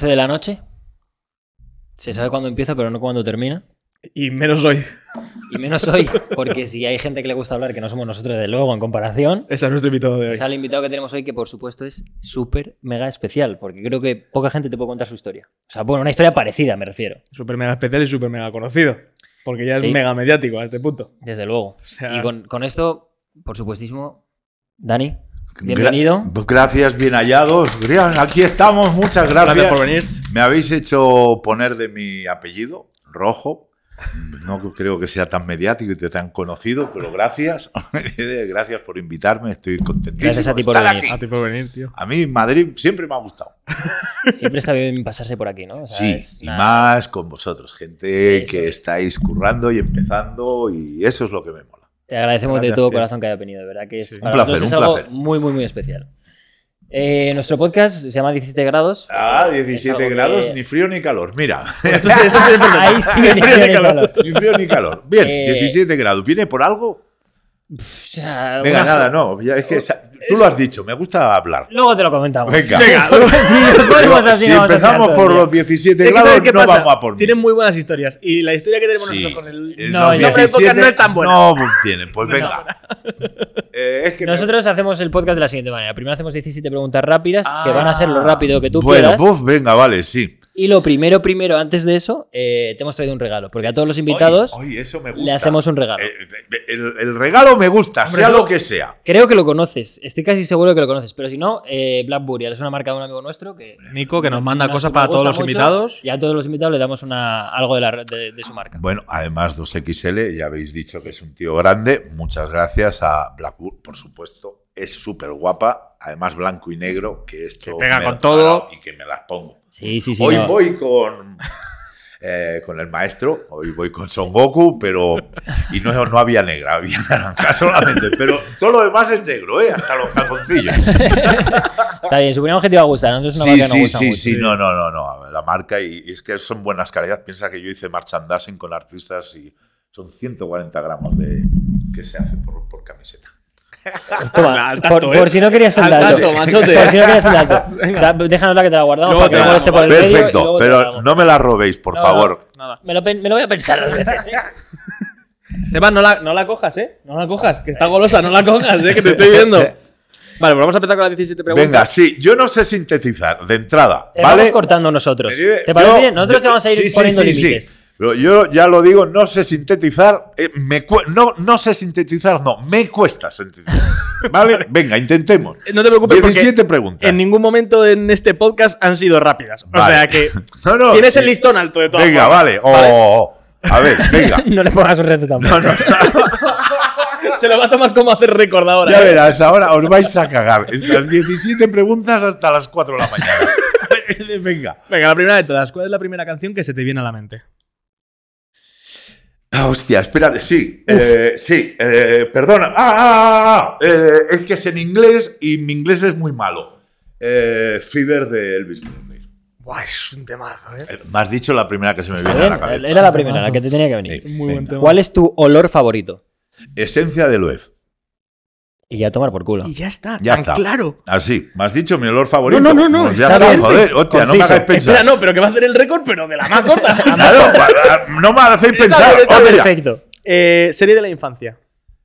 11 de la noche. Se sabe cuándo empieza, pero no cuándo termina. Y menos hoy. Y menos hoy, porque si hay gente que le gusta hablar, que no somos nosotros, de luego, en comparación, Ese es nuestro invitado de hoy. es al invitado que tenemos hoy, que por supuesto es súper mega especial, porque creo que poca gente te puede contar su historia. O sea, bueno, una historia parecida, me refiero, Súper mega especial y súper mega conocido. Porque ya Sí. es mega mediático a este punto. desde luego. sea- Y con, con esto, por supuestísimo, Dani, bienvenido. Gra- gracias, bien hallados. Aquí estamos, muchas gracias. Gracias por venir. Me habéis hecho poner de mi apellido, Rojo. No creo que sea tan mediático y tan conocido, pero gracias. gracias por invitarme, estoy contentísimo. Gracias a ti por estar venir. A ti por venir, tío. A mí Madrid siempre me ha gustado. Siempre está bien pasarse por aquí, ¿no? O sea, Sí, es y una- más con vosotros, gente Eso que es. estáis currando y empezando y eso es lo que me mola. Te agradecemos de todo tío. corazón que haya venido, de verdad que es, Sí. para Un placer, es un algo placer. muy, muy, muy especial. Eh, nuestro podcast se llama 17 grados. Ah, Es 17 algo que- grados, ni frío ni calor. Mira, Ahí sí ni frío ni calor. ni frío ni calor. Bien, Eh, 17 grados. ¿Viene por algo? O sea, Venga, una- nada, no. ya es que tú lo has dicho, me gusta hablar. Luego te lo comentamos. Venga. si ponemos así, si no a empezamos por los 17 Es que grados, ¿sabes qué no pasa? vamos a por mí. Tienen muy buenas historias. Y la historia que tenemos Sí. nosotros con el. No, el nombre del podcast no es tan buena. No tienen, pues venga. Eh, es que me- Nosotros hacemos el podcast de la siguiente manera. Primero hacemos 17 preguntas rápidas, Ah, que van a ser lo rápido que tú bueno, quieras. pues venga, vale, sí. Y lo primero, primero, antes de eso, eh, te hemos traído un regalo. Porque a todos los invitados eso me gusta. le hacemos un regalo. Eh, el, el regalo me gusta, Hombre, sea lo que sea. Creo que lo conoces. Estoy casi seguro que lo conoces. Pero si no, eh, Black Burial es una marca de un amigo nuestro que. Nico, que nos manda cosas para todos los mucho, invitados. Y a todos los invitados le damos una, algo de, la, de, de su marca. Bueno, además 2XL, ya habéis dicho que es un tío grande. Muchas gracias a Blackwood, por supuesto. Es súper guapa, además blanco y negro, que esto Que pega me con todo. y que me las pongo. Sí, sí, sí. Hoy no. voy con eh, con el maestro, hoy voy con Son Goku, pero y no, no había negra, había naranja solamente, pero todo lo demás es negro, ¿eh? hasta los calzoncillos. Está bien, que te iba a gustar. Nosotros es una Sí, marca que nos sí, gusta sí, mucho. sí, no, no, no, no, la marca y, y es que son buenas calidad. Piensa que yo hice merchandising con artistas y son 140 gramos de que se hace por, por camiseta. Toma, Al tanto, por, ¿eh? por si no querías el Al dato. tanto, machote. Por si no querías el dato. Da- Déjanosla que te la guardamos Luego para que te la luego esté por el medio y Perfecto, la pero no me la robéis, por No, favor. Nada. Me lo, pen- me lo voy a pensar dos veces, ¿eh? Esteban, no la, no la cojas, ¿eh? No la cojas, que está golosa, no la cojas, ¿eh? Que te estoy viendo. Vale, pues vamos a empezar con las 17 preguntas. Venga, sí, yo no sé sintetizar de entrada, Te ¿vale? vamos cortando nosotros. ¿Te parece yo- bien? Nosotros te vamos a ir sí, sí, poniendo sí, sí. Pero yo ya lo digo, no sé sintetizar. eh, me no, no sé sintetizar, no, me cuesta sintetizar. ¿Vale? Venga, intentemos. No te preocupes 17 porque preguntas. en ningún momento en este podcast han sido rápidas. O sea que No, no, tienes sí. el listón alto de todo. Venga, vale. Oh, oh, oh. A ver, venga. No le pongas un reto tampoco. Se lo va a tomar como hacer récord ahora. Ya ¿eh? verás, ahora os vais a cagar. Estas 17 preguntas hasta las 4 de la mañana. Venga. Venga, la primera de todas. ¿Cuál es la primera canción que se te viene a la mente? Ah, hostia, espérate, sí, eh, sí, eh, perdona. Ah, ah, ah, ah, eh, es que es en inglés y mi inglés es muy malo. Eh, Fever de Elvis Presley. Buah, es un temazo, ¿eh? Eh, Me has dicho la primera que se me Está viene a la cabeza. Era la primera, la que te tenía que venir. Sí, Muy buen tema. ¿Cuál es tu olor favorito? Esencia de Loef. Y ya tomar por culo. Y ya está, Ya tan está. claro. Así, me has dicho mi olor favorito. No, no, no, no, Pues ya está está, bien. joder, hostia, no me Conciso. hagáis pensar. Espera, no, pero que va a hacer el récord, pero de la más corta. Claro, no me hacéis pensar. Perfecto. Eh, serie de la infancia.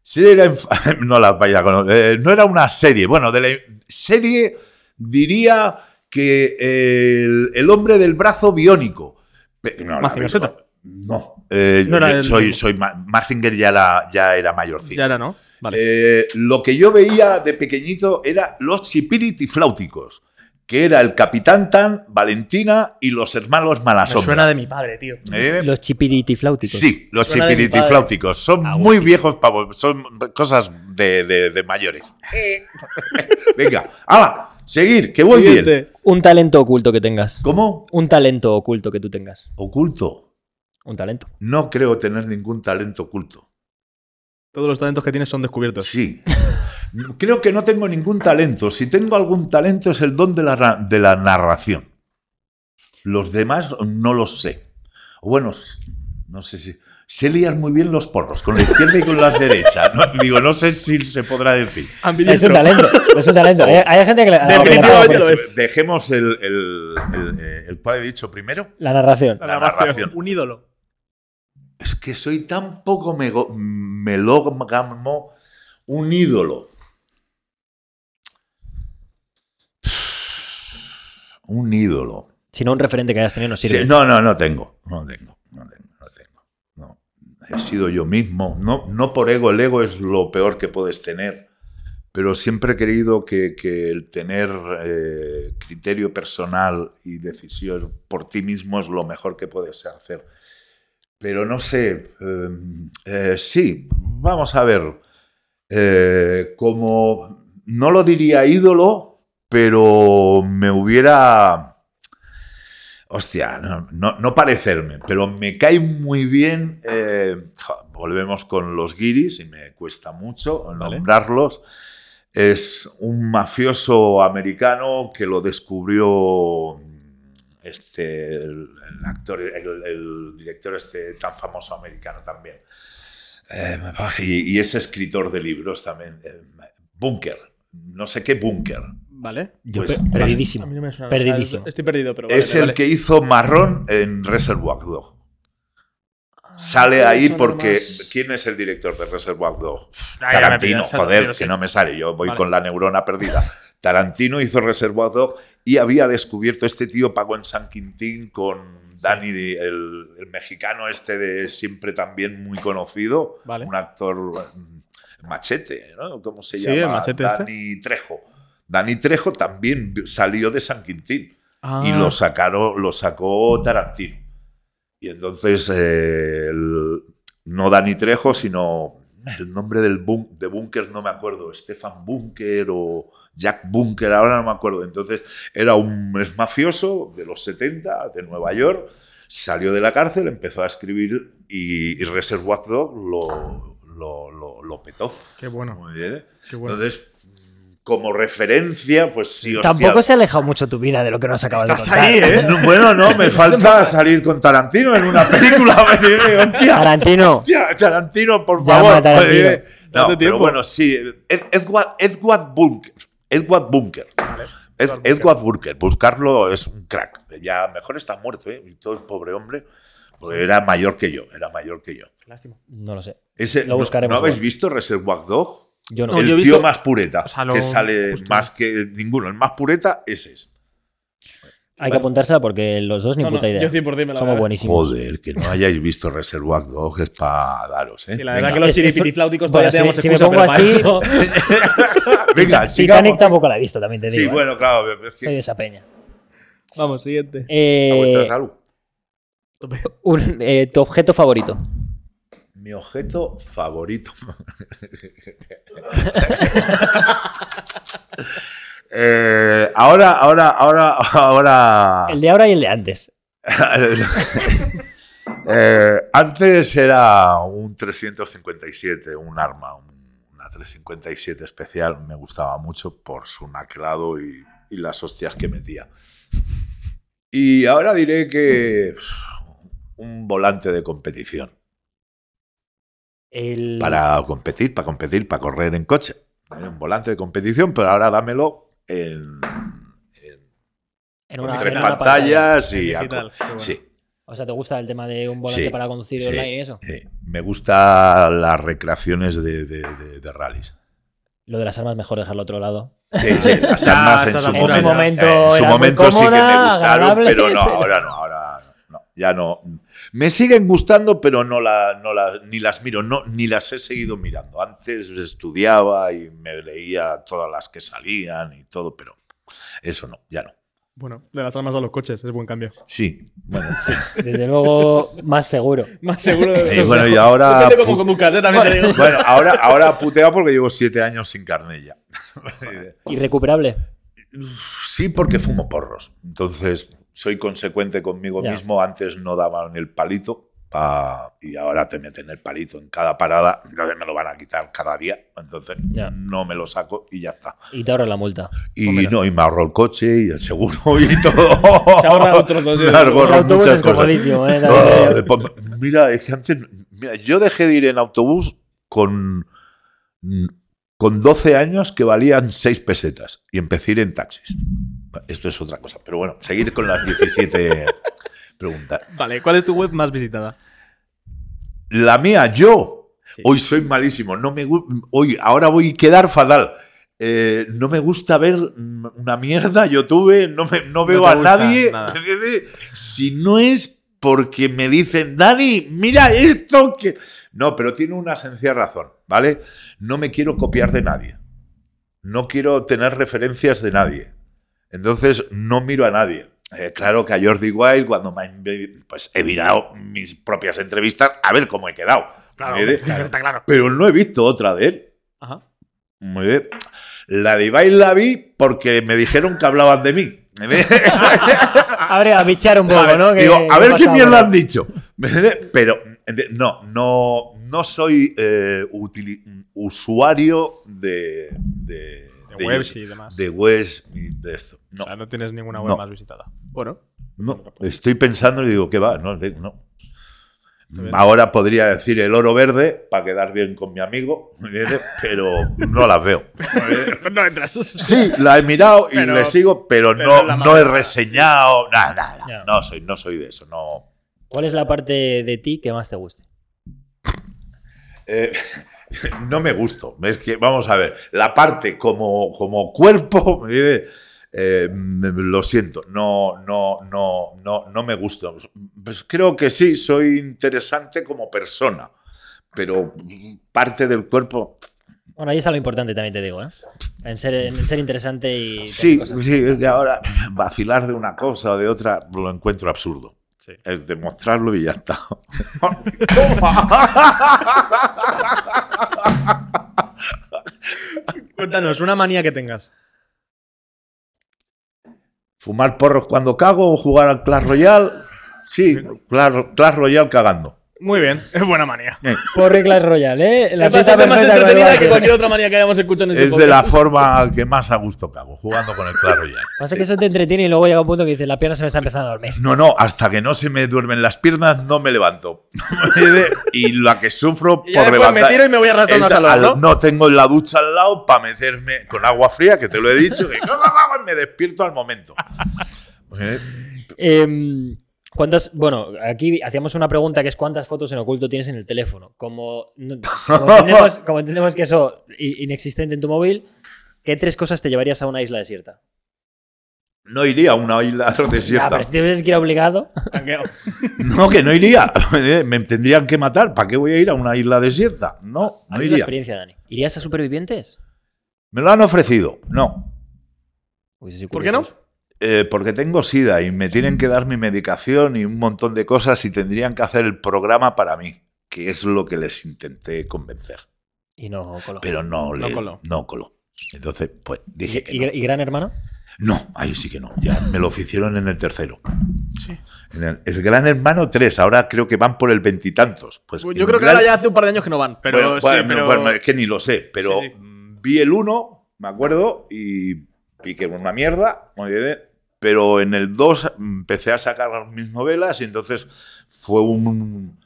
Sí, era inf- no la vaya con- eh, no era una serie. Bueno, de la serie diría que el, el hombre del brazo biónico. No, la Mazinger Z. No, eh, No era el- soy, soy Ma- Mazinger ya era, ya era mayorcito. Ya era, ¿no? Vale. Eh, lo que yo veía de pequeñito era los chipiritifláuticos, que era el Capitán Tan, Valentina y los hermanos Me Malasombra. suena de mi padre, tío. ¿Eh? Los chipiritifláuticos. Sí, los mi chipiritifláuticos. Son Ah, muy viejos pavos. Son cosas de, de- de mayores. Venga, ¡hala! Seguir, que voy bien. Siguiente. Un talento oculto que tengas. ¿Cómo? Un talento oculto que tú tengas. Oculto. Un talento. No creo tener ningún talento oculto. Todos los talentos que tienes son descubiertos. Sí. Creo que no tengo ningún talento. Si tengo algún talento es el don de la, de la narración. Los demás no los sé. Bueno, no sé si. sé liar muy bien los porros, con la izquierda y con la derecha. No, digo, no sé si se podrá decir. Es un talento, es un talento. Hay, hay gente que le, que Definitivamente lo es. Dejemos el, el, el, eh, el cuál he dicho primero. La narración. La narración. Un ídolo. Es que soy tan poco melógamo, un ídolo. Un ídolo. Si no, un referente que hayas tenido no sirve. Sí, no, no, no tengo. No tengo. No tengo. No tengo. No. He sido yo mismo. No, no por ego. El ego es lo peor que puedes tener. Pero siempre he querido que, que el tener eh, criterio personal y decisión por ti mismo es lo mejor que puedes hacer. Pero no sé. eh, eh, sí, vamos a ver. Eh, como no lo diría ídolo, pero me hubiera. Hostia, no, no- no parecerme, pero me cae muy bien. volvemos con los guiris y me cuesta mucho Vale. nombrarlos. Es un mafioso americano que lo descubrió este, el, el actor, el, el director este tan famoso americano también. Eh, y, y es escritor de libros también. eh, Bunker. No sé qué Bunker. Vale. Yo Pues, pe- perdidísimo. A mí no me suena. Perdidísimo. O sea, estoy perdido, pero. vale, es el vale. que hizo Marrón en Reservoir Dog. Sale Ah, ahí porque. más- ¿Quién es el director de Reservoir Dog? Ah, Tarantino, pillas, joder, que sí. no me sale. Yo voy Vale. con la neurona perdida. Tarantino hizo Reservoir Dog y había descubierto este tío pagó en San Quintín con Danny, el, el mexicano este de siempre también muy conocido, Vale. un actor mm, machete, ¿no? ¿Cómo se Sí, el llama? machete este. Danny Trejo. Danny Trejo también salió de San Quintín Ah, y lo sacaron, lo sacó Tarantino. Y entonces eh, el- no Dani Trejo, sino el nombre del bun- de Bunker no me acuerdo, Stefan Bunker o Jack Bunker, ahora no me acuerdo. Entonces era un es mafioso de los 70 de Nueva York, salió de la cárcel, empezó a escribir y, y Reservoir Dog lo, lo, lo- lo petó. Qué bueno. Muy bien. Qué bueno. Entonces, como referencia, pues sí, hostia, Tampoco se ha alejado mucho tu vida de lo que nos acabas de Estás contar. ahí, ¿eh? no, bueno, no, me falta salir con Tarantino en una película. hostia, Tarantino. hostia, Tarantino, por Llama favor. a Tarantino. No, pero bueno, sí. Ed- Edward, Edward Bunker. Edward Bunker. Vale. Ed- Edward Bunker. Edward Bunker. Buscarlo es un crack. Ya mejor está muerto, ¿eh? Y todo el pobre hombre. pues era mayor que yo. Era mayor que yo. Lástima. No lo sé. Ese, Lo ¿no- buscaremos ¿No, habéis visto Reservoir Dog? Yo no. No, el yo he tío visto- más pureta. o sea, lo- que sale justo. más que ninguno. El más pureta, ese es. Hay que apuntársela porque los dos ni No, no, puta idea. yo 100% me la Somos buenísimos. Joder, que no hayáis visto Reservoir Dog es para daros, ¿eh? Sí, la Venga. verdad que los chiripitifláuticos bueno, todavía si- tenemos si me pongo así- esto- Venga, Titanic sigamos. tampoco la he visto, también te digo. Sí, ¿eh? bueno, claro. es que- Soy de esa peña. Vamos, siguiente. a vuestra Eh, salud. un- eh, tu objeto favorito. Mi objeto favorito. Eh, ahora, ahora, ahora, ahora. El de ahora y el de antes. Eh, antes era un 357, un arma, un- una 357 especial. Me gustaba mucho por su naclado y, y las hostias que metía. Y ahora diré que un volante de competición. El... Para competir, para competir, para correr en coche. Un volante de competición, pero ahora dámelo en, en en con una, tres en pantallas y En a- digital, qué bueno. sí. O sea, ¿te gusta el tema de un volante Sí, para conducir sí. online y eso? Me gustan las recreaciones de, de, de- de rallies. Lo de las armas mejor dejarlo a otro lado. Sí, sí, las armas en su momento, En su momento en su sí que me gustaron, pero no, ahora no, ahora no, ya no. Me siguen gustando, pero no, la, no la- ni las miro, no, ni las he seguido mirando. Antes estudiaba y me leía todas las que salían y todo, pero eso no, ya no. Bueno, de las armas a los coches, es buen cambio. Sí, bueno, Desde luego, más seguro. Más seguro de Sí, bueno, y ahora. ¿eh? También te digo. Bueno, ahora, ahora putea porque llevo siete años sin carne ya. Irrecuperable. Sí, porque fumo porros. Entonces, soy consecuente conmigo Ya. mismo. Antes no daban el palito pa- y ahora te meten el palito en cada parada, entonces me lo van a quitar cada día, entonces no me lo saco y ya está. Y te ahorras la multa. Y Pues no, y me ahorro el coche y el seguro y todo. Se ahorra otro coche. El autobús muchas es cosas. comodísimo, ¿eh? Mira, es que antes. Mira, yo dejé de ir en autobús con. Con 12 años que valían 6 pesetas y empecé a ir en taxis. Esto es otra cosa. Pero bueno, seguir con las 17 preguntas. Vale, ¿cuál es tu web más visitada? La mía, yo. Sí. Hoy soy malísimo. No me hoy, ahora voy a quedar fatal. Eh, no me gusta ver una mierda YouTube, no, me, no veo a nadie. nada. Si no es porque me dicen, Dani, mira esto que. No, pero tiene una sencilla razón, ¿vale? No me quiero copiar de nadie. No quiero tener referencias de nadie. Entonces no miro a nadie. Eh, claro que a Jordi Wild, cuando me pues he mirado mis propias entrevistas a ver cómo he quedado. Claro. Pero no he visto otra de él. Ajá. Muy bien. La de Ibai la vi porque me dijeron que hablaban de mí. ¿Me ve? Habría a bichar un poco, ¿no? Digo, a ver qué mierda han dicho. Pero no, no, no soy eh, usuario de, de, De webs y demás. de webs y de esto. No, O sea, no tienes ninguna web No. más visitada. Bueno, no. Estoy pensando y digo, ¿qué va? No, de- no. Ahora podría decir el oro verde para quedar bien con mi amigo, pero no las veo. pues no entras. Sí, la he mirado y Pero- le sigo, pero, pero no, no he reseñado, nada, nada. No soy, no soy de eso, no. ¿Cuál es la parte de ti que más te guste? Eh, no me gusto. Es que, vamos a ver, la parte como, como cuerpo. Eh, me- lo siento, no, no, no, no, no me gusta. Pues creo que sí, soy interesante como persona, pero parte del cuerpo, Bueno, ahí está lo importante también te digo, ¿eh? En ser, en ser interesante y... sí, cosas. sí, es que ahora vacilar de una cosa o de otra lo encuentro absurdo. Sí. Es demostrarlo y ya está. Cuéntanos, una manía que tengas. ¿Fumar porros cuando cago o jugar al Clash Royale? Sí, Clash, Clash Royale cagando. Muy bien, es buena manía. Eh, Por reglas Royale, ¿eh? La es bastante más entretenida que cualquier otra manía que hayamos escuchado en este Es de la forma que más a gusto cago, jugando con el Clash Royale. Pasa que eso te entretiene y luego llega un punto que dices, la pierna se me está empezando a dormir. No, no, hasta que no se me duermen las piernas no me levanto. y la que sufro Y por después me levantar. tiro y me voy al salón, al- ¿no? tengo la ducha al lado para meterme con agua fría, que te lo he dicho, que me despierto al momento. Eh, ¿Cuántas? Bueno, aquí hacíamos una pregunta que es ¿cuántas fotos en oculto tienes en el teléfono? Como, como entendemos, como entendemos que eso inexistente en tu móvil, ¿qué tres cosas te llevarías a una isla desierta? No iría a una isla Ah, desierta. pero si te que ir obligado. No, que no iría. Me tendrían que matar. ¿Para qué voy a ir a una isla desierta? No, A no mí la iría. experiencia, Dani. ¿Irías a supervivientes? Me lo han ofrecido. No. Uy, sí, sí, ¿Por qué no? Eh, porque tengo sida y me tienen que dar mi medicación y un montón de cosas y tendrían que hacer el programa para mí, que es lo que les intenté convencer. Y no coló. Pero no, No le- coló. no coló. Entonces, pues dije ¿Y, que y- no. y Gran Hermano? No, ahí sí que no. Ya me lo oficieron en el tercero. Sí. En el, el Gran Hermano 3, ahora creo que van por el veintitantos. Pues Pues yo creo que ahora ya hace un par de años que no van, pero bueno, sí, bueno, pero... bueno, es que ni lo sé, pero Sí, sí. mm, vi el 1, me acuerdo, y piqué una mierda, pero en el 2 empecé a sacar mis novelas y entonces fue un,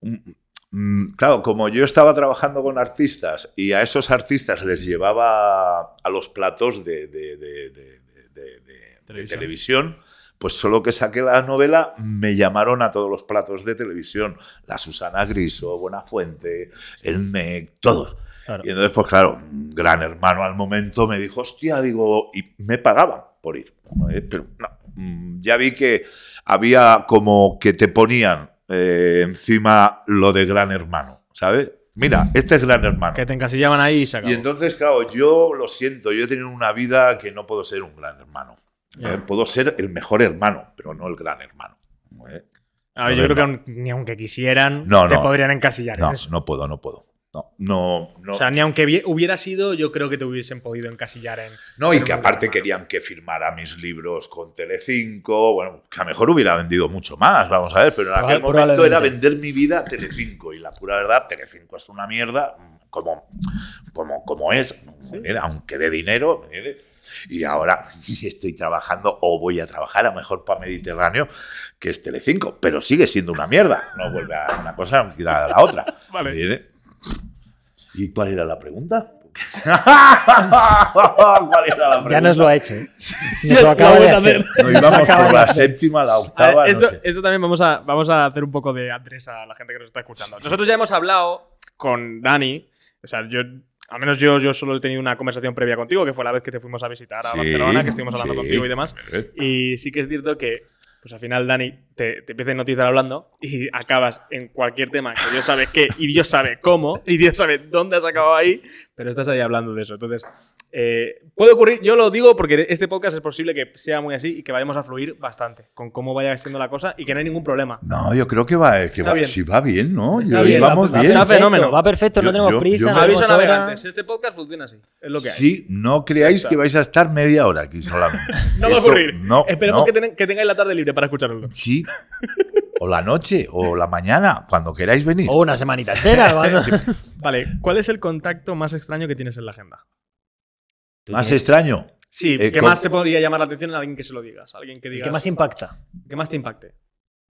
un- mm, Claro, como yo estaba trabajando con artistas y a esos artistas les llevaba a los platos de- de- de- de Televisión. televisión, pues solo que saqué la novela me llamaron a todos los platos de televisión. La Susana Griso, Buenafuente, el NEC, todos. Claro. Y entonces, pues claro, un gran hermano al momento me dijo, hostia, digo, y me pagaban por ir. Pero no, mm, ya vi que había como que te ponían eh, encima lo de gran hermano, ¿sabes? Mira, este es gran hermano. Que te encasillaban ahí y se acabó. Y entonces, claro, yo lo siento, yo he tenido una vida que no puedo ser un gran hermano. Eh, puedo ser el mejor hermano, pero no el gran hermano. ¿eh? A ver, yo No, creo que aun- ni aunque quisieran, No, te podrían encasillar No, en eso. no puedo, no puedo. No, no, no. O sea, ni aunque hubiera sido, yo creo que te hubiesen podido encasillar en. No, y que aparte querían que firmara mis libros con Telecinco. Bueno, que a lo mejor hubiera vendido mucho más, vamos a ver, pero en aquel momento era vender mi vida a Telecinco. Y la pura verdad, Telecinco es una mierda, como, como, como es, ¿me aunque de dinero. Y ahora estoy trabajando o voy a trabajar a mejor para Mediterráneo, que es Telecinco, pero sigue siendo una mierda. No vuelve a una cosa, a la otra. Vale. ¿Y cuál era la pregunta? ¿Cuál era la pregunta? Ya nos lo ha hecho. ¿eh? Nos lo acaba de hacer. No íbamos por la séptima, la A octava, ver, no esto, sé. esto también vamos a, vamos a hacer un poco de address a la gente que nos está escuchando. Nosotros ya hemos hablado con Dani, o sea, yo, al menos yo, yo solo he tenido una conversación previa contigo, que fue la vez que te fuimos a visitar a Sí, Barcelona, que estuvimos hablando sí. contigo y demás. Y sí que es cierto que, pues al final, Dani, te, empieza a hipnotizar hablando y acabas en cualquier tema que Dios sabe qué y Dios sabe cómo y Dios sabe dónde has acabado ahí, pero estás ahí hablando de eso. Entonces, eh, puede ocurrir, yo lo digo porque este podcast es posible que sea muy así y que vayamos a fluir bastante con cómo vaya siendo la cosa y que no hay ningún problema. No, yo creo que va, que Está va bien. si va bien, ¿no? Está bien, vamos va, bien. Está fenómeno. Va perfecto, no tenemos yo- prisa. yo- no Aviso navegantes, este podcast funciona así, es lo que hay. Sí, no creáis que vais a estar media hora aquí solamente. No va a Esto- ocurrir. No, Esperemos no. Que, ten- que tengáis la tarde libre para escucharlo. Sí. O la noche, o la mañana, cuando queráis venir. O una semanita entera. ¿no? Vale, ¿cuál es el contacto más extraño que tienes en la agenda? Más extraño. Sí, Eh, ¿qué con- más te podría llamar la atención a alguien que se lo digas? A alguien que diga. ¿Qué más impacta? ¿Qué más te impacte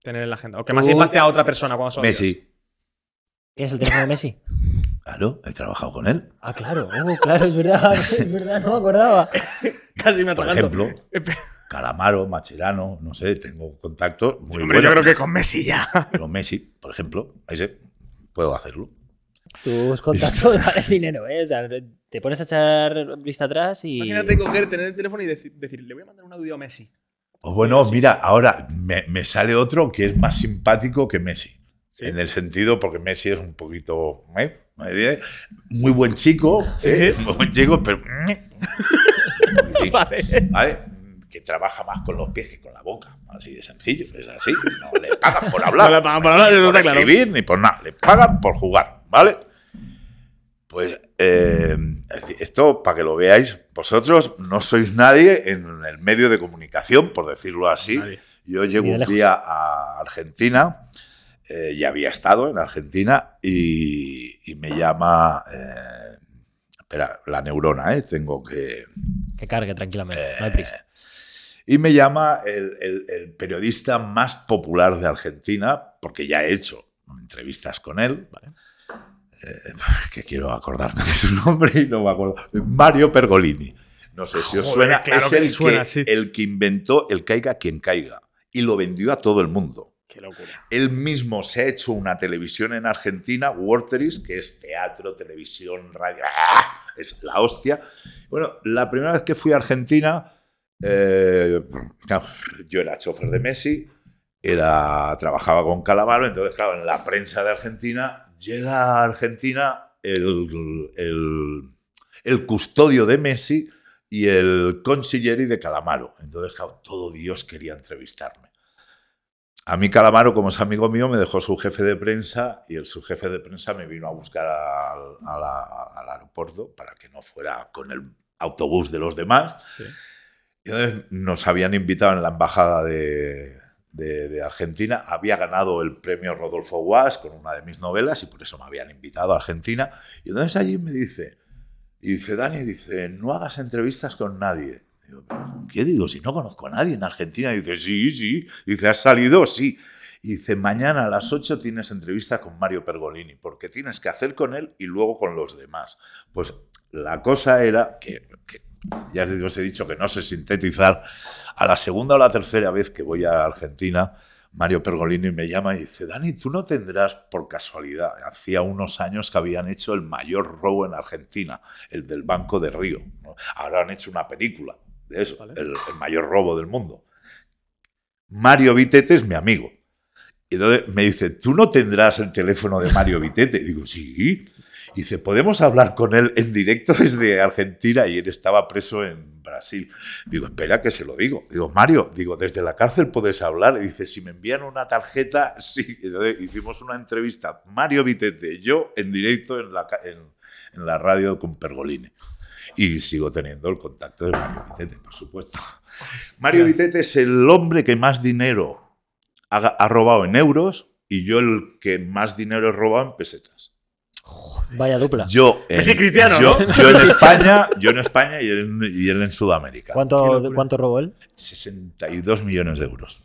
tener en la agenda? O que más impacte a otra persona cuando se lo digas. Messi. ¿Tienes el teléfono de Messi? Claro, he trabajado con él. Ah, claro. Oh, claro, es verdad. Es verdad, no me acordaba. Casi me Por atraganto. ejemplo, Calamaro, Macherano, no sé, tengo contactos muy Hombre, yo creo que con Messi ya. Pero Messi, por ejemplo, ese, puedo hacerlo. Tus contactos valen dinero, ¿eh? O sea, te- pones a echar vista atrás y. Imagínate coger, tener el teléfono y deci- decir, le voy a mandar un audio a Messi. O bueno, mira, ahora me, me sale otro que es más simpático que Messi. Sí. En el sentido, porque Messi es un poquito. ¿eh? Muy buen chico. Sí. ¿eh? Muy buen chico, pero. Vale. ¿Vale? Que trabaja más con los pies que con la boca. Así de sencillo. Es así. No le pagan por hablar. No le pagan por hablar, ni por claro. escribir, ni por nada. Le pagan por jugar. ¿Vale? Pues eh, esto, para que lo veáis, vosotros no sois nadie en el medio de comunicación, por decirlo así. Nadie. Yo llego un día a Argentina, eh, ya había estado en Argentina, y, y me llama. eh, espera, la neurona, ¿eh? Tengo que. Que cargue tranquilamente, no hay prisa. Y me llama el, el- el periodista más popular de Argentina, porque ya he hecho entrevistas con él. Eh, que quiero acordarme de su nombre y no me acuerdo. Mario Pergolini. No sé si os Joder, suena. claro es que el, me suena, que, sí. el que inventó el caiga quien caiga y lo vendió a todo el mundo. Qué locura. Él mismo se ha hecho una televisión en Argentina, Warteris, que es teatro, televisión, radio. ¡ah! Es la hostia. Bueno, la primera vez que fui a Argentina, eh, yo era chofer de Messi, era, trabajaba con Calamaro, entonces, claro, en la prensa de Argentina, llega a Argentina el, el, custodio de Messi y el consiglieri de Calamaro. Entonces, claro, todo Dios quería entrevistarme. A mí Calamaro, como es amigo mío, me dejó su jefe de prensa y el subjefe de prensa me vino a buscar al, al aeropuerto para que no fuera con el autobús de los demás. Sí. Y entonces nos habían invitado en la embajada de, Argentina. Había ganado el premio Rodolfo Guas con una de mis novelas y por eso me habían invitado a Argentina. Y entonces allí me dice, y dice Dani, dice, no hagas entrevistas con nadie. Digo, "¿Pero ¿qué digo? Si no conozco a nadie en Argentina. dice, sí, sí. dice, ¿has salido? Sí. Y dice, mañana a las 8 tienes entrevista con Mario Pergolini, porque tienes que hacer con él y luego con los demás. Pues la cosa era que ya os he dicho que no sé sintetizar. A la segunda o la tercera vez que voy a Argentina, Mario Pergolini me llama y dice, Dani, tú no tendrás por casualidad, hacía unos años que habían hecho el mayor robo en Argentina, el del Banco de Río. ¿no? Ahora han hecho una película de eso, Vale. el, el mayor robo del mundo. Mario Vitete es mi amigo. Y entonces me dice, ¿tú no tendrás el teléfono de Mario Vitete? Y digo, sí. Y dice, ¿podemos hablar con él en directo desde Argentina? Y él estaba preso en, Bra- Brasil. Digo, espera que se lo digo. Digo, Mario, digo, desde la cárcel puedes hablar. Y dice, si me envían una tarjeta, sí. Entonces, hicimos una entrevista, Mario Vitete, yo en directo en la, ca- en, en la radio con Pergolini. Y sigo teniendo el contacto de Mario Vitete, por supuesto. Mario Vitete es el hombre que más dinero ha, ha robado en euros y yo el que más dinero he robado en pesetas. Vaya dupla. Yo en, Messi Cristiano, yo, ¿no? yo en España, yo en España y él, en- y él en Sudamérica. ¿Cuánto. ¿Cuánto robó él? 62 millones de euros.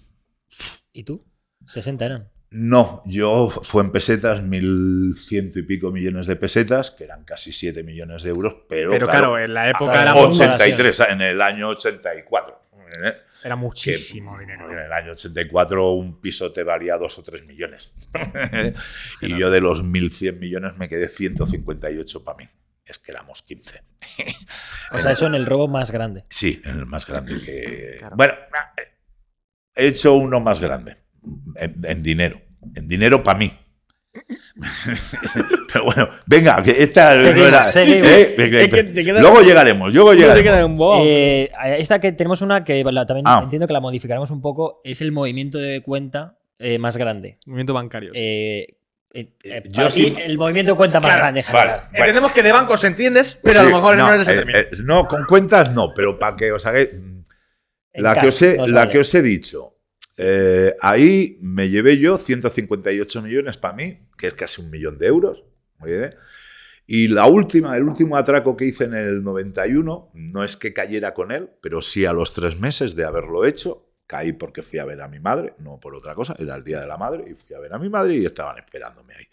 ¿Y tú? 60 eran. No, yo fue en pesetas, mil ciento y pico millones de pesetas, que eran casi 7 millones de euros, pero, Pero claro, en la época claro, era, muy- mucho- 83, en el año 84. ¿eh? Era que muchísimo dinero. En el año 84 un piso te valía 2 o 3 millones. y yo de los 1.100 millones me quedé 158 para mí. Es que éramos 15. O sea, eso en el robo más grande. Sí, en el más grande que... Claro. Bueno, he hecho uno más grande. En, en dinero. En dinero para mí. Pero bueno, venga, que esta no Seguimos, era-. ¿eh? Te queda- Luego llegaremos, luego No llegaremos. Eh, esta que tenemos una que la- también Ah. entiendo que la modificaremos un poco. Es el movimiento de cuenta eh, más grande. Movimiento bancario. Eh, eh, eh, Yo sí- el movimiento de cuenta más Claro, grande. vale. general. Entendemos que de bancos entiendes, pero a lo mejor no, eres eh, ese eh, no, con cuentas no, pero para que os hagáis. La, que os he, la vale. que os he dicho. Eh, ahí me llevé yo 158 millones para mí, que es casi un millón de euros. muy bien. Y la última, el último atraco que hice en el 91, no es que cayera con él, pero sí a los tres meses de haberlo hecho, caí porque fui a ver a mi madre, no por otra cosa, era el Día de la Madre, y fui a ver a mi madre y estaban esperándome ahí.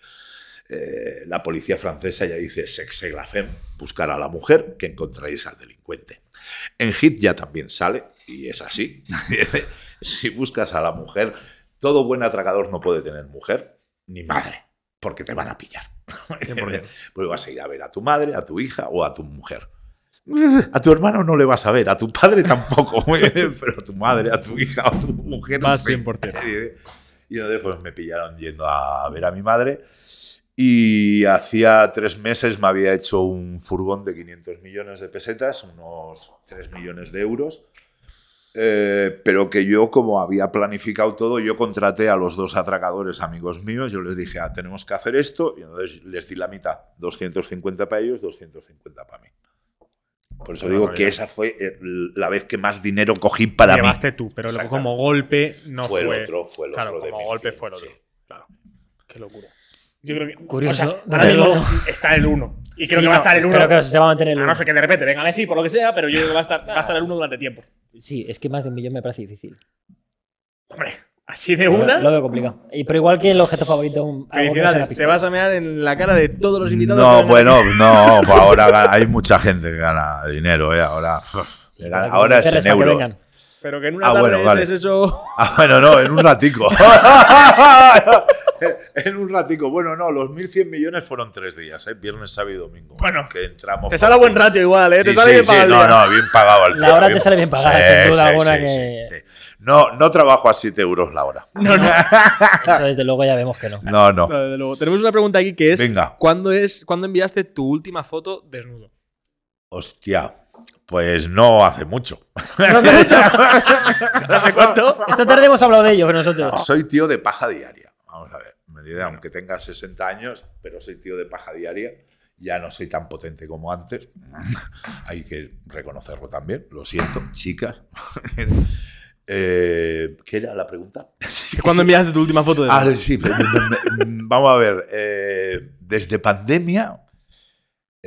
Eh, la policía francesa ya dice sexe la femme, buscar a la mujer que encontráis al delincuente. En Hit ya también sale, y es así. si buscas a la mujer, todo buen atracador no puede tener mujer ni madre, porque te van a pillar. 100%. pues vas a ir a ver a tu madre, a tu hija o a tu mujer. A tu hermano no le vas a ver, a tu padre tampoco, pero a tu madre, a tu hija o a tu mujer. Más sí. 100%. Y entonces pues me pillaron yendo a ver a mi madre. Y hacía tres meses me había hecho un furgón de 500 millones de pesetas, unos 3 millones de euros. Eh, pero que yo, como había planificado todo, yo contraté a los dos atracadores amigos míos. Yo les dije, ah, tenemos que hacer esto. Y entonces les di la mitad: 250 para ellos, 250 para mí. Por eso digo que esa fue eh, la vez que más dinero cogí para mí. Llevaste tú, pero luego como golpe no fue fue. el otro, fue el claro, otro de como golpe 1100, fue el otro. sí. Claro. Qué locura. Yo creo que. Curioso. o sea, ahora Pero- mismo está el 1. Y creo Sí, que va a no, estar el 1. Creo que se va a mantener el A uno. no ser que de repente venga Messi por lo que sea, pero yo creo que va a estar, va a estar el 1 durante tiempo. Sí, es que más de un millón me parece difícil. Hombre, así de Lo veo- una. Lo veo complicado. Y, pero igual que el objeto favorito. Felicidades. Te vas a mear en la cara de todos los invitados. No, bueno, no, pues ahora hay mucha gente que gana dinero, ¿eh? Ahora, Sí, gana- ahora es en vengan. Pero que en una Ah, tarde bueno, vale. eches eso. Ah, bueno, no, en un ratico. en un ratico. Bueno, no, los 1.100 millones fueron tres días, ¿eh? Viernes, sábado y domingo. Bueno, que entramos. Te sale buen ratio igual, ¿eh? Sí, te sale sí, bien sí, pagado no, no, bien pagado el La hora te sale bien pagada, sin duda alguna que- sí. No, no trabajo a 7 euros la hora. No, no. Eso desde luego ya vemos que no. No, no. No, desde luego. Tenemos una pregunta aquí que es: Venga. ¿cuándo, es ¿cuándo enviaste tu última foto desnudo? Hostia, pues no hace mucho. ¿Hace cuánto? Esta tarde hemos hablado de ello con nosotros. Soy tío de paja diaria. Vamos a ver. me diré, Aunque tenga 60 años, pero soy tío de paja diaria. Ya no soy tan potente como antes. Hay que reconocerlo también. Lo siento, chicas. Eh, ¿Qué era la pregunta? ¿Cuándo enviaste tu última foto Ah, sí. me- me- Vamos a ver. eh, desde pandemia,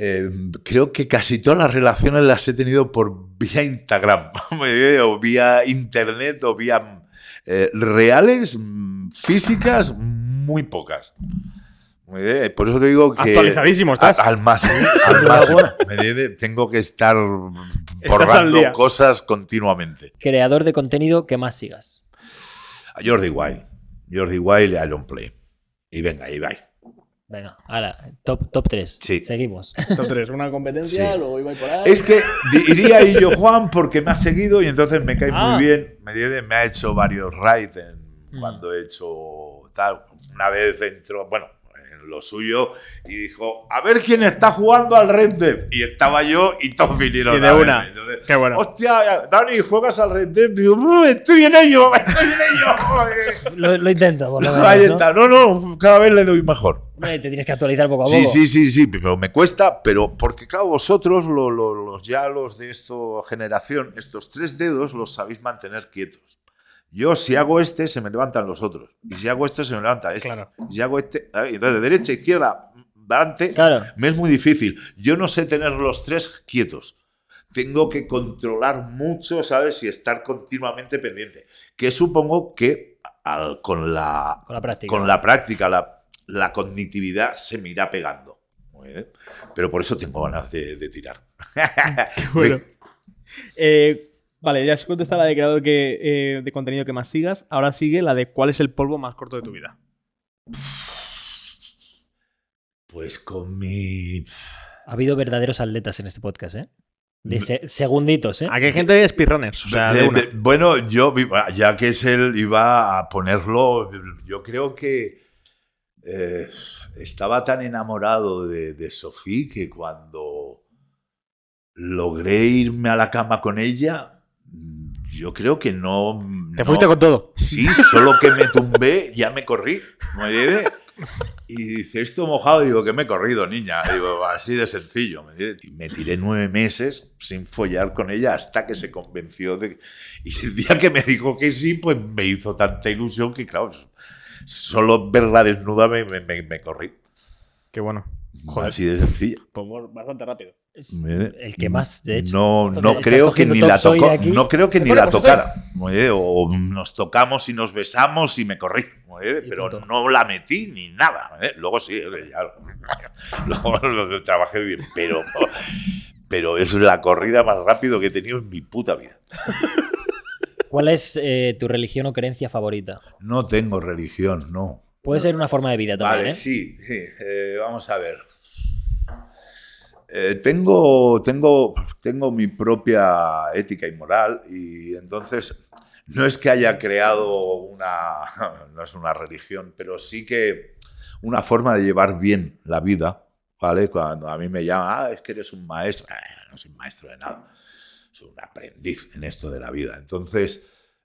eh, creo que casi todas las relaciones las he tenido por vía Instagram, o vía internet, o vía eh, reales, físicas, muy pocas. Bien, Por eso te digo que. Actualizadísimo estás. a- al. Me entiendes? Tengo que estar borrando cosas continuamente. Creador de contenido que más sigas. A Jordi Wild. Jordi Wild y Iron Play. Y venga, ahí va. Venga, ahora, top, top 3. Sí. Seguimos. Top 3, una competencia, Sí. luego iba por ahí. Es que diría ahí yo Juan porque me ha seguido y entonces me cae Ah. muy bien. Me, me ha hecho varios raids en- Mm. cuando he hecho tal. Una vez entró, bueno, en lo suyo y dijo, a ver quién está jugando al Red Dead. Y estaba yo y todos vinieron Y de a verme. una. Entonces, Qué bueno. Hostia, Dani, ¿juegas al Red Dead? Digo, "No, estoy en ello, estoy en ello. Lo, lo intento, por lo menos, Ahí ¿no? está. No, no, cada vez le doy mejor. Hombre, te tienes que actualizar poco a poco. Sí, sí, sí, sí, pero me cuesta, pero porque claro, vosotros, lo- lo- los ya los de esta generación, estos tres dedos los sabéis mantener quietos. Yo si hago este, se me levantan los otros. Y si hago esto, se me levanta este. Claro. Y si hago este, ¿sabes? entonces de derecha, izquierda, delante, Claro. me es muy difícil. Yo no sé tener los tres quietos. Tengo que controlar mucho, ¿sabes? Y estar continuamente pendiente. Que supongo que al- con la Con la práctica. con la práctica, la, la cognitividad se me irá pegando. Muy bien. Pero por eso tengo ganas de, de tirar. Bueno. Eh, vale, ya has contestado la de creador que, eh, de contenido que más sigas. Ahora sigue la de cuál es el polvo más corto de tu vida. Pues con mi. Ha habido verdaderos atletas en este podcast, ¿eh? De se- segunditos, ¿eh? Aquí hay gente de speedrunners. O sea, de De- una. de- bueno, yo, ya que es él, iba a ponerlo. Yo creo que eh, estaba tan enamorado de, de Sofía que cuando logré irme a la cama con ella, yo creo que no. Te no- fuiste con todo. Sí, solo que me tumbé, ya me corrí. Y dice, esto mojado, digo, que me he corrido, niña. Digo, así de sencillo. me tiré nueve meses sin follar con ella hasta que se convenció de... Y el día que me dijo que sí, pues me hizo tanta ilusión que, claro, solo verla desnuda me, me, me- me corrí. Qué bueno. Joder. Así de sencillo. Pues bastante rápido. Es el que más, de hecho. No, no creo que ni la tocó. No creo que ni la tocara. O nos tocamos y nos besamos y me corrí. Pero punto. no la metí ni nada. ¿me entiendes? Luego sí, ya, luego lo trabajé bien. Pero, pero es la corrida más rápido que he tenido en mi puta vida. ¿Cuál es eh, tu religión o creencia favorita? No tengo religión, no. Puede ser una forma de vida también, Vale, ¿eh? sí, sí. Eh, vamos a ver. Eh, tengo, tengo, tengo mi propia ética y moral y entonces no es que haya creado una, no es una religión, pero sí que una forma de llevar bien la vida, ¿vale? Cuando a mí me llaman, ah, es que eres un maestro, no soy maestro de nada, soy un aprendiz en esto de la vida. Entonces,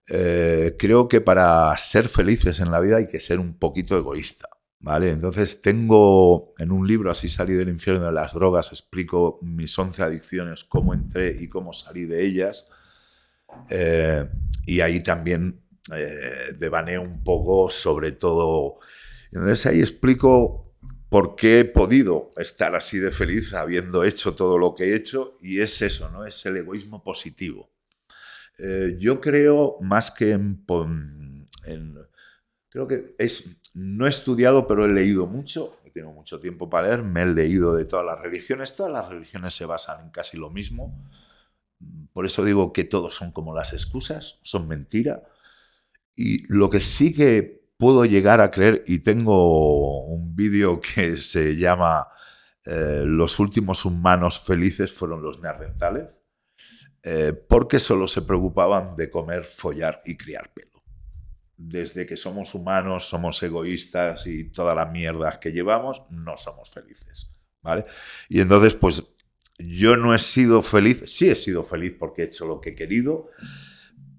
eh, creo que para ser felices en la vida hay que ser un poquito egoísta. ¿Vale? Entonces tengo en un libro, así salí del infierno de las drogas, explico mis 11 adicciones, cómo entré y cómo salí de ellas. Eh, y ahí también eh, devaneo un poco sobre todo. Entonces ahí explico por qué he podido estar así de feliz habiendo hecho todo lo que he hecho y es eso, ¿no? Es el egoísmo positivo. Eh, yo creo más que en, creo que es no he estudiado pero he leído mucho tengo mucho tiempo para leer me he leído de todas las religiones todas las religiones se basan en casi lo mismo. Por eso digo que todos son como las excusas son mentira. Y lo que sí que puedo llegar a creer y tengo un vídeo que se llama eh, los últimos humanos felices fueron los neandertales eh, porque solo se preocupaban de comer, follar y criar pelo. Desde que somos humanos, somos egoístas y toda la mierda que llevamos, no somos felices. ¿Vale? Y entonces, pues yo no he sido feliz, sí he sido feliz porque he hecho lo que he querido,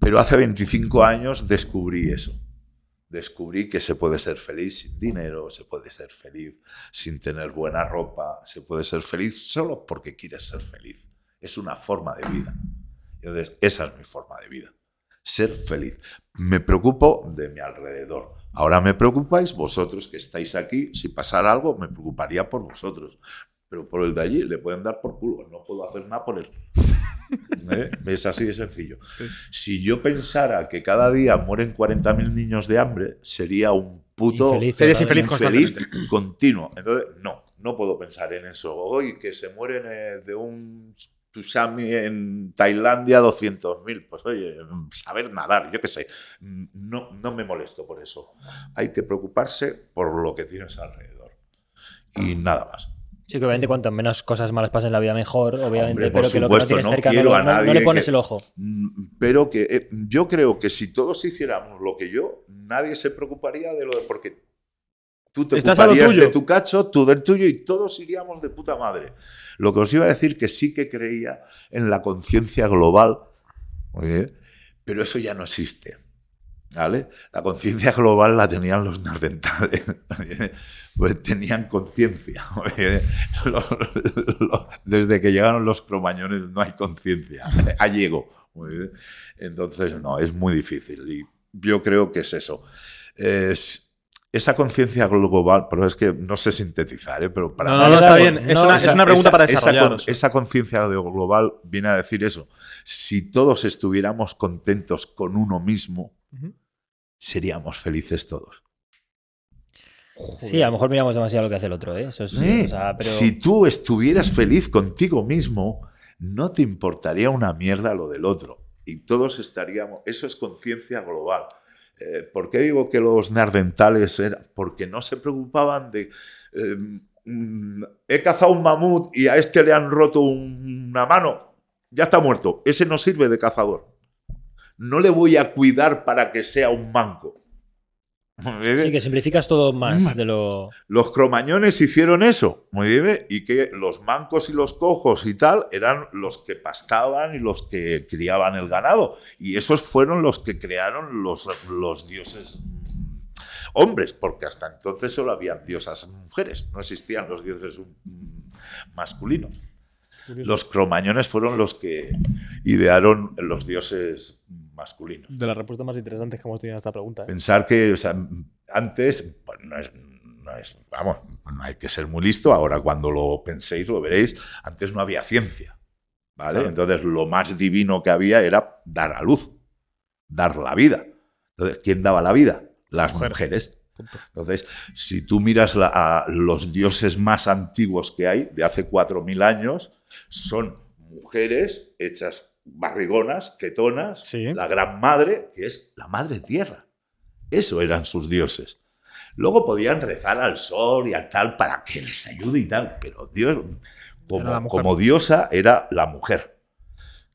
pero hace 25 años descubrí eso. Descubrí que se puede ser feliz sin dinero, se puede ser feliz sin tener buena ropa, se puede ser feliz solo porque quieres ser feliz. Es una forma de vida. Entonces, esa es mi forma de vida. Ser feliz. Me preocupo de mi alrededor. Ahora me preocupáis vosotros que estáis aquí. Si pasara algo, me preocuparía por vosotros. Pero por el de allí le pueden dar por culo. No puedo hacer nada por él. ¿Eh? Es así de sencillo. Si yo pensara que cada día mueren 40.000 niños de hambre, sería un puto Infeliz, infeliz infeliz continuo. Entonces, no, no puedo pensar en eso. Hoy que se mueren eh, de un en Tailandia 200.000. Pues oye, saber nadar, yo qué sé. No, no me molesto por eso. Hay que preocuparse por lo que tienes alrededor. Y nada más. Sí, que obviamente cuanto menos cosas malas pasen en la vida, mejor, obviamente, Hombre, pero que lo que no supuesto, tienes no cerca no, a no- no nadie le pones que- el ojo. Mm, Pero que eh, yo creo que si todos hiciéramos lo que yo, nadie se preocuparía de lo de. Porque Tú te Estás a lo ocuparías tuyo. de tu cacho, tú del tuyo y todos iríamos de puta madre. Lo que os iba a decir que sí que creía en la conciencia global, oye, pero eso ya no existe. ¿Vale? La conciencia global la tenían los nardentales. oye, Pues tenían conciencia. Desde que llegaron los cromañones no hay conciencia. Allego. oye. Entonces, no, es muy difícil. Y yo creo que es eso. Es- esa conciencia global, pero es que no sé sintetizar, ¿eh? pero para No, mí no, no, esa- está bien. Es no, una, esa- es una pregunta esa- para esa con- desarrollar. Esa, conciencia global viene a decir eso. Si todos estuviéramos contentos con uno mismo, seríamos felices todos. Sí, a lo mejor miramos demasiado lo que hace el otro, ¿eh? Eso sí, Sí. o sea, pero... Si tú estuvieras feliz contigo mismo, no te importaría una mierda lo del otro. Y todos estaríamos. Eso es conciencia global. Eh, ¿Por qué digo que los nardentales eran? Porque no se preocupaban de. eh, mm, he cazado un mamut y a este le han roto un- una mano. Ya está muerto. Ese no sirve de cazador. No le voy a cuidar para que sea un manco. Sí, que simplificas todo más de lo... Los cromañones hicieron eso, muy bien, y que los mancos y los cojos y tal eran los que pastaban y los que criaban el ganado. Y esos fueron los que crearon los, los dioses hombres, porque hasta entonces solo había diosas mujeres, no existían los dioses masculinos. Los cromañones fueron los que idearon los dioses masculinos. De las respuestas más interesantes que hemos tenido a esta pregunta. ¿eh? Pensar que o sea, antes, pues, no, es, no es- vamos, no hay que ser muy listo, ahora cuando lo penséis lo veréis, antes no había ciencia, ¿vale? Claro. Entonces lo más divino que había era dar a luz, dar la vida. Entonces, ¿quién daba la vida? Las Mujeres. Entonces, si tú miras la- a los dioses más antiguos que hay, de hace 4.000 años, son mujeres hechas barrigonas, tetonas, Sí. la gran madre, que es la madre tierra. Eso eran sus dioses. Luego podían rezar al sol y al tal para que les ayude y tal, pero Dios, como, diosa, era la mujer.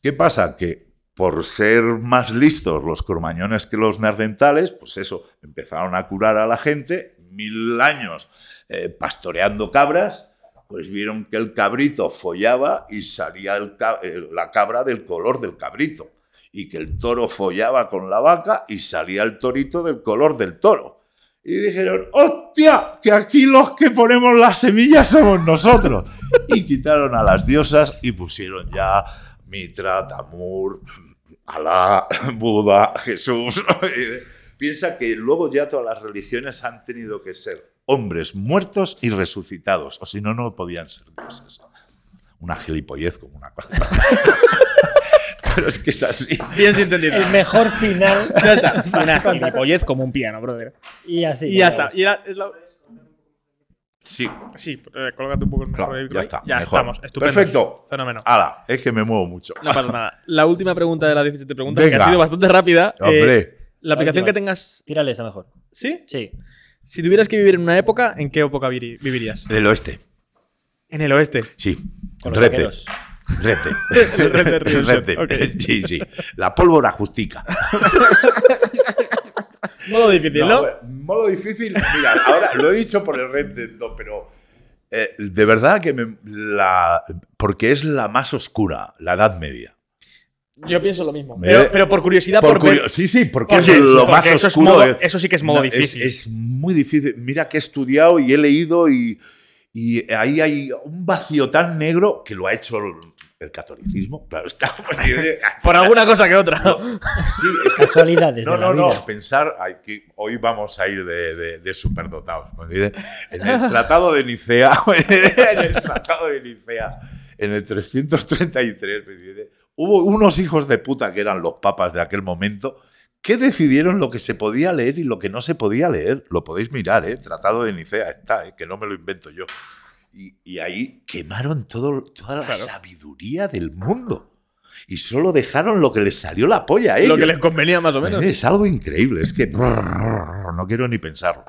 ¿Qué pasa? Que por ser más listos los cromañones que los nardentales, pues eso, empezaron a curar a la gente, mil años eh, pastoreando cabras, pues vieron que el cabrito follaba y salía eh, la cabra del color del cabrito, y que el toro follaba con la vaca y salía el torito del color del toro. Y dijeron, hostia, que aquí los que ponemos las semillas somos nosotros. Y quitaron a las diosas y pusieron ya Mitra, Tamur, Alá, Buda, Jesús. Piensa que luego ya todas las religiones han tenido que ser hombres muertos y resucitados, o si no, no podían ser dioses. Una gilipollez como una cosa. Pero es que es así. Bien entendido. El mejor final. Ya está. Una gilipollez como un piano, brother. Y así. Y ya está. Y es la- Sí, Sí, eh, colócate un poco el mejor Claro, ya está, Ya mejor. estamos. Estupendo. Perfecto. Fenómeno. ala, es que me muevo mucho. No pasa nada. La última pregunta de las 17 preguntas, que ha sido bastante rápida. eh, Hombre, la aplicación que tengas. Tírale esa mejor. ¿Sí? Sí. Si tuvieras que vivir en una época, ¿en qué época vivirías? del oeste. En el oeste. Sí. Con los Rete. vaqueros. Rete. El Rete Río Rete. Ok. Sí, sí. La pólvora justica. Modo difícil, ¿no? No, bueno, modo difícil. Mira, ahora lo he dicho por el Dead 2, pero eh, de verdad que me, la. Porque es la más oscura, la Edad Media. Yo pienso lo mismo. Pero, pero por curiosidad, por, Por ver- curio- sí, sí, porque, Porque- es lo porque más eso es oscuro. modo- eh. eso sí que es modo No, difícil. Es, muy difícil. Mira que he estudiado y he leído y, y ahí hay un vacío tan negro que lo ha hecho el, el catolicismo. Claro, está. por alguna cosa que otra. Sí, es Casualidades. No, no, no. vida. Pensar, hay que, hoy vamos a ir de, de- de superdotados. ¿me entiendes? En el Tratado de Nicea, en el Tratado de Nicea, en el 333, ¿me entiendes? Hubo unos hijos de puta que eran los papas de aquel momento que decidieron lo que se podía leer y lo que no se podía leer. Lo podéis mirar, ¿eh? Tratado de Nicea está, ¿eh? que no me lo invento yo. Y, y ahí quemaron todo, toda la Claro. sabiduría del mundo. Y solo dejaron lo que les salió la polla ellos. Lo que les convenía más o menos. Es algo increíble, es que no quiero ni pensarlo.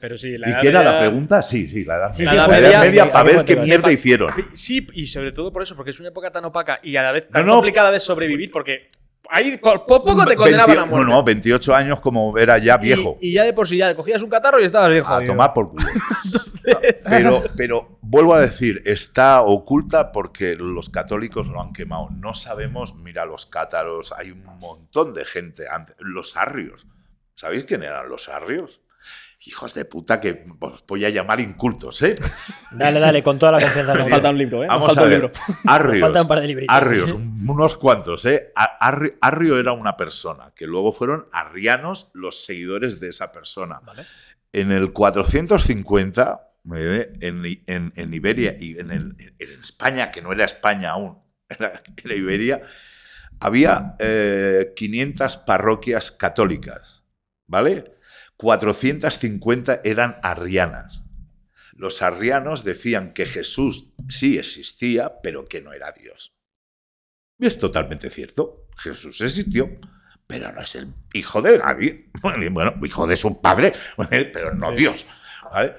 Pero sí, la ¿Y edad qué era la pregunta? Sí, sí, la edad Sí, media. sí, la fue edad media- media media- para ver qué mierda hicieron. Sí, y sobre todo por eso, porque es una época tan opaca y a la vez tan No, no. complicada de sobrevivir, porque Ahí por, poco te condenaban a 20 muerte. No, no, 28 años como era ya viejo. Y, ya de por sí ya cogías un catarro y estabas bien a tomar por culo. pero, pero vuelvo a decir, está oculta porque los católicos lo han quemado. No sabemos, mira, los cátaros, hay un montón de gente antes. Los arrios. ¿Sabéis quién eran los arrios? Hijos de puta que os voy a llamar incultos, ¿eh? Dale, dale, con toda la confianza. Nos falta un libro, ¿eh? Nos Vamos falta a un libro. Arrios. faltan un par de libritos, Arrios, unos cuantos, ¿eh? Arri- Arrio era una persona, que luego fueron arrianos los seguidores de esa persona. Vale. En el 450, ¿eh? en, en- en Iberia y en, el- en España, que no era España aún, era, era Iberia, había eh, 500 parroquias católicas, ¿vale? 450 eran arrianas. Los arrianos decían que Jesús sí existía, pero que no era Dios. Y es totalmente cierto. Jesús existió, pero no es el hijo de nadie. Bueno, hijo de su padre, pero no Sí. Dios. ¿vale?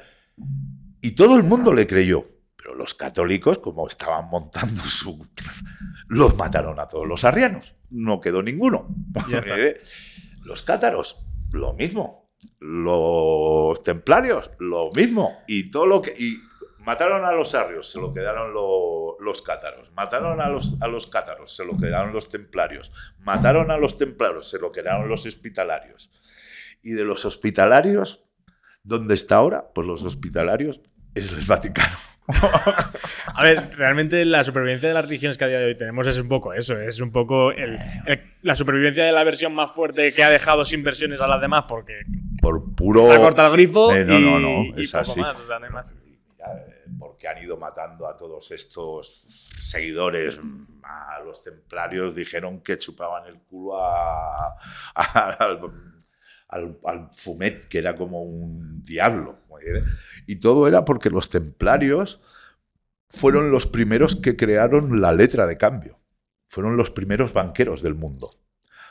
Y todo el mundo le creyó. Pero los católicos, como estaban montando su... Los mataron a todos los arrianos. No quedó ninguno. Los cátaros, lo mismo. Los templarios, lo mismo. Y todo lo que. Y mataron a los arrios, se lo quedaron lo- los cátaros. Mataron a los, a los cátaros, se lo quedaron los templarios. Mataron a los templarios, se lo quedaron los hospitalarios. Y de los hospitalarios, ¿dónde está ahora? Pues los hospitalarios es el Vaticano. A ver, realmente la supervivencia de las religiones que a día de hoy tenemos es un poco eso, es un poco el- la supervivencia de la versión más fuerte que ha dejado sin versiones a las demás porque Por puro. se ha cortado el grifo Eh, no, y, no, no, es así. más, o sea, no hay más. Y mira, Porque han ido matando a todos estos seguidores, a los templarios, dijeron que chupaban el culo a- a- al, al- al fumet, que era como un diablo. Y todo era porque los templarios fueron los primeros que crearon la letra de cambio. Fueron los primeros banqueros del mundo.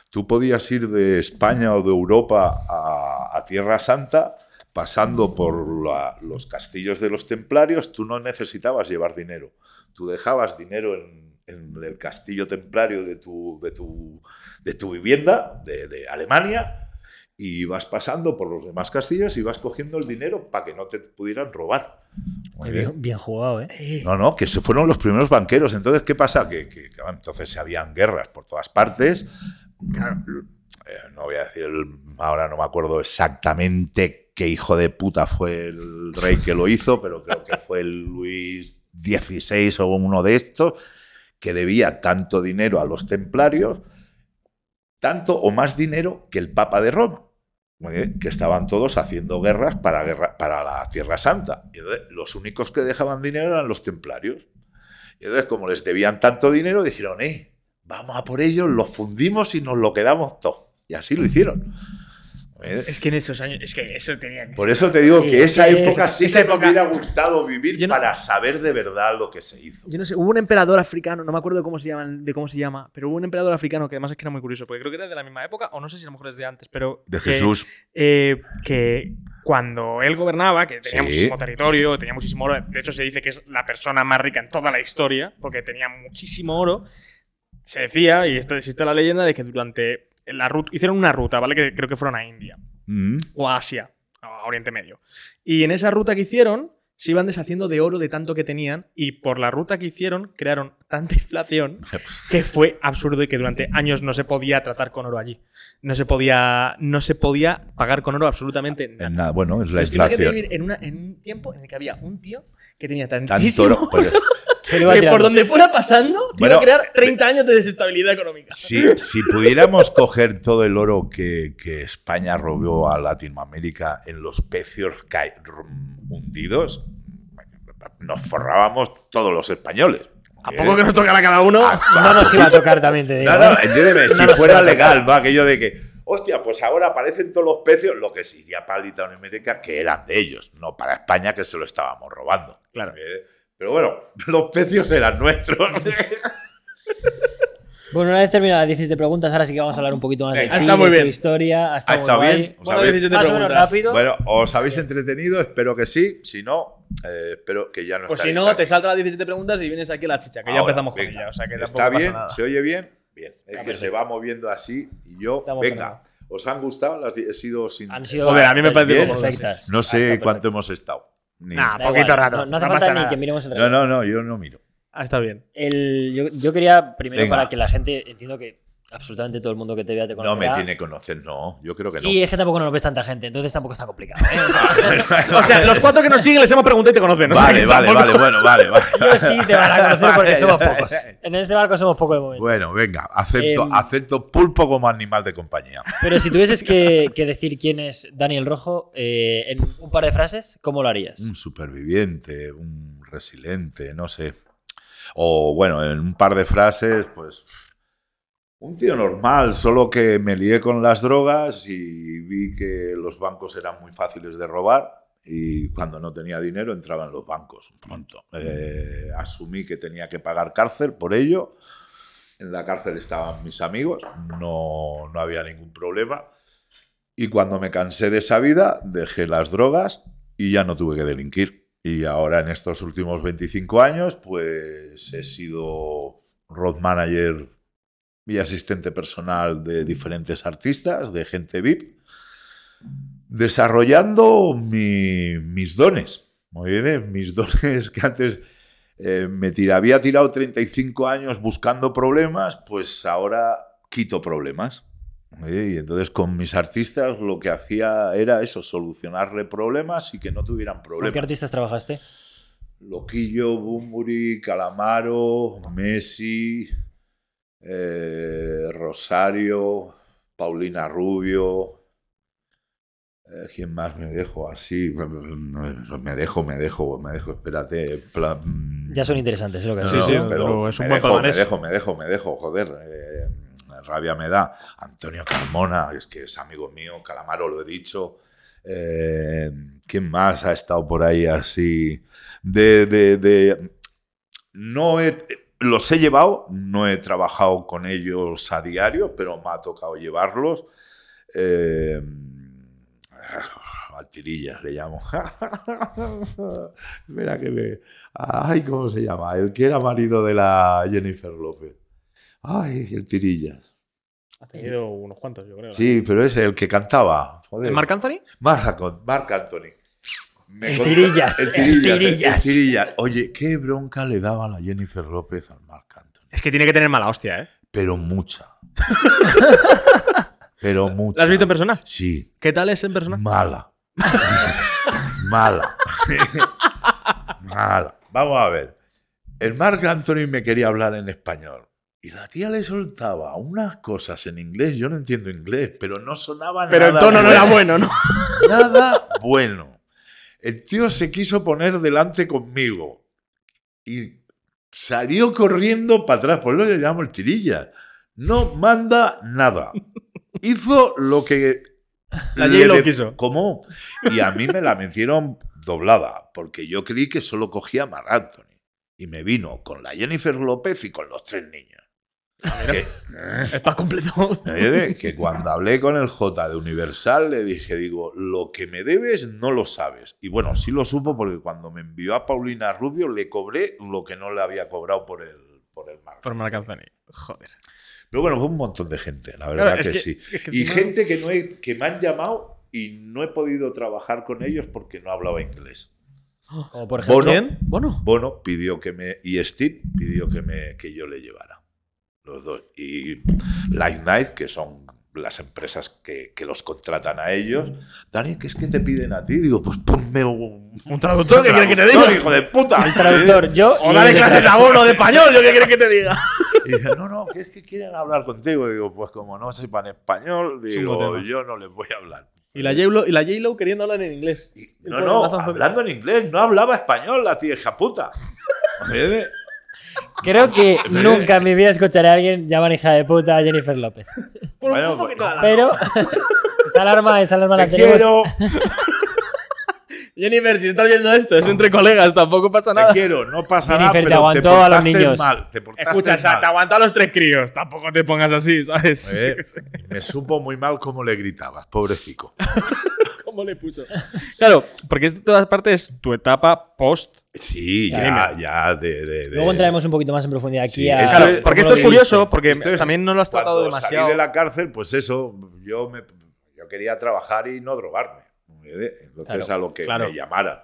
Tú podías ir de España o de Europa a, a Tierra Santa pasando por la- los castillos de los templarios, tú no necesitabas llevar dinero. Tú dejabas dinero en, en el castillo templario de tu, de tu, de tu vivienda, de, de Alemania, y vas pasando por los demás castillos y vas cogiendo el dinero para que no te pudieran robar. Muy bien. Bien, bien jugado, ¿eh? No, no, que se fueron los primeros banqueros. Entonces, ¿qué pasa? Que, que- que, entonces se habían guerras por todas partes. Eh, no voy a decir, ahora no me acuerdo exactamente qué hijo de puta fue el rey que lo hizo, pero creo que fue el Luis XVI o uno de estos, que debía tanto dinero a los templarios, tanto o más dinero que el Papa de Roma. Que estaban todos haciendo guerras para, para la Tierra Santa. Y entonces, los únicos que dejaban dinero eran los templarios. Y entonces, como les debían tanto dinero, dijeron, eh, vamos a por ellos, los fundimos y nos lo quedamos todo. Y así lo hicieron. Es que en esos años, es que eso tenía que Por eso te digo Sí, que esa es que época sí esa que me época- hubiera gustado vivir no- para saber de verdad lo que se hizo. Yo no sé, hubo un emperador africano, no me acuerdo de cómo se llama, de cómo se llama, pero hubo un emperador africano que además es que era muy curioso, porque creo que era de la misma época, o no sé si a lo mejor es de antes, pero. De que- Jesús. eh, que cuando él gobernaba, que tenía Sí. muchísimo territorio, tenía muchísimo oro, de hecho se dice que es la persona más rica en toda la historia, porque tenía muchísimo oro, se decía, y esto existe la leyenda, de que durante la ruta, hicieron una ruta, ¿vale? Que creo que fueron a India Mm. o a Asia, a Oriente Medio. Y en esa ruta que hicieron, se iban deshaciendo de oro de tanto que tenían, y por la ruta que hicieron, crearon tanta inflación que fue absurdo y que durante años no se podía tratar con oro allí. No se podía, no se podía pagar con oro absolutamente nada. En nada, bueno, es la inflación. vivir en, una- en un tiempo en el que había un tío que tenía Tanto tantísimo oro, pues, que por donde fuera pasando te iba Bueno, a crear 30 años de desestabilidad económica. si, si pudiéramos coger todo el oro que, que España robó a Latinoamérica en los pecios hundidos, nos forrábamos todos los españoles. ¿A poco que nos tocará cada uno? Ah, No nos iba a tocar también, te digo. No, no, ¿eh? entiéndeme, si No nos fuera iba legal, va, aquello de que, hostia, pues ahora aparecen todos los pecios, lo que se iría para Latinoamérica, que eran de ellos, no para España, que se lo estábamos robando. Claro. Eh, Pero bueno, los pecios eran nuestros. Bueno, una vez terminadas las 17 preguntas, ahora sí que vamos a hablar un poquito más de ti, está muy de tu bien. historia. Ha estado Ah, está muy bien. O sea, Bueno, bien. 17 Más o rápido. Bueno, ¿os habéis entretenido? Espero que sí. Si no, eh, espero que ya no Pues si no, aquí. te salta las 17 preguntas y vienes aquí a la chicha, que ya Ahora, empezamos con venga. ella. O sea que tampoco Está pasa bien, nada. se oye bien. bien. Es Está que se va moviendo así y yo, Estamos venga, ¿os han gustado? Las he sido sin... Han sido Joder, a mí me parece perfectas. No Ah, sé está cuánto hemos estado. Ni- Nah, Da poquito igual, rato. No, no hace no falta ni nada. que miremos el no, reloj. no, no, yo no miro. Ah, está bien. El- yo, yo quería, primero, Venga. para que la gente, entiendo que absolutamente todo el mundo que te vea te No conocerá. me tiene que conocer, no. Yo creo que Sí, es que tampoco nos ves tanta gente, entonces tampoco está complicado. ¿eh? O sea, no. O sea, los cuatro que nos siguen les hemos preguntado y te conocen. o sea, Vale, vale, tampoco- vale, bueno, vale, vale. yo sí te van a conocer porque somos pocos. En este barco somos pocos de momento. Bueno, venga, acepto, Em, acepto pulpo como animal de compañía. Pero si tuvieses que, que decir quién es Daniel Rojo eh, en un par de frases, ¿cómo lo harías? Un superviviente, un resiliente, no sé. O bueno, en un par de frases, pues. Un tío normal, solo que me lié con las drogas y vi que los bancos eran muy fáciles de robar. Y cuando no tenía dinero entraba en los bancos. Pronto. Eh, asumí que tenía que pagar cárcel por ello. En la cárcel estaban mis amigos, no, no había ningún problema. Y cuando me cansé de esa vida, dejé las drogas y ya no tuve que delinquir. Y ahora en estos últimos 25 años, pues he sido road manager y asistente personal de diferentes artistas, de gente VIP, desarrollando mi- mis dones. Muy bien, mis dones que antes eh, me tira- había tirado 35 años buscando problemas, pues ahora quito problemas. ¿eh? Y entonces con mis artistas lo que hacía era eso, solucionarle problemas y que no tuvieran ¿Con problemas. qué artistas trabajaste? Loquillo, Bumburi, Calamaro, Messi, eh, Rosario, Paulina Rubio. eh, ¿Quién más me dejo así? Me dejo, me dejo, me dejo, espérate. mm, Ya son interesantes, es lo que no, Sí, no, sí, pero es un me buen dejo, me dejo, me dejo, me dejo, joder. eh, rabia me da. Antonio Carmona, es que es amigo mío, Calamaro lo he dicho. Eh, ¿Quién más ha estado por ahí así? De, de, de- no he, los he llevado, no he trabajado con ellos a diario, pero me ha tocado llevarlos. Eh, Altirillas le llamo. Mira que me. Ay, ¿cómo se llama? El que era marido de la Jennifer López. Ay, el Tirillas. Ha tenido unos cuantos, yo creo. Sí, pero es el que cantaba. Joder. ¿El Marc Anthony? Marc Anthony. Marc Anthony. Me El contó- Tirillas, El el Tirillas. el- Tirillas. el Tirillas. Oye, qué bronca le daba la Jennifer López al Marc Anthony. Es que tiene que tener mala hostia, ¿eh? Pero mucha. pero mucha. ¿La has visto en persona? Sí. ¿Qué tal es en persona? Mala. Mala. Mala. Vamos a ver. El Marc Anthony me quería hablar en español. Y la tía le soltaba unas cosas en inglés. Yo no entiendo inglés, pero no sonaba Pero el nada tono no era bueno, ¿no? Nada bueno. El tío se quiso poner delante conmigo. Y salió corriendo para atrás. Por eso le llamo el tirilla. No manda nada. Hizo lo que. De- quiso. ¿Cómo? Y a mí me la metieron doblada. Porque yo creí que solo cogía a Marc Anthony. Y me vino con la Jennifer López y con los tres niños. Para completo. Que cuando hablé con el J de Universal le dije, digo, lo que me debes no lo sabes. Y bueno, sí lo supo porque cuando me envió a Paulina Rubio le cobré lo que no le había cobrado por el, por el marco. Por Marc Anthony. Joder. Pero bueno, fue un montón de gente, la verdad Claro, que, que- sí. es que y gente que, no he- que me han llamado y no he podido trabajar con ellos porque no hablaba inglés. Como por ejemplo. Bono. ¿Quién? Bueno. Bono pidió que me. Y Steve pidió que, me, que yo le llevara. Los dos. Y Light Night, que son las empresas que, que los contratan a ellos. Dani, ¿qué es que te piden a ti? Digo, pues ponme un. ¿Un traductor? ¿Qué quieres que te diga? hijo de puta! El traductor, yo. O dale clases de detrás. abono de español, ¿yo qué quieres que te diga? Y dice, no, no, que es que quieren hablar contigo. Digo, pues como no sepan español, digo, yo no les voy a hablar. Y la J-Lo, y la J-Lo queriendo hablar en inglés. Y- no, no, hablando en inglés, no hablaba español la tía hija puta. Creo que nunca en mi vida escucharé a alguien llamar hija de puta a Jennifer López. Por Bueno, un poquito pues- de la- Pero esa alarma, esa alarma la Te tenemos. quiero. Jennifer, si estás viendo esto, es entre colegas, tampoco pasa Te nada. quiero, no pasa Jennifer, nada, te pero te, aguantó a los niños. mal. Te portaste Escucha, o sea, mal. te aguanta a los tres críos. Tampoco te pongas así, ¿sabes? Eh, me supo muy mal cómo le gritabas, pobrecito. ¿Cómo le puso? Claro, porque es de todas partes tu etapa post. Sí, ya, ya de, de- de- Luego entraremos un poquito más en profundidad aquí Sí, a. esto Claro, porque esto es curioso, porque Esto es también no lo has tratado demasiado. Salí de la cárcel, pues eso, yo, me, yo quería trabajar y no drogarme. Entonces Claro, a lo que claro. me llamaran.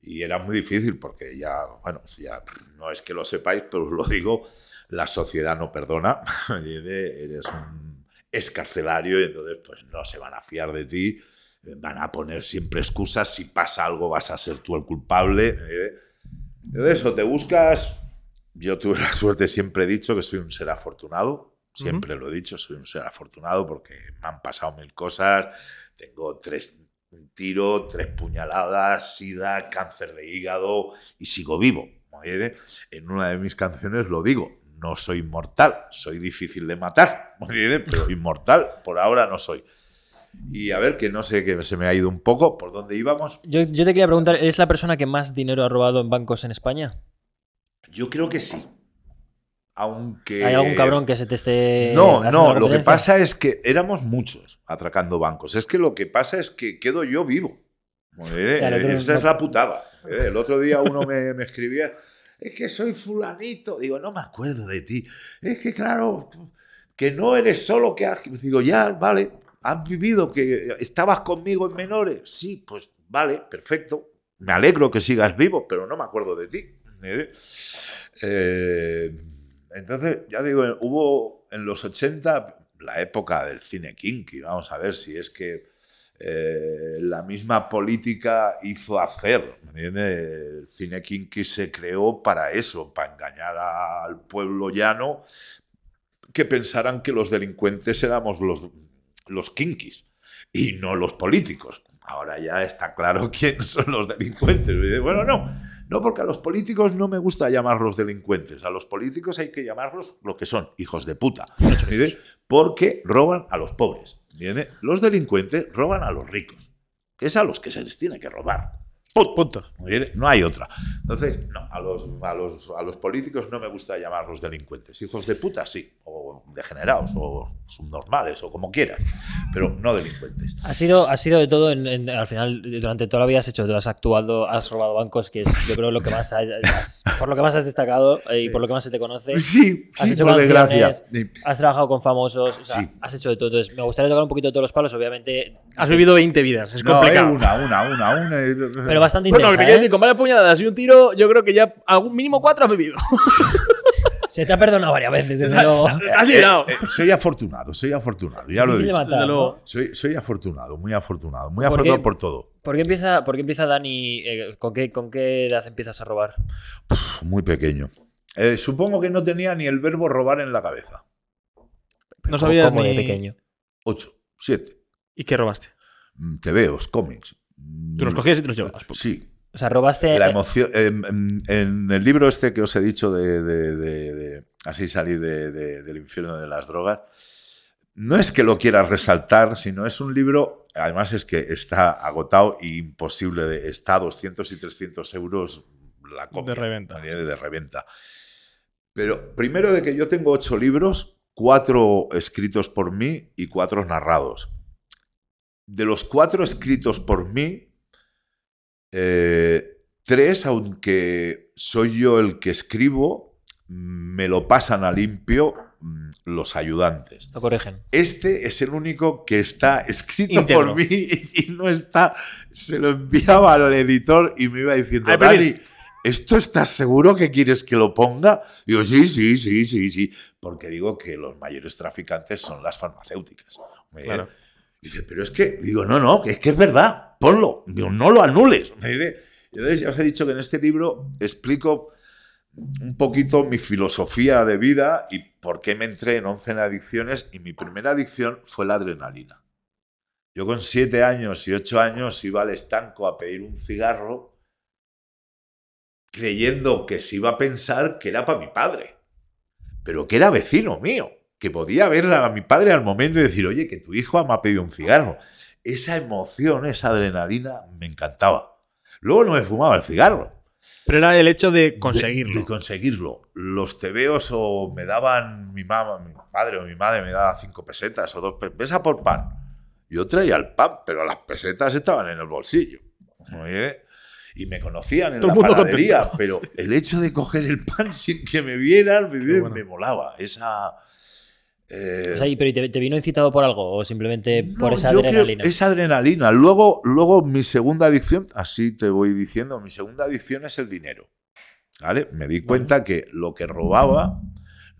Y era muy difícil porque ya, bueno, ya no es que lo sepáis, pero os lo digo, la sociedad no perdona. Eres un escarcelario y entonces pues no se van a fiar de ti. Van a poner siempre excusas. Si pasa algo vas a ser tú el culpable. ¿eh? Entonces, o te buscas yo tuve la suerte, siempre he dicho que soy un ser afortunado. Siempre lo he dicho, soy un ser afortunado porque me han pasado mil cosas. Tengo tres un tiro, tres puñaladas, sida, cáncer de hígado y sigo vivo. ¿entiende? En una de mis canciones lo digo, no soy inmortal, soy difícil de matar, ¿entiende? pero inmortal por ahora no soy. Y a ver, que no sé, que se me ha ido un poco, ¿por dónde íbamos? Yo, yo te quería preguntar, ¿eres la persona que más dinero ha robado en bancos en España? Yo creo que sí. Aunque... ¿Hay algún cabrón que se te esté. No, no, lo que pasa es que éramos muchos atracando bancos. Es que lo que pasa es que quedo yo vivo. Eh, Claro, Esa es no- la putada. Eh, El otro día uno me, me escribía, es que soy fulanito. Digo, no me acuerdo de ti. Es que claro, que no eres solo que has... Digo, ya, vale, has vivido, que estabas conmigo en menores. Sí, pues vale, perfecto. Me alegro que sigas vivo, pero no me acuerdo de ti. Eh, eh, entonces, ya digo, hubo en los 80 la época del cine kinky. Vamos a ver si es que eh, la misma política hizo hacer. El cine kinky se creó para eso, para engañar al pueblo llano que pensaran que los delincuentes éramos los, los kinkis y no los políticos. Ahora ya está claro quién son los delincuentes. Bueno, no, no, porque a los políticos no me gusta llamarlos delincuentes. A los políticos hay que llamarlos lo que son, hijos de puta. ¿entiendes? Porque roban a los pobres. ¿entiendes? Los delincuentes roban a los ricos, que es a los que se les tiene que robar. Punto. No hay otra. Entonces, no, a los, a, los, a los políticos no me gusta llamarlos delincuentes. Hijos de puta, sí. O degenerados, o subnormales, o como quieras. Pero no delincuentes. Ha sido, ha sido de todo, en- en- al final, durante toda la vida has hecho, has actuado, has robado bancos, que es yo creo lo que más has- has- por lo que más has destacado eh, y por lo que más se te conoce. Sí, Has sí, hecho por desgracia. Sí. Has trabajado con famosos, o sea, Sí. has hecho de todo. Entonces, me gustaría tocar un poquito de todos los palos, obviamente. Has vivido 20 vidas, es No, complicado. eh, una, una, una, una. eh, Pero bastante Bueno, intensa, te quiero ¿eh? decir, con varias puñaladas y un tiro, yo creo que ya algún mínimo cuatro has vivido. Se te ha perdonado varias veces, desde luego. Has librado. Eh, soy afortunado, soy afortunado, ya lo he dicho. Soy, soy afortunado, muy afortunado, muy ¿Por afortunado qué? por todo. ¿Por qué empieza, por qué empieza Dani? eh, ¿con, qué, ¿Con qué edad empiezas a robar? Muy pequeño. Eh, supongo que no tenía ni el verbo robar en la cabeza. No sabía ¿Cómo ni... de pequeño? Ocho, siete. ¿Y qué robaste? Mm, TVOs, cómics. Mm, Tú los cogías y te los llevabas. Sí. O sea, robaste. La emoción. En, en- en el libro este que os he dicho de, de- de- de Así salí de- de- del infierno de las drogas, no es que lo quieras resaltar, sino es un libro, además es que está agotado e imposible, de, está a 200 y 300 euros la copia. De reventa. De reventa. Pero primero de que yo tengo ocho libros, cuatro escritos por mí y cuatro narrados. De los cuatro escritos por mí, eh, tres, aunque soy yo el que escribo, me lo pasan a limpio mm, los ayudantes. Lo corrigen. Este es el único que está escrito por mí y no está. Se lo enviaba al editor y me iba diciendo, Dani, ¿esto estás seguro que quieres que lo ponga? Digo, sí, sí, sí, sí, sí. Porque digo que los mayores traficantes son las farmacéuticas. Claro. Dice, pero es que, digo, no, no, es que es verdad, ponlo, digo, no lo anules. Me dice, entonces ya os he dicho que en este libro explico un poquito mi filosofía de vida y por qué me entré en 11 en adicciones y mi primera adicción fue la adrenalina. Yo con 7 años y 8 años iba al estanco a pedir un cigarro creyendo que se iba a pensar que era para mi padre, pero que era vecino mío, que podía ver a mi padre al momento y decir, oye, que tu hijo me ha pedido un cigarro. Esa emoción, esa adrenalina me encantaba. Luego no me fumaba el cigarro. Pero era el hecho de De- conseguirlo. De, conseguirlo. Los tebeos o me daban mi mamá, mi padre o mi madre me daba cinco pesetas o dos pe- pesa por pan. Yo traía el pan, pero las pesetas estaban en el bolsillo. Y me conocían en Todo la panadería, pero el hecho de coger el pan sin que me vieran me, bueno. me molaba. Esa. Eh, O sea, y- pero ¿y te, te vino incitado por algo o simplemente por esa adrenalina? esa adrenalina. Luego, luego mi segunda adicción, así te voy diciendo, mi segunda adicción es el dinero. ¿Vale? Me di cuenta que lo que robaba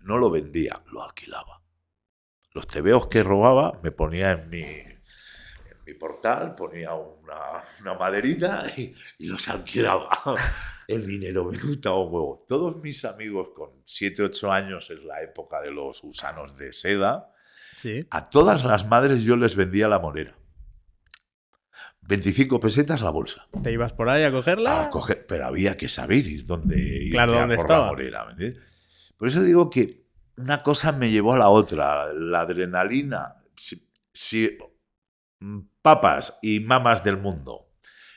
no lo vendía, lo alquilaba. Los tebeos que robaba me ponía en mi, mi portal, ponía una, una maderita y, y los alquilaba. El dinero me gustaba un huevo. Todos mis amigos con 7, 8 años es la época de los gusanos de seda. Sí. A todas las madres yo les vendía la morera. 25 pesetas la bolsa. Te ibas por ahí a cogerla. A coger- pero había que saber ir dónde Claro, dónde por estaba. la morera. Por eso digo que una cosa me llevó a la otra. La adrenalina. Si, si- papas y mamas del mundo,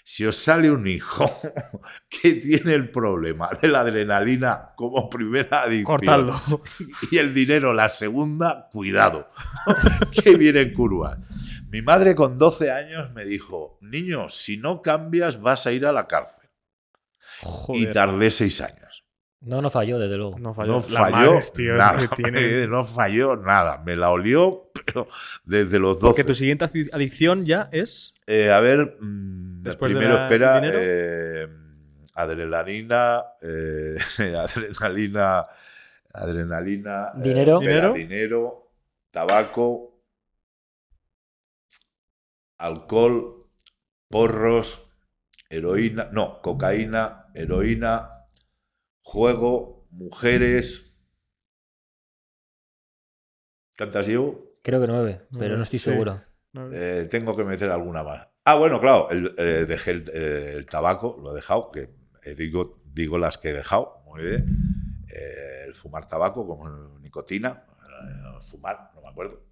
si os sale un hijo que tiene el problema de la adrenalina como primera adicción Cortadlo. y el dinero la segunda, cuidado, que vienen curvas. Mi madre con 12 años me dijo, niño, si no cambias vas a ir a la cárcel. Y tardé seis años. No, no falló, desde luego. No falló. No falló tío, nada. que tienen- No falló nada. Me la olió, pero desde los 12. Porque tu siguiente adic- adicción ya es. Eh, a ver, mm, Después de primero la- espera. eh, adrenalina, eh, adrenalina, adrenalina, eh, Dinero. espera, Dinero. dinero, tabaco, alcohol, porros, heroína, no, cocaína, heroína, juego, mujeres. ¿Cuántas llevo? Creo que nueve, pero no estoy sí. seguro. Eh, tengo que meter alguna más. Ah, bueno, claro, el- eh, dejé el, eh, el tabaco, lo he dejado, que eh, digo, digo las que he dejado, muy bien. Eh, el fumar tabaco como nicotina, eh, fumar, no me acuerdo.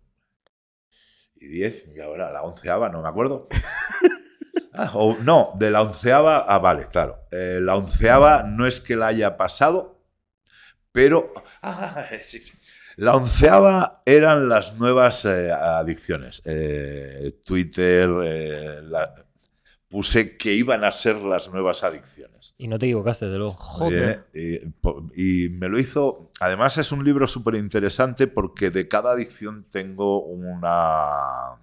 Y 10, y ahora la onceava, no me acuerdo. Ah, o- no, de la onceava, ah, vale, claro. Eh, la onceava no es que la haya pasado, pero... ah, sí. La onceava eran las nuevas eh, adicciones. Eh, Twitter, la- puse que iban a ser las nuevas adicciones. Y no te equivocaste, desde luego. Joder. Eh, y, y me lo hizo. Además, es un libro súper interesante porque de cada adicción tengo una.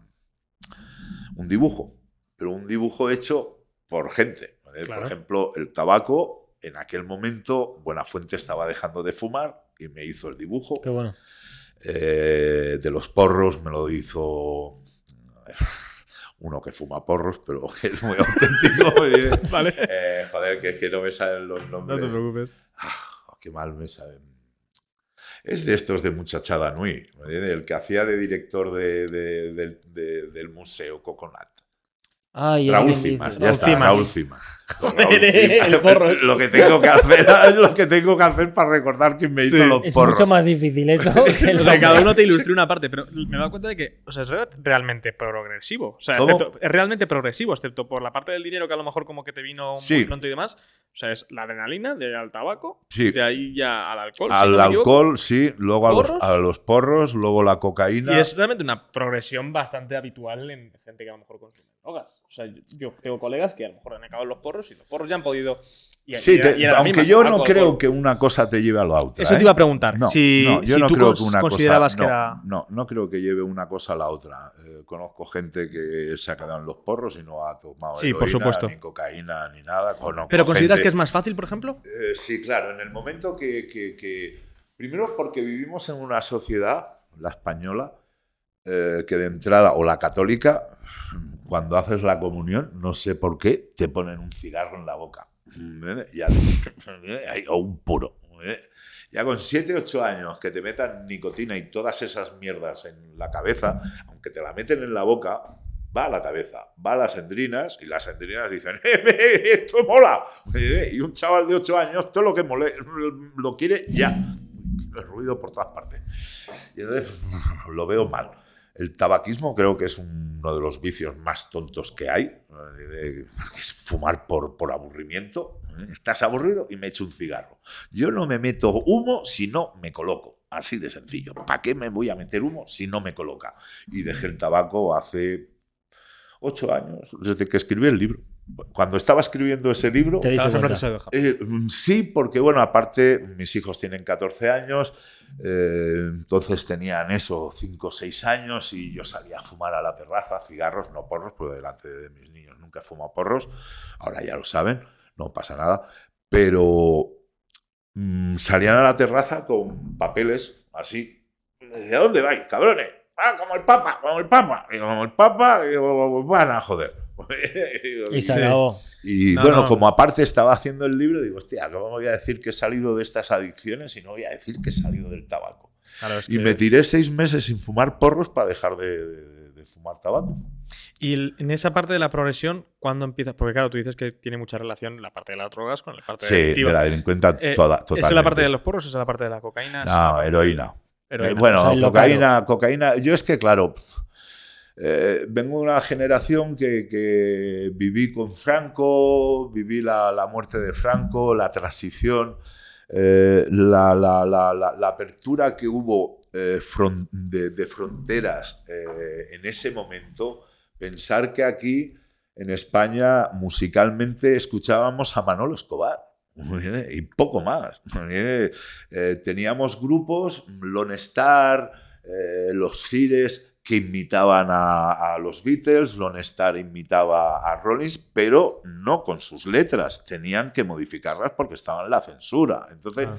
un dibujo. Pero un dibujo hecho por gente. ¿vale? Claro. Por ejemplo, el tabaco, en aquel momento, Buenafuente estaba dejando de fumar y me hizo el dibujo. Qué bueno. Eh, de los porros me lo hizo uno que fuma porros, pero que es muy auténtico. Eh, Vale. eh, joder, que no me salen los No nombres. te preocupes. Ah, qué mal me saben. Es de estos de muchachada Nui, el que hacía de director de- de- del- de- del museo Coconut. Ay, Raúl Cimas, ya está, Cimas. Raúl Cimas. Joder, el porros. Lo que tengo que hacer es lo que tengo que hacer para recordar quién me hizo Sí. los Es porros. mucho más difícil eso que el O sea, cada uno te ilustre una parte, pero me he dado cuenta de que o sea, es re- realmente progresivo. O sea, es realmente progresivo, excepto por la parte del dinero que a lo mejor como que te vino muy Sí. pronto y demás. O sea, es la adrenalina, de ahí al tabaco, Sí. de ahí ya al alcohol. si Al no alcohol, sí, luego a los, ¿Porros? a los porros, luego la cocaína. Y es realmente una progresión bastante habitual en gente que a lo mejor consume drogas. O sea, yo, yo tengo colegas que a lo mejor han acabado los porros y los porros ya han podido. y- Sí, y- te- y era la aunque misma, yo no creo que una cosa te lleve a la otra. Eso ¿eh? te iba a preguntar. No, si no, yo si no tú creo que una considerabas cosa. que no, era. no, no creo que lleve una cosa a la otra. Eh, conozco gente que se ha quedado en los porros y no ha tomado Sí, por heroína, supuesto. ni cocaína, ni nada. Conozco ¿Pero consideras gente- que es más fácil, por ejemplo? Eh, sí, claro, en el momento que, que- que- Primero porque vivimos en una sociedad, la española, eh, que de entrada, o la católica, cuando haces la comunión, no sé por qué, te ponen un cigarro en la boca. ¿Eh? O un puro. ¿eh? Ya con 7, 8 años que te metan nicotina y todas esas mierdas en la cabeza, aunque te la meten en la boca, va a la cabeza, va a las endrinas y las endrinas dicen, "Eh, esto mola. Y un chaval de 8 años, todo lo que mole, lo quiere ya. El ruido por todas partes. Y entonces lo veo mal. El tabaquismo creo que es uno de los vicios más tontos que hay. eh, Es fumar por, por aburrimiento. ¿eh? Estás aburrido y me echo un cigarro. Yo no me meto humo si no me coloco. Así de sencillo. ¿Para qué me voy a meter humo si no me coloca? Y dejé el tabaco hace ocho años, desde que escribí el libro. Cuando estaba escribiendo ese libro, Te de eh, mm, sí, porque bueno, aparte mis hijos tienen 14 años, eh, entonces tenían eso, 5 o 6 años y yo salía a fumar a la terraza, cigarros, no porros, porque delante de mis niños nunca he fumado porros, ahora ya lo saben, no pasa nada, pero mm, salían a la terraza con papeles así, ¿de dónde vais, cabrones? Ah, como el Papa, como el Papa, y como el Papa, y van a joder. Y se acabó. Y No, bueno, no. como aparte estaba haciendo el libro, digo, hostia, ¿cómo voy a decir que he salido de estas adicciones y no voy a decir que he salido del tabaco? Claro, Y que- me tiré seis meses sin fumar porros para dejar de, de- de fumar tabaco. Y el- en esa parte de la progresión, ¿cuándo empiezas? Porque claro, tú dices que tiene mucha relación la parte de las drogas con la parte Sí, delictiva. de la delincuenta Eh, toda, ¿Es totalmente. la parte de los porros o es la parte de la cocaína? ¿Es en la No, heroína. heroína? Eh, bueno, O sea, cocaína, cocaína. Yo es que, claro, eh, vengo de una generación que, viví con Franco, viví la, muerte de Franco, la transición, eh, la, la- la- apertura que hubo eh, de, fronteras eh, en ese momento. Pensar que aquí, en España, musicalmente escuchábamos a Manolo Escobar. Y poco más. Teníamos grupos, Lone Star, los Sires, que imitaban a, a los Beatles, Lone Star imitaba a Rollins, pero no con sus letras, tenían que modificarlas porque estaban en la censura. Entonces, Ah.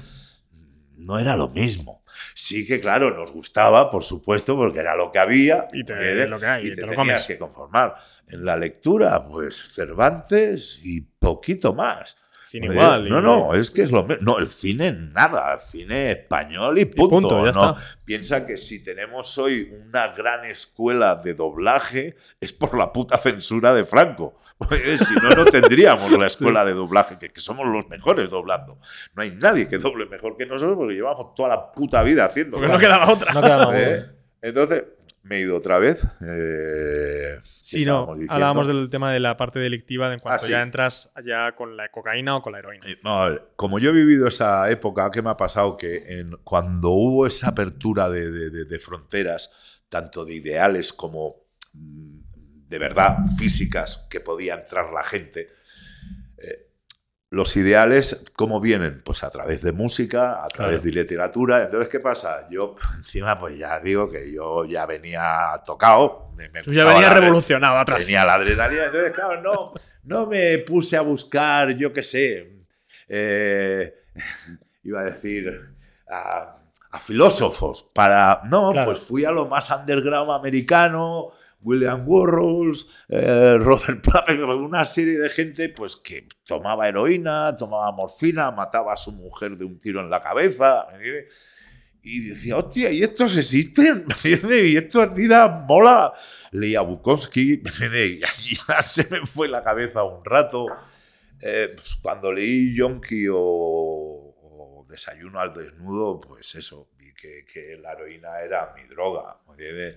no era lo mismo. Sí que, claro, nos gustaba, por supuesto, porque era lo que había. Y te- lo que hay, y y te, te lo tenías comes. que conformar. En la lectura, pues Cervantes y poquito más. Cine Oye, igual. y- No, no, es que es lo mismo. No, el cine nada, el cine español y punto. punto, ya ¿no? está. Piensa que si tenemos hoy una gran escuela de doblaje es por la puta censura de Franco. Si no, no tendríamos la escuela de doblaje, que, que somos los mejores doblando. No hay nadie que doble mejor que nosotros porque llevamos toda la puta vida haciendo. Porque no quedaba otra. No queda más ¿Eh? Entonces, me he ido otra vez. eh, Sí, ¿qué no. Hablábamos del tema de la parte delictiva de en cuanto Ah, sí. ya entras ya con la cocaína o con la heroína. Eh, no, a ver, como yo he vivido esa época, ¿qué me ha pasado? Que en- cuando hubo esa apertura de, de- de- de fronteras, tanto de ideales como mm, de verdad físicas, que podía entrar la gente, los ideales, ¿cómo vienen? Pues a través de música, a través Claro. de literatura. Entonces, ¿qué pasa? Yo, encima, pues ya digo que yo ya venía tocado. me- Tú ya venías revolucionado atrás. Tenía la adrenalina. Entonces, claro, no, no me puse a buscar, yo qué sé, eh, iba a decir, a, a filósofos para... No, Claro. pues fui a lo más underground americano, William Burroughs, eh, Robert Palmer, una serie de gente pues que tomaba heroína, tomaba morfina, mataba a su mujer de un tiro en la cabeza. ¿me? Y decía, hostia, ¿y estos existen? ¿Me? Y esto es vida mola. Leía Bukowski, ¿me y ya se me fue la cabeza un rato. Eh, pues, cuando leí Yonki o, o Desayuno al Desnudo, pues eso, vi que, que la heroína era mi droga. ¿me entiendes?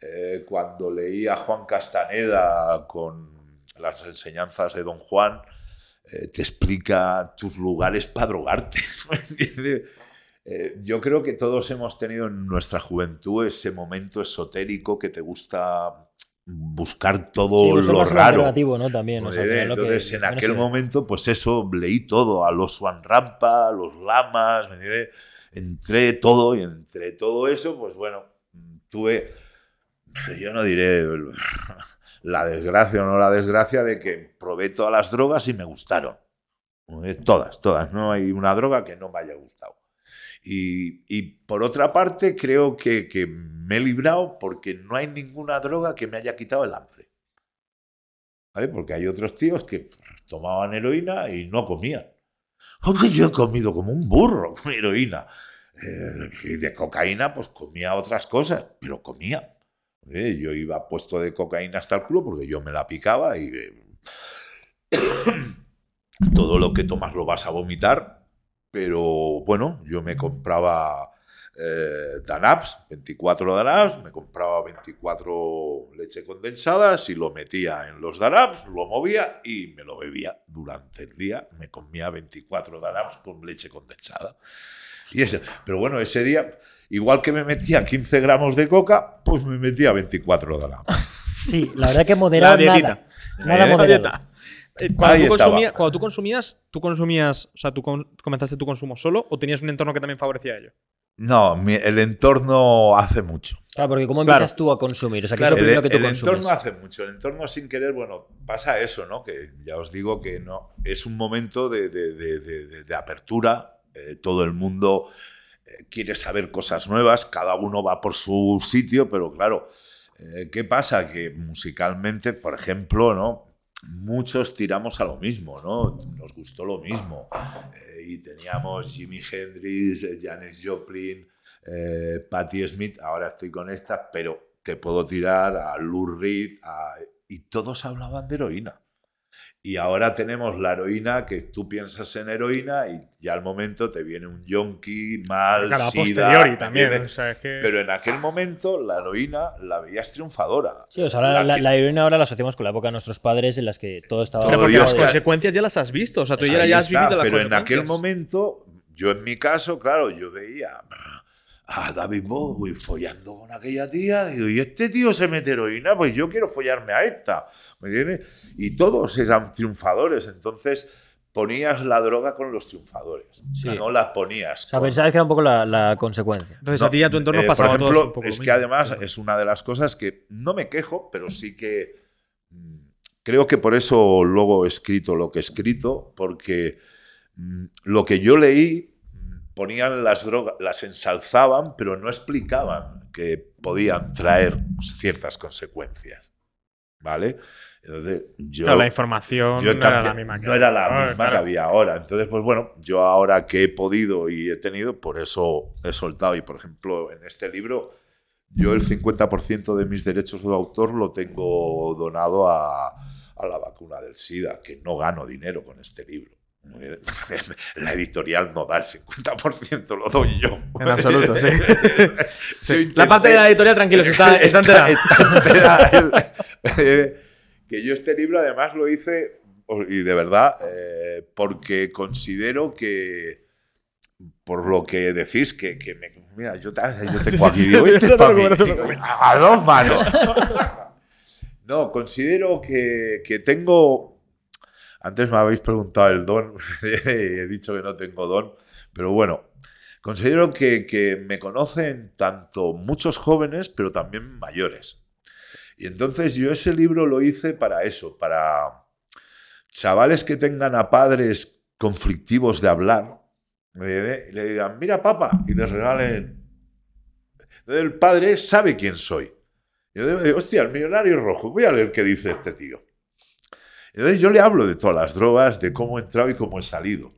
Eh, cuando leí a Juan Castaneda con las enseñanzas de Don Juan, eh, te explica tus lugares para drogarte. Eh, yo creo que todos hemos tenido en nuestra juventud ese momento esotérico que te gusta buscar todo Sí, lo raro. ¿no? También. o sea, final lo que- entonces, en no aquel sé. momento, pues eso, leí todo, a los Swan Rampa, a los Lamas, ¿me entiendes? Entré todo y entre todo eso, pues bueno, tuve, yo no diré la desgracia o no la desgracia de que probé todas las drogas y me gustaron. Eh, Todas, todas. No hay una droga que no me haya gustado. Y, y por otra parte, creo que, que me he librado porque no hay ninguna droga que me haya quitado el hambre. ¿Vale? Porque hay otros tíos que tomaban heroína y no comían. Aunque yo he comido como un burro heroína. Eh, y de cocaína, pues comía otras cosas, pero comía. Yo iba puesto de cocaína hasta el culo porque yo me la picaba y eh, todo lo que tomas lo vas a vomitar. Pero bueno, yo me compraba eh, Danaps, 24 Danaps, me compraba 24 leche condensadas y lo metía en los Danaps, lo movía y me lo bebía durante el día. Me comía 24 Danaps con leche condensada. Y ese, pero bueno, ese día, igual que me metía 15 gramos de coca, pues me metía 24 Danaps. Sí, la verdad que moderar La dietita. nada. Nada Eh, La moderado. dieta. Cuando tú, consumías, cuando tú consumías, tú consumías, o sea, tú comenzaste tu consumo solo o tenías un entorno que también favorecía ello. No, mi- el entorno hace mucho. Claro, porque ¿cómo Claro. empiezas tú a consumir? O sea, ¿qué Claro, es lo El, primero que tú el consumes? entorno hace mucho. El entorno sin querer, bueno, pasa eso, ¿no? Que ya os digo que no es un momento de, de- de- de- de- de apertura. Eh, todo el mundo eh, quiere saber cosas nuevas. Cada uno va por su sitio, pero claro, eh, ¿qué pasa? Que musicalmente, por ejemplo, ¿no? Muchos tiramos a lo mismo, ¿no? Nos gustó lo mismo. Y teníamos Jimi Hendrix, Janis Joplin, eh, Patti Smith, ahora estoy con estas, pero te puedo tirar a Lou Reed, y todos hablaban de heroína. Y ahora tenemos la heroína que tú piensas en heroína y ya al momento te viene un yonki, mal, Claro, a sida, posteriori ¿me también. entiendes? O sea, es que... Pero en aquel momento la heroína la veías triunfadora. Sí, o sea, ahora la, heroína ahora la asociamos con la época de nuestros padres en las que todo estaba. Pero porque las consecuencias ya las has visto. O sea, tú ya, Ahí ya has vivido las Pero en aquel momento, yo en mi caso, claro, yo veía a David Bowie follando con aquella tía. Y digo, y este tío se mete heroína, pues yo quiero follarme a esta. ¿Me entiendes? Y todos eran triunfadores. Entonces ponías la droga con los triunfadores. Sí. No la ponías. O sea, con- pensabas que era un poco la, la consecuencia. Entonces no, a ti y a tu entorno eh, pasaba por todo ejemplo, un poco es que mismo. además es una de las cosas que no me quejo, pero sí que mm, creo que por eso luego he escrito lo que he escrito, porque mm, lo que yo leí ponían las drogas, las ensalzaban, pero no explicaban que podían traer ciertas consecuencias. ¿Vale? Entonces, yo, la información yo no era la misma que no era la misma claro. que había ahora. Entonces, pues bueno, yo ahora que he podido y he tenido, por eso he soltado. Y por ejemplo, en este libro, yo el 50% de mis derechos de autor lo tengo donado a, a la vacuna del SIDA, que no gano dinero con este libro. La editorial no da el 50%, lo doy yo. En absoluto, sí. La parte de la editorial, tranquilos, está, está entera. está entera el- eh, que yo este libro además lo hice, y de verdad, eh, porque considero que, por lo que decís, que, que me, mira, yo, yo tengo aquí, digo, este es para mí, a dos manos. No, considero que, que tengo, antes me habéis preguntado el don, he dicho que no tengo don, pero bueno, considero que, me conocen tanto muchos jóvenes, pero también mayores. Y entonces yo ese libro lo hice para eso, para chavales que tengan a padres conflictivos de hablar, le, le digan, mira papá, y les regalen. Entonces el padre sabe quién soy. Yo digo, hostia, el millonario rojo, voy a leer qué dice este tío. Entonces yo le hablo de todas las drogas, de cómo he entrado y cómo he salido.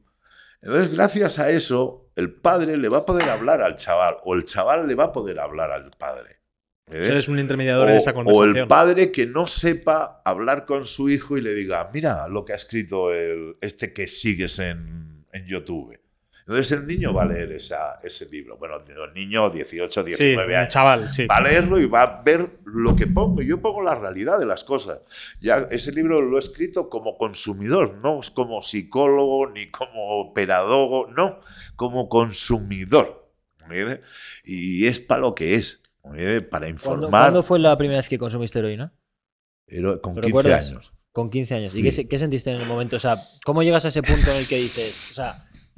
Entonces, gracias a eso, el padre le va a poder hablar al chaval, o el chaval le va a poder hablar al padre. ¿Eh? Eres un intermediador en esa O, o conversación. el padre que no sepa hablar con su hijo y le diga, mira lo que ha escrito el, este que sigues en, en YouTube. Entonces el niño va a leer esa- ese libro. Bueno, el niño 18, sí, 19 un años. chaval, sí. Va a leerlo y va a ver lo que pongo. Yo pongo la realidad de las cosas. Ya ese libro lo he escrito como consumidor, no como psicólogo ni como pedagogo, no, como consumidor. Y es para lo que es, para ¿Cuándo, informar. cuándo fue la primera vez que consumiste heroína? Pero con ¿Lo 15 recuerdas? años. Con 15 años. ¿Y Sí. qué, se- qué sentiste en el momento? O sea, ¿cómo llegas a ese punto en el que dices, o sea,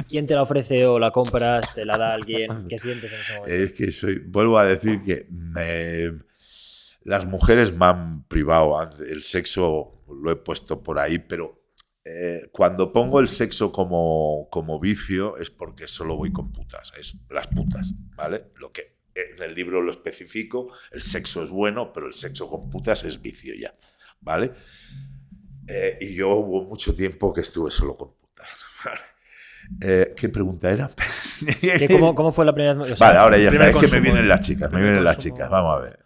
quién te la ofrece o la compras, te la da alguien? ¿Qué sientes en ese momento? Es que soy, vuelvo a decir que las mujeres me han privado, el sexo lo he puesto por ahí, pero eh, cuando pongo el sexo como, como vicio es porque solo voy con putas, es las putas, ¿vale? Lo que en el libro lo especifico, el sexo es bueno, pero el sexo con putas es vicio ya, ¿vale? Eh, y yo hubo mucho tiempo que estuve solo con putas. Eh, ¿Qué pregunta era? ¿Qué- cómo, cómo fue la primera vez? O sea, Vale, ahora ya está. Es que me vienen las chicas, me vienen las chicas. Vamos a ver.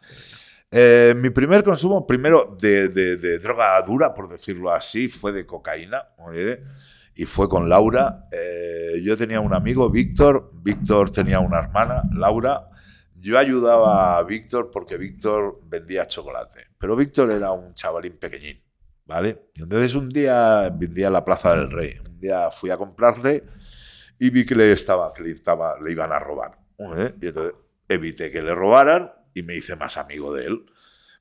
Eh, mi primer consumo, primero de, de- de droga dura, por decirlo así, fue de cocaína. y fue con Laura. Eh, yo tenía un amigo, Víctor, Víctor tenía una hermana, Laura. Yo ayudaba a Víctor porque Víctor vendía chocolate, pero Víctor era un chavalín pequeñín, ¿vale? Entonces un día vendía a la Plaza del Rey. Un día fui a comprarle y vi que le, estaba, que le, estaba, le iban a robar. ¿eh? Y entonces evité que le robaran y me hice más amigo de él.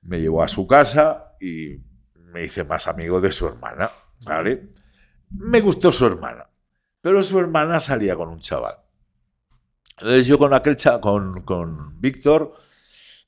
Me llevó a su casa y me hice más amigo de su hermana, ¿vale? Me gustó su hermana, pero su hermana salía con un chaval. Entonces yo con aquel chaval, con, con Víctor,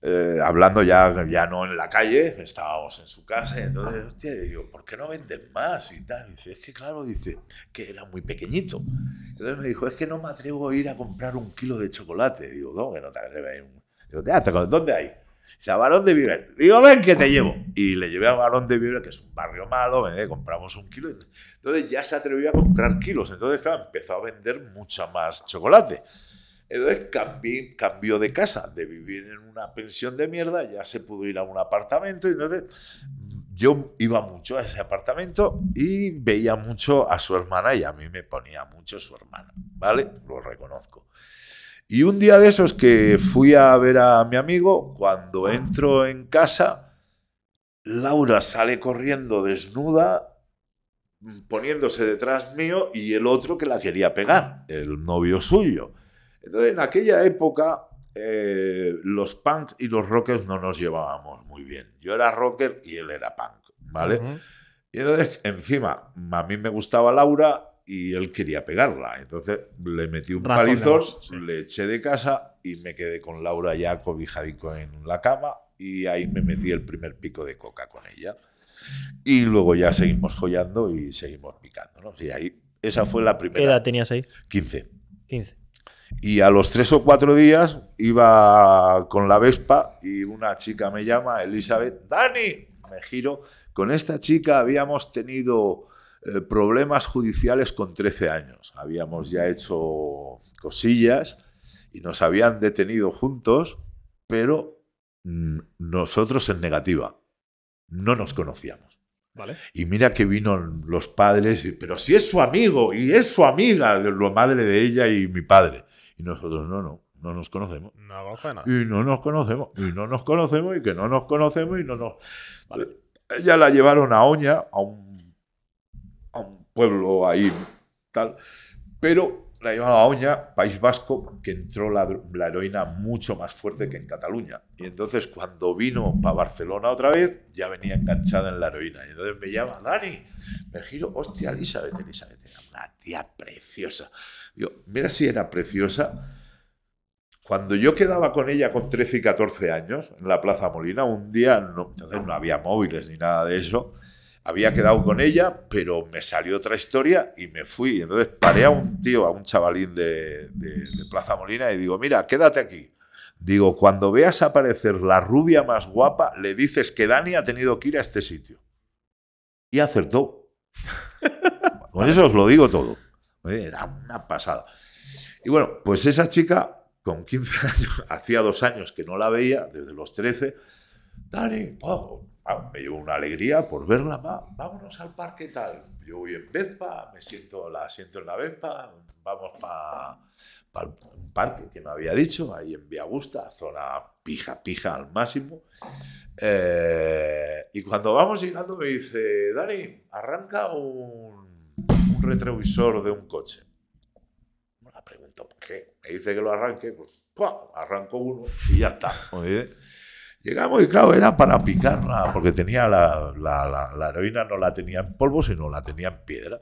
eh, hablando ya, ya no en la calle, estábamos en su casa, y entonces, hostia, digo, ¿por qué no venden más? Y tal. dice, es que claro, dice, que era muy pequeñito. Entonces me dijo, es que no me atrevo a ir a comprar un kilo de chocolate. Digo, no, que no te atreves a ir. ¿dónde hay? Dice, a Barón de Viver. Digo, ven que te llevo. Y le llevé a Barón de Viver, que es un barrio malo, compramos un kilo. Entonces ya se atrevió a comprar kilos. Entonces, claro, empezó a vender mucha más chocolate. Entonces cambió de casa, de vivir en una pensión de mierda, ya se pudo ir a un apartamento. Entonces yo iba mucho a ese apartamento y veía mucho a su hermana y a mí me ponía mucho su hermana, ¿vale? Lo reconozco. Y un día de esos que fui a ver a mi amigo, cuando entro en casa, Laura sale corriendo desnuda, poniéndose detrás mío y el otro que la quería pegar, el novio suyo. Entonces, en aquella época, eh, los punks y los rockers no nos llevábamos muy bien. Yo era rocker y él era punk, ¿vale? Y entonces, encima, a mí me gustaba Laura y él quería pegarla. Entonces, le metí un palizón, le eché de casa y me quedé con Laura ya cobijadico en la cama y ahí me metí el primer pico de coca con ella. Y luego ya seguimos follando y seguimos picando, ¿no? Y ahí, esa fue la primera. ¿Qué edad tenías ahí? 15. 15. Y a los tres o cuatro días iba con la Vespa y una chica me llama, Elizabeth, Dani, me giro, con esta chica habíamos tenido eh, problemas judiciales con 13 años, habíamos ya hecho cosillas y nos habían detenido juntos, pero mm, nosotros en negativa, no nos conocíamos. Vale. Y mira que vino los padres, pero si es su amigo y es su amiga, la madre de ella y mi padre. Y nosotros, no, no, no nos conocemos. No nada. Y no nos conocemos, y no nos conocemos, y que no nos conocemos, y no nos. Vale. Ella la llevaron a Oña, a un, a un pueblo ahí, tal. Pero la llevaron a Oña, País Vasco, que entró la, la, heroína mucho más fuerte que en Cataluña. Y entonces, cuando vino para Barcelona otra vez, ya venía enganchada en la heroína. Y entonces me llama, Dani, me giro, hostia, Elizabeth, Elizabeth, era una tía preciosa. Digo, mira si era preciosa. Cuando yo quedaba con ella con 13 y 14 años en la Plaza Molina, un día, no, entonces no había móviles ni nada de eso, había quedado con ella, pero me salió otra historia y me fui. Entonces paré a un tío, a un chavalín de, de, de Plaza Molina y digo, mira, quédate aquí. Digo, cuando veas aparecer la rubia más guapa, le dices que Dani ha tenido que ir a este sitio. Y acertó. Con eso os lo digo todo. Era una pasada. Y bueno, pues esa chica, con 15 años, hacía dos años que no la veía, desde los 13, Dani, oh, me llevo una alegría por verla, va, vámonos al parque tal. Yo voy en Vespa, me siento, la siento en la Vespa, vamos para pa un parque que me había dicho, ahí en Viagusta, zona pija, pija al máximo. Eh, y cuando vamos llegando me dice, Dani, arranca un retrovisor de un coche. La pregunto, ¿por qué? Me dice que lo arranque, pues ¡pua! arranco uno y ya está. Llegamos y claro, era para picarla, porque tenía la, la, la, la, heroína no la tenía en polvo, sino la tenía en piedra.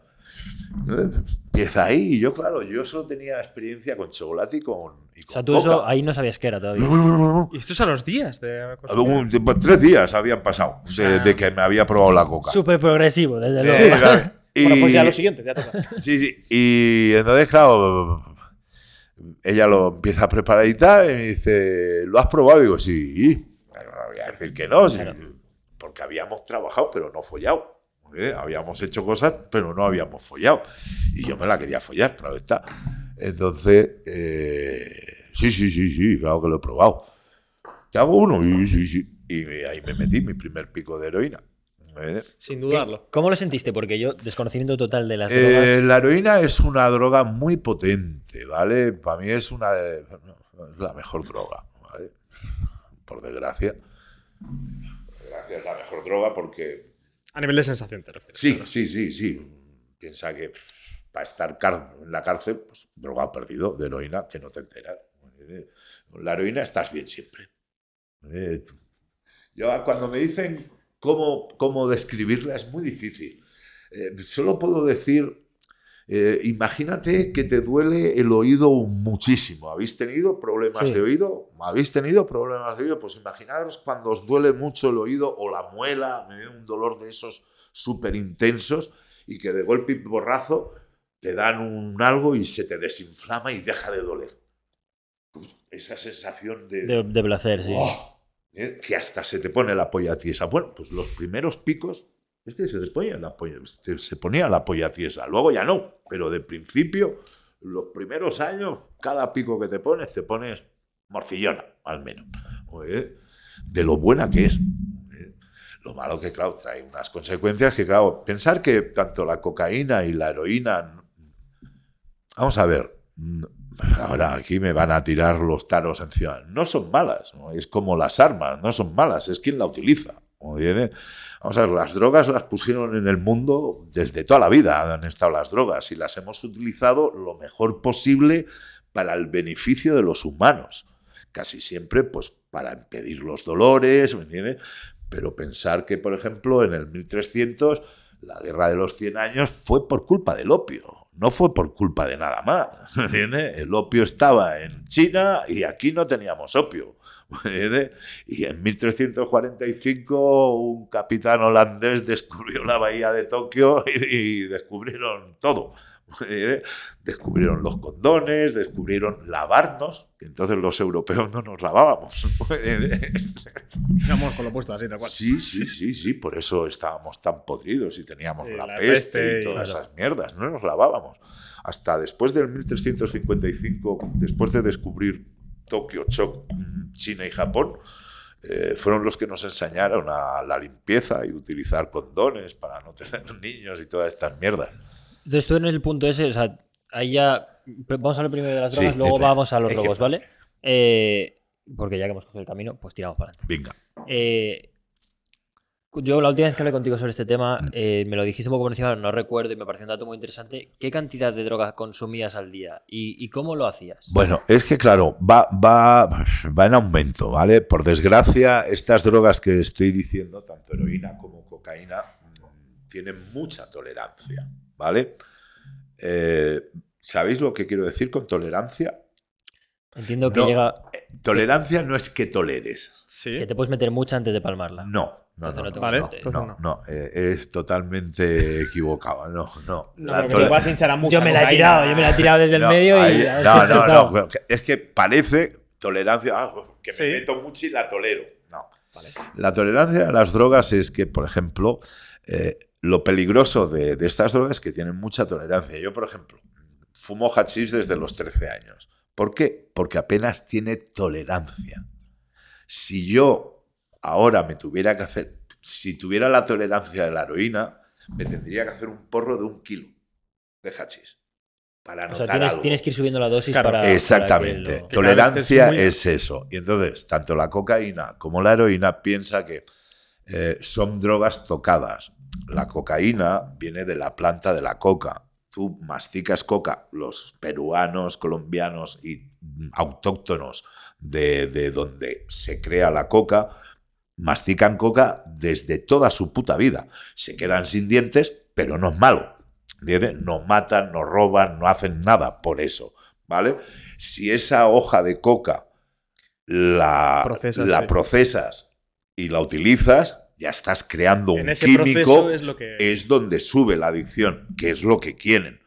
Empieza ahí y yo, claro, yo solo tenía experiencia con chocolate y con, y con O sea, tú coca. eso ahí no sabías qué era todavía. No, no, no, no. ¿Y esto es a los días de Un- de- pues, tres días habían pasado de, Ah. de que me había probado la coca. Súper progresivo, desde luego. Sí, claro. Y, Bueno, pues ya lo siguiente, ya toca. sí, sí. Y entonces, claro, ella lo empieza a preparar y tal, y me dice, ¿lo has probado? Y digo, sí. Claro, no voy a decir que no, sí, porque habíamos trabajado, pero no follado. ¿eh? Habíamos hecho cosas, pero no habíamos follado. Y yo me la quería follar, claro está. Entonces, eh, sí, sí, sí, sí, claro que lo he probado. ¿Te hago uno? Y sí, sí. Y ahí me metí mi primer pico de heroína. ¿Eh? Sin ¿Qué- dudarlo. ¿Cómo lo sentiste? Porque yo, desconocimiento total de las Eh, drogas. la heroína es una droga muy potente, ¿vale? Para mí es una de- es la mejor droga, ¿vale? Por desgracia. Por desgracia es la mejor droga porque A nivel de sensación te refieres. Sí, sí, sí, sí. Piensa que para estar en la cárcel, pues droga perdido de heroína que no te enteras. Con la heroína estás bien siempre. Eh, Yo cuando me dicen cómo, cómo describirla es muy difícil. Eh, solo puedo decir, eh, imagínate que te duele el oído muchísimo. ¿Habéis tenido problemas Sí. de oído? ¿Habéis tenido problemas de oído? Pues imaginaros cuando os duele mucho el oído o la muela, me da un dolor de esos súper intensos y que de golpe y porrazo te dan un algo y se te desinflama y deja de doler. Esa sensación de... De, de placer, sí. ¡Oh! ¿Eh? que hasta se te pone la polla tiesa. Bueno, pues los primeros picos es que se te ponía la polla, se ponía la polla tiesa. Luego ya no, pero de principio, los primeros años, cada pico que te pones, te pones morcillona, al menos. De lo buena que es. ¿eh? Lo malo que, claro, trae unas consecuencias que, claro, pensar que tanto la cocaína y la heroína... Vamos a ver, ahora aquí me van a tirar los taros encima. No son malas, es como las armas, no son malas, es quien la utiliza. Vamos a ver, las drogas las pusieron en el mundo desde toda la vida, han estado las drogas y las hemos utilizado lo mejor posible para el beneficio de los humanos. Casi siempre, pues, para impedir los dolores, ¿me entiendes? Pero pensar que, por ejemplo, en el 1300 la guerra de los 100 años fue por culpa del opio, no fue por culpa de nada más. ¿me entiendes? El opio estaba en China y aquí no teníamos opio. Y en 1345 un capitán holandés descubrió la bahía de Tokio y descubrieron todo. ¿Me entiendes? Descubrieron los condones, descubrieron lavarnos, que entonces los europeos no nos lavábamos. ¿me entiendes? Digamos con lo puesto así, tal cual. Sí, sí, sí, sí, por eso estábamos tan podridos y teníamos Sí, la, la peste, peste y todas claro. esas mierdas, no nos lavábamos. Hasta después del 1355, después de descubrir Tokio, Chok, China y Japón, eh, fueron los que nos enseñaron a la limpieza y utilizar condones para no tener niños y todas estas mierdas. Entonces tú en el punto ese, o sea, ahí ya. Vamos a hablar primero de las Sí, drogas, luego espera. vamos a los que- robos, ¿vale? Eh, porque ya que hemos cogido el camino, pues tiramos para adelante. Venga. Eh, yo la última vez que hablé contigo sobre este tema, Mm. eh, me lo dijiste un poco por encima, no recuerdo y me pareció un dato muy interesante. ¿Qué cantidad de droga consumías al día y, y cómo lo hacías? Bueno, es que claro, va, va, va en aumento, ¿vale? Por desgracia, estas drogas que estoy diciendo, tanto heroína como cocaína, mm, tienen mucha tolerancia, ¿vale? Eh, ¿Sabéis lo que quiero decir con tolerancia? Entiendo que no. llega. Tolerancia no es que toleres, Sí. que te puedes meter mucha antes de palmarla. no. No, no, Vale, eh, es totalmente equivocado, no, no. No, La te vas a hinchar a mucha Yo me la he tirado, yo me la he tirado desde el No, medio y. ahí- no, no, no, Es que parece tolerancia, ah, que me Sí. meto mucho y la tolero. No. Vale. La tolerancia a las drogas es que, por ejemplo, eh, lo peligroso de, de estas drogas es que tienen mucha tolerancia. Yo, por ejemplo, fumo hachís desde los 13 años. ¿Por qué? Porque apenas tiene tolerancia. Si yo ahora me tuviera que hacer, si tuviera la tolerancia de la heroína, me tendría que hacer un porro de un kilo de hachís. Para O sea, tienes, algo. tienes que ir subiendo la dosis Claro, para. Exactamente. lo- Tolerancia es muy- es eso. Y entonces, tanto la cocaína como la heroína piensa que eh, son drogas tocadas. La cocaína viene de la planta de la coca. Tú masticas coca, los peruanos, colombianos y autóctonos de, de donde se crea la coca, mastican coca desde toda su puta vida. Se quedan sin dientes, pero no es malo. ¿entiendes? No matan, no roban, no hacen nada por eso. ¿Vale? Si esa hoja de coca la Procesas, la sí. procesas y la utilizas, ya estás creando En un ese químico proceso es lo que. es donde sube la adicción, que es lo que quieren.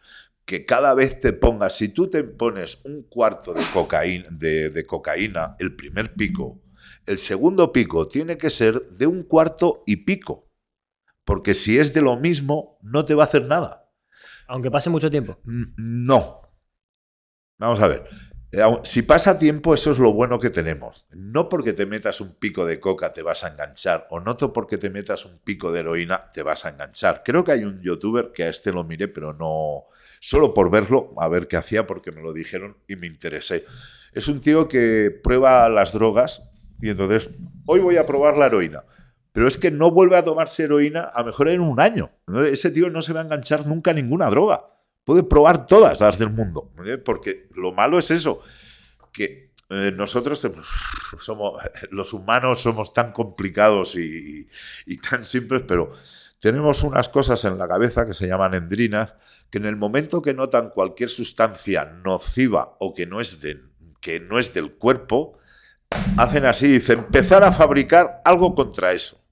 Que cada vez te pongas, si tú te pones un cuarto de cocaína, de, de cocaína, el primer pico, el segundo pico tiene que ser de un cuarto y pico. Porque si es de lo mismo, no te va a hacer nada. Aunque pase mucho tiempo. No. Vamos a ver. Eh, Si pasa tiempo, eso es lo bueno que tenemos. No porque te metas un pico de coca te vas a enganchar, o no porque te metas un pico de heroína te vas a enganchar. Creo que hay un youtuber que a este lo miré, pero no. Solo por verlo, a ver qué hacía, porque me lo dijeron y me interesé. Es un tío que prueba las drogas y entonces, hoy voy a probar la heroína. Pero es que no vuelve a tomarse heroína a mejor en un año. Ese tío no se va a enganchar nunca a ninguna droga. Puede probar todas las del mundo. ¿eh? Porque lo malo es eso, que eh, nosotros somos, los humanos somos tan complicados y, y tan simples, pero tenemos unas cosas en la cabeza que se llaman endrinas, que en el momento que notan cualquier sustancia nociva o que no es, de, que no es del cuerpo, hacen así, dicen, empezar a fabricar algo contra eso.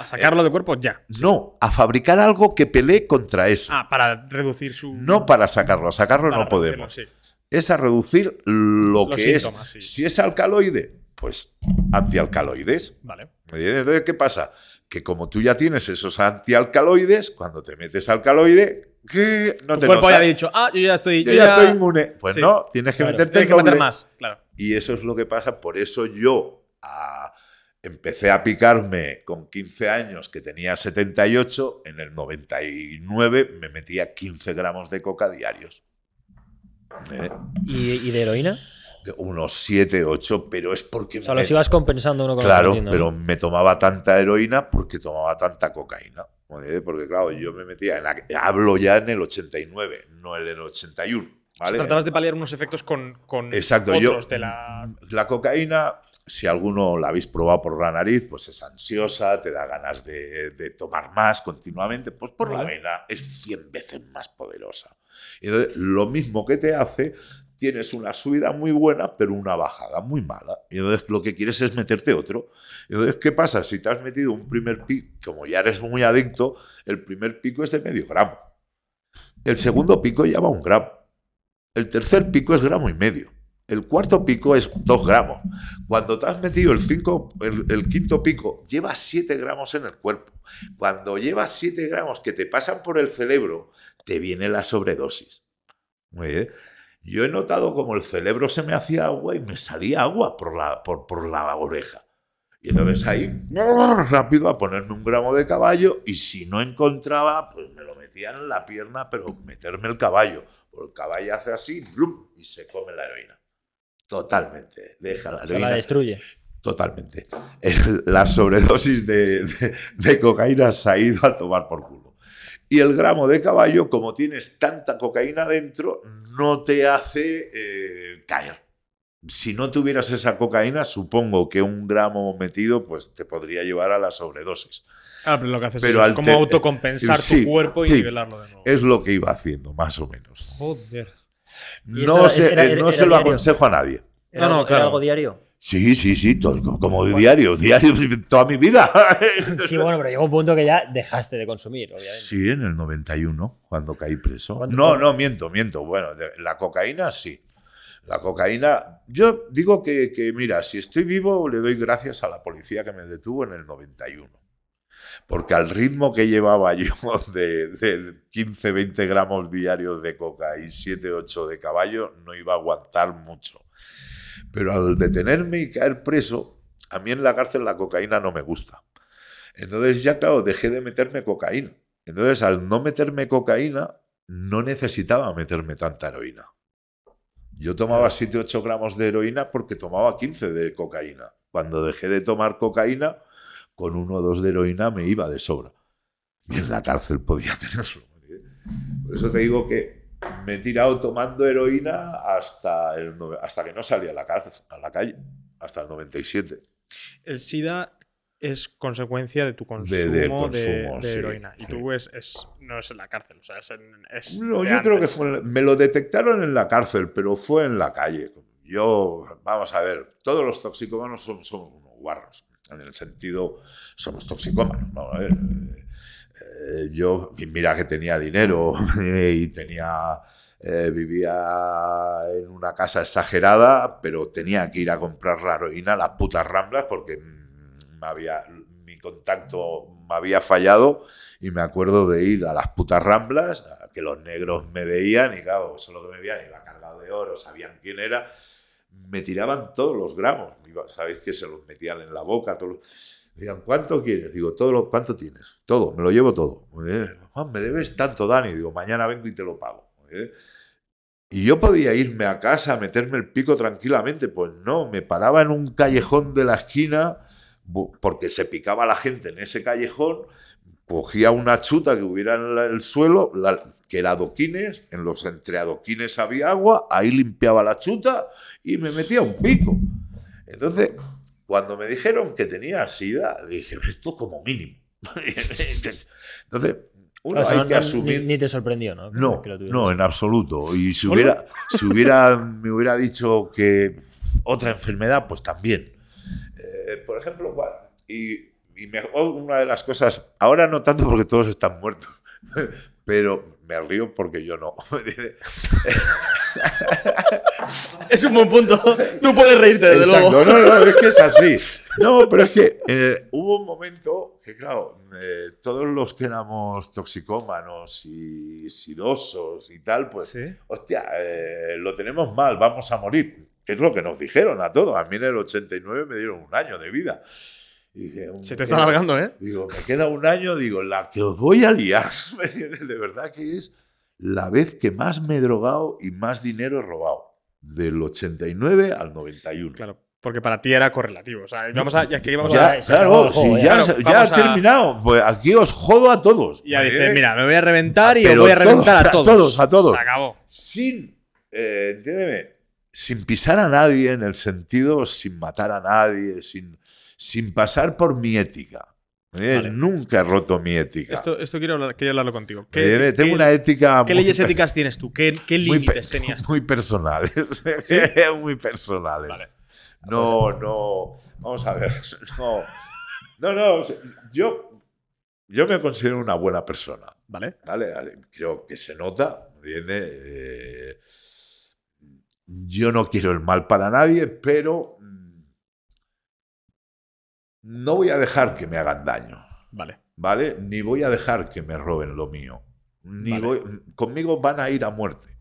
A sacarlo del cuerpo ya. No, a fabricar algo que pelee contra eso. Ah, para reducir su. No para sacarlo, a sacarlo para no podemos. sí. Es a reducir lo Los que síntomas, es. sí. Si es alcaloide, pues antialcaloides. Vale. Entonces, ¿qué pasa? Que como tú ya tienes esos antialcaloides, cuando te metes alcaloide, que no Tu te cuerpo nota. ya ha dicho, ah, yo ya estoy. Yo ya estoy inmune. Pues Sí. no, tienes que Claro, meterte Tienes que meter más, claro. Y eso es lo que pasa. Por eso yo empecé a picarme con 15 años, que tenía 78. En el 99 me metía 15 gramos de coca diarios. ¿Eh? ¿Y, y de heroína? De Unos 7, 8, pero es porque... O sea, me- los ibas compensando uno con Claro, otro. pero me tomaba tanta heroína porque tomaba tanta cocaína. ¿vale? Porque claro, yo me metía en la- hablo ya en el 89, no en el 81. ¿vale? Tratabas de paliar unos efectos con, con Exacto, otros yo. de la. La cocaína, si alguno la habéis probado por la nariz, pues es ansiosa, te da ganas de, de tomar más continuamente. Pues por la vena es 100 veces más poderosa. Y entonces, lo mismo que te hace, tienes una subida muy buena, pero una bajada muy mala. Y entonces lo que quieres es meterte otro. Y entonces, ¿qué pasa? Si te has metido un primer pico, como ya eres muy adicto, el primer pico es de medio gramo. El segundo pico ya va un gramo. El tercer pico es gramo y medio. El cuarto pico es dos gramos. Cuando te has metido el, cinco, el, el quinto pico, llevas 7 gramos en el cuerpo. Cuando llevas 7 gramos que te pasan por el cerebro, te viene la sobredosis. Muy bien. Yo he notado como el cerebro se me hacía agua y me salía agua por la, por, por la oreja. Y entonces ahí, rápido a ponerme un gramo de caballo y si no encontraba, pues me lo metía en la pierna, pero meterme el caballo. Porque el caballo hace así, ¡blum! y se come la heroína. Totalmente. Deja la la destruye. Totalmente. La sobredosis de, de- de cocaína se ha ido a tomar por culo. Y el gramo de caballo, como tienes tanta cocaína dentro, no te hace eh, caer. Si no tuvieras esa cocaína, supongo que un gramo metido pues, te podría llevar a la sobredosis. Ah, pero lo que haces Pero es como autocompensar sí, tu cuerpo y sí. nivelarlo de nuevo. Es lo que iba haciendo, más o menos. Joder. ¿Y esto No, era- se, era- eh, no era se lo diario? aconsejo a nadie. ¿Era, No, no, algo- claro. ¿Era algo diario? Sí, sí, sí, todo- como diario, diario, toda mi vida. Sí, bueno, pero llegó un punto que ya dejaste de consumir, obviamente. Sí, en el 91, cuando caí preso. ¿Cuánto No, fue? no, miento, miento. Bueno, de- la cocaína sí. La cocaína, yo digo que, que, mira, si estoy vivo, le doy gracias a la policía que me detuvo en el 91. Porque al ritmo que llevaba yo de, de 15, 20 gramos diarios de coca y 7, 8 de caballo, no iba a aguantar mucho. Pero al detenerme y caer preso, a mí en la cárcel la cocaína no me gusta. Entonces ya, claro, dejé de meterme cocaína. Entonces, al no meterme cocaína, no necesitaba meterme tanta heroína. Yo tomaba 7, 8 gramos de heroína porque tomaba 15 de cocaína. Cuando dejé de tomar cocaína, con uno o dos de heroína me iba de sobra. Y en la cárcel podía tenerlo. Por eso te digo que me he tirado tomando heroína hasta, el hasta que no salí a la, cárcel, a la calle, hasta el 97. El SIDA es consecuencia de tu consumo De- de, del consumo, de sí, heroína. Y sí. tú es, es- no es en la cárcel, o sea, es, en- es No, yo creo que fue me lo detectaron en la cárcel, pero fue en la calle. Yo, vamos a ver, todos los toxicómanos somos, somos unos guarros. En el sentido, somos toxicómanos. Vamos eh, eh, yo, mira que tenía dinero y tenía. eh, vivía en una casa exagerada, pero tenía que ir a comprar la heroína a las putas ramblas porque me había, mi contacto me había fallado y me acuerdo de ir a las putas ramblas, que los negros me veían y claro, solo que me veían iba cargado de oro, sabían quién era me tiraban todos los gramos. Sabéis que se los metían en la boca. Todos los- ¿cuánto quieres? Digo, todo ¿cuánto tienes? Todo, me lo llevo todo. Eh, "Juan, me debes tanto, Dani. Digo, mañana vengo y te lo pago. Y yo podía irme a casa, meterme el pico tranquilamente. Pues no, me paraba en un callejón de la esquina porque se picaba la gente en ese callejón, cogía una chuta que hubiera en el suelo, que era adoquines, en los entreadoquines había agua, ahí limpiaba la chuta y me metía un pico. Entonces, cuando me dijeron que tenía sida, dije, esto como mínimo. Entonces, uno O sea, hay no- que asumir... Ni, ni te sorprendió, ¿no? No, no, en absoluto. Y si hubiera, si hubiera, me hubiera dicho que otra enfermedad, pues también. Eh, por ejemplo, y, y me- oh, una de las cosas, ahora no tanto porque todos están muertos, pero me río porque yo no. Es un buen punto. Tú puedes reírte, desde Exacto, luego. no, no, es que es así. No, pero es que eh, hubo un momento que, claro, eh, todos los que éramos toxicómanos y sidosos y tal, pues, Sí. hostia, eh, lo tenemos mal, vamos a morir. Que es lo que nos dijeron a todos. A mí en el 89 me dieron un año de vida. Y dije, Se te está alargando, ¿eh? Digo, me queda un año, digo, la que os voy a liar. De verdad que es la vez que más me he drogado y más dinero he robado. Del 89 al 91. Claro. Porque para ti era correlativo. O sea, vamos a, íbamos Ya, a. claro, juego, si ya. Claro, se- ya vamos ha a- terminado. Pues aquí os jodo a todos. Ya ¿eh? dices, mira, me voy a reventar y os voy a reventar a todos, todos. a todos, a todos. Se acabó. Sin, eh, entiéndeme, sin pisar a nadie en el sentido, sin matar a nadie, sin, sin pasar por mi ética. ¿eh? Vale. Nunca he roto mi ética. Esto, esto quiero, hablar- quería hablarlo contigo. ¿Me entiendes? Tengo qué- una ética ¿Qué muy leyes éticas tienes tú? ¿Qué, qué límites tenías? Muy personales. muy personales. Vale. No, no. Vamos a ver. No, no, no. Yo, yo me considero una buena persona. Vale. ¿Vale? Creo que se nota. ¿entiendes? Eh, yo no quiero el mal para nadie, pero no voy a dejar que me hagan daño. Vale. ¿Vale? Ni voy a dejar que me roben lo mío. Ni Vale. voy- conmigo van a ir a muerte.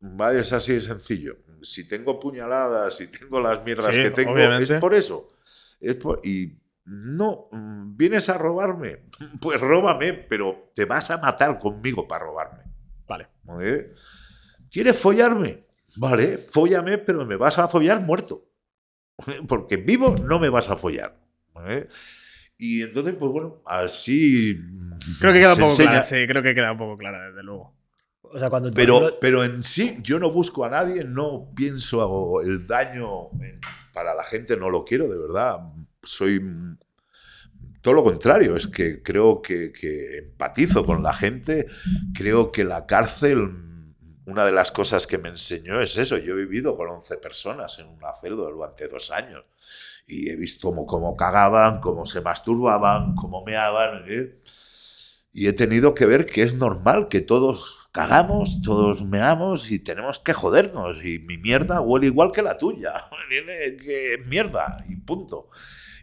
¿Vale? Es así de sencillo. Si tengo puñaladas, si tengo las mierdas Sí, que tengo, obviamente. es por eso. Es por- y no, vienes a robarme. Pues róbame, pero te vas a matar conmigo para robarme. Vale. ¿Vale? ¿Quieres follarme? Vale, fóllame, pero me vas a follar muerto. Porque vivo no me vas a follar. ¿Vale? Y entonces, pues bueno, así. Creo que queda un poco enseña. clara. Sí, creo que queda un poco clara, desde luego. O sea, cuando Pero, pero en sí, yo no busco a nadie, no pienso el daño en- para la gente, no lo quiero, de verdad. Soy todo lo contrario, es que creo que, que empatizo con la gente, creo que la cárcel, una de las cosas que me enseñó es eso, yo he vivido con 11 personas en una celda durante dos años y he visto cómo, cómo cagaban, cómo se masturbaban, cómo meaban. ¿eh? Y he tenido que ver que es normal que todos cagamos, todos meamos y tenemos que jodernos. Y mi mierda huele igual que la tuya. Que mierda y punto.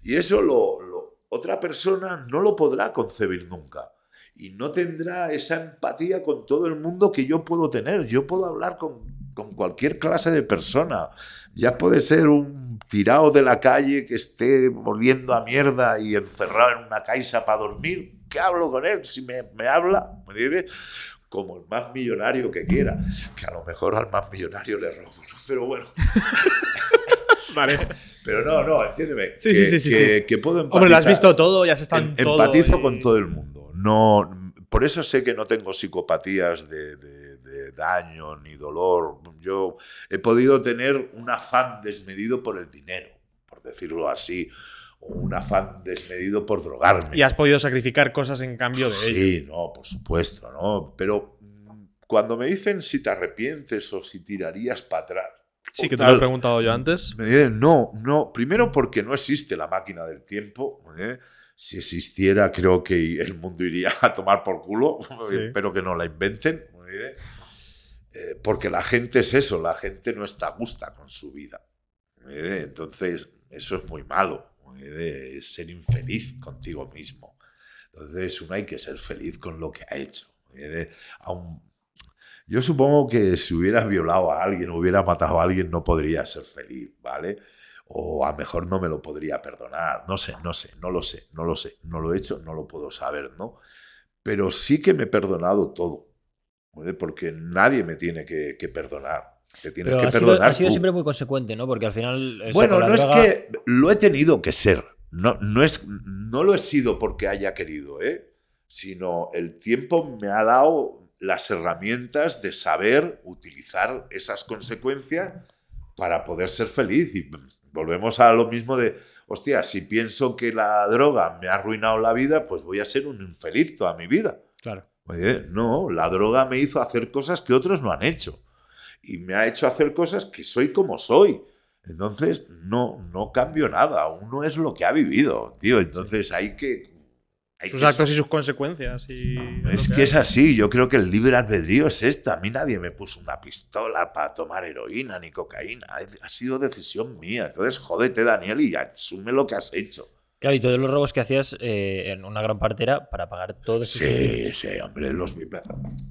Y eso lo, lo- otra persona no lo podrá concebir nunca. Y no tendrá esa empatía con todo el mundo que yo puedo tener. Yo puedo hablar con, con cualquier clase de persona. Ya puede ser un tirado de la calle que esté volviendo a mierda y encerrado en una caixa para dormir. ¿Qué hablo con él? Si me, me habla, ¿me entiendes? Como el más millonario que quiera. Que a lo mejor al más millonario le robo, ¿no? Pero bueno. Vale. Pero no, no, entiéndeme. Sí, que, sí, sí, que- que puedo empatizar. Hombre, lo has visto todo, ya se están Em- todo. empatizo y- con todo el mundo. No, por eso sé que no tengo psicopatías de, de- de daño ni dolor. Yo he podido tener un afán desmedido por el dinero, por decirlo así, o un afán desmedido por drogarme. Y has podido sacrificar cosas en cambio de ello. Sí, no, por supuesto, ¿no? Pero mm, cuando me dicen si te arrepientes o si tirarías para atrás. Sí, que te tal, lo he preguntado yo antes. me dicen, no, no. Primero porque no existe la máquina del tiempo. ¿eh? Si existiera, creo que el mundo iría a tomar por culo. Sí. Espero que no la inventen. ¿eh? Eh, porque la gente es eso, la gente no está a gusto con su vida. ¿eh? Entonces, eso es muy malo. ¿eh? Es ser infeliz contigo mismo. Entonces, uno hay que ser feliz con lo que ha hecho. ¿eh? Yo supongo que si hubieras violado a alguien hubiera matado a alguien no podría ser feliz, ¿vale? O a lo mejor no me lo podría perdonar. No sé, no sé, no lo sé, no lo sé. No lo he hecho, no lo puedo saber, ¿no? Pero sí que me he perdonado todo. Porque nadie me tiene que, que perdonar. Te tienes Pero que sido, perdonar. has sido tú. siempre muy consecuente, ¿no? Porque al final. Bueno, no es droga- que lo he tenido que ser. No, no, es, no lo he sido porque haya querido, ¿eh? sino el tiempo me ha dado las herramientas de saber utilizar esas consecuencias para poder ser feliz. Y volvemos a lo mismo de, hostia, si pienso que la droga me ha arruinado la vida, pues voy a ser un infeliz toda mi vida. Claro. Oye, no, la droga me hizo hacer cosas que otros no han hecho. Y me ha hecho hacer cosas que soy como soy. Entonces, no, no cambio nada. Uno es lo que ha vivido, tío. Entonces hay que. hay Sus que actos y sus consecuencias. Y es que es así, yo creo que el libre albedrío es esta. A mí nadie me puso una pistola para tomar heroína ni cocaína. Ha sido decisión mía. Entonces, jódete, Daniel, y asume lo que has hecho. Claro, y todos los robos que hacías en una gran parte era para pagar todo eso. Sí, sí, hombre, los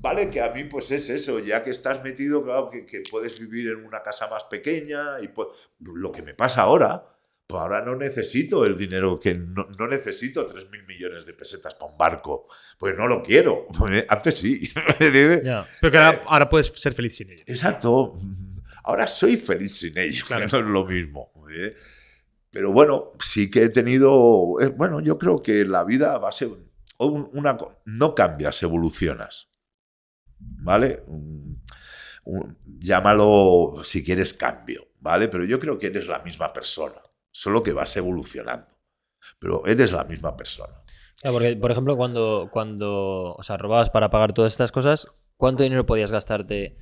Vale, que a mí pues es eso, ya que estás metido, claro, que, que puedes vivir en una casa más pequeña y pues, lo que me pasa ahora, pues ahora no necesito el dinero, que no, no necesito 3 mil millones de pesetas para un barco, pues no lo quiero, antes sí. Ya. Pero que ahora, ahora puedes ser feliz sin ello. Exacto. Ahora soy feliz sin ello, Claro. no es lo mismo. ¿eh? Pero bueno, sí que he tenido. eh, Bueno, yo creo que la vida va a ser. un- Una, no cambias, evolucionas. ¿Vale? Llámalo si quieres cambio, ¿vale? Pero yo creo que eres la misma persona, solo que vas evolucionando. Pero eres la misma persona. Claro, porque, por ejemplo, cuando, cuando o sea, robabas para pagar todas estas cosas, ¿cuánto dinero podías gastarte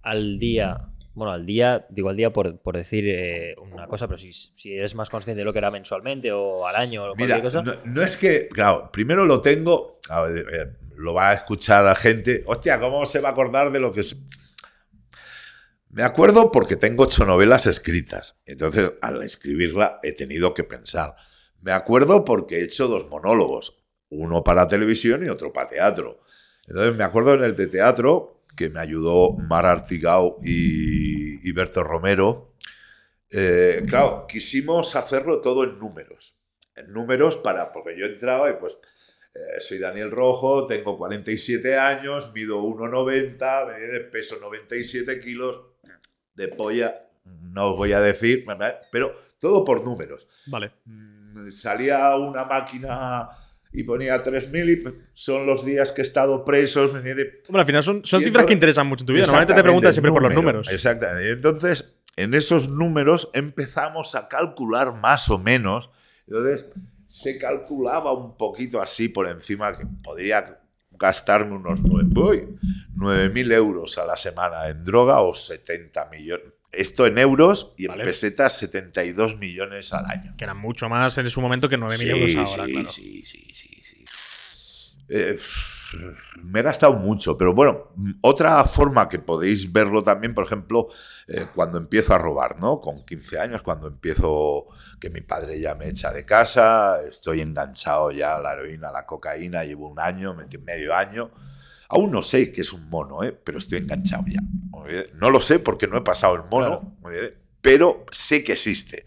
al día? Bueno, al día, digo al día por, por decir eh, una cosa, pero si, si eres más consciente de lo que era mensualmente o al año o Mira, cualquier cosa. no, no es que, claro, primero lo tengo, a ver, eh, lo va a escuchar la gente. Hostia, ¿cómo se va a acordar de lo que es? Me acuerdo porque tengo ocho novelas escritas. Entonces, al escribirla, he tenido que pensar. Me acuerdo porque he hecho dos monólogos, uno para televisión y otro para teatro. Entonces, me acuerdo en el de teatro que me ayudó Mar Artigau y, y Berto Romero. Eh, claro, quisimos hacerlo todo en números. En números para, porque yo entraba y pues eh, soy Daniel Rojo, tengo 47 años, mido 1,90, me peso 97 kilos, de polla, no os voy a decir, pero todo por números. Vale. Mm, Salía una máquina y ponía 3.000 y son los días que he estado preso. Hombre, al final son, son cifras que interesan mucho en tu vida. Normalmente te preguntan siempre por los Número, números. Exactamente. Entonces, en esos números empezamos a calcular más o menos. Entonces, se calculaba un poquito así por encima que podría gastarme unos 9.000 euros a la semana en droga o 70 millones. Esto en euros y en Vale. pesetas 72 millones al año. Que eran mucho más en su momento que 9.000 Sí, euros ahora, sí, claro. sí, sí, sí, sí. Eh, me he gastado mucho, pero bueno, otra forma que podéis verlo también, por ejemplo, eh, cuando empiezo a robar, ¿no? Con 15 años, cuando empiezo que mi padre ya me echa de casa, estoy enganchado ya a la heroína, a la cocaína, llevo un año, medio año. Aún no sé qué es un mono, ¿eh? pero estoy enganchado ya. No lo sé porque no he pasado el mono, pero sé que existe.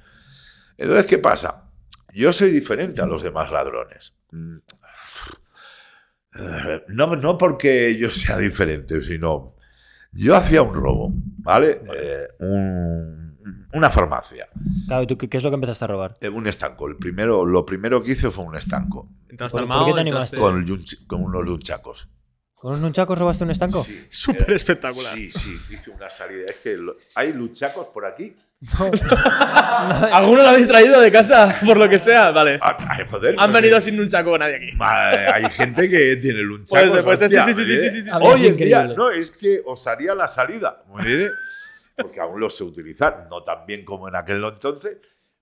Entonces, ¿qué pasa? Yo soy diferente a los demás ladrones. Mm. Eh, No, no porque yo sea diferente, sino yo hacía un robo, ¿vale? Eh, un- una farmacia, Claro, ¿tú qué, qué es lo que empezaste a robar? eh, un estanco. El primero, lo primero que hice fue un estanco Entraste ¿Por- armado, por qué te animaste? con, con unos lunchacos. ¿Con un nunchacos robaste un estanco? Sí, Súper era- espectacular. Sí, sí, hice una salida. Es que lo- hay luchacos por aquí. ¿Alguno lo habéis traído de casa? Por lo que sea, vale. Ah, ay, joder, Han venido sin un chaco nadie aquí. Hay gente que tiene lunchacos. Puede ser, puede ser, sí, hostia, sí, sí, ¿eh? sí, sí, sí. A ver, es Hoy en día, increíble. no, es que os haría la salida, ¿me entiendes? Porque aún lo sé utilizar, no tan bien como en aquel entonces,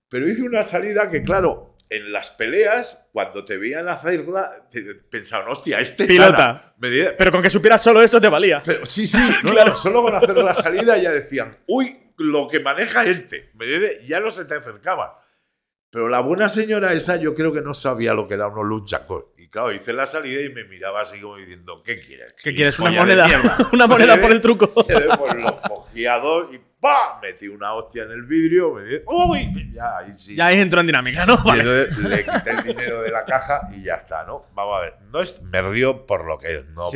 pero hice una salida que, claro, en las peleas, cuando te veían hacerla, pensaban, hostia, este Pilota. chana", ¿me entiendes? Pero con que supieras solo eso te valía. Pero sí, sí, no, no, solo con hacer la salida ya decían, uy, lo que maneja este, ¿me? Ya no se te acercaban. Pero la buena señora esa yo creo que no sabía lo que era unos lunchacos. Y claro, hice la salida y me miraba así como diciendo, ¿qué quieres? ¿Qué quieres? ¿Una moneda? mierda". Una moneda por el truco. Lo cogí a dos y ¡Bah! Metí una hostia en el vidrio. Me dije, ¡Uy! Ya, ahí sí. Ya ahí entró en dinámica, ¿no? Le quité el dinero de la caja y ya está, ¿no? Vamos a ver. No es, me río por lo que es. No,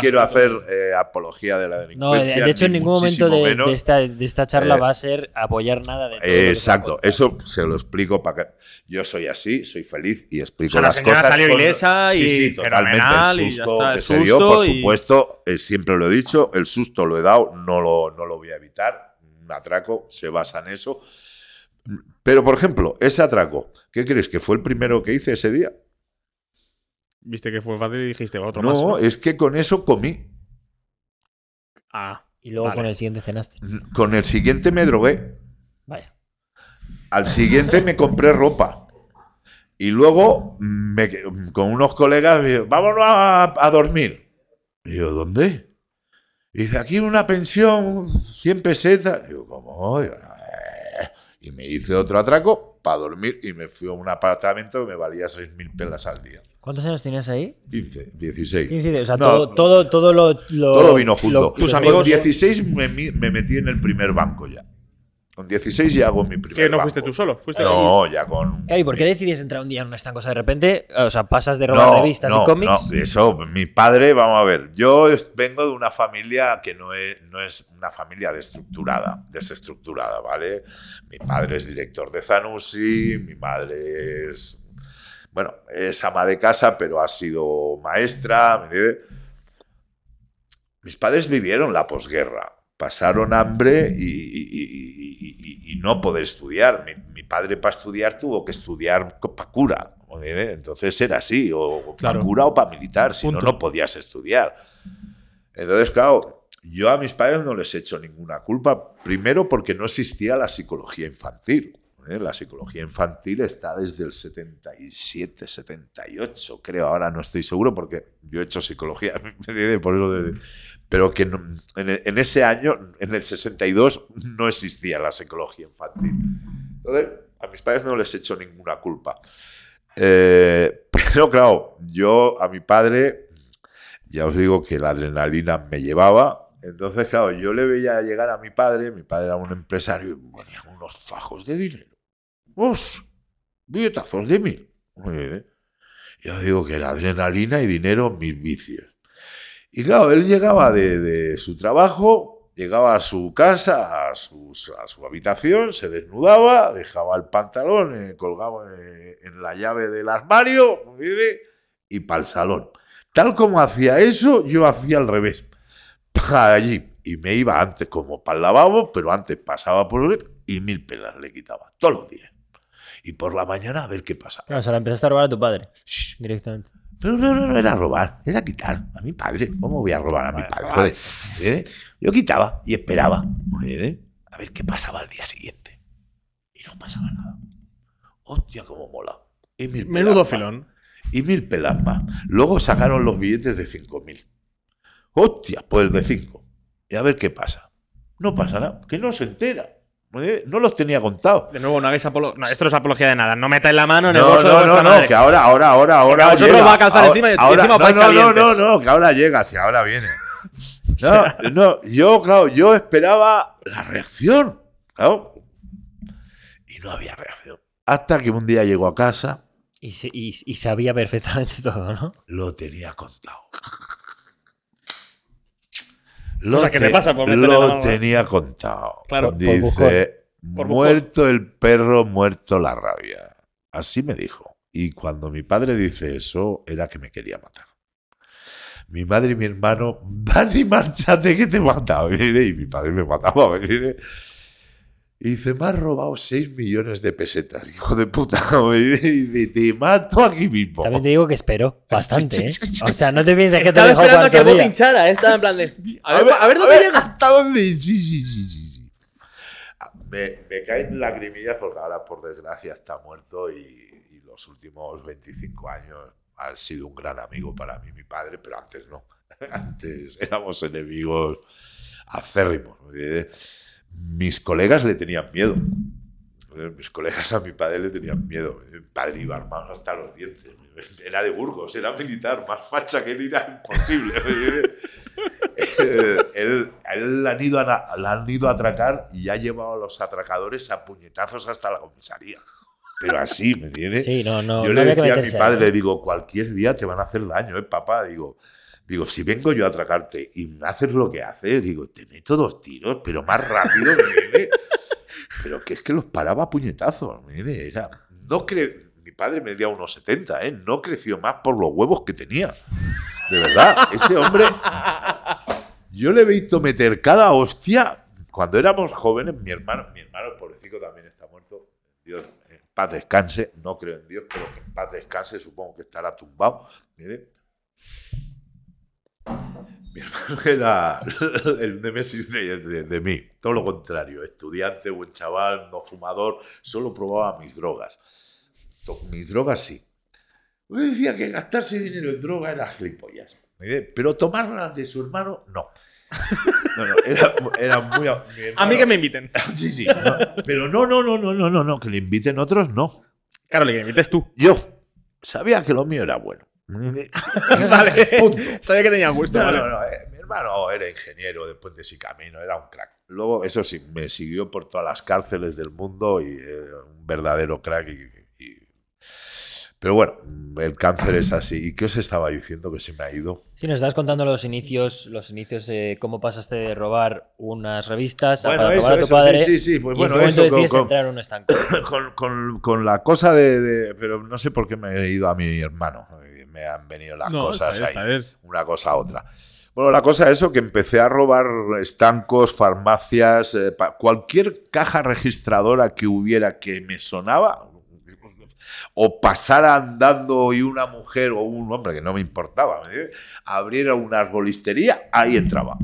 quiero hacer eh, apología de la delincuencia. De hecho, en ningún momento de, esta, de, esta, charla eh, va a ser apoyar nada de Exacto. Eso se lo explico para que. Yo soy así, soy feliz y explico las la cosas. salió ilesa y. Totalmente. El susto, se dio, por supuesto, eh, siempre lo he dicho, el susto lo he dado, no lo, no lo voy a evitar. Un atraco se basa en eso. Pero, por ejemplo, ese atraco, ¿qué crees? ¿Que fue el primero que hice ese día? Viste que fue fácil y dijiste otro más. No, ¿no? es que con eso comí. Ah, Y luego Vale. con el siguiente cenaste. Con el siguiente me drogué. Vaya. Al siguiente me compré ropa. Y luego, me con unos colegas, me dijo, vámonos a, a dormir. Y digo, ¿dónde? Y dice, aquí en una pensión, 100 pesetas. Digo, ¿cómo? "Eh". Y me hice otro atraco para dormir y me fui a un apartamento que me valía 6.000 pelas al día. ¿Cuántos años tenías ahí? 15, 16. 15 de- O sea, No, todo, todo, todo lo, lo- Todo vino junto. lo- Tus amigos- Con 16 me, me metí en el primer banco ya. Con 16 ya hago mi primer que no banco. fuiste tú solo. Fuiste No, ya con... ¿y por qué decides entrar un día en una estancosa de repente? O sea, pasas de robar revistas no, y cómics. no, eso, mi padre, vamos a ver, yo vengo de una familia que no es, no es una familia desestructurada, desestructurada, ¿vale? Mi padre es director de Zanussi, mi madre es, bueno, es ama de casa, pero ha sido maestra, ¿me entiendes? Mis padres vivieron la posguerra, pasaron hambre y, y- y- y- y no poder estudiar. Mi, mi padre para estudiar tuvo que estudiar para cura. Entonces era así, o para Claro. cura o para militar, si no, no podías estudiar. Entonces, claro, yo a mis padres no les he hecho ninguna culpa, primero porque no existía la psicología infantil. ¿eh? La psicología infantil está desde el 77, 78, creo. Ahora no estoy seguro porque yo he hecho psicología, por eso de- pero que en, ese año, en el 62, no existía la psicología infantil. Entonces, a mis padres no les he hecho ninguna culpa. Eh, pero claro, yo a mi padre, ya os digo que la adrenalina me llevaba. Entonces, claro, yo le veía llegar a mi padre, mi padre era un empresario, y venía unos fajos de dinero. ¡Os! Billetazos de mil. ¿eh? Yo digo que la adrenalina y dinero, mis vicios. Y claro, él llegaba de, de su trabajo, llegaba a su casa, a su, a su habitación, se desnudaba, dejaba el pantalón eh, colgado en, en la llave del armario y para el salón. Tal como hacía eso, yo hacía al revés. Para allí. Y me iba antes como para el lavabo, pero antes pasaba por él y mil pelas le quitaba. Todos los días. Y por la mañana a ver qué pasaba. O sea, la empezaste a robar a tu padre directamente. Pero no, no, no era robar, era quitar a mi padre. ¿Cómo voy a robar a mi padre? Joder, ¿eh? Yo quitaba y esperaba ¿eh? a ver qué pasaba al día siguiente. Y no pasaba nada. Hostia, cómo mola. Y mil Menudo filón. Y mil pelas más. Luego sacaron los billetes de 5.000. Hostia, pues el de 5. Y a ver qué pasa. No pasa nada, que no se entera. ¿Eh? No los tenía contados. De nuevo, no hagáis apología. No, esto no es apología de nada. No metáis la mano en el No, bolso de no, vuestra no, no, madre. que ahora, ahora, ahora, ahora. a vosotros llega. va a calzar Ahora- encima y ahora- encima no, no, no, no, calientes. no, que ahora llega, si ahora viene. No, no, yo, claro, yo esperaba la reacción. Claro. Y no había reacción. Hasta que un día llegó a casa, Y, se- y- y sabía perfectamente todo, ¿no? lo tenía contado. Cosa que te pasa por lo tenía contado. Claro, Dice. Por muerto el perro, muerto la rabia. Así me dijo. Y cuando mi padre dice eso, era que me quería matar. Mi madre y mi hermano, van y márchate que te dice, y mi padre me mataba. me dice. Y dice, me has robado 6 millones de pesetas, hijo de puta. Y dice, te mato aquí mismo. También te digo que espero bastante, ¿eh? O sea, no te pienses que te Estaba dejo esperando a que día. hinchara. eh. Estaba en plan de. A ver, a ver dónde llega. ¿Hasta dónde? Sí, sí, sí, sí. sí. Me, me caen lagrimillas porque ahora, por desgracia, está muerto y, y los últimos 25 años ha sido un gran amigo para mí, mi padre, pero antes no. Antes éramos enemigos acérrimos. ¿no? Mis colegas le tenían miedo. Mis colegas a mi padre le tenían miedo. Mi padre iba armado hasta los dientes. Era de Burgos, era militar, más facha que él era imposible. él, él- a él le han, ido a, le han ido a atracar y ha llevado a los atracadores a puñetazos hasta la comisaría. Pero así, ¿me entiendes? Sí, no, no. Yo no le decía a mi padre, ahí. digo, cualquier día te van a hacer daño, ¿eh, papá? Digo, digo, si vengo yo a atracarte y haces lo que haces, digo, te meto dos tiros, pero más rápido, ¿me entiendes? Pero que es que los paraba a puñetazos, ¿me entiendes? Era- no cre- mi padre medía unos 70, ¿eh? No creció más por los huevos que tenía. De verdad, ese hombre... Yo le he visto meter cada hostia cuando éramos jóvenes. Mi hermano, mi hermano, el pobrecito, también está muerto. Dios, en paz descanse. No creo en Dios, pero en paz descanse. Supongo que estará tumbado. Mire. Mi hermano era el némesis de, de- de mí. Todo lo contrario. Estudiante, buen chaval, no fumador. Solo probaba mis drogas. Mis drogas sí. Yo decía que gastarse dinero en droga era gilipollas. Pero tomarlas de su hermano, no. No, no, era, era muy. mi A mí hermano- que me inviten. Sí, sí. no, pero no, no, no, no, no, no, no, que le inviten otros, no. Claro, me invites tú. Yo sabía que lo mío era bueno. Vale. Punto. Sabía que tenía gusto. No, vale. no, no. eh, mi hermano era ingeniero de Puentes y Camino, era un crack. Luego, eso sí, me siguió por todas las cárceles del mundo y eh, un verdadero crack. y- y- Pero bueno, el cáncer es así. ¿Y qué os estaba diciendo que se me ha ido? Sí, nos estabas contando los inicios, los inicios de cómo pasaste de robar unas revistas a Bueno, para eso, robar a tu eso, padre. sí, sí, sí, pues y bueno, en eso con- con- entrar en un estanco. con, con- con la cosa de, de- Pero no sé por qué me he ido a mi hermano. Me han venido las No, cosas bien, ahí. Una cosa a otra. Bueno, la cosa es eso, que empecé a robar estancos, farmacias, eh, cualquier caja registradora que hubiera que me sonaba, o pasara andando y una mujer o un hombre, que no me importaba, ¿me entiendes? abriera una arbolistería, ahí entraba.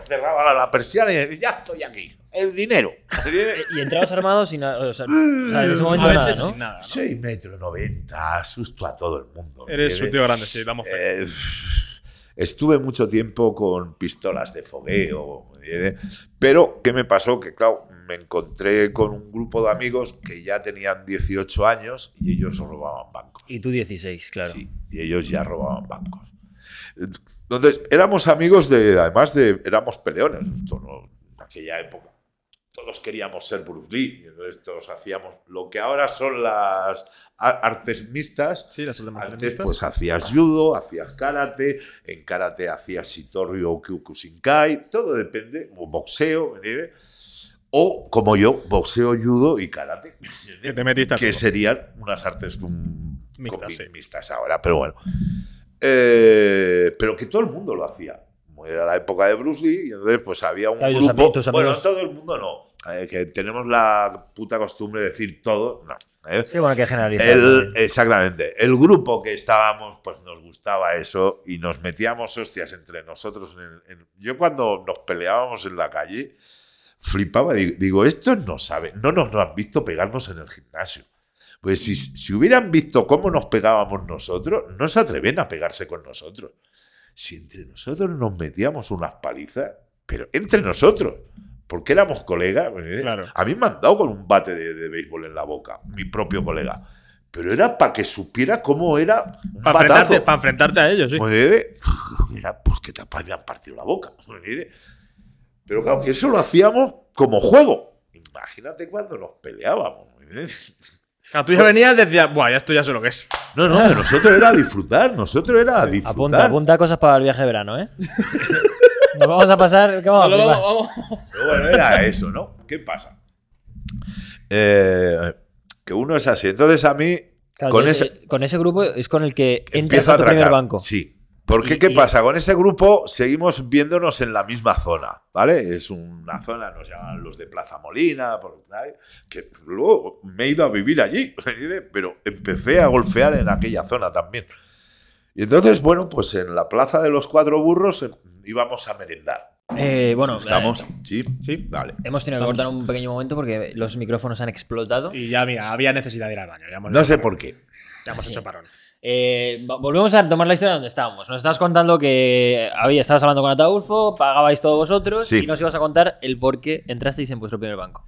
Cerraba la, persiana y decía, ya estoy aquí, el dinero. Y entrabas armado sin nada. O sea, o sea, en ese momento A nada, sin nada. ¿no? 6 metros 90, asusto a todo el mundo. ¿me Eres un tío grande, sí, damos fe. Eh, estuve mucho tiempo con pistolas de fogueo, ¿me entiendes? pero ¿qué me pasó? Que claro, me encontré con un grupo de amigos que ya tenían 18 años y ellos robaban bancos. Y tú 16, claro. Sí, y ellos ya robaban bancos. Entonces, éramos amigos de, además de, éramos peleones, esto no, en aquella época. Todos queríamos ser Bruce Lee, y entonces todos hacíamos lo que ahora son las artes mixtas, Sí, las últimas antes pues hacías judo, hacías karate, en karate hacías shitori o kyokushinkai, todo depende, o boxeo, ¿me entiendes? O como yo, boxeo, judo y karate. Que te metiste Que serían unas artes mm, Mixtas, sí. mixtas ahora, pero bueno. Eh, pero que todo el mundo lo hacía. Era la época de Bruce Lee y entonces pues había un Claro, grupo... bueno, todo el mundo no. Eh, que tenemos la puta costumbre de decir todo. No. ¿eh? Sí, bueno, que generalizar. Exactamente. El grupo que estábamos, pues nos gustaba eso y nos metíamos hostias entre nosotros. en- en- yo cuando nos peleábamos en la calle, flipaba. Digo, digo, estos no saben, no nos lo han visto pegarnos en el gimnasio. Pues si, si hubieran visto cómo nos pegábamos nosotros, no se atreven a pegarse con nosotros. Si entre nosotros nos metíamos unas palizas, pero entre nosotros, porque éramos colegas. ¿eh? Claro. A mí me han dado con un bate de, de béisbol en la boca, mi propio colega. Pero era para que supiera cómo era un Para enfrentarte, pa' enfrentarte a ellos, sí. ¿Me entiendes? Era pues que te habían partido la boca. ¿me entiendes? Pero claro, que eso lo hacíamos como juego. Imagínate cuando nos peleábamos. Claro, tú ya venías y decías, buah, ya esto ya sé lo que es. No, no, nosotros era disfrutar, nosotros era disfrutar. Apunta, apunta cosas para el viaje de verano, ¿eh? Nos vamos a pasar. ¿qué vamos a bueno, era eso, ¿no? ¿Qué pasa? Eh, que uno es así. Entonces a mí, Claro, con ese, eh, con ese grupo es con el que entras a a tu primer atracar. banco. Sí. Porque, Y- ¿qué y- pasa? Con ese grupo seguimos viéndonos en la misma zona, ¿vale? Es una zona, nos llaman los de Plaza Molina, por- que luego me he ido a vivir allí, pero empecé a golfear en aquella zona también. Y entonces, bueno, pues en la Plaza de los Cuatro Burros eh, íbamos a merendar. Eh, bueno, ¿Estamos? eh, Sí, Sí. vale. hemos tenido que cortar un pequeño momento porque los micrófonos han explotado. Y ya, mira, había necesidad de ir al baño. Ya hemos No sé parón. por qué. Ya hemos Sí. hecho parón. Eh, volvemos a retomar la historia donde estábamos. Nos estabas contando que había, estabas hablando con Ataulfo, pagabais todos vosotros Sí. y nos ibas a contar el por qué entrasteis en vuestro primer banco.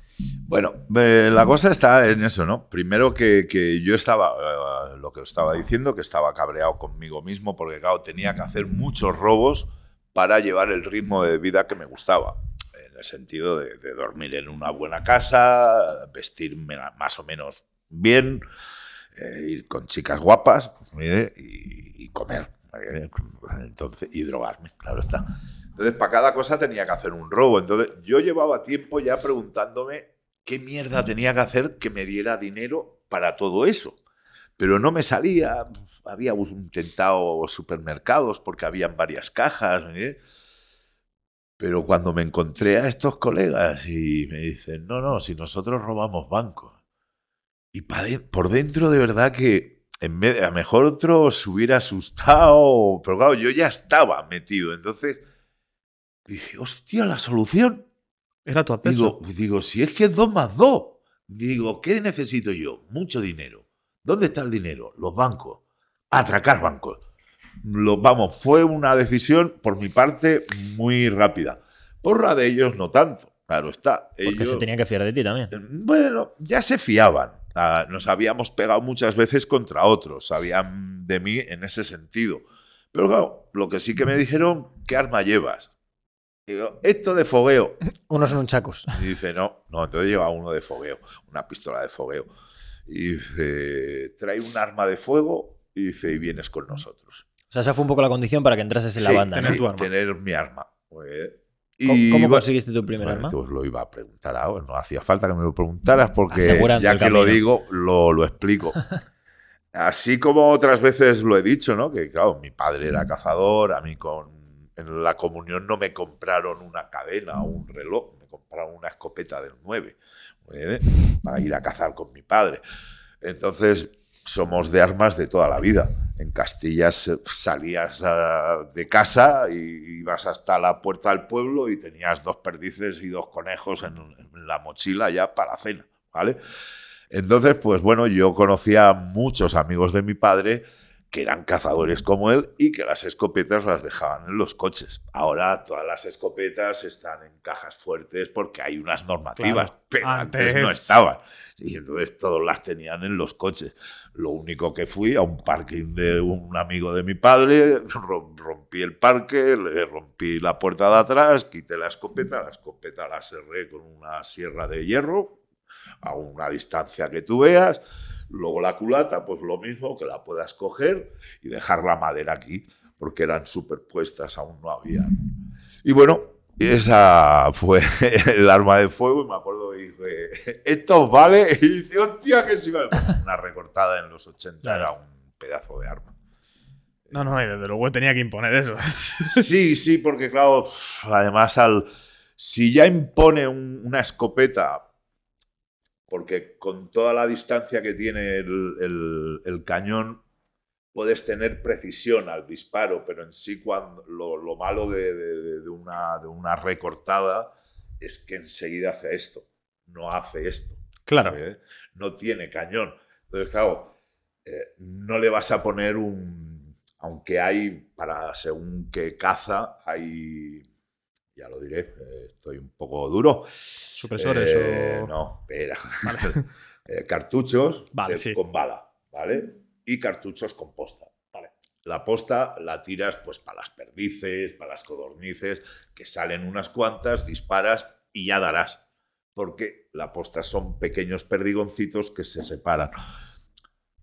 Bueno, eh, la cosa está en eso, ¿no? Primero que, que yo estaba, eh, lo que os estaba diciendo, que estaba cabreado conmigo mismo, porque claro, tenía que hacer muchos robos para llevar el ritmo de vida que me gustaba. En el sentido de, de dormir en una buena casa, vestirme más o menos bien, eh, ir con chicas guapas ¿eh? y, y comer. ¿eh? Entonces, y drogarme, claro está. Entonces, para cada cosa tenía que hacer un robo. Entonces, yo llevaba tiempo ya preguntándome qué mierda tenía que hacer que me diera dinero para todo eso. Pero no me salía. Había intentado supermercados porque habían varias cajas. ¿eh? Pero cuando me encontré a estos colegas y me dicen, no, no, si nosotros robamos bancos. Y de- por dentro de verdad que en vez, a lo mejor otro se hubiera asustado, pero claro, yo ya estaba metido. Entonces dije, hostia, la solución. Era tu acceso. Digo, digo, si es que es 2 más 2. Digo, ¿qué necesito yo? Mucho dinero. ¿Dónde está el dinero? Los bancos. Atracar bancos. Lo, vamos, fue una decisión por mi parte muy rápida. Por la de ellos no tanto. Claro está. Porque se tenía que fiar de ti también. bueno, ya se fiaban. Nos habíamos pegado muchas veces contra otros. Sabían de mí en ese sentido. Pero claro, lo que sí que me dijeron, ¿qué arma llevas? Digo, esto de fogueo. Unos son chacos. Y dice, no, no, entonces lleva uno de fogueo, una pistola de fogueo. Y dice, trae un arma de fuego y dice, y vienes con nosotros. O sea, esa fue un poco la condición para que entrases en la banda. ¿no? tener sí, tu arma. tener mi arma. ¿Cómo, Y cómo conseguiste tu primer bueno, arma? Os lo iba a preguntar ahora, no hacía falta que me lo preguntaras porque Asegurando ya que lo digo, lo, lo explico. Así como otras veces lo he dicho, ¿no? Que claro, mi padre era cazador, a mí con en la comunión no me compraron una cadena o un reloj, me compraron una escopeta del 9 ¿eh? para ir a cazar con mi padre. Entonces, somos de armas de toda la vida. En Castilla salías ah, de casa y ibas hasta la puerta del pueblo y tenías dos perdices y dos conejos en, en la mochila ya para cena, ¿vale? Entonces, pues bueno, yo conocía a muchos amigos de mi padre que eran cazadores como él y que las escopetas las dejaban en los coches. Ahora todas las escopetas están en cajas fuertes porque hay unas normativas, Claro. pero antes, Antes- no estaban. Y entonces todos las tenían en los coches. Lo único que fui a un parking de un amigo de mi padre, rom- rompí el parque, le rompí la puerta de atrás, quité la escopeta, la escopeta la cerré con una sierra de hierro a una distancia que tú veas. Luego la culata, pues lo mismo, que la puedas coger y dejar la madera aquí, porque eran superpuestas, aún no había. Y bueno, esa fue el arma de fuego y me acuerdo que dije, esto vale, y dice, hostia, que sí, vale". Una recortada en los 80 Claro. era un pedazo de arma. No, no, y desde luego tenía que imponer eso. Sí, sí, porque claro, además al si ya impone un- una escopeta, porque con toda la distancia que tiene el, el- el cañón puedes tener precisión al disparo, pero en sí cuando lo, lo malo de, de- de una, de una recortada es que enseguida hace esto, no hace esto. Claro. ¿eh? No tiene cañón. Entonces, claro, eh, no le vas a poner un. Aunque hay, para según qué caza, hay. Ya lo diré, eh, estoy un poco duro. Supresores o. No, espera. Cartuchos Vale, de- sí. con bala, ¿vale? Y cartuchos con posta. Vale. La posta la tiras pues para las perdices, para las codornices, que salen unas cuantas, disparas y ya darás. Porque la posta son pequeños perdigoncitos que se separan.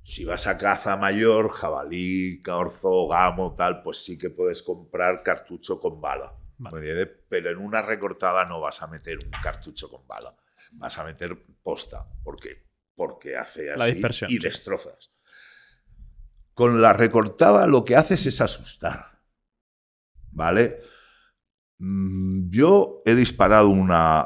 Si vas a caza mayor, jabalí, corzo, gamo, tal, pues sí que puedes comprar cartucho con bala. Vale. ¿me entiendes? Pero en una recortada no vas a meter un cartucho con bala. Vas a meter posta. ¿Por qué? Porque hace así y destrozas. Con la recortada lo que haces es asustar. ¿Vale? Mm, Yo he disparado una.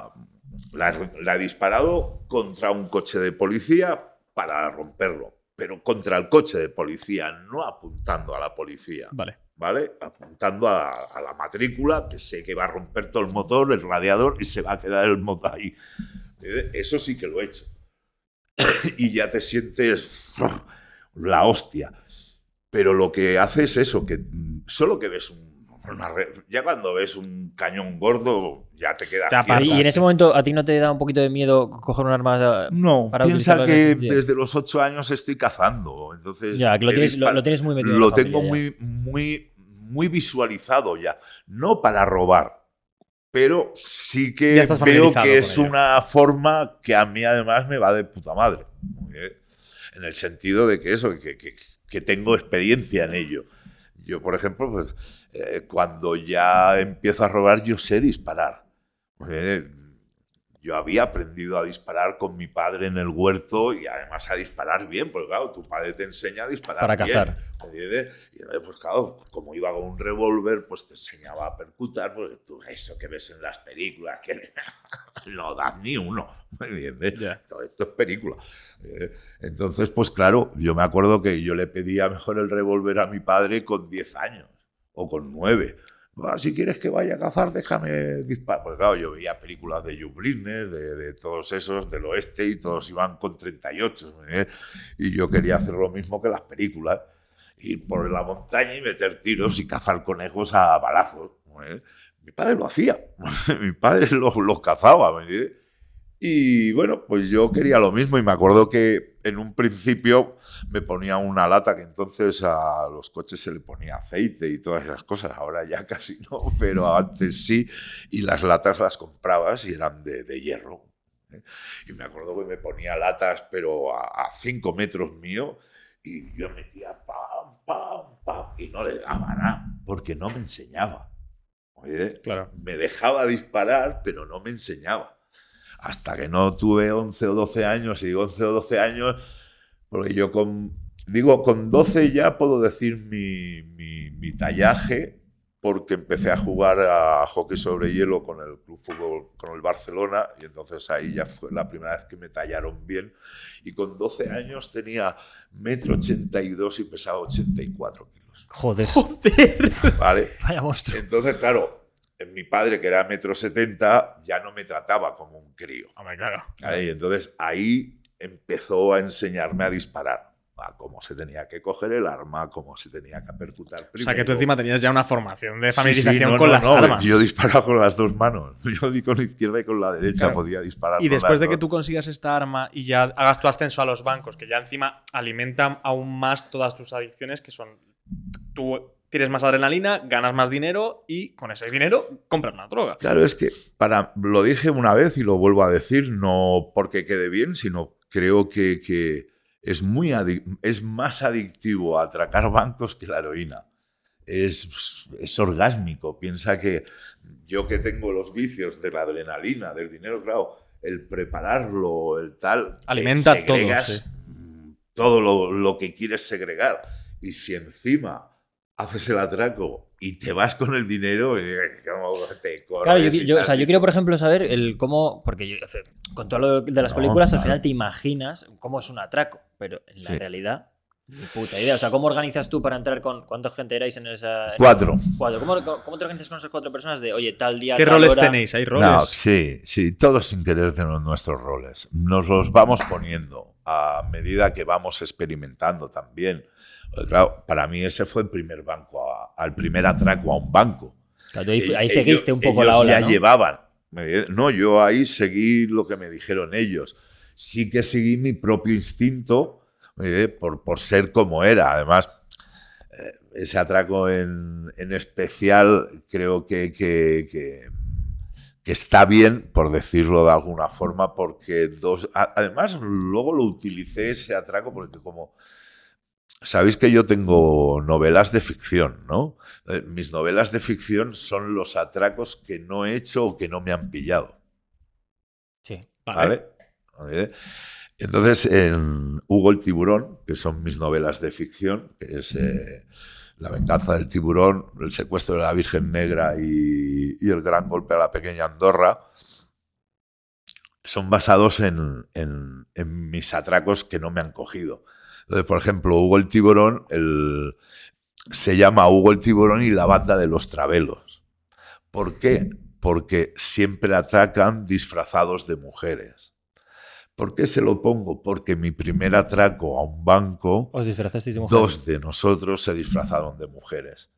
La, la he disparado contra un coche de policía para romperlo. Pero contra el coche de policía, no apuntando a la policía. Vale. ¿vale? Apuntando a, a la matrícula, que sé que va a romper todo el motor, el radiador, y se va a quedar el motor ahí. Eso sí que lo he hecho. y ya te sientes la hostia. Pero lo que hace es eso, que solo que ves un una re- ya cuando ves un cañón gordo, ya te queda apartas. Y en ese momento, ¿a ti no te da un poquito de miedo coger un arma? No, para piensa que desde los ocho años estoy cazando. Entonces Ya, que lo tienes, lo, dispar- lo tienes muy metido. lo tengo familia muy, muy, muy visualizado ya. No para robar, pero sí que veo que es una forma que a mí además me va de puta madre. ¿eh? En el sentido de que eso, que, que- que tengo experiencia en ello. Yo, por ejemplo, pues, eh, cuando ya empiezo a robar, yo sé disparar. ¿eh? Yo había aprendido a disparar con mi padre en el huerto y además a disparar bien, porque claro, tu padre te enseña a disparar Para bien, cazar. Y entonces, pues claro, como iba con un revólver, pues te enseñaba a percutar, porque tú, eso que ves en las películas, que no das ni uno, ¿me entiendes? Ya. Todo esto es película. Eh, Entonces, pues claro, yo me acuerdo que yo le pedía mejor el revólver a mi padre con 10 años o con 9. "Ah, si quieres que vaya a cazar, déjame disparar. Porque claro, yo veía películas de Hugh Brinner, de, de todos esos, del oeste, y todos iban con 38. ¿eh? Y yo quería hacer lo mismo que las películas. Ir por la montaña y meter tiros y cazar conejos a balazos. ¿eh? Mi padre lo hacía. Mi padre los, cazaba. ¿me entiendes? Y bueno, pues yo quería lo mismo y me acuerdo que en un principio me ponía una lata que entonces a los coches se le ponía aceite y todas esas cosas. Ahora ya casi no, pero antes sí. Y las latas las comprabas y eran de, de hierro. ¿eh? Y me acuerdo que me ponía latas, pero a 5 metros mío y yo metía pam, pam, pam y no le daba nada porque no me enseñaba. Oye, Claro. me dejaba disparar, pero no me enseñaba. Hasta que no tuve 11 o 12 años, y digo 11 o 12 años, porque yo con, digo, con 12 ya puedo decir mi, mi, mi tallaje, porque empecé a jugar a hockey sobre hielo con el Club Fútbol, con el Barcelona, y entonces ahí ya fue la primera vez que me tallaron bien. Y con 12 años tenía metro 82 y pesaba 84 kilos. Joder, Joder. ¿Vale? vaya monstruo. Entonces, claro, mi padre, que era metro setenta, ya no me trataba como un crío. Hombre, claro. Y entonces ahí empezó a enseñarme a disparar, a cómo se tenía que coger el arma, cómo se tenía que percutar O primero. sea, que tú encima tenías ya una formación de Sí, sí, familiarización no, con no, las no, armas. Yo disparaba con las dos manos. Yo di con la izquierda y con la derecha Claro. podía disparar. Y después de que tú consigas esta arma y ya hagas tu ascenso a los bancos, que ya encima alimentan aún más todas tus adicciones, que son tú tienes más adrenalina, ganas más dinero y con ese dinero compras más droga. Claro, es que para, lo dije una vez y lo vuelvo a decir, no porque quede bien, sino creo que, que es, muy es más adictivo atracar bancos que la heroína. Es, es orgásmico. Piensa que yo que tengo los vicios de la adrenalina, del dinero, claro, el prepararlo, el tal, Alimenta todo, sí. todo lo, lo que quieres segregar. Y si encima haces el atraco y te vas con el dinero, y, ¿cómo te corres Claro, yo, y yo- o tal? sea, yo quiero, por ejemplo, saber el cómo. Porque yo- con todo lo de las No, películas, al final te imaginas cómo es un atraco. Pero en la Sí. realidad, ni puta idea. O sea, ¿cómo organizas tú para entrar con. ¿Cuánta gente erais en esa. en- Cuatro. Cuatro. ¿Cómo, cómo te organizas con esas cuatro personas de, oye, tal día. ¿Qué tal roles hora? tenéis? ¿Hay roles? No, sí, sí, todos sin querer tenemos nuestros roles. Nos los vamos poniendo a medida que vamos experimentando también. Pues claro, para mí ese fue el primer banco, a- al primer atraco a un banco. Claro, ahí, Ellos- ahí seguiste un poco la ellos ola. ya ¿no? llevaban. No, yo ahí seguí lo que me dijeron ellos. Sí que seguí mi propio instinto eh, por, por ser como era. Además, eh, ese atraco en, en especial creo que, que- que- que está bien, por decirlo de alguna forma, porque dos... a- Además, luego lo utilicé ese atraco porque como... Sabéis que yo tengo novelas de ficción, ¿no? Eh, Mis novelas de ficción son los atracos que no he hecho o que no me han pillado. Sí. ¿Vale? ¿Vale? Entonces, en Hugo el tiburón, que son mis novelas de ficción, que es eh, La venganza del tiburón, El secuestro de la Virgen Negra y, y El gran golpe a la pequeña Andorra, son basados en, en- en mis atracos que no me han cogido. Entonces, por ejemplo, Hugo el tiburón el- se llama Hugo el tiburón y la banda de los travelos. ¿Por qué? Porque siempre atacan disfrazados de mujeres. ¿Por qué se lo pongo? Porque mi primer atraco a un banco, Os disfrazasteis de mujer. dos de nosotros se disfrazaron de mujeres.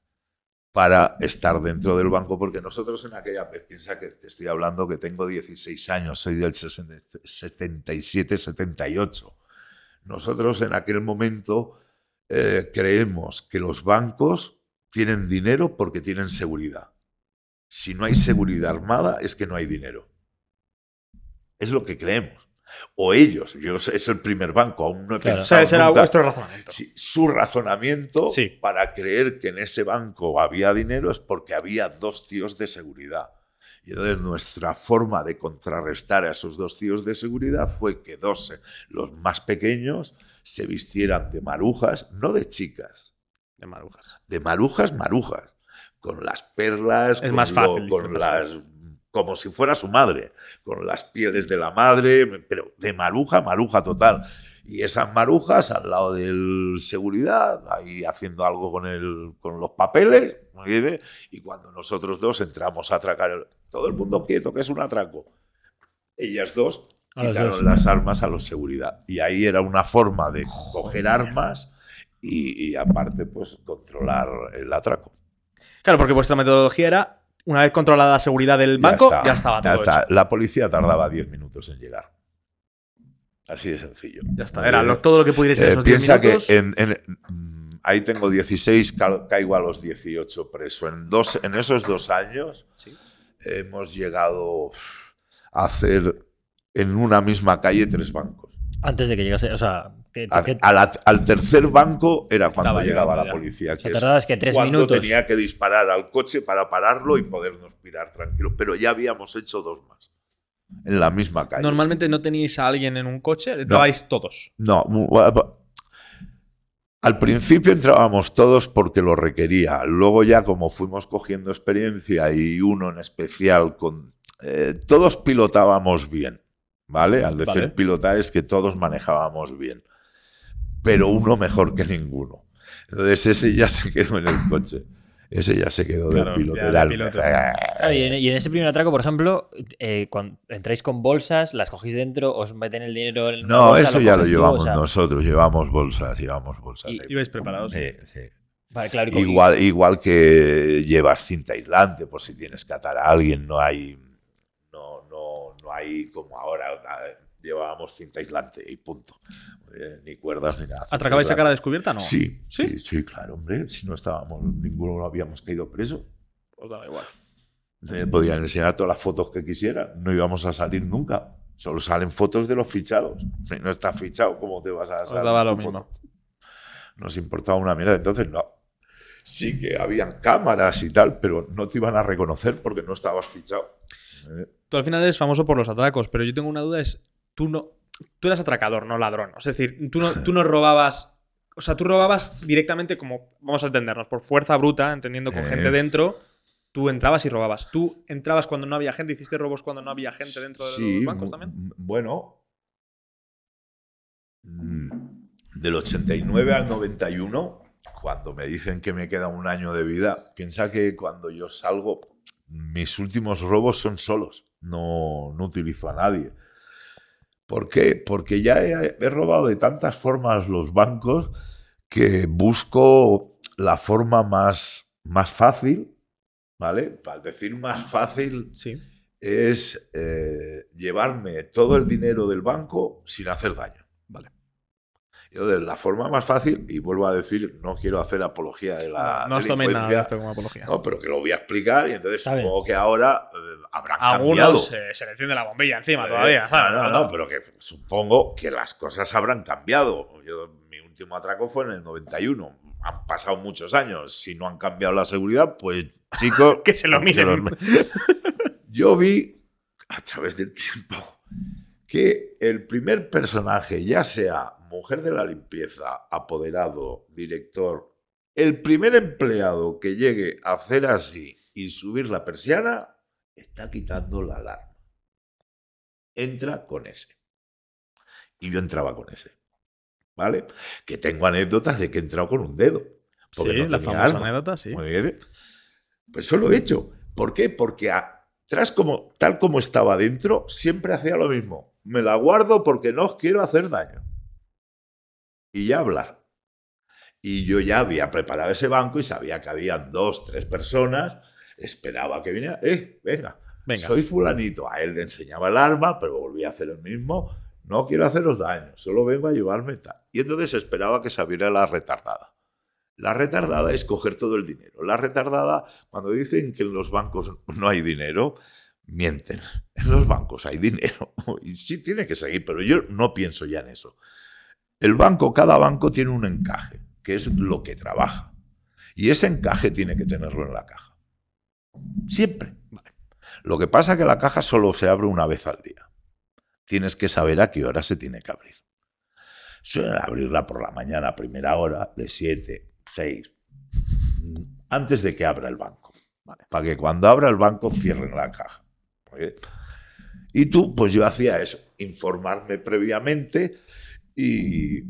para estar dentro del banco, porque nosotros en aquella, piensa que te estoy hablando que tengo 16 años, soy del 77-78. Nosotros en aquel momento eh, creemos que los bancos tienen dinero porque tienen seguridad. Si no hay seguridad armada es que no hay dinero. Es lo que creemos. O ellos, yo, es el primer banco, aún no he Claro. Pensado ese era nunca- vuestro razonamiento. Sí, su razonamiento Sí. para creer que en ese banco había dinero es porque había dos tíos de seguridad. Y entonces nuestra forma de contrarrestar a esos dos tíos de seguridad fue que dos, eh, los más pequeños, se vistieran de marujas, no de chicas, De marujas. de marujas, marujas, con las perlas, Es con, más lo- fácil, con dice las como si fuera su madre, con las pieles de la madre, pero de maruja, maruja total. Y esas marujas al lado del seguridad, ahí haciendo algo con, el, con los papeles. Y cuando nosotros dos entramos a atracar, el- todo el mundo quieto, que es un atraco. Ellas dos quitaron dos. las armas a los seguridad. Y ahí era una forma de coger armas y, y aparte, pues, controlar el atraco. Claro, porque vuestra metodología era, una vez controlada la seguridad del Ya banco, está, ya, estaba ya todo está. hecho. La policía tardaba 10 minutos en llegar. Así de sencillo. Ya está. Era Eh, lo- todo lo que pudierais eh, esos 10 piensa minutos. que en, en- ahí tengo 16, cal- caigo a los 18 preso. En, dos, en esos dos años Sí. hemos llegado a hacer en una misma calle tres bancos. Antes de que llegase, o sea, que, A- que- a la- al tercer banco era cuando Estaba llegaba la policía. o Que sea, es tardabas que tres cuando minutos. tenía que disparar al coche para pararlo y podernos pirar tranquilos. Pero ya habíamos hecho dos más. En la misma calle. Normalmente no teníais a alguien en un coche, entrabais todos. No. Al principio entrábamos todos porque lo requería. Luego ya como fuimos cogiendo experiencia y uno en especial con... eh, todos pilotábamos bien, ¿vale? Al decir Vale. pilotar es que todos manejábamos bien. Pero uno mejor que ninguno. Entonces ese ya se quedó en el coche. Ese ya se quedó Claro, del piloto. ya de Era el piloto. Claro, y, en, y en ese primer atraco, por ejemplo, eh, cuando entráis con bolsas, las cogéis dentro, os meten el dinero en No, bolsa, eso ya lo tú, llevamos o sea, nosotros. Llevamos bolsas, llevamos bolsas. Y- ahí. Ibais preparados. Sí, sí. Vale, claro, y co- Igual, igual que llevas cinta aislante por si tienes que atar a alguien, no hay, no, no, no hay como ahora, llevábamos cinta aislante y punto. Eh, ni cuerdas ni nada. ¿Atracabais a cara descubierta? No. Sí, ¿Sí? sí, sí, claro, hombre. Si no estábamos, ninguno lo habíamos caído preso. Os daba igual. Podían enseñar todas las fotos que quisieran. No íbamos a salir nunca. Solo salen fotos de los fichados. Si no estás fichado, ¿cómo te vas a Os salir? daba lo tu mismo. foto? Nos importaba una mierda. Entonces, no. Sí que habían cámaras y tal, pero no te iban a reconocer porque no estabas fichado. Tú al final eres famoso por los atracos, pero yo tengo una duda, es, tú no... Tú eras atracador, no ladrón. Es decir, tú no, tú no robabas... O sea, tú robabas directamente como, vamos a entendernos, por fuerza bruta, entendiendo con Eh. gente dentro, tú entrabas y robabas. Tú entrabas cuando no había gente, hiciste robos cuando no había gente dentro de Sí, los bancos también. Bueno. mm, Del 89 al 91, cuando me dicen que me queda un año de vida, piensa que cuando yo salgo, mis últimos robos son solos. No, no utilizo a nadie. ¿Por qué? Porque ya he, he robado de tantas formas los bancos que busco la forma más, más fácil, ¿vale? Para decir más fácil, Sí. es eh, llevarme todo el dinero del banco sin hacer daño. Yo de la forma más fácil, y vuelvo a decir, no quiero hacer apología de la no os toméis nada de delincuencia, esto como apología. no, pero que lo voy a explicar y entonces Está bien. supongo que ahora eh, habrán Algunos cambiado. eh, se le enciende la bombilla encima Eh, todavía. ¿sabes? No, no, no, pero que supongo que las cosas habrán cambiado. Yo, mi último atraco fue en el 91. Han pasado muchos años. Si no han cambiado la seguridad, pues chicos... Que se lo miren. Yo vi, a través del tiempo, que el primer personaje, ya sea mujer de la limpieza, apoderado, director, el primer empleado que llegue a hacer así y subir la persiana, está quitando la alarma. Entra con ese. Y yo entraba con ese. ¿Vale? Que tengo anécdotas de que he entrado con un dedo. porque Sí, no la famosa anécdota, sí. Muy bien. Pues eso lo he hecho. ¿Por qué? Porque atrás, como, tal como estaba dentro, siempre hacía lo mismo. Me la guardo porque no os quiero hacer daño. Y ya hablar. Y yo ya había preparado ese banco y sabía que habían dos, tres personas. Esperaba que viniera. Eh, venga, Venga. soy fulanito. A él le enseñaba el arma, pero volvía a hacer el mismo. No quiero haceros daño, solo vengo a y tal. Y entonces esperaba que se abriera la retardada. La retardada es coger todo el dinero. La retardada, cuando dicen que en los bancos no hay dinero, mienten. En los bancos hay dinero. Y sí tiene que seguir, pero yo no pienso ya en eso. El banco, cada banco tiene un encaje, que es lo que trabaja. Y ese encaje tiene que tenerlo en la caja. Siempre. Lo que pasa es que la caja solo se abre una vez al día. Tienes que saber a qué hora se tiene que abrir. Suelen abrirla por la mañana a primera hora, de 7, 6, antes de que abra el banco. Para que cuando abra el banco cierren la caja. Y tú, pues yo hacía eso, informarme previamente y,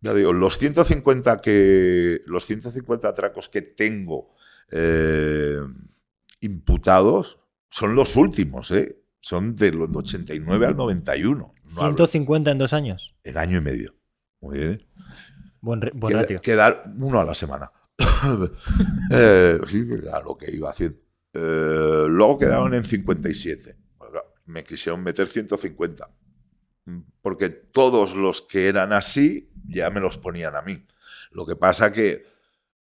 ya digo, los 150, que, los 150 atracos que tengo eh, imputados son los últimos, ¿eh? Son de los 89 al 91. No hablo- 150 en dos años. en año y medio. Muy bien. Buen, ratio. quedar uno a la semana. Eh, sí, era lo que iba haciendo. Eh, luego quedaron en 57. Oiga, Me quisieron meter 150. Porque todos los que eran así ya me los ponían a mí. Lo que pasa que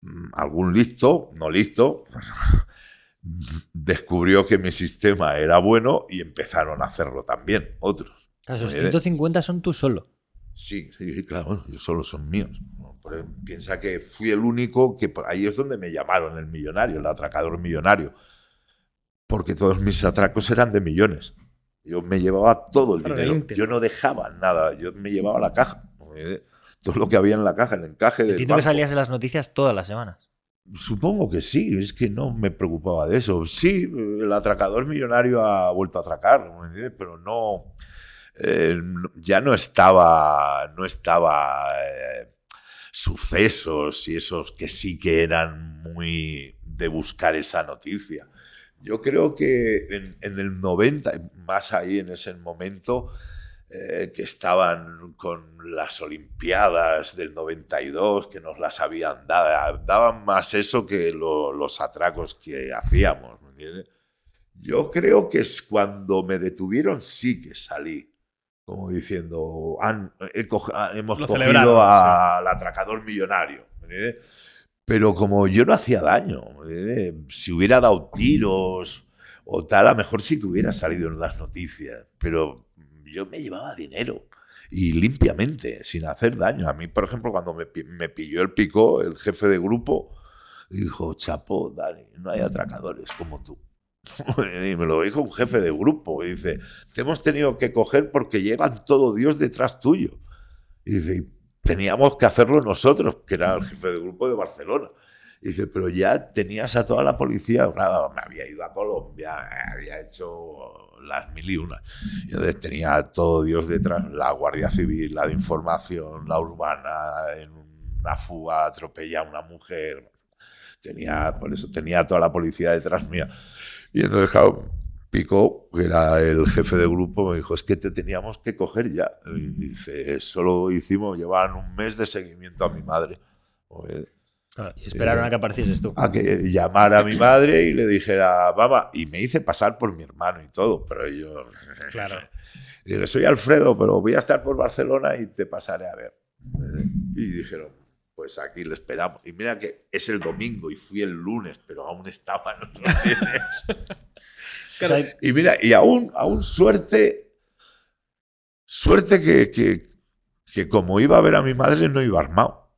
mm, algún listo, no listo, descubrió que mi sistema era bueno y empezaron a hacerlo también otros. Esos Oye, 150 son tú solo. Sí, sí, claro, ellos solo son míos. Piensa que fui el único que ahí es donde me llamaron el millonario, el atracador millonario. Porque todos mis atracos eran de millones. Yo me llevaba todo el de dinero. Yo no dejaba nada, yo me llevaba la caja. Eh, Todo lo que había en la caja, el encaje del Entiendo que salías en las noticias todas las semanas. Supongo que sí, es que no me preocupaba de eso. Sí, el atracador millonario ha vuelto a atracar, ¿me entiendes? pero no, eh, ya no estaba, no estaba eh, sucesos y esos que sí que eran muy de buscar esa noticia. Yo creo que en, el 90, más ahí en ese momento, eh, que estaban con las Olimpiadas del 92, que nos las habían dado, daban más eso que lo- los atracos que hacíamos. Yo creo que es cuando me detuvieron sí que salí, como diciendo, han- he coge- ah, hemos Lo cogido al atracador millonario. ¿me entiendes? Pero como yo no hacía daño, ¿me entiendes? si hubiera dado tiros o tal, a lo mejor sí que hubiera salido en las noticias, pero yo me llevaba dinero y limpiamente, sin hacer daño. A mí, por ejemplo, cuando me, me pilló el pico, el jefe de grupo dijo, Chapo, Dani, no hay atracadores como tú. Y me lo dijo un jefe de grupo. Y dice, te hemos tenido que coger porque llevan todo Dios detrás tuyo. Y dice, "Y teníamos que hacerlo nosotros, que era el jefe de grupo de Barcelona. Y dice, pero ya tenías a toda la policía, claro, me había ido a Colombia, había hecho las mil y una. Entonces tenía a todo Dios detrás, la Guardia Civil, la de información, la urbana, en una fuga atropella a una mujer. Tenía, por eso tenía toda la policía detrás mía. Y entonces, claro, Pico, que era el jefe de grupo, me dijo, es que te teníamos que coger ya. Y dice, solo hicimos, llevaban un mes de seguimiento a mi madre. Claro, y esperaron Eh, a que aparecieses tú. a que llamara a mi madre y le dijera, mamá, y me hice pasar por mi hermano y todo, pero yo... Claro. Dije, soy Alfredo, pero voy a estar por Barcelona y te pasaré a ver. Y dijeron, pues aquí le esperamos. Y mira que es el domingo y fui el lunes, pero aún estaban los sea, Y mira, y aún, aún suerte, suerte que, que, que como iba a ver a mi madre no iba armado.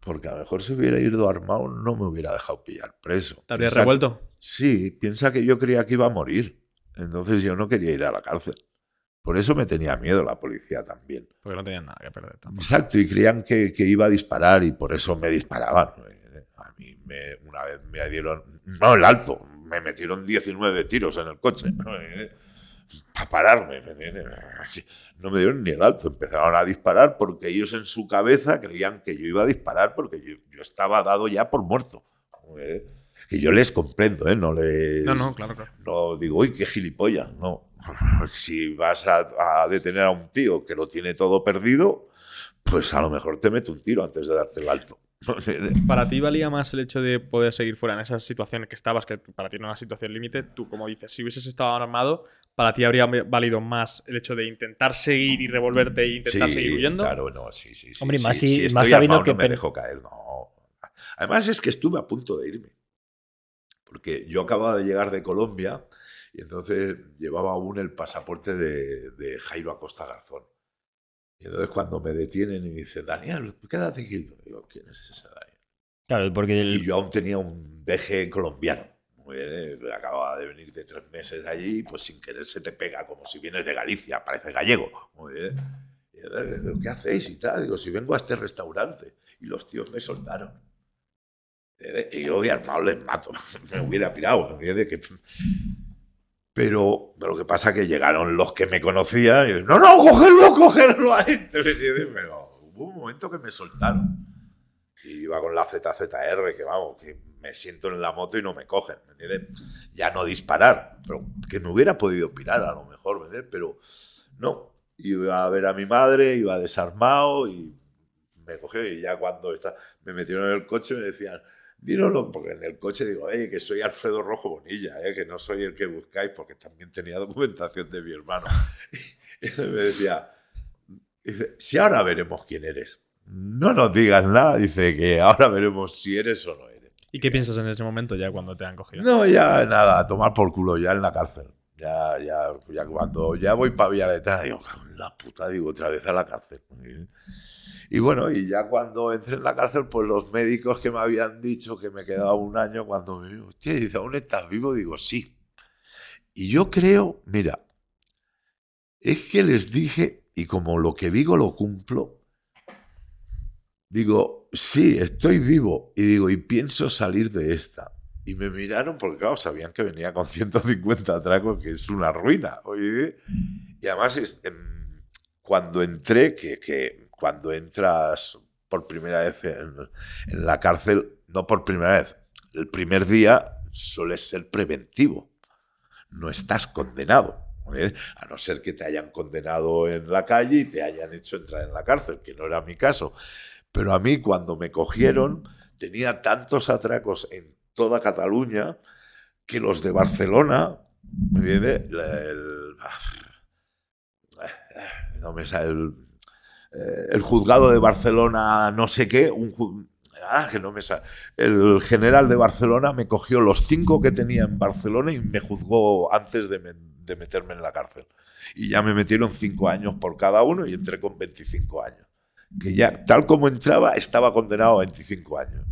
Porque a lo mejor si hubiera ido armado no me hubiera dejado pillar preso. ¿Te habrías Piensa- revuelto? Sí, piensa que yo creía que iba a morir. Entonces yo no quería ir a la cárcel. Por eso me tenía miedo la policía también. Porque no tenían nada que perder. tampoco. Exacto, y creían que, que iba a disparar y por eso me disparaban. A mí me- una vez me dieron, no el alto, me metieron 19 tiros en el coche. Para pararme. No me dieron ni el alto, empezaron a disparar porque ellos en su cabeza creían que yo iba a disparar porque yo, yo estaba dado ya por muerto. ¿eh? Que yo les comprendo, ¿eh? No les... No, no, claro, claro. No digo, uy, qué gilipollas. No. Si vas a, a detener a un tío que lo tiene todo perdido, pues a lo mejor te mete un tiro antes de darte el alto. ¿Para ti valía más el hecho de poder seguir fuera en esa situación que estabas, que para ti no era una situación límite? Tú, como dices, si hubieses estado armado, ¿para ti habría valido más el hecho de intentar seguir y revolverte e intentar Sí, seguir huyendo? Claro, no, sí, sí. Hombre, sí, más sí, si- estoy más sabiendo armado, que no me dejo caer, no. Además es que estuve a punto de irme. Porque yo acababa de llegar de Colombia y entonces llevaba aún el pasaporte de, de Jairo Acosta Garzón. Y entonces cuando me detienen y me dicen, Daniel, quédate aquí. Digo, ¿quién es ese Daniel? Claro, porque el- Y yo aún tenía un deje colombiano. Muy bien, eh, Acababa de venir de tres meses allí, pues sin querer se te pega como si vienes de Galicia, parece gallego. Muy bien. Y entonces, digo, ¿qué hacéis? Y tal, digo, si vengo a este restaurante. Y los tíos me soltaron. Eh, Y yo, armado, les mato. Me hubiera pirado. ¿me entiendes? Que- Pero lo que pasa es que llegaron los que me conocían y no, no, cógelo, cógelo a este. Pero hubo un momento que me soltaron. Y iba con la ZZR, que vamos, que me siento en la moto y no me cogen, ¿me entiendes? Ya no disparar, pero que me hubiera podido pirar a lo mejor, ¿me entiendes? Pero no, iba a ver a mi madre, iba desarmado y me cogió y ya cuando está, me metieron en el coche me decían, dínoslo, porque en el coche digo, oye, que soy Alfredo Rojo Bonilla, ¿eh? que no soy el que buscáis, porque también tenía documentación de mi hermano. Y me decía, dice, si ahora veremos quién eres. No nos digas nada, dice que ahora veremos si eres o no eres. ¿Y qué piensas en ese momento ya cuando te han cogido? No, ya nada, a tomar por culo, ya en la cárcel. Ya, ya, ya cuando ya voy para Villarreal, digo, "Cago en la puta, digo, otra vez a la cárcel. Y, bueno, y ya cuando entré en la cárcel, pues los médicos que me habían dicho que me quedaba un año, cuando me hostia, dice, ¿aún estás vivo? Digo, sí. Y yo creo, mira, es que les dije, y como lo que digo lo cumplo, digo, sí, estoy vivo. Y digo, y pienso salir de esta. Y me miraron porque, claro, sabían que venía con 150 atracos, que es una ruina. Y además, em, cuando entré, que, que cuando entras por primera vez en, la cárcel, no por primera vez, el primer día suele ser preventivo. No estás condenado. ¿eh? A no ser que te hayan condenado en la calle y te hayan hecho entrar en la cárcel, que no era mi caso. Pero a mí, cuando me cogieron, tenía tantos atracos en toda Cataluña que los de Barcelona, ¿me entiendes? El- no me sale el, el juzgado de Barcelona, no sé qué, un ah. El general de Barcelona me cogió los cinco que tenía en Barcelona y me juzgó antes de, me- de meterme en la cárcel. Y ya me metieron cinco años por cada uno y entré con 25 años. Que ya, tal como entraba, estaba condenado a 25 años.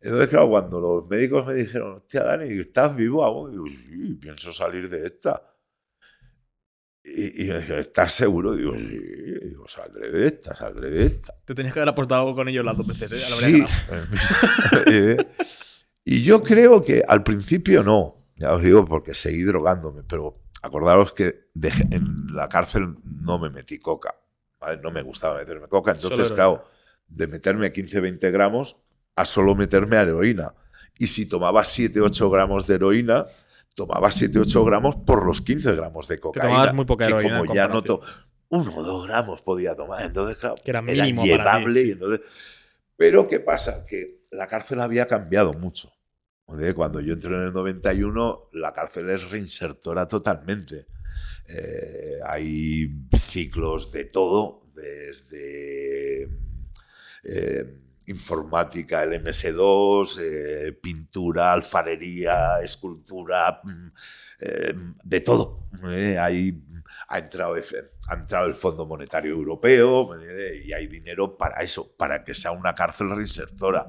Entonces, claro, cuando los médicos me dijeron, hostia, Dani, ¿estás vivo aún? Digo, sí, pienso salir de esta. Y, y me dijeron, ¿estás seguro? Digo, sí. Digo, saldré de esta, saldré de esta. Te tenías que haber apostado con ellos las dos veces, ¿eh? Lo habría Sí. Eh, y yo creo que al principio no, ya os digo porque seguí drogándome, pero acordaros que dejé- en la cárcel no me metí coca, ¿vale? no me gustaba meterme coca, entonces claro, de meterme 15-20 gramos a solo meterme a heroína. Y si tomaba 7-8 gramos de heroína, tomaba 7-8 gramos por los 15 gramos de cocaína. tomabas muy poca que heroína como ya no comparación. to- uno o dos gramos podía tomar, entonces claro, Que era mínimo para ti, llevable. sí. y entonces- Pero ¿qué pasa? Que la cárcel había cambiado mucho. Cuando yo entré en el 91, la cárcel es reinsertora totalmente. Eh, hay ciclos de todo, desde eh, informática, el MS2, eh, pintura, alfarería, escultura, mm, eh, de todo. ¿eh? Hay, ha, entrado, ha entrado el Fondo Monetario Europeo ¿eh? y hay dinero para eso, para que sea una cárcel reinsertora.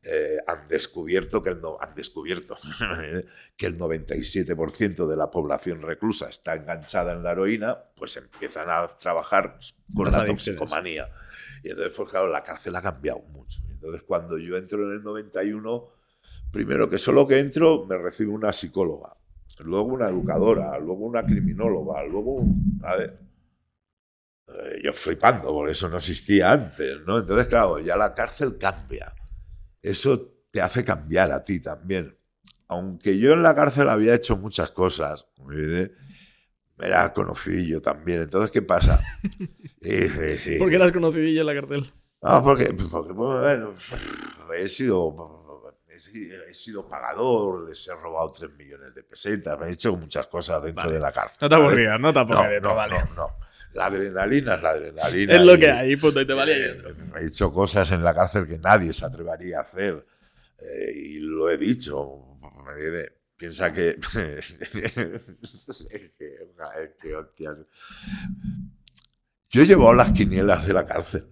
Eh, han descubierto que el, no- han descubierto que el 97% de la población reclusa está enganchada en la heroína, pues empiezan a trabajar con Las la adicciones. Y entonces, pues claro, la cárcel ha cambiado mucho. Entonces, cuando yo entro en el 91, primero que solo que entro me recibe una psicóloga, luego una educadora, luego una criminóloga, luego un... A ver, eh, yo flipando, por eso no existía antes, ¿no? Entonces, claro, ya la cárcel cambia. Eso te hace cambiar a ti también. Aunque yo en la cárcel había hecho muchas cosas. Era conocidillo también. Entonces, ¿qué pasa? Sí, sí, sí. ¿Por qué eras conocidillo en la cárcel? Ah, porque, porque, bueno, he sido, he sido- pagador, les he robado 3 millones de pesetas, me he hecho muchas cosas dentro Vale. de la cárcel. No te ¿vale? aburrías, no te No, aburrías, no, vale. no, no. La adrenalina es la adrenalina. Es lo y- que hay, punto, y te valía y eh. He hecho cosas en la cárcel que nadie se atrevería a hacer. eh, y lo he dicho. Me piensa que. que, hostias. Yo he llevado las quinielas de la cárcel.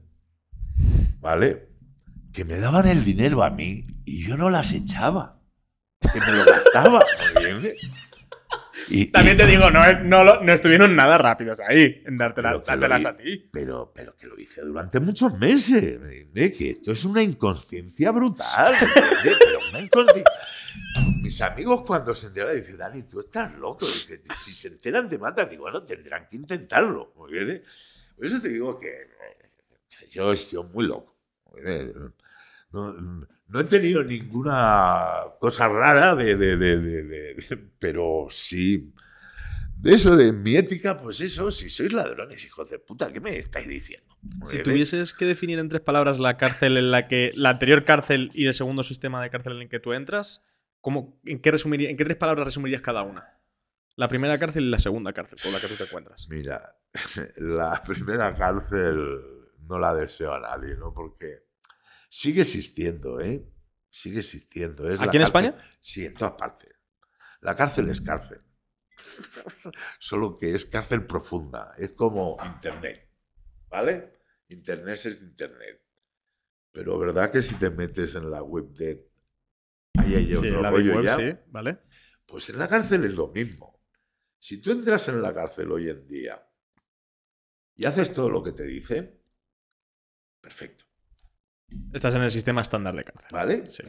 ¿Vale? Que me daban el dinero a mí y yo no las echaba. Que me lo gastaba. ¿me entiendes? Y- También y- te digo, no, no, no estuvieron nada rápidos ahí en dártelas a ti. Pero, pero que lo hice durante muchos meses. ¿me entiendes? Que esto es una inconsciencia brutal. ¿me entiendes? Pero una inconsciencia. Mis amigos cuando se enteran dicen, Dani, tú estás loco. Dice, si se enteran te matan. Digo, bueno, tendrán que intentarlo. ¿me entiendes? Por eso te digo que eh, yo he sido muy loco. No he tenido ninguna cosa rara de, de- de- de- pero sí de eso de mi ética, pues eso, si sois ladrones, hijos de puta, ¿qué me estáis diciendo? Si tuvieses que definir en tres palabras la cárcel en la que. la anterior cárcel y el segundo sistema de cárcel en el que tú entras, ¿cómo, en, qué resumiría, ¿en qué tres palabras resumirías cada una? La primera cárcel y la segunda cárcel con la que tú te encuentras. Mira, la primera cárcel no la deseo a nadie, ¿no? Porque sigue existiendo, ¿eh? Sigue existiendo. Es ¿Aquí en cárcel- España? Sí, en todas partes. La cárcel es cárcel. Solo que es cárcel profunda. Es como Internet. ¿Vale? Internet es Internet. Pero verdad que si te metes en la web de... Ahí hay Sí, otro la rollo web, ya. sí, ¿vale? Pues en la cárcel es lo mismo. Si tú entras en la cárcel hoy en día y haces todo lo que te dicen, perfecto, Estás en el sistema estándar de cárcel. ¿vale? Sí.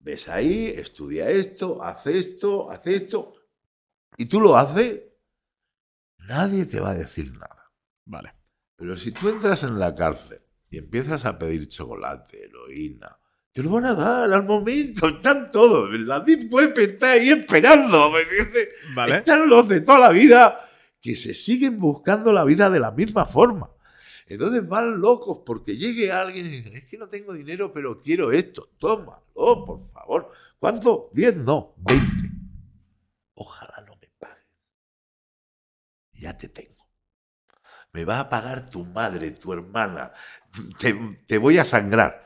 Ves ahí, estudia esto, hace esto, hace esto, y tú lo haces, nadie te va a decir nada. Web. Pero si tú entras en la cárcel y empiezas a pedir chocolate, heroína, te lo van a dar al momento, están todos. La Deep Web está ahí esperando. Vale. Están los de toda la vida que se siguen buscando la vida de la misma forma. Entonces van locos porque llegue alguien y dice, es que no tengo dinero, pero quiero esto. Tómalo, por favor. ¿Cuánto? 10, no, 20. Ojalá no me paguen. Ya te tengo. Me va a pagar tu madre, tu hermana. Te, te voy a sangrar.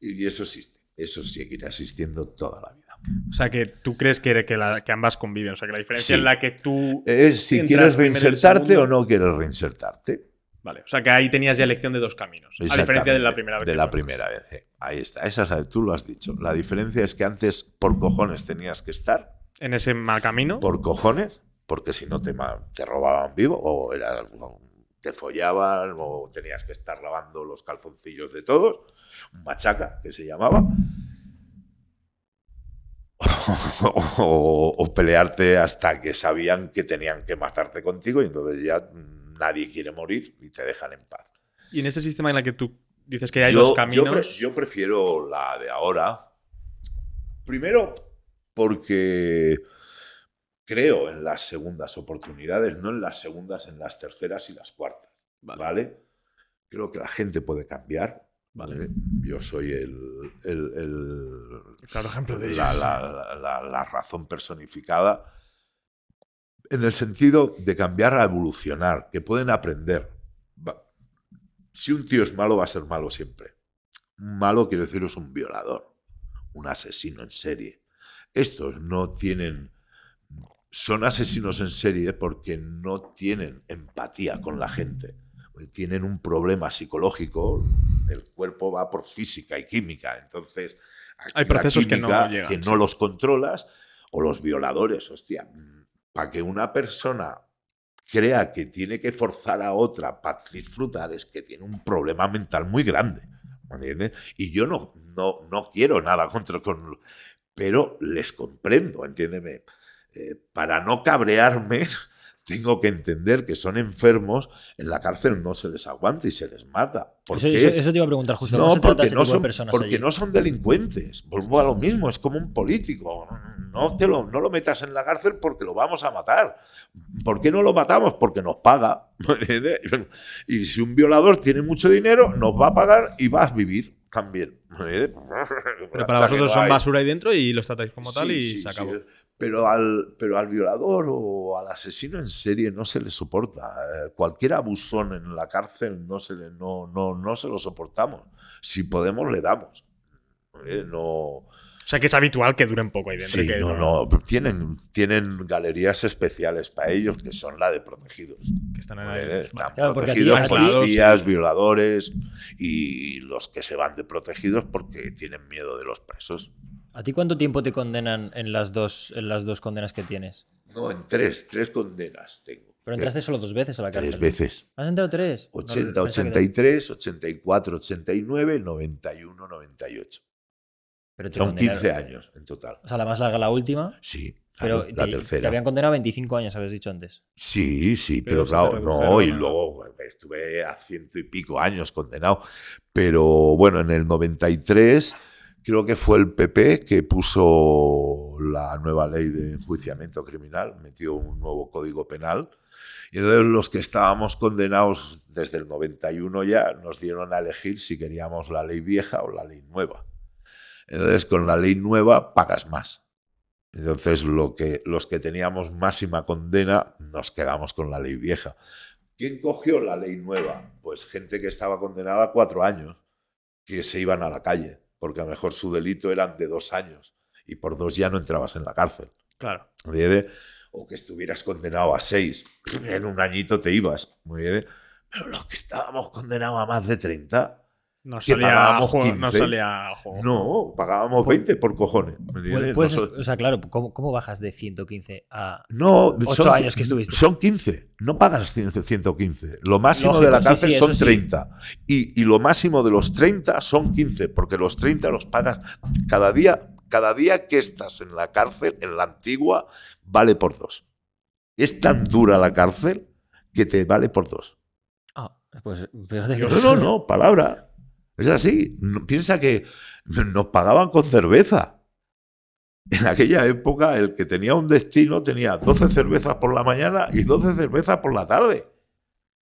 Y eso existe. Eso seguirá existiendo toda la vida. O sea, que tú crees que, que, la- que ambas conviven. O sea, que la diferencia Sí. en la que tú. Es si Entras quieres reinsertarte o no quieres reinsertarte. Vale. O sea, que ahí tenías ya elección de dos caminos. A diferencia de la primera vez. De la primera vez. eh. Ahí está. Esa es la- tú lo has dicho. La diferencia es que antes por cojones tenías que estar. En ese mal camino. Por cojones. Porque si no te, te robaban vivo o era, o te follaban o tenías que estar lavando los calzoncillos de todos. Un machaca que se llamaba. o, o pelearte hasta que sabían que tenían que matarte contigo y entonces ya mm, nadie quiere morir y te dejan en paz. Y en ese sistema en el que tú dices que hay yo, dos yo caminos. pre- yo prefiero la de ahora. Primero, porque creo en las segundas oportunidades, no en las segundas, en las terceras y las cuartas. Vale. ¿Vale? Creo que la gente puede cambiar. ¿vale? Yo soy el, el- el- Claro ejemplo de la, ellos. la- la- la razón personificada en el sentido de cambiar a evolucionar, que pueden aprender. Si un tío es malo, va a ser malo siempre. Un malo, quiero decir, es un violador, un asesino en serie. Estos no tienen... Son asesinos en serie porque no tienen empatía con la gente. Tienen un problema psicológico, el cuerpo va por física y química. Entonces, Hay procesos que no llegan, que sí. no los controlas, o los violadores, hostia, para que una persona crea que tiene que forzar a otra para disfrutar es que tiene un problema mental muy grande. ¿me entiendes? Y yo no, no, no quiero nada contra con. Pero les comprendo, entiéndeme. Eh, para no cabrearme, tengo que entender que son enfermos, en la cárcel no se les aguanta y se les mata. ¿Por Eso, qué? eso- eso te iba a preguntar justo. ¿Cómo No, porque, no son, personas porque allí? no son delincuentes. Vuelvo a lo mismo, es como un político. No, te lo, no lo metas en la cárcel porque lo vamos a matar. ¿Por qué no lo matamos? Porque nos paga. y si un violador tiene mucho dinero, nos va a pagar y vas a vivir también. Pero para vosotros son basura ahí dentro y los tratáis como tal y sí, se sí. acabó. Pero, al, pero al violador o al asesino en serie no se le soporta. Eh, cualquier abusón en la cárcel no se, le, no, no, no se lo soportamos. Si podemos, le damos. Eh, no, O sea que es habitual que duren poco ahí dentro. y sí, que no, no. Tienen, tienen galerías especiales para ellos que son la de protegidos. que están ahí. Eh. Están Claro, protegidos, aquí- policías, violadores y los que se van de protegidos porque tienen miedo de los presos. ¿A ti cuánto tiempo te condenan en las dos, en las dos condenas que tienes? No, en tres, tres condenas tengo. Pero entraste solo dos veces a la cárcel. tres veces. ¿Has entrado tres? 80, No, pensaba que- 83, 84, 89, 91, 98. Pero te Son condenaron. 15 años en total. O sea, la más larga, la última. Sí, Pero la te, tercera. te habían condenado a 25 años, habéis dicho antes. Sí, sí, Pero pero, claro, no, y luego estuve a ciento y pico años condenado. Pero bueno, en el 93 creo que fue el PP que puso la nueva ley de enjuiciamiento criminal, metió un nuevo código penal. Y entonces los que estábamos condenados desde el 91 ya nos dieron a elegir si queríamos la ley vieja o la ley nueva. Entonces con la ley nueva pagas más. Entonces, lo que, los que teníamos máxima condena nos quedamos con la ley vieja. ¿Quién cogió la ley nueva? Pues gente que estaba condenada a cuatro años, que se iban a la calle, porque a lo mejor su delito eran de dos años y por dos ya no entrabas en la cárcel. Claro. ¿entiende? O que estuvieras condenado a seis, en un añito te ibas. ¿entiende? Pero los que estábamos condenados a más de 30, No salía, a juego, no 15. salía a juego. no, pagábamos 20 por cojones. Pues, No o sea, claro, ¿cómo, cómo bajas de 115 a. No, Ocho son, años que estuviste. Son 15, no pagas 100 115. Lo máximo Lógico, de la sí, cárcel sí, eso son sí. 30. Y, y lo máximo de los 30 son 15, porque los 30 los pagas cada día. Cada día que estás en la cárcel, en la antigua, vale por dos. Es tan dura la cárcel que te vale por dos. Ah, pues fíjate que. No, no, no, palabra. Es así. Piensa que nos pagaban con cerveza. En aquella época, el que tenía un destino tenía 12 cervezas por la mañana y 12 cervezas por la tarde.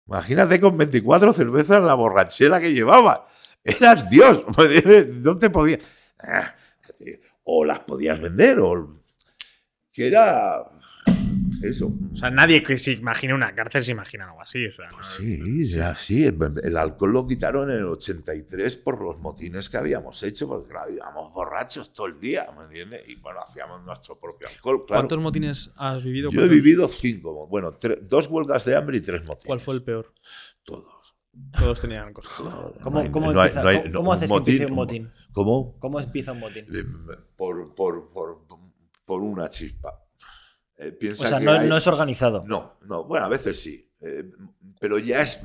Imagínate con 24 cervezas la borrachera que llevaba. Eras Dios. No te podías. Ah, O las podías vender, o. Que era. Eso. O sea, nadie que se imagine una cárcel se imagina algo así. O sea, no- Sí, era así. El, el alcohol lo quitaron en el 83 por los motines que habíamos hecho, porque claro, íbamos borrachos todo el día, ¿me entiendes? Y bueno, hacíamos nuestro propio alcohol, claro. ¿Cuántos motines has vivido? Yo he ¿Cuántos- vivido cinco, bueno, dos huelgas de hambre y tres motines. ¿Cuál fue el peor? Todos. Todos tenían cosas. ¿Cómo, No cómo no empieza- hay- cómo- cómo haces que empiece un motín- motín? ¿Cómo? ¿Cómo empieza un motín? Eh, Por, por, por, por una chispa. Eh, O sea, que no, hay- no es organizado. No, no, bueno, a veces sí. eh, pero ya es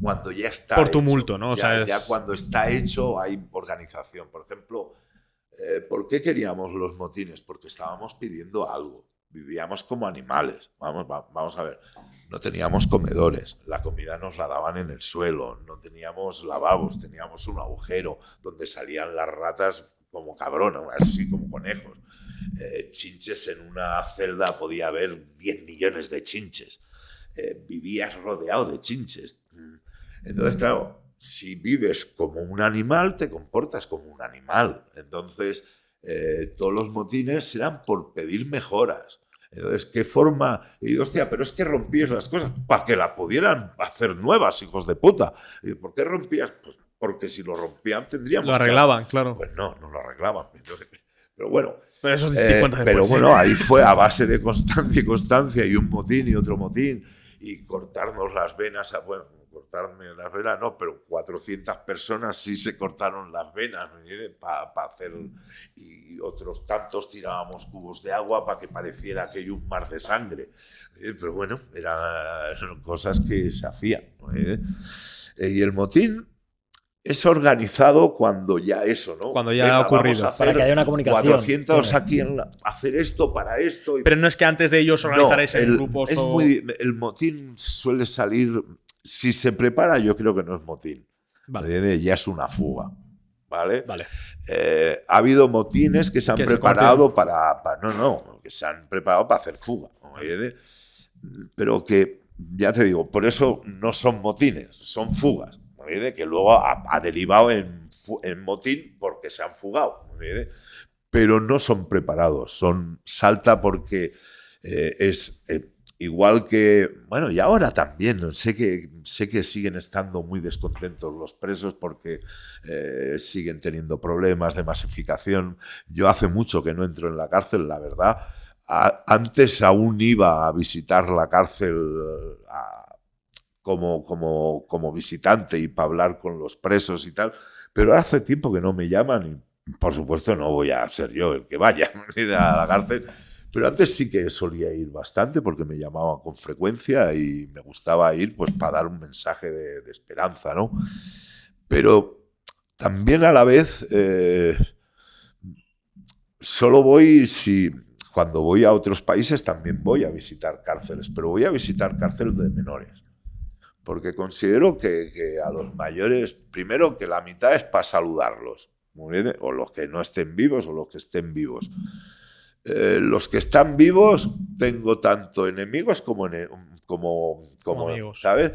cuando ya está. Por hecho. tumulto, ¿no? O ya, sea, es- ya cuando está hecho hay organización. Por ejemplo, eh, ¿por qué queríamos los motines? Porque estábamos pidiendo algo. Vivíamos como animales. Vamos, va- vamos a ver. No teníamos comedores. La comida nos la daban en el suelo. No teníamos lavabos. Teníamos un agujero donde salían las ratas como cabronas, así como conejos eh, chinches en una celda podía haber 10 millones de chinches. Eh, vivías rodeado de chinches. Entonces, claro, si vives como un animal, te comportas como un animal. Entonces, eh, todos los motines eran por pedir mejoras. Entonces, ¿qué forma? Y digo, hostia, pero es que rompías las cosas para que las pudieran hacer nuevas, hijos de puta. Y digo, ¿Por qué rompías? Pues porque si lo rompían tendríamos. Lo que- arreglaban, claro. Pues no, no lo arreglaban. Pero bueno, Pero eso eh, pero bueno, ahí fue a base de constancia y constancia y un motín y otro motín y cortarnos las venas. a- bueno, cortarme las venas no, pero 400 personas sí se cortaron las venas para hacer y otros tantos tirábamos cubos de agua para que pareciera aquello un mar de sangre. Eh, pero bueno, eran cosas que se hacían. ¿no? Eh, eh, y el motín es organizado cuando ya eso, ¿no? Cuando ya ha ocurrido. vamos a Para hacer que haya una comunicación. 400 Tiene. aquí en la- hacer esto para esto. y- Pero no es que antes de ellos No, organizarais en el, grupos es o... muy- el motín suele salir. Si se prepara, yo creo que no es motín. Vale. Ya es una fuga. ¿Vale? vale. Eh, ha habido motines que se han Que se preparado para, para- No, no, que se han preparado para hacer fuga. Pero que, ya te digo, por eso no son motines, son fugas. ¿Entiendes? Que luego ha, derivado en, motín porque se han fugado. ¿entiendes? Pero no son preparados, son salta porque eh, es eh, igual que, bueno, y ahora también, sé que, sé que siguen estando muy descontentos los presos porque eh, siguen teniendo problemas de masificación. Yo hace mucho que no entro en la cárcel, la verdad. Antes aún iba a visitar la cárcel a- como, como, como visitante y para hablar con los presos y tal, pero hace tiempo que no me llaman y por supuesto no voy a ser yo el que vaya a la cárcel. Pero antes sí que solía ir bastante porque me llamaban con frecuencia y me gustaba ir pues para dar un mensaje de, esperanza, ¿no? Pero también a la vez eh, solo voy si cuando voy a otros países también voy a visitar cárceles, pero voy a visitar cárceles de menores. Porque considero que, que a los mayores, primero que la mitad es para saludarlos, bien, o los que no estén vivos o los que estén vivos. Eh, los que están vivos tengo tanto enemigos como, ene- como, como, Como amigos. ¿sabes?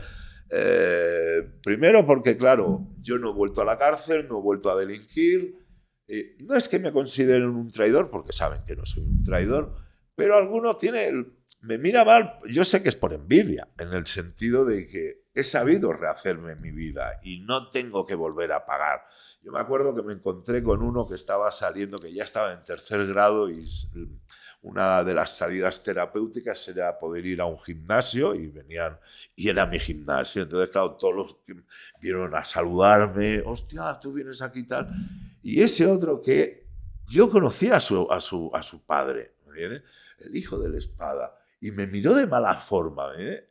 Eh, primero porque, claro, yo no he vuelto a la cárcel, no he vuelto a delinquir. Eh, no es que me consideren un traidor, porque saben que no soy un traidor, pero alguno tiene el- me mira mal. Yo sé que es por envidia, en el sentido de que he sabido rehacerme mi vida y no tengo que volver a pagar. Yo me acuerdo que me encontré con uno que estaba saliendo, que ya estaba en tercer grado y una de las salidas terapéuticas era poder ir a un gimnasio y venían, y era mi gimnasio. Entonces, claro, todos los que vieron a saludarme, hostia, tú vienes aquí y tal. Y ese otro que yo conocía a su, a su, a su padre, el hijo de espada, y me miró de mala forma. ¿eh?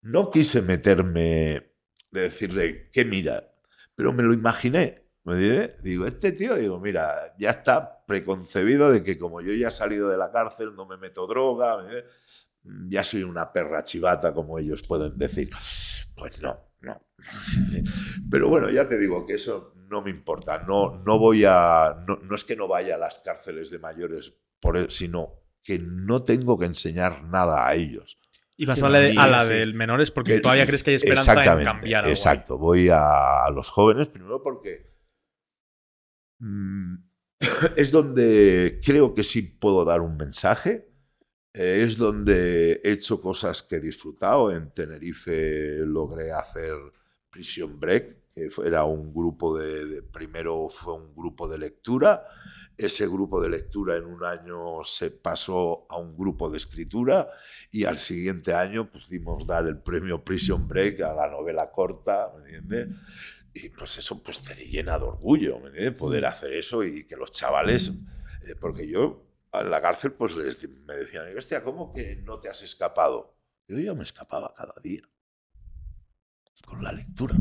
No quise meterme de decirle, ¿qué mira? Pero me lo imaginé. ¿me entiendes? Digo, este tío, digo, mira, ya está preconcebido de que como yo ya he salido de la cárcel, no me meto droga, ya soy una perra chivata, como ellos pueden decir. Pues no, no. Pero bueno, ya te digo que eso no me importa. No, no voy a. No, no es que no vaya a las cárceles de mayores, por sino que no tengo que enseñar nada a ellos. Y vas a la, de, a la del menores porque Que- todavía crees que hay esperanza en cambiar algo. ahí. Exacto, voy a, a los jóvenes primero porque mm, es donde creo que sí puedo dar un mensaje. eh, es donde he hecho cosas que he disfrutado. En Tenerife logré hacer Prison Break, que era un grupo de, de- primero fue un grupo de lectura. Ese grupo de lectura en un año se pasó a un grupo de escritura y al siguiente año pudimos dar el premio Prison Break a la novela corta, ¿me entiendes? Y pues eso pues te llena de orgullo, ¿me entiendes? Poder hacer eso y que los chavales, eh, porque yo en la cárcel pues les, me decían, hostia, ¿cómo que no te has escapado? Yo, yo me escapaba cada día, con la lectura.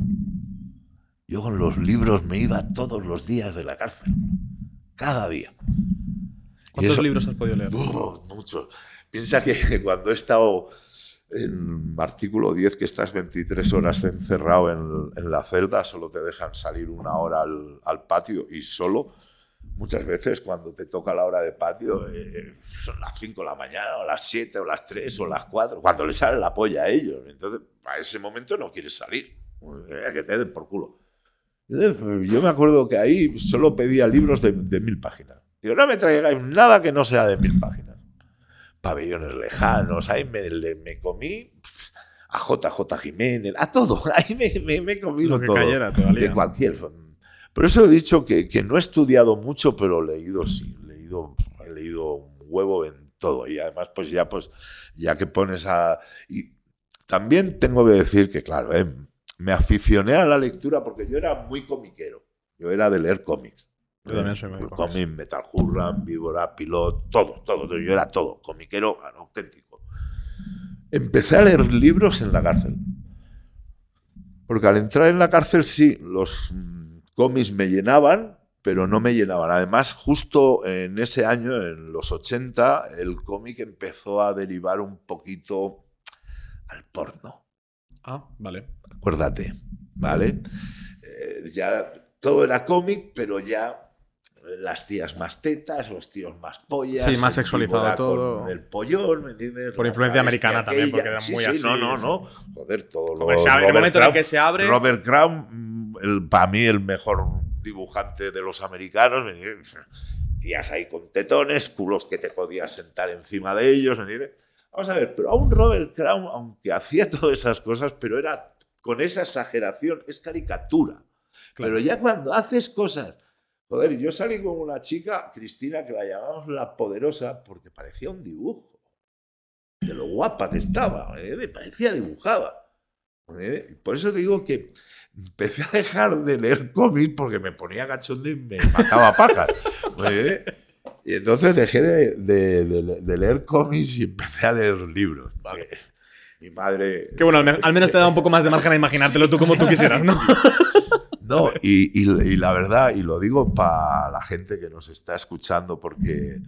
Yo con los libros me iba todos los días de la cárcel, cada día. ¿Cuántos eso- libros has podido leer? Oh, muchos. Piensa que cuando he estado en artículo 10, que estás 23 horas encerrado en, en la celda, solo te dejan salir una hora al, al patio y solo. Muchas veces cuando te toca la hora de patio eh, son las 5 de la mañana, o las 7, o las 3, o las 4, cuando les sale la polla a ellos. Entonces, a ese momento no quieres salir. Eh, Que te den por culo. Yo me acuerdo que ahí solo pedía libros de, de mil páginas. Digo, no me traigáis nada que no sea de mil páginas. Pabellones lejanos, ahí me, me comí a JJ Jiménez, a todo. Ahí me, me, me he comido Lo que todo. cayera, te valía. De cualquier. Por eso he dicho que, que no he estudiado mucho, pero leído sí. Leído, he leído un huevo en todo. Y además, pues ya, pues, ya que pones a. Y también tengo que decir que, claro, eh, me aficioné a la lectura porque yo era muy comiquero. Yo era de leer cómics. Yo también soy muy cómics. cómic, Metal Hurran, Víbora, Pilot, todo, todo. Yo era todo, comiquero auténtico. Empecé a leer libros en la cárcel. Porque al entrar en la cárcel sí, los mm, cómics me llenaban, pero no me llenaban. Además, justo en ese año, en los 80, el cómic empezó a derivar un poquito al porno. Ah, vale. Acuérdate, ¿vale? Eh, ya todo era cómic, pero ya las tías más tetas, los tíos más pollas. Sí, más sexualizado todo. El pollón, ¿me entiendes? Por La influencia americana también, porque era Sí, muy sí, así, No, no, no. Joder, todo lo. Abre- el momento en el que se abre- Robert Crumb, mm, el, para mí el mejor dibujante de los americanos. Tías ahí con tetones, culos que te podías sentar encima de ellos, ¿me entiendes? Vamos a ver, pero aún Robert Crumb, aunque hacía todas esas cosas, pero era con esa exageración, es caricatura. Claro. Pero ya cuando haces cosas. Joder, yo salí con una chica, Cristina, que la llamamos la poderosa, porque parecía un dibujo. De lo guapa que estaba, ¿eh? parecía dibujada. ¿eh? Por eso digo que empecé a dejar de leer cómics porque me ponía cachondo y me mataba pajas. ¿eh? Y entonces dejé de, de- de- de leer cómics y empecé a leer libros. ¿vale? Mi madre. Que bueno, al, me- al menos te da un poco más de margen a imaginártelo tú como tú quisieras, ¿no? No, y, y- y la verdad, y lo digo para la gente que nos está escuchando, porque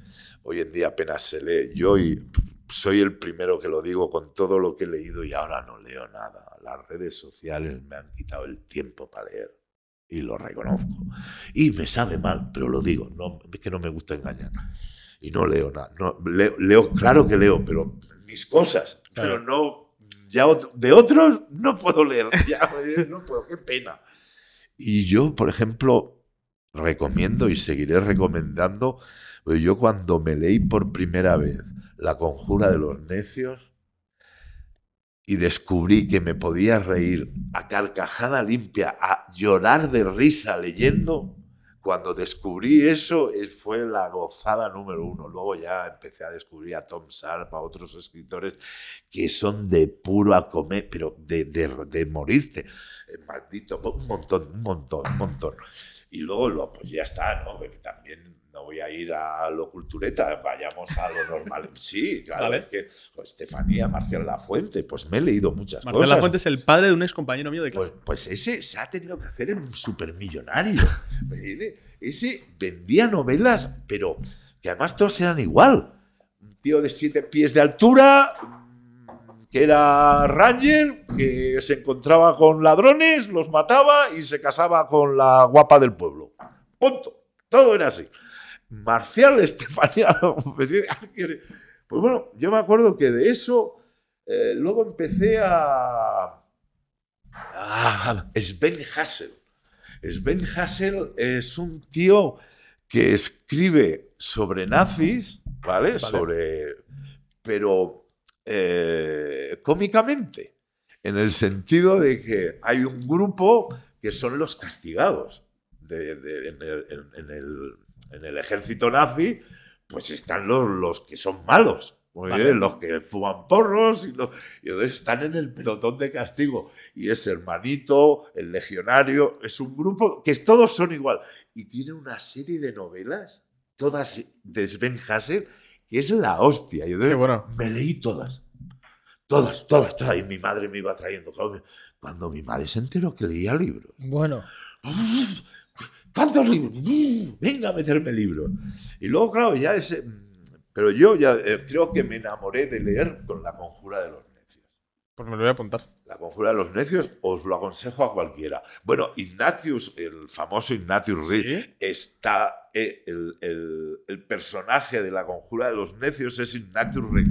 hoy en día apenas se lee. Yo y soy el primero que lo digo con todo lo que he leído y ahora no leo nada. Las redes sociales me han quitado el tiempo para leer y lo reconozco. Y me sabe mal, pero lo digo, no, es que no me gusta engañar. Y no leo nada. No, leo, leo- claro que leo, pero mis cosas, pero no, de otros no puedo leer. Ya, no puedo, qué pena. Y yo, por ejemplo, recomiendo y seguiré recomendando, pues yo cuando me leí por primera vez La conjura de los necios y descubrí que me podía reír a carcajada limpia, a llorar de risa leyendo, cuando descubrí eso eh, fue la gozada número uno. Luego ya empecé a descubrir a Tom Sharp, a otros escritores que son de puro a comer, pero de, de, de morirte. Eh, maldito, un montón, un montón, un montón. Y luego, lo, pues ya está, ¿no? También no voy a ir a lo cultureta, vayamos a lo normal. Sí, claro, Vale. es que pues, Estefanía, Marcial Lafuente, pues me he leído muchas Marcelo cosas. Lafuente es el padre de un ex compañero mío de Pues, clase. pues ese se ha tenido que hacer en un supermillonario. Ese- ese vendía novelas, pero que además todas eran igual. Un tío de siete pies de altura, mm, que era Ranger, que se encontraba con ladrones, los mataba y se casaba con la guapa del pueblo. Punto. Todo era así. Marcial Estefanía. Pues bueno, yo me acuerdo que de eso eh, luego empecé a. Ah, Sven Hassel. Sven Hassel es un tío que escribe sobre nazis, ¿vale? Sobre. Pero eh, cómicamente. En el sentido de que hay un grupo que son los castigados. de- de- en, el, en- en el- en el ejército nazi, pues están los, los que son malos. muy Vale. bien, los que fuman porros y, los- y están en el pelotón de castigo. Y es hermanito, el legionario, es un grupo que todos son igual. Y tiene una serie de novelas, todas de Sven Hassel, que es la hostia. Y entonces Qué bueno. me leí todas. Todas, todas, todas. Y mi madre me iba trayendo. Cuando mi madre se enteró que leía libros. Bueno, ¿Cuántos libros? ¡Uh! Venga a meterme libros. Y luego, claro, ya ese. Pero yo ya eh, creo que me enamoré de leer con La Conjura de los Necios. Pues me lo voy a apuntar. La Conjura de los Necios os lo aconsejo a cualquiera. Bueno, Ignatius, el famoso Ignatius Reed, ¿Sí? está. eh, el, el- el personaje de La Conjura de los Necios es Ignatius Reed.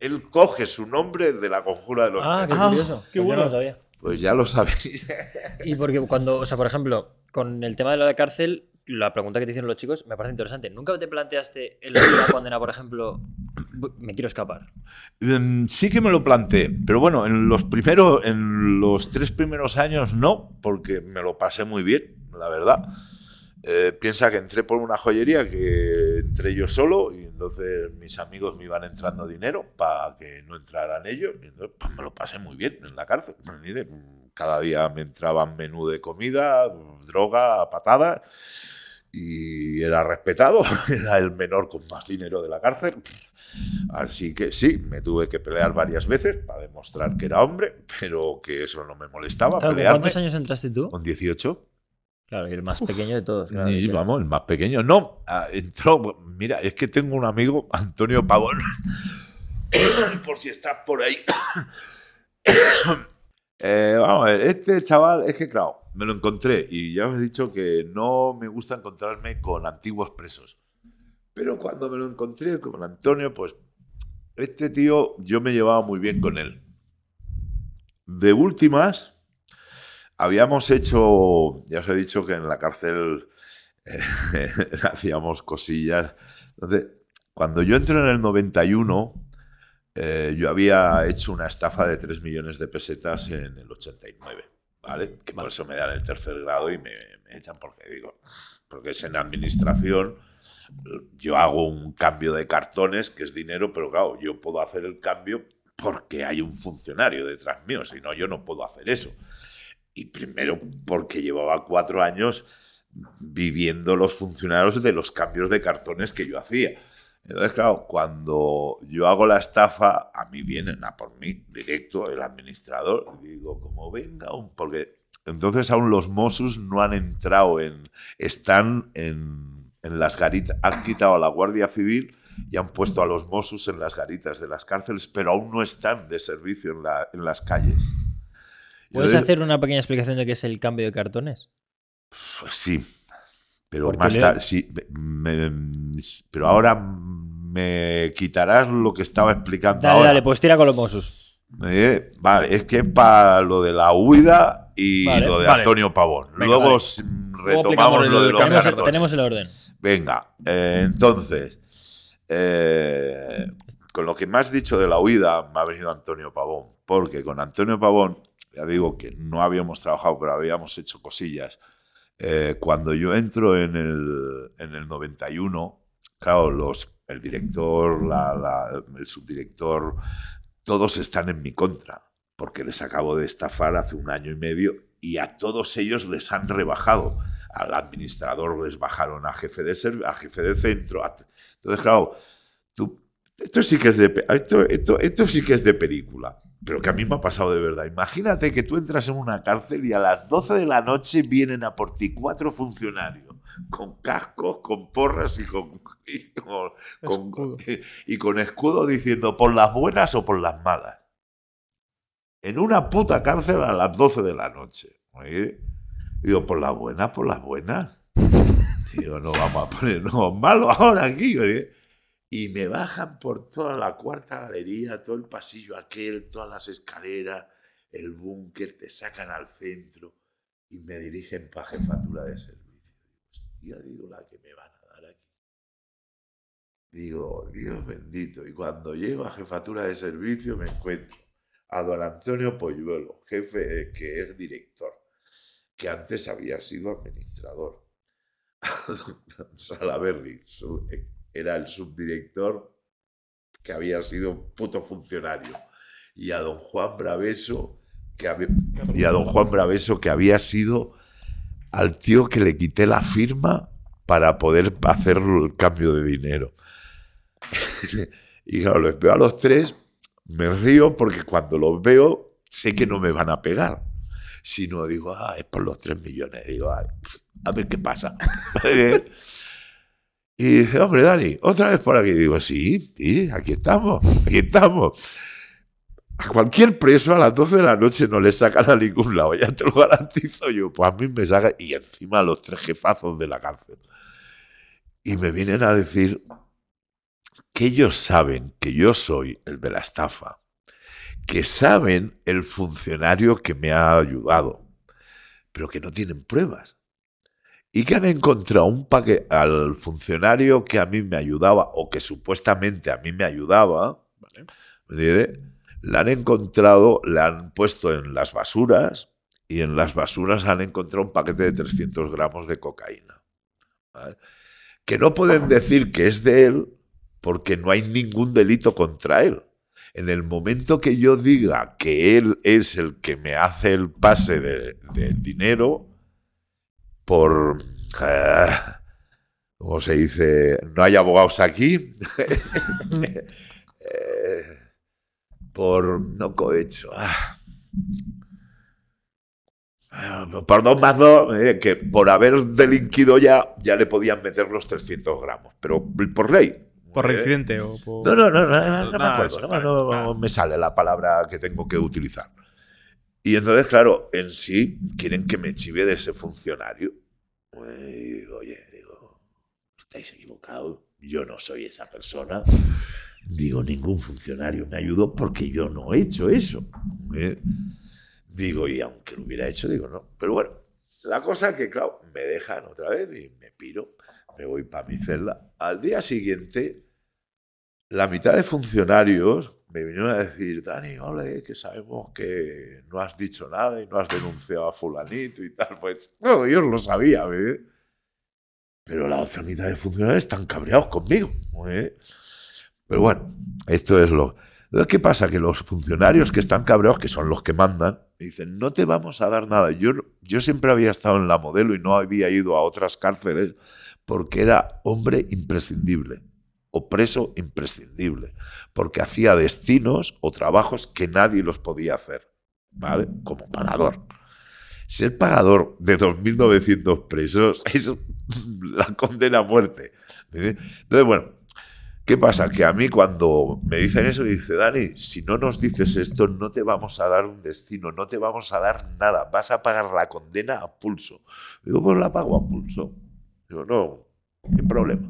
Él coge su nombre de La Conjura de los ah, qué Necios. Ah, curioso. qué Pues bueno. no lo sabía. Pues ya lo sabéis. Y porque cuando, o sea, por ejemplo, con el tema de la cárcel, la pregunta que te hicieron los chicos me parece interesante. ¿Nunca te planteaste en la última condena, por ejemplo, "Bu- me quiero escapar? Mm, Sí que me lo planteé, pero bueno, en los primeros, en los tres primeros años no, porque me lo pasé muy bien, la verdad. Eh, piensa que entré por una joyería que entré yo solo y entonces mis amigos me iban entrando dinero para que no entraran ellos y entonces pues, me lo pasé muy bien en la cárcel. Cada día me entraban menú de comida, droga, patadas y era respetado, era el menor con más dinero de la cárcel. Así que sí, me tuve que pelear varias veces para demostrar que era hombre, pero que eso no me molestaba. Claro, ¿con pelearme. ¿Cuántos años entraste tú? Con 18. Claro, y el más pequeño de todos. claro, Y vamos, el más pequeño. No, ah, entró. Mira, es que tengo un amigo, Antonio Pavón, por si estás por ahí. Eh, vamos a ver, este chaval, es que claro, me lo encontré y ya os he dicho que no me gusta encontrarme con antiguos presos. Pero cuando me lo encontré con Antonio, pues este tío, yo me llevaba muy bien con él. De últimas, habíamos hecho, ya os he dicho que en la cárcel eh, hacíamos cosillas. Entonces, cuando yo entré en el 91, eh, yo había hecho una estafa de 3 millones de pesetas en el 89, ¿vale? Que por eso me dan el tercer grado y me, me echan porque digo, porque es en administración. Yo hago un cambio de cartones, que es dinero, pero claro, yo puedo hacer el cambio porque hay un funcionario detrás mío, si no, yo no puedo hacer eso. Y primero porque llevaba cuatro años viviendo los funcionarios de los cambios de cartones que yo hacía. Entonces, claro, cuando yo hago la estafa, a mí vienen a por mí, directo, el administrador. Y digo, como venga, un- porque entonces aún los Mossos no han entrado en. Están en, en las garitas. Han quitado a la Guardia Civil y han puesto a los Mossos en las garitas de las cárceles, pero aún no están de servicio en, la- en las calles. ¿Puedes entonces- hacer una pequeña explicación de qué es el cambio de cartones? Pues sí, pero Porque más tarde, sí, me- pero ahora me quitarás lo que estaba explicando Dale, ahora. dale, pues tira con los Mossos. Eh, vale, es que para lo de la huida y Vale, lo de vale. Antonio Pavón. Venga, Luego vale. retomamos lo de los Tenemos, tenemos el orden. Venga, eh, entonces, eh, con lo que me has dicho de la huida, me ha venido Antonio Pavón, porque con Antonio Pavón, ya digo que no habíamos trabajado, pero habíamos hecho cosillas. Eh, cuando yo entro en el, en el 91, claro, los, el director, la- el subdirector, todos están en mi contra, porque les acabo de estafar hace un año y medio y a todos ellos les han rebajado. Al administrador les bajaron a jefe de, a jefe de centro. entonces, claro, tú, esto sí que es de esto, esto, esto sí que es de película. Pero que a mí me ha pasado de verdad. Imagínate que tú entras en una cárcel y a las 12 de la noche vienen a por ti cuatro funcionarios con cascos, con porras y con, y con, con- y con escudo diciendo por las buenas o por las malas. En una puta cárcel a las 12 de la noche. Oye, Digo, por las buenas, por las buenas. Digo, no vamos a ponernos malos ahora aquí. oye. Y me bajan por toda la cuarta galería, todo el pasillo aquel, todas las escaleras, el búnker, te sacan al centro y me dirigen para jefatura de servicio. Hostia, digo, la que me van a dar aquí. Digo, Dios bendito. Y cuando llego a jefatura de servicio me encuentro a don Antonio Polluelo, jefe, eh, que es director, que antes había sido administrador. A don Salaberry, su- era el subdirector que había sido un puto funcionario. Y a don Juan Braveso, que había, y a don Juan Braveso, que había sido al tío que le quité la firma para poder hacer el cambio de dinero. y claro, los veo a los tres, me río porque cuando los veo sé que no me van a pegar. Sino digo, ah, es por los tres millones. Digo, "Ay, a ver qué pasa. y dice, hombre, Dani, otra vez por aquí. Digo, sí, sí, aquí estamos, aquí estamos. A cualquier preso a las 12 de la noche no le sacan a ningún lado, ya te lo garantizo yo. Pues a mí me sacan, y encima los tres jefazos de la cárcel. Y me vienen a decir que ellos saben que yo soy el de la estafa, que saben el funcionario que me ha ayudado, pero que no tienen pruebas. Y que han encontrado un paquete al funcionario que a mí me ayudaba, o que supuestamente a mí me ayudaba, Vale. ¿me la han encontrado, la han puesto en las basuras y en las basuras han encontrado un paquete de 300 gramos de cocaína. Que no pueden decir que es de él porque no hay ningún delito contra él. En el momento que yo diga que él es el que me hace el pase de- del dinero por... eh, como se dice, no hay abogados aquí. Eh, por no cohecho. Ah. Ah, Por dos más dos, eh, que por haber delinquido ya, ya le podían meter los 300 gramos, pero por ley. ¿Por Eh, reincidente o por.? no, no, no, no, no, no me acuerdo, eso, no, no me sale la palabra que tengo que utilizar. Y entonces, claro, en sí quieren que me chive de ese funcionario. Y digo, oye, digo, estáis equivocados. Yo no soy esa persona. Digo, ningún funcionario me ayudó porque yo no he hecho eso. ¿eh? Digo, y aunque lo hubiera hecho, digo, no. Pero bueno, la cosa es que, claro, me dejan otra vez y me piro, me voy para mi celda. Al día siguiente, la mitad de funcionarios me vinieron a decir, Dani, ole, que sabemos que no has dicho nada y no has denunciado a fulanito y tal. Pues no, yo lo sabía, ¿eh? Pero la otra mitad de funcionarios están cabreados conmigo. ¿eh? Pero bueno, esto es lo... ¿Qué pasa? Que los funcionarios que están cabreados, que son los que mandan, dicen, no te vamos a dar nada. Yo, yo siempre había estado en la modelo y no había ido a otras cárceles porque era hombre imprescindible o preso imprescindible, porque hacía destinos o trabajos que nadie los podía hacer, ¿vale? Como pagador. Ser pagador de 2.900 presos es la condena a muerte. Entonces, bueno, ¿qué pasa? Que a mí cuando me dicen eso, dice, Dani, si no nos dices esto, no te vamos a dar un destino, no te vamos a dar nada, vas a pagar la condena a pulso. Digo, pues la pago a pulso. Digo, no, sin problema.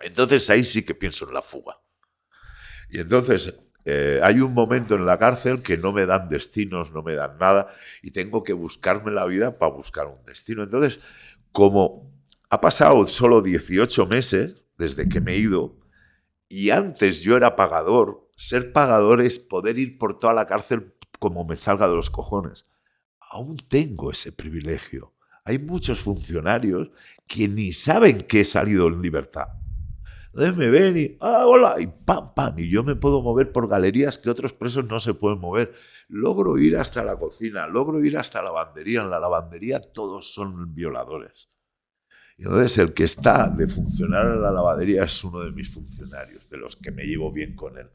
Entonces ahí sí que pienso en la fuga. Y entonces eh, hay un momento en la cárcel que no me dan destinos, no me dan nada, y tengo que buscarme la vida para buscar un destino. Entonces, como ha pasado solo 18 meses desde que me he ido, y antes yo era pagador, ser pagador es poder ir por toda la cárcel como me salga de los cojones. Aún tengo ese privilegio. Hay muchos funcionarios que ni saben que he salido en libertad. Entonces me ven y, ah, hola, y pam, pam, y yo me puedo mover por galerías que otros presos no se pueden mover. Logro ir hasta la cocina, logro ir hasta la lavandería. En la lavandería todos son violadores. Y entonces el que está de funcionar en la lavandería es uno de mis funcionarios, de los que me llevo bien con él.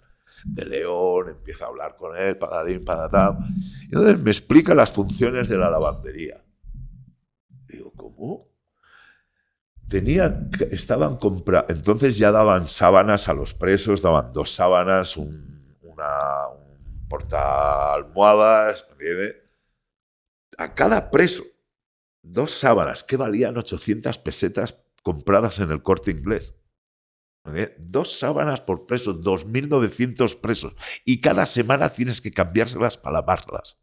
De León, empiezo a hablar con él, patadín, patatán. Y entonces me explica las funciones de la lavandería. Digo, ¿cómo? Tenían, estaban comprando, entonces ya daban sábanas a los presos, daban dos sábanas, un, una, un porta almohadas. A cada preso, dos sábanas que valían 800 pesetas compradas en el corte inglés. Dos sábanas por preso, 2.900 presos. Y cada semana tienes que cambiárselas para lavarlas.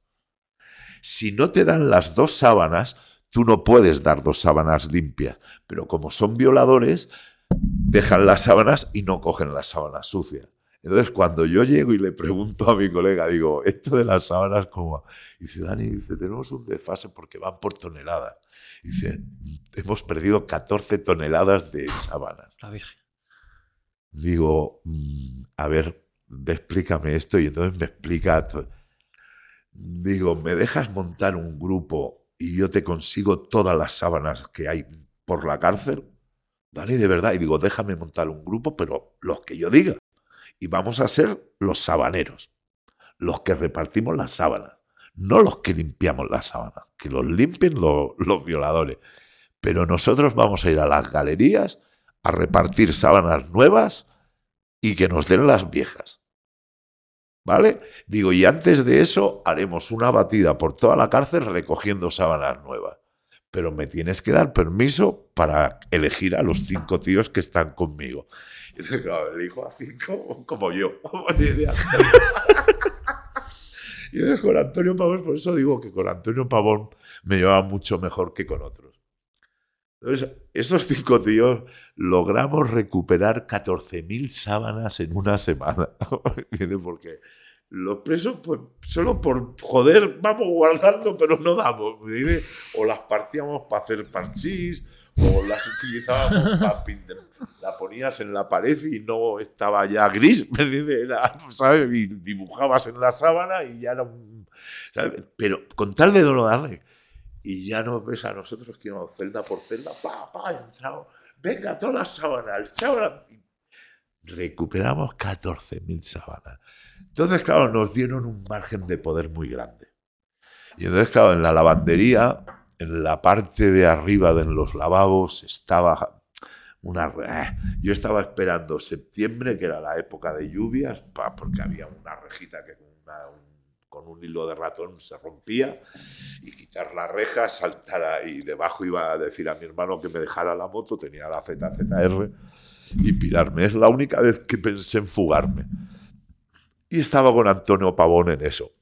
Si no te dan las dos sábanas, tú no puedes dar dos sábanas limpias. Pero como son violadores, dejan las sábanas y no cogen las sábanas sucias. Entonces, cuando yo llego y le pregunto a mi colega, digo, esto de las sábanas, ¿cómo va? Y dice, Dani, dice, tenemos un desfase porque van por toneladas. Dice, hemos perdido 14 toneladas de sábanas. La Virgen. Digo, mm, a ver, explícame esto. Y entonces me explica. Digo, ¿me dejas montar un grupo y yo te consigo todas las sábanas que hay por la cárcel? Dale, de verdad. Y digo, déjame montar un grupo, pero los que yo diga. Y vamos a ser los sabaneros, los que repartimos las sábanas, no los que limpiamos las sábanas, que los limpien lo- los violadores. Pero nosotros vamos a ir a las galerías a repartir sábanas nuevas y que nos den las viejas. ¿Vale? Digo, y antes de eso haremos una batida por toda la cárcel recogiendo sábanas nuevas. Pero me tienes que dar permiso para elegir a los cinco tíos que están conmigo. Y entonces, claro, elijo a cinco como yo. Y con Antonio Pavón, por eso digo que con Antonio Pavón me llevaba mucho mejor que con otros. Entonces, estos cinco tíos logramos recuperar 14.000 sábanas en una semana. Porque los presos, pues, solo por joder, vamos guardando, pero no damos. O las partíamos para hacer parchís, o las utilizábamos para pintar. La ponías en la pared y no estaba ya gris. Era, ¿sabes? Y dibujabas en la sábana y ya era un. ¿sabes? Pero con tal de no darle. Y ya nos ves a nosotros que íbamos celda por celda, pa, pa, entramos, venga, todas las sábanas, sábanas. Recuperamos 14.000 sábanas. Entonces, claro, nos dieron un margen de poder muy grande. Y entonces, claro, en la lavandería, en la parte de arriba de los lavabos, estaba una... eh, Yo estaba esperando septiembre, que era la época de lluvias, pa, porque había una rejita que con, un, hilo de ratón se rompía, y quitar la reja, saltar. Y debajo iba a decir a mi hermano que me dejara la moto, tenía la ZZR, y pirarme. Es la única vez que pensé en fugarme. Y estaba con Antonio Pavón en eso.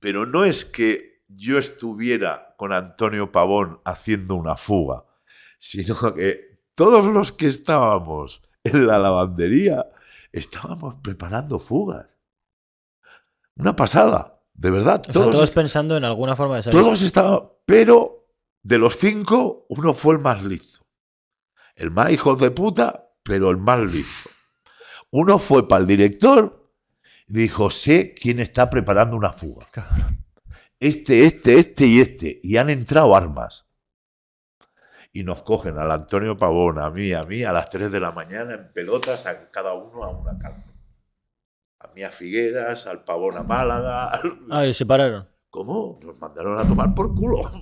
Pero no es que yo estuviera con Antonio Pavón haciendo una fuga, sino que todos los que estábamos en la lavandería estábamos preparando fugas. Una pasada, de verdad. O sea, todos, todos pensando en alguna forma de salir. todos estaban, pero de los cinco, uno fue el más listo. El más hijo de puta, pero el más listo. Uno fue para el director y dijo, sé quién está preparando una fuga. Este, este, este y este. Y han entrado armas. Y nos cogen al Antonio Pavón, a mí, a mí, a las 3 de la mañana en pelotas, a cada uno a una calma. A mí a Figueras, al Pavón a Málaga. al- Ah, y se pararon. ¿Cómo? Nos mandaron a tomar por culo.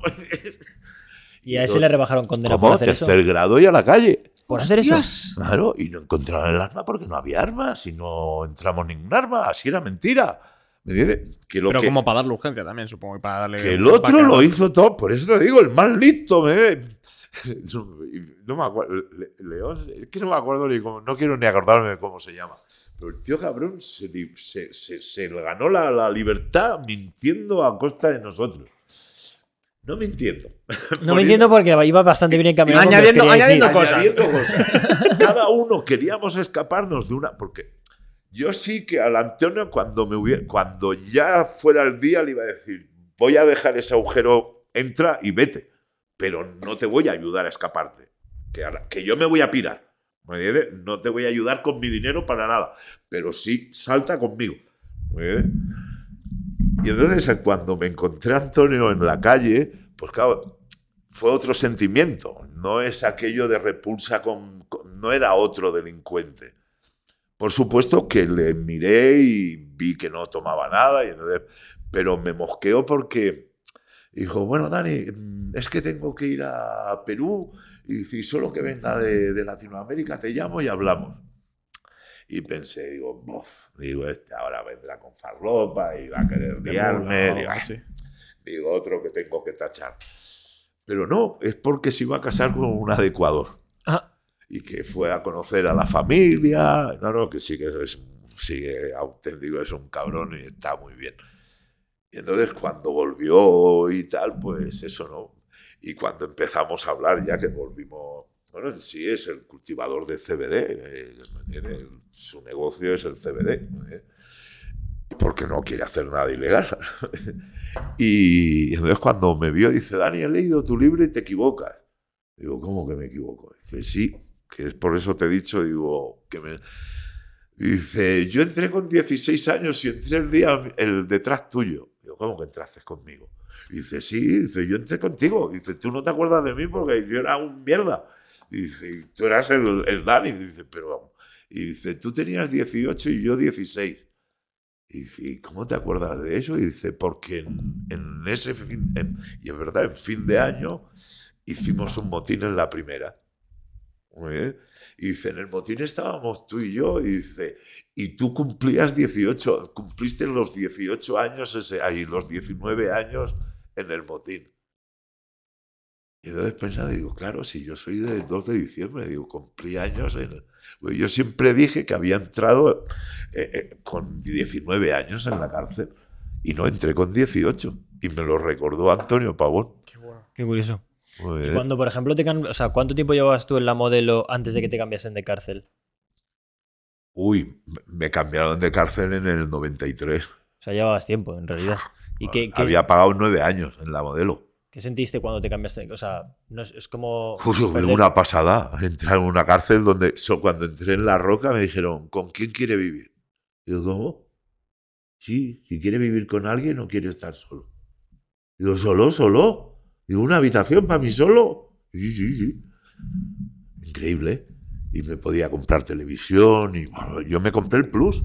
Y a ese le rebajaron condena por hacer eso. Tercer grado y a la calle. ¿Por hacer eso? Claro, y no encontraron el arma porque no había armas y no entramos ningún arma. Así era mentira. ¿Me entiendes? Que lo Pero que, como para darle urgencia también, supongo. y Para darle que el otro lo hizo todo. Por eso te digo, el más listo. Me... No, no me acuerdo. Le- León, es que no me acuerdo ni cómo. No quiero ni acordarme de cómo se llama. Pero el tío cabrón se, se, se- se le ganó la, la libertad mintiendo a costa de nosotros. No mintiendo. No me entiendo porque iba bastante bien encaminado. Añadiendo- añadiendo cosas. añadiendo cosas. Cada uno queríamos escaparnos de una. Porque yo sí que al Antonio, cuando, me hubiera, cuando ya fuera el día, le iba a decir: Voy a dejar ese agujero, entra y vete. Pero no te voy a ayudar a escaparte. Que, ahora- que yo me voy a pirar. No te voy a ayudar con mi dinero para nada. Pero sí, salta conmigo. Y entonces, cuando me encontré a Antonio en la calle, pues claro, fue otro sentimiento. No es aquello de repulsa con. no era otro delincuente. Por supuesto que le miré y vi que no tomaba nada, pero me mosqueó porque dijo, bueno, Dani, es que tengo que ir a Perú y si solo que venga de, de Latinoamérica te llamo y hablamos. Y pensé, digo, "Bof", digo, este ahora vendrá con farlopa y va a querer liarme. mula, digo, "Ah, así. digo, otro que tengo que tachar. Pero no, es porque se iba a casar con una de Ecuador Ah, y que fue a conocer a la familia. No, no, que sí que es, sí que auténtico, es un cabrón y está muy bien. Y entonces cuando volvió y tal, pues eso no. Y cuando empezamos a hablar, ya que volvimos, bueno, en sí es el cultivador de CBD, eh, tiene- su negocio es el CBD. ¿eh? Porque no quiere hacer nada ilegal. y entonces cuando me vio, dice, Dani, he leído tu libro y te equivocas. Digo, ¿cómo que me equivoco? Dice, sí, que es por eso te he dicho, digo, que me... Dice, yo entré con 16 años y entré el día el detrás tuyo. Digo, ¿cómo que entraste conmigo? Dice, sí, dice, yo entré contigo. Dice, tú no te acuerdas de mí porque yo era un mierda. Dice, tú eras el, el Dani. Dice, pero... Y dice, tú tenías 18 y yo 16. Y dice, "¿Y ¿cómo te acuerdas de eso? Y dice, porque en, en ese fin, en- y es verdad, en fin de año hicimos un motín en la primera. Y dice, en el motín estábamos tú y yo, y dice, y tú cumplías 18, cumpliste los 18 años, ese, ahí, los 19 años en el motín. Y entonces pensaba, digo, claro, si yo soy del 2 de diciembre, digo, cumplí años en... Pues yo siempre dije que había entrado eh, eh, con 19 años en la cárcel y no entré con 18. Y me lo recordó Antonio Pavón. Qué bueno. qué curioso. Muy Y bien. cuando, por ejemplo, te o sea, ¿cuánto tiempo llevabas tú en la modelo antes de que te cambiasen de cárcel? Uy, me cambiaron de cárcel en el 93. O sea, llevabas tiempo, en realidad. ¿Y qué, qué- Había pagado nueve años en la modelo. qué sentiste cuando te cambiaste? O sea, no es, es como. Perder- una pasada. Entrar en una cárcel donde so- cuando entré en La Roca me dijeron, ¿con quién quiere vivir? Digo, ¿cómo? Sí, si quiere vivir con alguien o quiere estar solo. Digo, ¿solo, solo? Digo, ¿una habitación para mí solo? Sí, sí, sí. Increíble. Y me podía comprar televisión y bueno, yo me compré el Plus.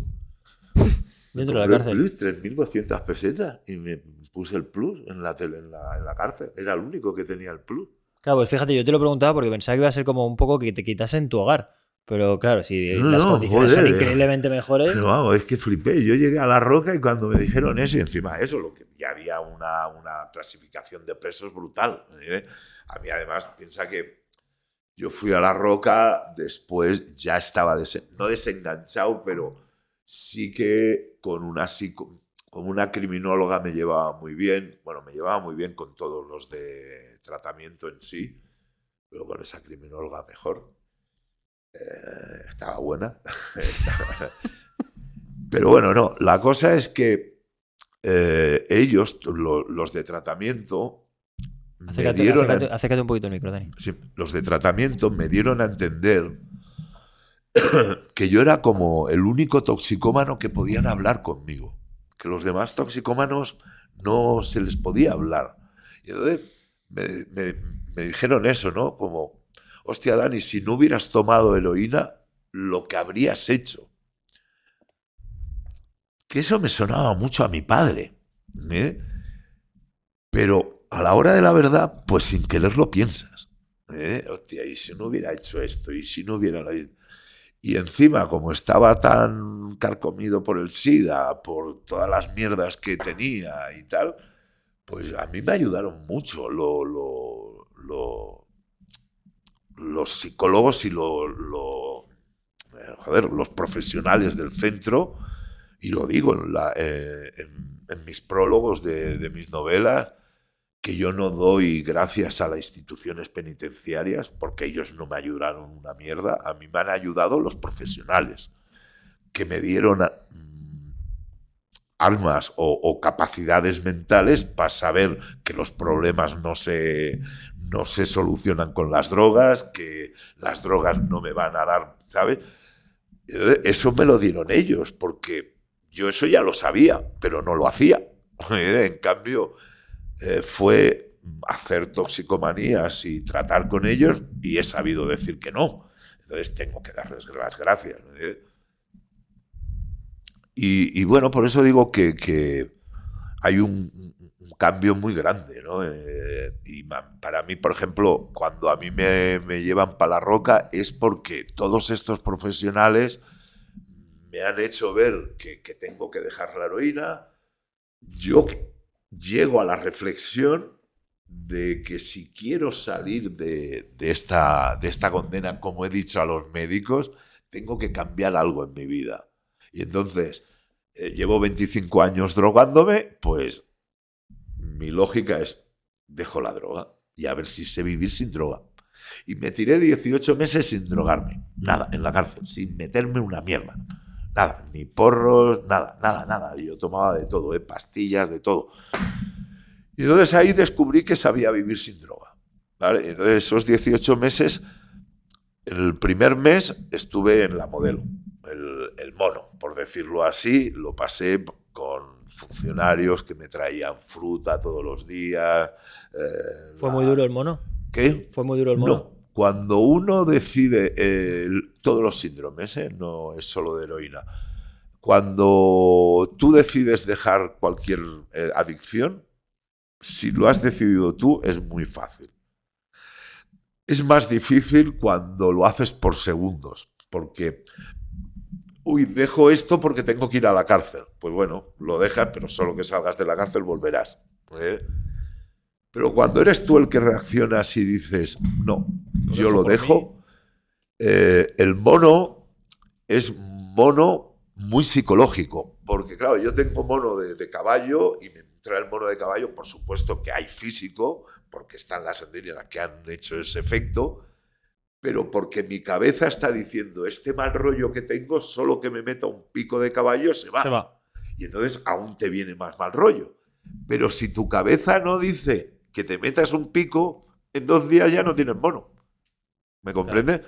Dentro de la cárcel. el Plus, 3.200 pesetas y me puse el Plus en la, tele, en, la, en la cárcel. Era el único que tenía el Plus. Claro, pues fíjate, yo te lo preguntaba porque pensaba que iba a ser como un poco que te quitasen tu hogar. Pero claro, si No, las no, condiciones son joder. increíblemente mejores. Pero vamos, es que flipé. Yo llegué a la roca y cuando me dijeron eso, y encima eso, lo que ya había una, una clasificación de presos brutal. ¿eh? A mí, además, piensa que yo fui a la roca, después ya estaba desen- no desenganchado, pero sí que con una con una criminóloga me llevaba muy bien. Bueno, me llevaba muy bien con todos los de tratamiento en sí, pero con esa criminóloga mejor. Eh, estaba buena. Pero bueno, no, la cosa es que eh, ellos, lo- los de tratamiento, me Acércate, dieron a- acércate- acércate un poquito al micro, Dani. sí, los de tratamiento me dieron a entender que yo era como el único toxicómano que podían hablar conmigo, que los demás toxicómanos no se les podía hablar. Y entonces me, me- me dijeron eso, ¿no? Como, hostia, Dani, si no hubieras tomado heroína, lo que habrías hecho. Que eso me sonaba mucho a mi padre. ¿eh? Pero a la hora de la verdad, pues sin querer lo piensas. ¿eh? Hostia, y si no hubiera hecho esto, y si no hubiera... Y encima, como estaba tan carcomido por el SIDA, por todas las mierdas que tenía y tal, pues a mí me ayudaron mucho lo- lo- lo- los psicólogos y eh, joder, los profesionales del centro, y lo digo en, eh, mis prólogos de mis novelas, que yo no doy gracias a las instituciones penitenciarias, porque ellos no me ayudaron una mierda, a mí me han ayudado los profesionales, que me dieron mm, armas o, o capacidades mentales para saber que los problemas no se, no se solucionan con las drogas, que las drogas no me van a dar, ¿sabes? Eh, Eso me lo dieron ellos, porque yo eso ya lo sabía, pero no lo hacía. En cambio, eh, fue hacer toxicomanías y tratar con ellos y he sabido decir que no. Entonces tengo que darles las gracias. Y, bueno, por eso digo que, que hay un, cambio muy grande. ¿no? Eh, y para mí, por ejemplo, cuando a mí me, me llevan para la roca es porque todos estos profesionales me han hecho ver que, que tengo que dejar la heroína. Yo llego a la reflexión de que si quiero salir de, esta condena, como he dicho a los médicos, tengo que cambiar algo en mi vida. Y entonces, eh, llevo 25 años drogándome, pues mi lógica es, dejo la droga y a ver si sé vivir sin droga. Y me tiré 18 meses sin drogarme, nada, en la cárcel, sin meterme una mierda. Nada, ni porros, nada, nada, nada. Yo tomaba de todo, ¿eh? pastillas, de todo. Y entonces ahí descubrí que sabía vivir sin droga. ¿vale? Entonces esos 18 meses, el primer mes estuve en la modelo, el, el mono, por decirlo así, lo pasé con funcionarios que me traían fruta todos los días. eh, ¿Fue la- muy duro el mono? ¿Qué? ¿Fue muy duro el mono? No. Cuando uno decide, eh, todos los síndromes, ¿eh? no es solo de heroína, cuando tú decides dejar cualquier eh, adicción, si lo has decidido tú, es muy fácil. Es más difícil cuando lo haces por segundos, porque, uy, dejo esto porque tengo que ir a la cárcel. Pues bueno, lo dejas, pero solo que salgas de la cárcel volverás. Pero cuando eres tú el que reaccionas y dices, no, yo dejo lo dejo, eh, el mono es mono muy psicológico, porque claro, yo tengo mono de, de caballo y me entra el mono de caballo, por supuesto que hay físico, porque están las endirinas que han hecho ese efecto, pero porque mi cabeza está diciendo, este mal rollo que tengo, solo que me meta un pico de caballo se va. Se va. Y entonces aún te viene más mal rollo. Pero si tu cabeza no dice que te metas un pico, en dos días ya no tienes mono. ¿Me comprende?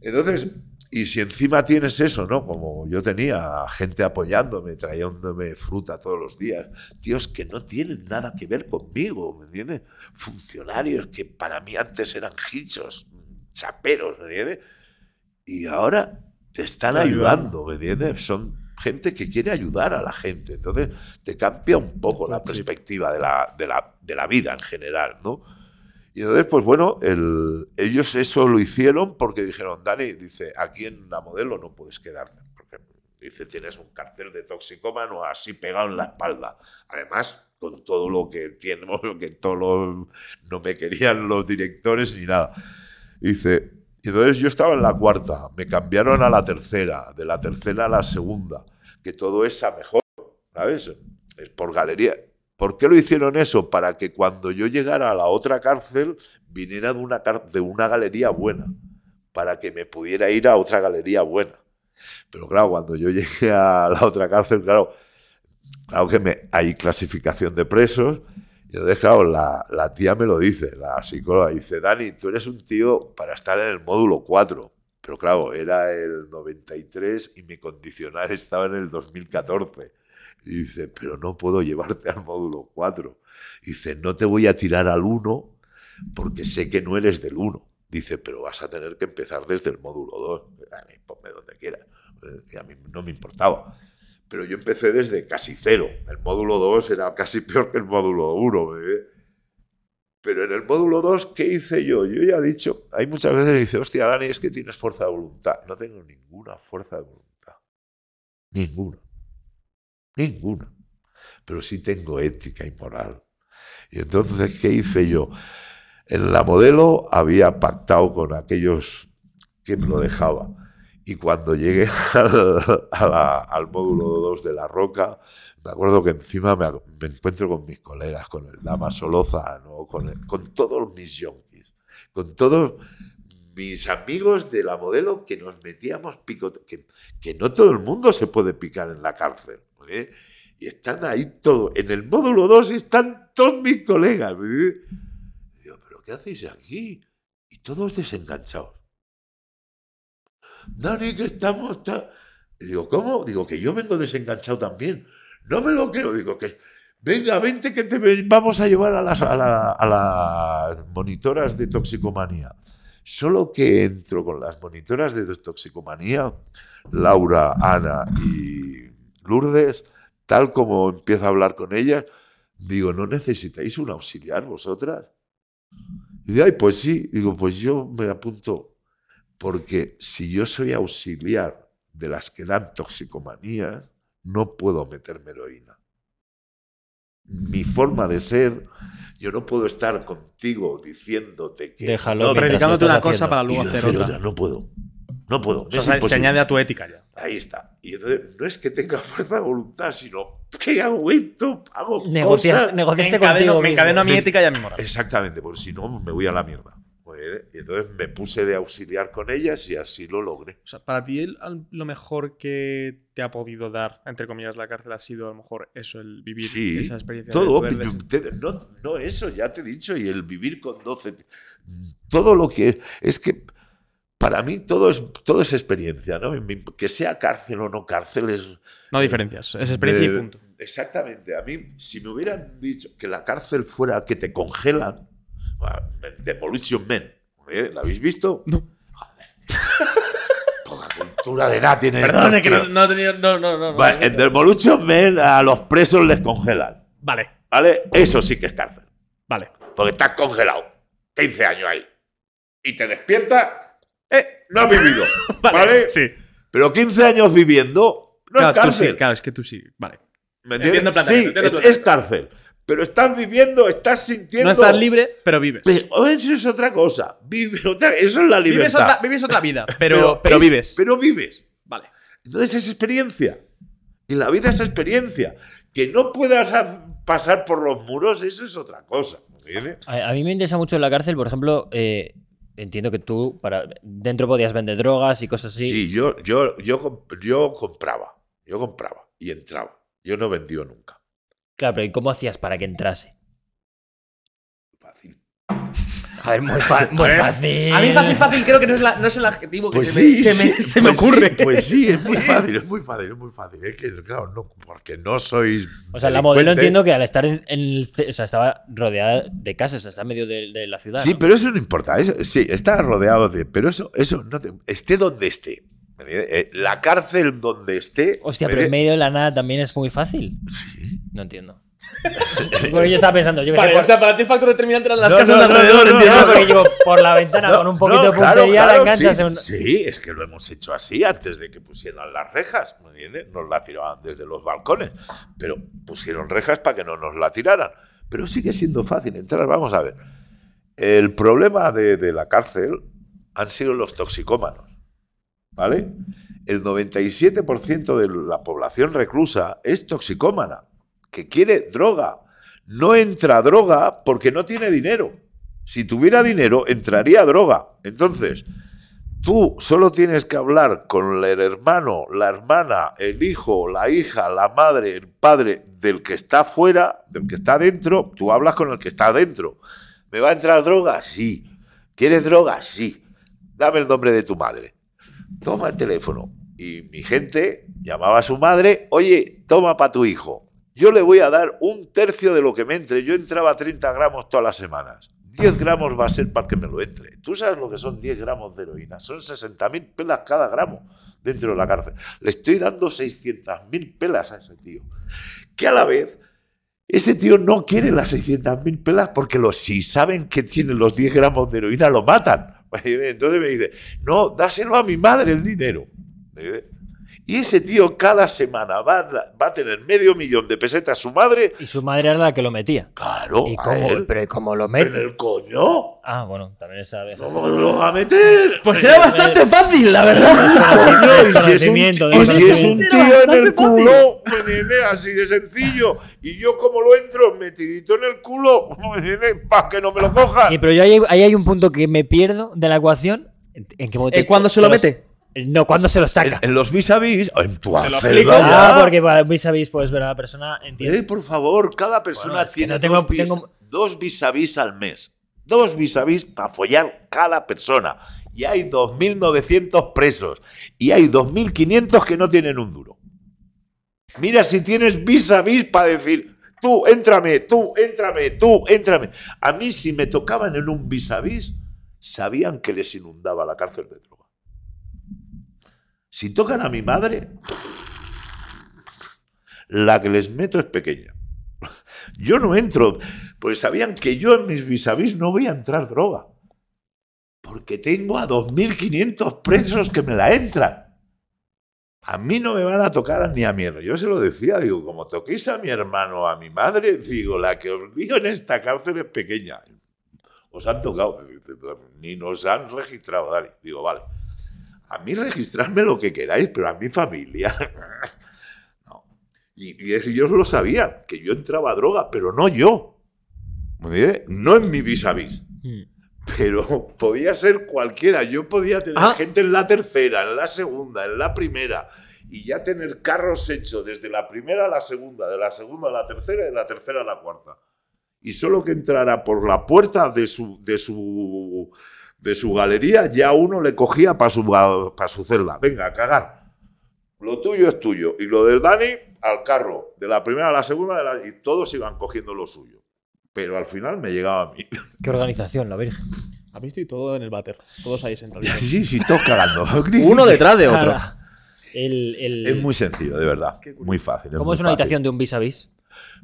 Entonces, y si encima tienes eso, ¿no? Como yo tenía gente apoyándome, trayéndome fruta todos los días, tíos que no tienen nada que ver conmigo, ¿me entiendes? Funcionarios que para mí antes eran hichos, chaperos, ¿me entiendes? Y ahora te están Te ayudando, ¿me entiendes? Son gente que quiere ayudar a la gente. Entonces te cambia un poco la Sí. perspectiva de la, de la, de la vida en general, ¿no? Y entonces, pues bueno, el- ellos eso lo hicieron porque dijeron, Dani, dice, aquí en la modelo no puedes quedarte. Porque dice, tienes un cartel de toxicómano así pegado en la espalda. Además, con todo lo que tiene, que todo lo- no me querían los directores ni nada. Dice, y entonces yo estaba en la cuarta, me cambiaron a la tercera, de la tercera a la segunda, que todo es a mejor, ¿sabes? Es por galería. ¿Por qué lo hicieron eso? Para que cuando yo llegara a la otra cárcel, viniera de una, de una galería buena, para que me pudiera ir a otra galería buena. Pero claro, cuando yo llegué a la otra cárcel, claro, claro que me, hay clasificación de presos, entonces, claro, la, la tía me lo dice, la psicóloga dice, Dani, tú eres un tío para estar en el módulo 4. Pero claro, era el 93 y mi condicional estaba en el 2014. Y dice, pero no puedo llevarte al módulo 4. Dice, no te voy a tirar al 1 porque sé que no eres del 1. Dice, pero vas a tener que empezar desde el módulo 2. A mí, ponme donde quiera. Eh, a mí no me importaba. Pero yo empecé desde casi cero. El módulo 2 era casi peor que el módulo 1. ¿eh? Pero en el módulo 2, ¿qué hice yo? Yo ya he dicho, hay muchas veces que dice, hostia, Dani, es que tienes fuerza de voluntad. No tengo ninguna fuerza de voluntad. Ninguna. Ninguna. Pero sí tengo ética y moral. Y entonces, ¿qué hice yo? En la modelo había pactado con aquellos que me lo dejaba. Y cuando llegué al, a la- al módulo 2 de La Roca, me acuerdo que encima me, me encuentro con mis colegas, con el Dama Solózano, con, el- con todos mis yonkis, con todos mis amigos de la modelo que nos metíamos picot que, que no todo el mundo se puede picar en la cárcel. ¿Eh? Y están ahí todos. En el módulo 2 están todos mis colegas. ¿eh? Digo, ¿pero qué hacéis aquí? Y todos desenganchados. Dani, que estamos... ta-". Digo, ¿cómo? Digo, que yo vengo desenganchado también. No me lo creo. Digo, que venga, vente que te vamos a llevar a las, a, a las monitoras de toxicomanía. Solo que entro con las monitoras de toxicomanía, Laura, Ana y Lourdes, tal como empiezo a hablar con ellas, digo, ¿no necesitáis un auxiliar vosotras? Y dice, ay, pues sí. Digo, pues yo me apunto, porque si yo soy auxiliar de las que dan toxicomanías, no puedo meterme heroína. Mi forma de ser, yo no puedo estar contigo diciéndote que... Déjalo, no, Predicándote una cosa haciendo. para y luego hacer otra. No puedo. No puedo. O sea, es se- añade a tu ética ya. Ahí está. Y entonces no es que tenga fuerza de voluntad, sino que aguento, hago Negocias, cosas. negociaste Encadeno- contigo me mismo. encadeno a mi Me- ética y a mi moral. Exactamente, porque si no me voy a la mierda. Pues, Y entonces me puse de auxiliar con ellas y así lo logré. O sea, para ti el- al- lo mejor que te ha podido dar, entre comillas, la cárcel ha sido a lo mejor eso, el vivir Sí, esa experiencia. de Todo, no, no eso, ya te he dicho, y el vivir con 12, todo lo que es que para mí todo es, todo es experiencia, ¿no? Que sea cárcel o no cárcel es... No diferencias, es experiencia de- y punto. Exactamente, a mí si me hubieran dicho que la cárcel fuera que te congelan, ah, Demolition Man, ¿eh? ¿la habéis visto? No. Poca cultura de nada tiene Perdón, es que no, no he tenido. No, no, no. no. Vale, en Demolition Man a los presos les congelan, Vale, ¿vale? Eso sí que es cárcel. vale. Porque estás congelado. 15 años ahí. Y te despiertas, Eh, no has vivido. vale, ¿Vale? Sí. Pero 15 años viviendo no claro, es cárcel. sí, claro, es que tú sí. Vale. ¿Me entiendes? Sí, es, es cárcel. Pero estás viviendo, estás sintiendo. No estás libre, pero vives. Pero eso es otra cosa. Vive otra- eso es la libertad. Vives otra, vives otra vida, pero, pero, es- vives. Pero vives. Vale. Entonces es experiencia. Y la vida es experiencia. Que no puedas pasar por los muros, eso es otra cosa. ¿me entiendes? A, a mí me interesa mucho en la cárcel, por ejemplo, eh, entiendo que tú para dentro podías vender drogas y cosas así. Sí, yo, yo, yo, yo compraba. Yo compraba y entraba. Yo no vendí nunca. Claro, pero ¿y cómo hacías para que entrase? Fácil. A ver, muy, fa- muy fácil. A mí fácil, fácil creo que no es, la- no es el adjetivo que Pues se, me, sí, se me- sí, se me pues sí, ocurre. pues sí, es muy fácil, es muy fácil, es muy fácil. Es que, claro, no, porque no sois. O sea, la modelo entiendo que al estar en, en el. O sea, estaba rodeada de casas, está en medio de, de la ciudad. Sí, ¿no? pero eso no importa. eso- sí, está rodeado de. Pero eso, eso no te- esté donde esté. Eh, La cárcel donde esté. Hostia, ¿me pero en medio de la nada también es muy fácil. Sí. No entiendo. Bueno, yo estaba pensando, yo que Vale, sé, por, o sea, para ti el factor determinante eran las No, casas no, de alrededor, no, no, entiendo. No, porque digo, por la ventana con un poquito No, de puntería claro, la enganchas sí, en un- Sí, es que lo hemos hecho así antes de que pusieran las rejas. ¿me entiendes? Nos la tiraban desde los balcones. Pero pusieron rejas para que no nos la tiraran. Pero sigue siendo fácil entrar. Vamos a ver. El problema de, de la cárcel han sido los toxicómanos. ¿Vale? El 97% de la población reclusa es toxicómana, que quiere droga. No entra droga porque no tiene dinero. Si tuviera dinero, entraría droga. Entonces, tú solo tienes que hablar con el hermano, la hermana, el hijo, la hija, la madre, el padre del que está fuera, del que está dentro. Tú hablas con el que está dentro. ¿Me va a entrar droga? Sí. ¿Quieres droga? Sí. Dame el nombre de tu madre. Toma el teléfono. Y mi gente llamaba a su madre, oye, toma para tu hijo. Yo le voy a dar un tercio de lo que me entre. Yo entraba 30 gramos todas las semanas. 10 gramos va a ser para que me lo entre. ¿Tú sabes lo que son 10 gramos de heroína? Son 60.000 pelas cada gramo dentro de la cárcel. Le estoy dando 600.000 pelas a ese tío. Que a la vez, ese tío no quiere las 600.000 pelas porque los, si saben que tiene los 10 gramos de heroína, lo matan. Entonces me dice, no, dáselo a mi madre el dinero. Y ese tío cada semana va a, va a tener medio millón de pesetas su madre. Y su madre era la que lo metía. Claro, ¿Y a cómo, él. pero ¿y cómo lo en mete? el coño. Ah, bueno, también esa vez. ¿Cómo lo va a meter? Pues era bastante fácil, la verdad. Coño, y si es un, y si es un tío en el culo, ¿me entiendes? Así de sencillo. Y yo como lo entro metidito en el culo, ¿me entiendes? Para que no me lo cojan. Sí, pero yo ahí, ahí hay un punto que me pierdo de la ecuación. ¿En, en qué momento Eh, ¿cuándo te- se lo mete? No, ¿cuándo se lo saca? en los vis a vis, en tu. Ah, porque para vis a vis puedes ver a la persona. Entiendo. Eh, por favor, cada persona Bueno, tiene no tengo- dos, vis, tengo- dos vis a vis al mes. Dos vis a vis para follar cada persona. Y hay 2.900 presos. Y hay 2.500 que no tienen un duro. Mira si tienes vis a vis para decir, tú, éntrame, tú, éntrame, tú, éntrame. A mí si me tocaban en un vis a vis, sabían que les inundaba la cárcel de droga. Si tocan a mi madre, la que les meto es pequeña. Yo no entro, pues sabían que yo en mis vis vis no voy a entrar droga. Porque tengo a 2.500 presos que me la entran. A mí no me van a tocar ni a mi. Yo se lo decía, digo, como toquéis a mi hermano o a mi madre, digo, la que os vio en esta cárcel es pequeña. Os han tocado, ni nos han registrado, Dani. Digo, vale. A mí registrarme lo que queráis, pero a mi familia. no. Y, y ellos lo sabían, que yo entraba a droga, pero no yo. No en mi vis a vis. Pero podía ser cualquiera. Yo podía tener Ah. gente en la tercera, en la segunda, en la primera. Y ya tener carros hechos desde la primera a la segunda, de la segunda a la tercera y de la tercera a la cuarta. Y solo que entrara por la puerta de su, de su, de su galería, ya uno le cogía para su, para su celda. Venga, a cagar. Lo tuyo es tuyo. Y lo del Dani, al carro. De la primera a la segunda, de la- y todos iban cogiendo lo suyo. Pero al final me llegaba a mí. Qué organización, la Virgen. ¿Has visto? Y todo en el váter. Todos ahí sentados. Sí, sí, todos cagando. Uno detrás de otro. El- el- Es muy sencillo, de verdad. Muy fácil. ¿Cómo muy es una fácil. habitación de un vis a vis?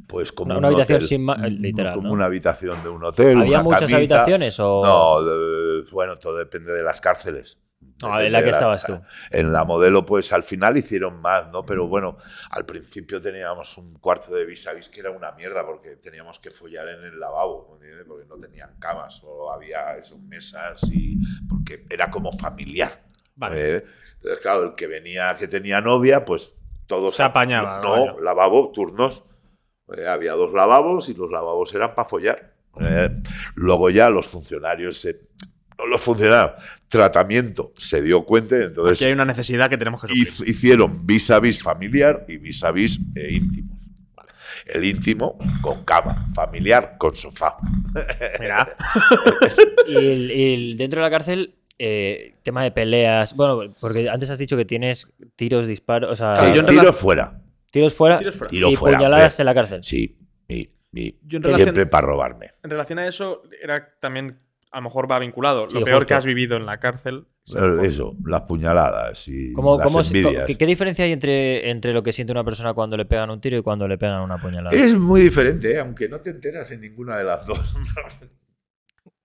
Pues como Una- un una habitación hotel. sin ma- eh, literal, Como ¿no? una habitación de un hotel. ¿Había una muchas camita. habitaciones o.? No, de- bueno, todo depende de las cárceles. No, Depende en la que de estabas tú. En la modelo, pues al final hicieron más, ¿no? Pero bueno, al principio teníamos un cuarto de vis a vis que era una mierda porque teníamos que follar en el lavabo. Porque no tenían camas, solo había eso, mesas y. porque era como familiar. Vale. ¿eh? Entonces, claro, el que venía, que tenía novia, pues todos. Se apañaba, No, vaya. lavabo, turnos. Eh, había dos lavabos y los lavabos eran para follar. Eh, luego ya los funcionarios se. No los funcionarios, tratamiento se dio cuenta entonces Aquí hay una necesidad que tenemos que suplir. hicieron vis a vis familiar y vis a vis eh, íntimos. El íntimo con cama, familiar con sofá. Mira. Y, el- y el- dentro de la cárcel, eh, tema de peleas. Bueno, porque antes has dicho que tienes tiros, disparos. O sea, Sí, tiro fuera. Tiros fuera Tiros fuera. Tiro y fuera, puñaladas en la cárcel. Sí, y, y Yo en siempre para robarme. en relación a eso, era también, a lo mejor va vinculado. Sí, lo peor justo. que has vivido en la cárcel. Pero Eso, las puñaladas y ¿Cómo- las cómo. ¿qué, qué diferencia hay entre, entre lo que siente una persona cuando le pegan un tiro y cuando le pegan una puñalada? Es muy diferente, ¿eh? aunque no te enteras en ninguna de las dos.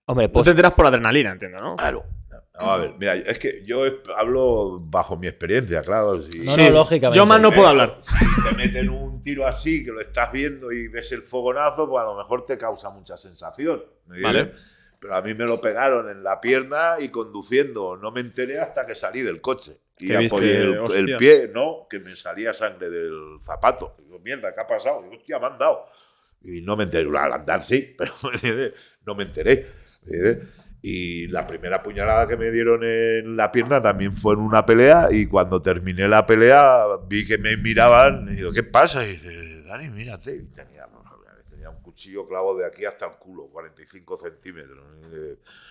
Hombre, No pues, te enteras por adrenalina, entiendo, ¿no? Claro. No, a ver, mira, es que yo hablo bajo mi experiencia, claro. Si, no, Sí. no, lógicamente. Yo más no puedo hablar. Si te meten un tiro así, que lo estás viendo y ves el fogonazo, pues a lo mejor te causa mucha sensación. ¿me Vale. Pero a mí me lo pegaron en la pierna y conduciendo. No me enteré hasta que salí del coche. Y apoyé el, el pie, no, que me salía sangre del zapato. Digo, mierda, ¿qué ha pasado? Digo, hostia, me han dado. Y no me enteré. Al andar sí, pero no me enteré. ¿me? Y la primera puñalada que me dieron en la pierna también fue en una pelea. Y cuando terminé la pelea, vi que me miraban. Y digo, ¿qué pasa? Y dice, Dani, mírate. Y tenía, tenía un cuchillo clavo de aquí hasta el culo, 45 centímetros.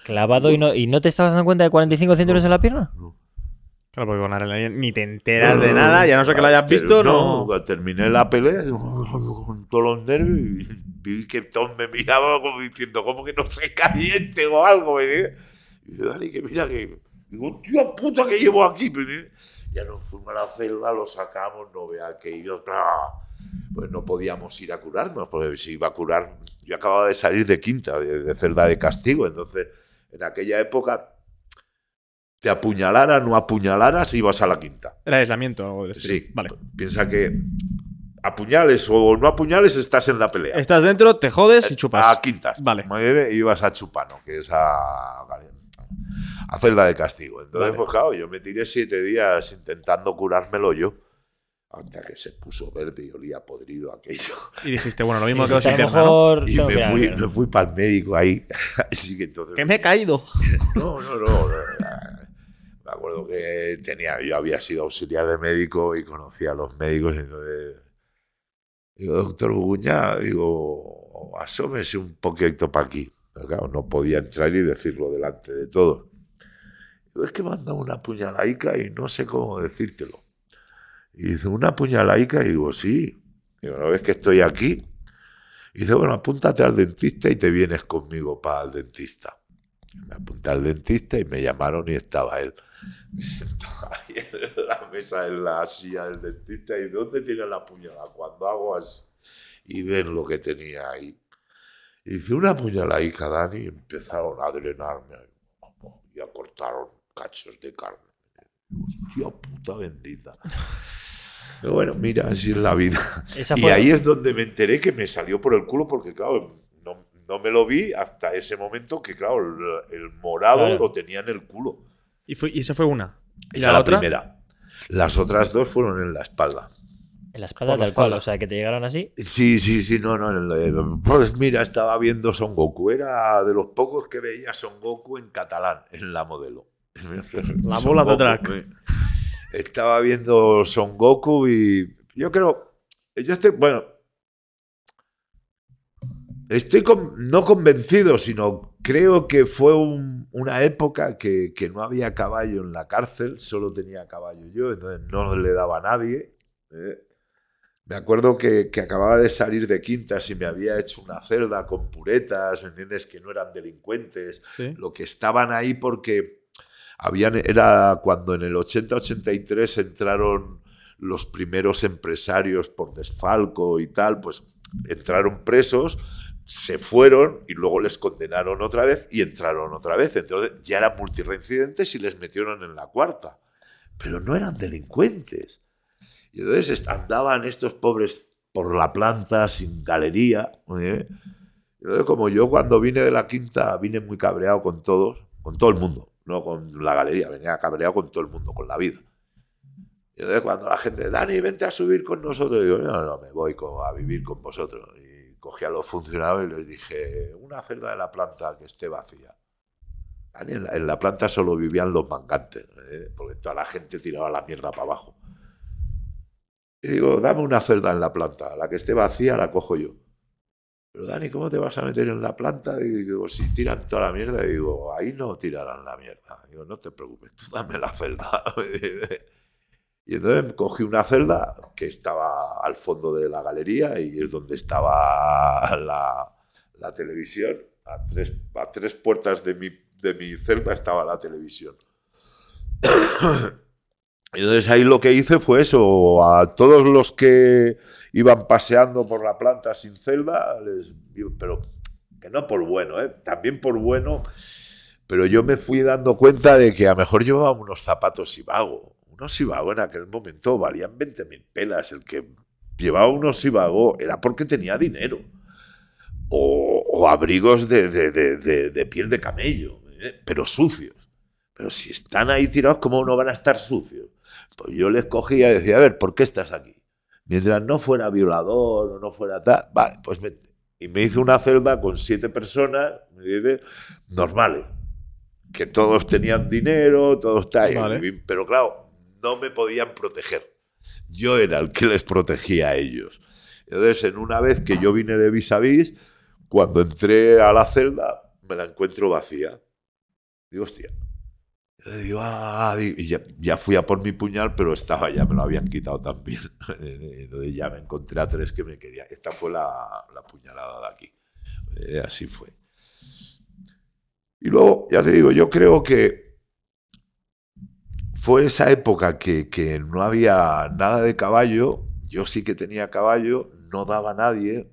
Clavado y no, y no te estabas dando cuenta de 45 centímetros en la pierna. Claro, porque con adrenalina ni te enteras de nada, ya no sé que lo hayas visto, no. cuando terminé la pelea, con todos los nervios, y vi que todos me miraban como diciendo, ¿cómo que no se caliente o algo? me dice. Y digo, Dani, que mira que. Digo, tío puta que llevo aquí. me dice. Ya nos fuimos a la celda, lo sacamos, no vea que yo. ¡ah! Pues no podíamos ir a curarnos, porque si iba a curar. Yo acababa de salir de quinta, de, de celda de castigo, entonces en aquella época. Te apuñalaras, no apuñalaras, ibas a la quinta. Era aislamiento o algo del estilo. Sí, Vale. piensa que apuñales o no apuñales estás en la pelea. Estás dentro, te jodes y chupas. A quintas. Vale. Y ibas a Chupano, que es a, a celda de castigo. Entonces, Vale. pues claro, yo me tiré siete días intentando curármelo yo. Hasta que se puso verde y olía podrido aquello. Y dijiste, bueno, lo mismo que a mejor Y me fui, me fui para el médico ahí. Así que entonces. Que me he caído. No, no, no. Acuerdo que tenía, yo había sido auxiliar de médico y conocía a los médicos. Y entonces, digo, doctor Buguñá, digo, asómese un poquito para aquí. Claro, no podía entrar y decirlo delante de todos. Digo, es que me han dado una puñalaica y no sé cómo decírtelo. Y dice, ¿una puñalaica? Y digo, sí. Digo, ¿no ves que estoy aquí? Dice, bueno, apúntate al dentista y te vienes conmigo para el dentista. Me apunté al dentista y me llamaron y estaba él. Me ahí en la mesa, en la silla del dentista. ¿Y dónde tiene la puñalada? Cuando hago así. Y ven lo que tenía ahí. Y dice, una puñaladica, Dani. Y empezaron a drenarme. Y a cortaron cachos de carne. Hostia puta bendita. Pero bueno, mira, así es la vida. Esa Y fue- ahí es donde me enteré que me salió por el culo, porque claro, no, no me lo vi hasta ese momento que, claro, el, el morado Claro. lo tenía en el culo. Y, fue, y esa fue una. ¿Y Esa la la otra? primera. Las otras dos fueron en la espalda. En la espalda tal cual, espalda. o sea, que te llegaron así. Sí, sí, sí, no, no. el- Pues mira, estaba viendo Son Goku. Era de los pocos que veía Son Goku en catalán, en la modelo. La bola de drag. eh. Estaba viendo Son Goku y yo creo, yo estoy, bueno, estoy con- no convencido, sino creo que fue un- una época que, que no había caballo en la cárcel, solo tenía caballo yo, entonces no le daba a nadie. ¿eh? Me acuerdo que, que acababa de salir de quintas y me había hecho una celda con puretas, ¿me entiendes? Que no eran delincuentes Sí. lo que estaban ahí porque habían era cuando en el 80-83 entraron los primeros empresarios por desfalco y tal, pues entraron presos, se fueron y luego les condenaron otra vez y entraron otra vez. Entonces ya eran multireincidentes y les metieron en la cuarta. Pero no eran delincuentes. Y entonces andaban estos pobres por la planta sin galería. ¿eh? Entonces, como yo cuando vine de la quinta vine muy cabreado con todos, con todo el mundo, no con la galería, venía cabreado con todo el mundo, con la vida. Y entonces cuando la gente, Dani, vente a subir con nosotros, digo, no, no, me voy a vivir con vosotros. Cogí a los funcionarios y les dije, una celda de la planta que esté vacía. En la, en la planta solo vivían los mangantes, ¿eh? porque toda la gente tiraba la mierda para abajo. Y digo, dame una celda en la planta, la que esté vacía la cojo yo. Pero Dani, ¿cómo te vas a meter en la planta? Y digo, si tiran toda la mierda, y digo, ahí no tirarán la mierda. Digo, no te preocupes, tú dame la celda. y entonces cogí una celda que estaba al fondo de la galería y es donde estaba la, televisión. A tres, a tres puertas de mi, de mi celda estaba la televisión. Entonces ahí lo que hice fue eso, a todos los que iban paseando por la planta sin celda, les, pero que no por bueno, ¿eh? también por bueno, pero yo me fui dando cuenta de que a lo mejor llevaba unos zapatos Sivago. Unos Sivago en aquel momento valían 20.000 pelas. El que llevaba unos Sivago era porque tenía dinero. O, abrigos de, de, piel de camello, ¿eh? pero sucios. Pero si están ahí tirados, ¿cómo no van a estar sucios? Pues yo les cogía y decía, a ver, ¿por qué estás aquí? Mientras no fuera violador o no fuera tal, vale, pues vente. Y me hice una celda con siete personas, normales, que todos tenían dinero, todos tal, pero claro, no me podían proteger. Yo era el que les protegía a ellos. Entonces, en una vez que yo vine de vis a vis, cuando entré a la celda, me la encuentro vacía. Digo, hostia, Ah", y ya, fui a por mi puñal, pero estaba, ya me lo habían quitado también. Entonces ya me encontré a tres que me querían. Esta fue la, puñalada de aquí. Eh, así fue. Y luego, ya te digo, yo creo que fue esa época que, que no había nada de caballo. Yo sí que tenía caballo, no daba nadie,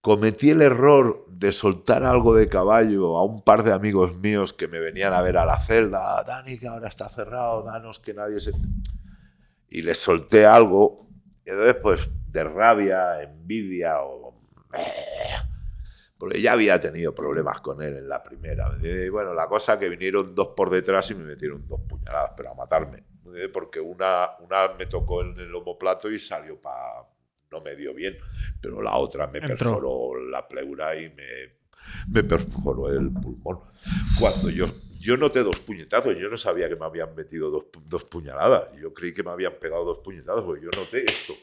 cometí el error de soltar algo de caballo a un par de amigos míos que me venían a ver a la celda. Dani, que ahora está cerrado, danos que nadie se... Y les solté algo. Y entonces, pues, de rabia, envidia o... Porque ya había tenido problemas con él en la primera. Y bueno, la cosa que vinieron dos por detrás y me metieron dos puñaladas, pero a matarme. Porque una, una me tocó en el homoplato y salió para no me dio bien, pero la otra me perforó la pleura y me, me perforó el pulmón. Cuando yo, yo noté dos puñetazos, yo no sabía que me habían metido dos, dos puñaladas, yo creí que me habían pegado dos puñetazos, porque yo noté esto,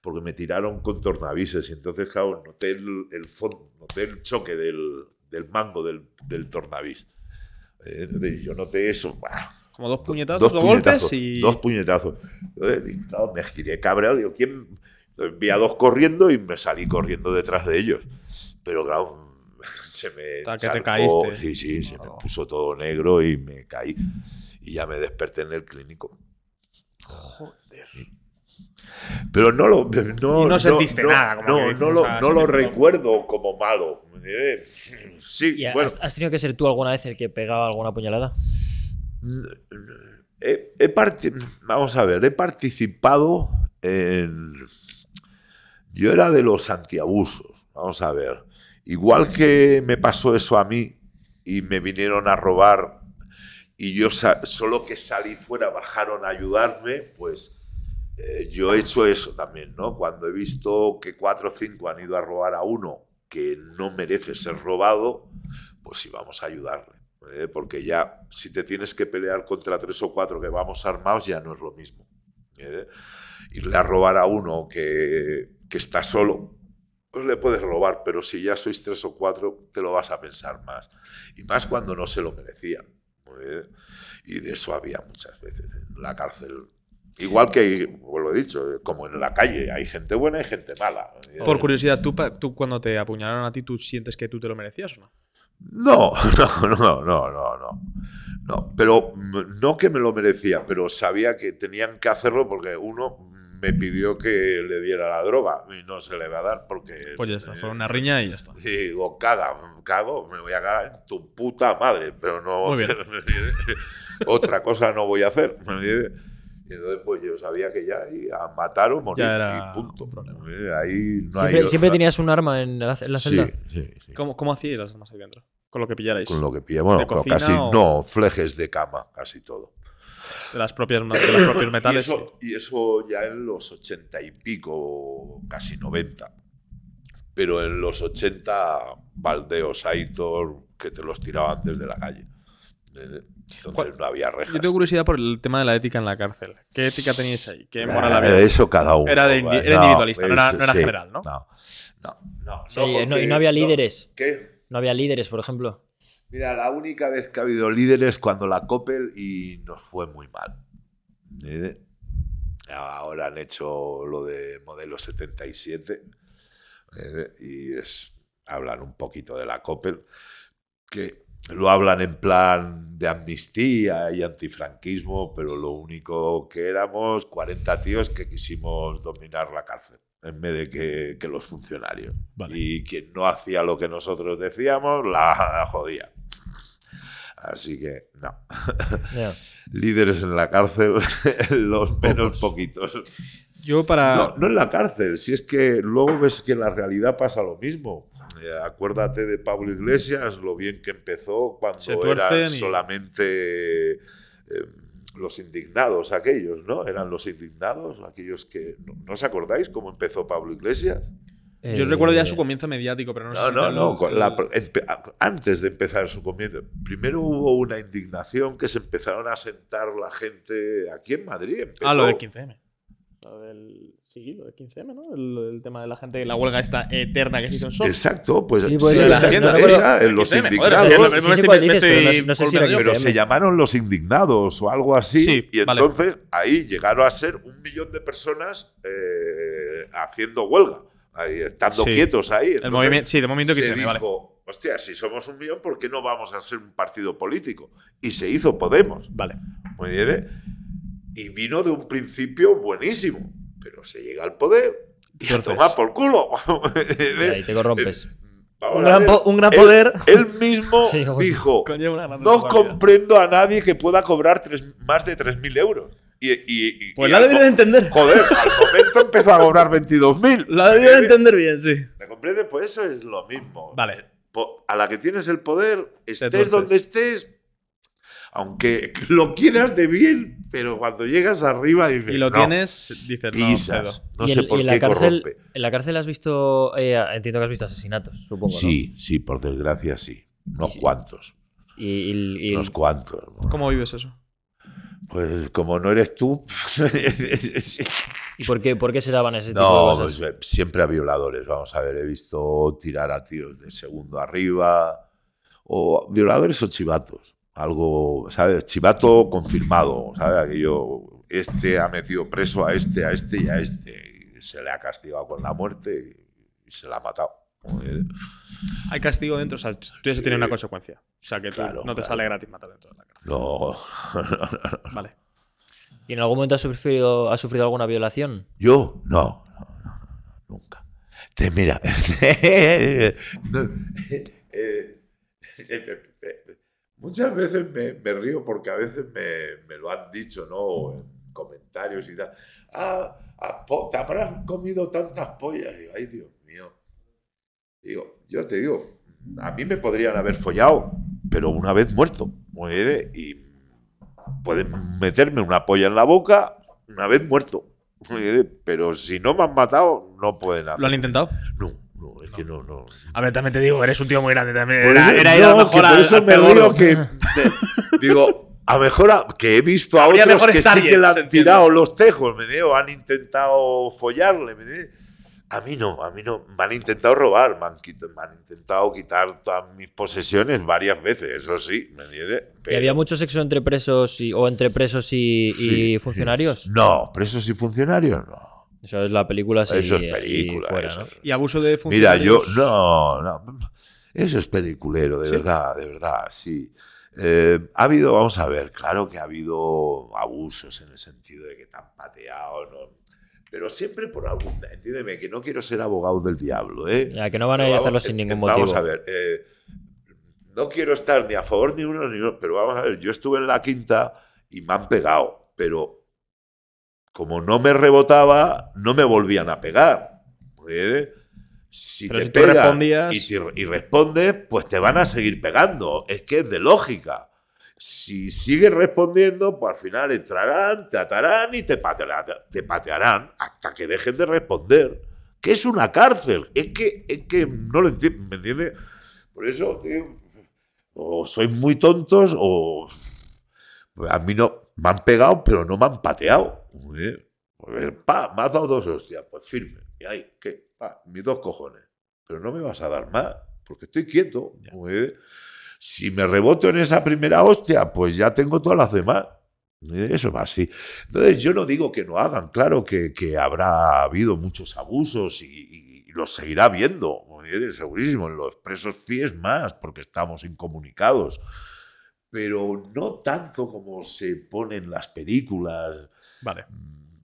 porque me tiraron con tornavises y entonces, claro, noté el, el, fondo, noté el choque del, del mango del, del tornavis. Eh, yo noté eso. Como dos puñetazos, dos, golpes y. Dos puñetazos. Entonces, me giré cabreado. Digo, ¿quién, vi a dos corriendo y me salí corriendo detrás de ellos. Pero claro, se me. que te caíste. Sí, sí, se me puso todo negro y me caí. Y ya me desperté en el clínico. Joder. Pero no lo. No, y no sentiste nada. no, no, lo, no lo recuerdo como malo. Eh, sí, bueno. ¿Has tenido que ser tú alguna vez el que pegaba alguna puñalada? He, he Vamos a ver, he participado en yo era de los antiabusos, vamos a ver. Igual que me pasó eso a mí y me vinieron a robar y yo solo que salí fuera bajaron a ayudarme, pues eh, yo he hecho eso también, ¿no? Cuando he visto que cuatro o cinco han ido a robar a uno que no merece ser robado, pues íbamos a ayudarle. ¿eh? Porque ya, si te tienes que pelear contra tres o cuatro que vamos armados, ya no es lo mismo. ¿eh? Irle a robar a uno que que está solo, pues le puedes robar, pero si ya sois tres o cuatro, te lo vas a pensar más. Y más cuando no se lo merecían. Y de eso había muchas veces en la cárcel. Igual que, pues lo he dicho, como en la calle, hay gente buena y gente mala. Por curiosidad, ¿tú, ¿tú cuando te apuñalaron a ti, tú sientes que tú te lo merecías o no? No, no, no, no, no, no. No, pero no que me lo merecía, pero sabía que tenían que hacerlo porque uno me pidió que le diera la droga y no se le va a dar porque... Pues ya está, fue una riña y ya está. digo, caga, cago, me voy a cagar en tu puta madre, pero no... otra cosa no voy a hacer. Entonces, pues yo sabía que ya a matar o morir. y punto. Ahí no siempre, siempre tenías un arma en la, celda. Sí, sí, ¿Cómo, ¿Cómo hacías las armas ahí dentro? Con lo que pillarais. Con lo que pillarais. Bueno, casi no, flejes de cama, casi todo de las propias, de los propios metales. y, eso, ya en los ochenta y pico, casi 90. Pero en los 80, baldeos, Aitor, que te los tiraban desde la calle. Entonces no había rejas. Yo tengo curiosidad por el tema de la ética en la cárcel. ¿Qué ética teníais ahí? ¿Qué moral había? Eso cada uno. Era era individualista, no era- eso no era sí. general, ¿no? No, no, no. Sí, no, no- y no había líderes. ¿Qué? No había líderes, por ejemplo. Mira, la única vez que ha habido líderes cuando la Coppel y nos fue muy mal. ¿Eh? Ahora han hecho lo de modelo 77 ¿eh? y es, hablan un poquito de la Coppel, que lo hablan en plan de amnistía y antifranquismo, pero lo único que éramos 40 tíos que quisimos dominar la cárcel en vez de que, que los funcionarios. Vale. Y quien no hacía lo que nosotros decíamos, la jodía. Así que, no. Líderes en la cárcel, los menos poquitos. Yo para... No, no en la cárcel, si es que luego ves que en la realidad pasa lo mismo. Eh, acuérdate de Pablo Iglesias, lo bien que empezó cuando eran y- solamente eh, los indignados aquellos, ¿no? Eran los indignados, aquellos que... ¿No, ¿no os acordáis cómo empezó Pablo Iglesias? Yo Eh, recuerdo ya su comienzo mediático, pero no, sé No, si no, no. la- empe- antes de empezar su comienzo, primero hubo una indignación que se empezaron a sentar la gente aquí en Madrid. empezó- Ah, lo del 15M. Lo del... Sí, lo del 15M, ¿no? El, el tema de la gente, la huelga esta eterna que se hizo en Sol. Exacto, pues Sí, pues sí, la esa, no los el 15M, indignados. pero no estoy sé- no sé si era columnando. pero 15M. se llamaron los indignados o algo así. Sí, y vale. entonces ahí llegaron a ser un millón de personas eh, haciendo huelga, ahí, estando Sí. quietos ahí. El movimiento, sí, de movimiento se 15M, vale. dijo, hostia, si somos un millón, ¿por qué no vamos a ser un partido político? Y se hizo Podemos. Vale. Muy bien, ¿eh? Y vino de un principio buenísimo, pero se llega al poder y a Entonces- tomar por culo. Y ahí te corrompes. Vamos Un a gran, ver, po- un gran él- poder. Él mismo Sí, dijo, no responsabilidad". comprendo a nadie que pueda cobrar tres- más de 3.000 euros. Y, y- y- Pues y la ha debido entender. Joder, al momento empezó a cobrar 22.000. La ha debido de entender bien, sí. ¿Me comprende? Pues eso es lo mismo. Vale. A la que tienes el poder, estés donde estés, aunque lo quieras de bien, pero cuando llegas arriba dices, Y lo "No, tienes, dices, no, pisas. Y sé en, por y en qué la cárcel, corrompe. en la cárcel has visto, eh, entiendo que has visto asesinatos, supongo, ¿no? Sí, sí, por desgracia sí. Unos Y sí. cuantos. Y, y- y- Unos cuantos. ¿no? ¿Cómo vives eso? Pues como no eres tú. ¿y por, qué, por qué se daban ese tipo no, de cosas? pues, eh, siempre a violadores. Vamos a ver, he visto tirar a tíos de segundo arriba. O violadores o chivatos. Algo, ¿sabes? Chivato confirmado, ¿sabes? Aquello, este ha metido preso a este, a este y a este. Y se le ha castigado con la muerte y, se la ha matado. Eh, Hay castigo dentro, o sea, tú eso tiene una consecuencia. O sea, que tú Claro, no te claro. sale gratis matar dentro de la cárcel. No. Vale. ¿Y en algún momento has sufrido, has sufrido alguna violación? ¿Yo? No, no, no, no, nunca. Te, mira, no, eh, eh, muchas veces me, me río porque a veces me, me lo han dicho, ¿no? En comentarios y tal. Ah, ah, te habrás comido tantas pollas. Digo, ay, Dios mío. Digo, yo te digo, a mí me podrían haber follado, pero una vez muerto. Bien, Y pueden meterme una polla en la boca una vez muerto. Pero si no me han matado, no pueden hacer. ¿Lo han intentado? No, no, es que no, no. A ver, también te digo, eres un tío muy grande también. Por Era, eso- era ir a lo no, mejor que por eso al me gordo. que. digo, a mejor a- que he visto a Habría otros mejores que sí que le han entiendo. tirado los tejos, me digo, han intentado follarle. Me digo. A mí no, a mí no. Me han intentado robar, me han, quit- me han intentado quitar todas mis posesiones varias veces, eso sí, ¿me entiendes? ¿Y Pero- había mucho sexo entre presos y, o entre presos y, y Sí, funcionarios? sí. No, presos y funcionarios no. Eso es la película así Eso es y película. fuera, eso. ¿no? Y abuso de Mira, funcionarios. yo. No, no. Eso es peliculero, de ¿Sí? verdad, de verdad, sí. Eh, ha habido, vamos a ver, claro que ha habido abusos en el sentido de que te han pateado, ¿no? pero siempre por algún. Entiéndeme, que no quiero ser abogado del diablo, ¿eh? Ya, que no van a ir a hacerlo vamos- sin eh, ningún Vamos motivo. a ver, eh, no quiero estar ni a favor ni uno ni otro, pero vamos a ver, yo estuve en la quinta y me han pegado, pero como no me rebotaba, no me volvían a pegar. ¿eh? Si Pero te si tú pegan respondías- y, te- y respondes, pues te van a seguir pegando. Es que es de lógica. Si sigues respondiendo, pues al final entrarán, te atarán y te patearán, te patearán hasta que dejes de responder. Que es una cárcel. Es que, es que no lo entiendo, ¿me entiendes? Por eso, tío, O sois muy tontos o... A mí no... Me han pegado, pero no me han pateado. Muy bien. Pues, pa, me has dado dos hostias. Pues firme. Y ahí, ¿qué? Pa, mis dos cojones. Pero no me vas a dar más, porque estoy quieto. Muy bien. Si me reboto en esa primera hostia, pues ya tengo todas las demás. Eso va así. Entonces, yo no digo que no hagan, claro que, que habrá habido muchos abusos y, y los seguirá habiendo, segurísimo. En los presos FIES más, porque estamos incomunicados. Pero no tanto como se pone en las películas. Vale.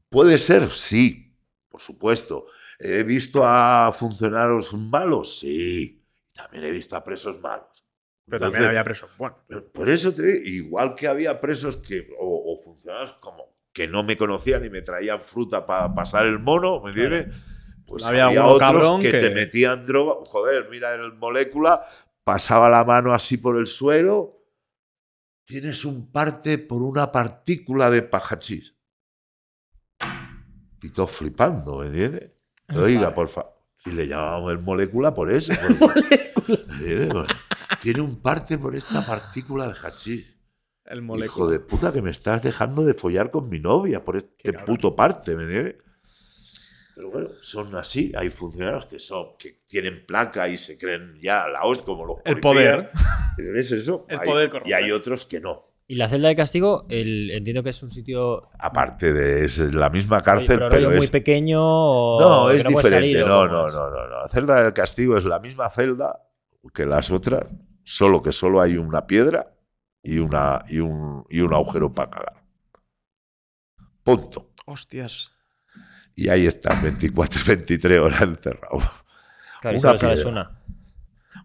¿Puede ser? Sí, por supuesto. ¿He visto a funcionarios malos? Sí. También he visto a presos malos. Pero también había presos. Bueno, por eso te digo, igual que había presos que, o, o funcionarios como que no me conocían y me traían fruta para pasar el mono, ¿me entiendes? Pues Había había, otros que, que- te metían droga. Joder, mira el molécula, pasaba la mano así por el suelo. Tienes un parte por una partícula de pajachís. Y todos flipando, ¿me entiendes? Oiga, Vale. por favor. Y le llamábamos el molécula por eso. Bueno, Tiene un parte por esta partícula de hachís. el Hijo molécula. de puta, que me estás dejando de follar con mi novia por este puto parte, ¿me entiendes? Pero bueno, son así. Hay funcionarios que son que tienen placa y se creen ya la hostia, como los El policías. poder. ¿Ves eso? El Hay- poder y hay otros que no. Y la celda de castigo, el, entiendo que es un sitio Aparte de es la misma cárcel, pero pero, rollo muy es, pequeño o no, es diferente. salir, ¿o no, no, es? no, no, no. La celda de castigo es la misma celda que las otras, solo que solo hay una piedra y, una, y, un, y un agujero para cagar. Punto. Hostias. Y ahí estás 24, 23 horas encerrado. Claro, Una piedra. una.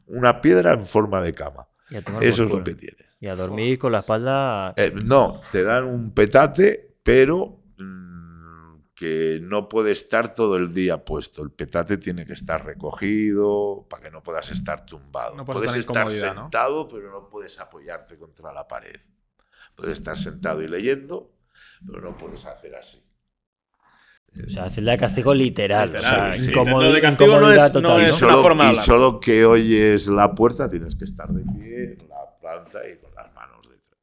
Una piedra en forma de cama. Eso es lo que tienes. Y a dormir con la espalda. Eh, no, te dan un petate, pero mm, que no puede estar todo el día puesto. El petate tiene que estar recogido para que no puedas estar tumbado. No puedes estar sentado, pero no puedes apoyarte contra la pared. Puedes estar sentado y leyendo, pero no puedes hacer así. O sea, celda de castigo literal. Literal, o sea, sí. incomodi- Lo de castigo no es- no total, y es ¿no? una solo, forma de y hablar. solo que oyes la puerta tienes que estar de pie, la planta y con las manos detrás.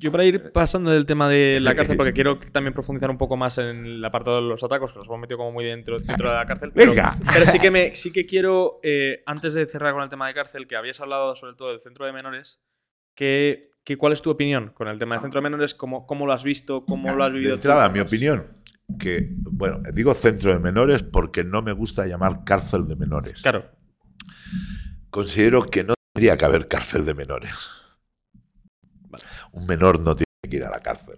Yo para ir pasando del tema de la cárcel, porque quiero también profundizar un poco más en el apartado de los atacos, que nos hemos metido como muy dentro, dentro de la cárcel. Pero, Venga. pero sí que me sí que quiero, eh, antes de cerrar con el tema de cárcel, que habías hablado sobre todo del centro de menores, que, que ¿cuál es tu opinión con el tema del centro de menores? ¿Cómo, cómo lo has visto? ¿Cómo lo has De vivido? tú? entrada, mi opinión, que, bueno, digo centro de menores porque no me gusta llamar cárcel de menores. Claro, Considero que no tendría que haber cárcel de menores. Vale. Un menor no tiene que ir a la cárcel.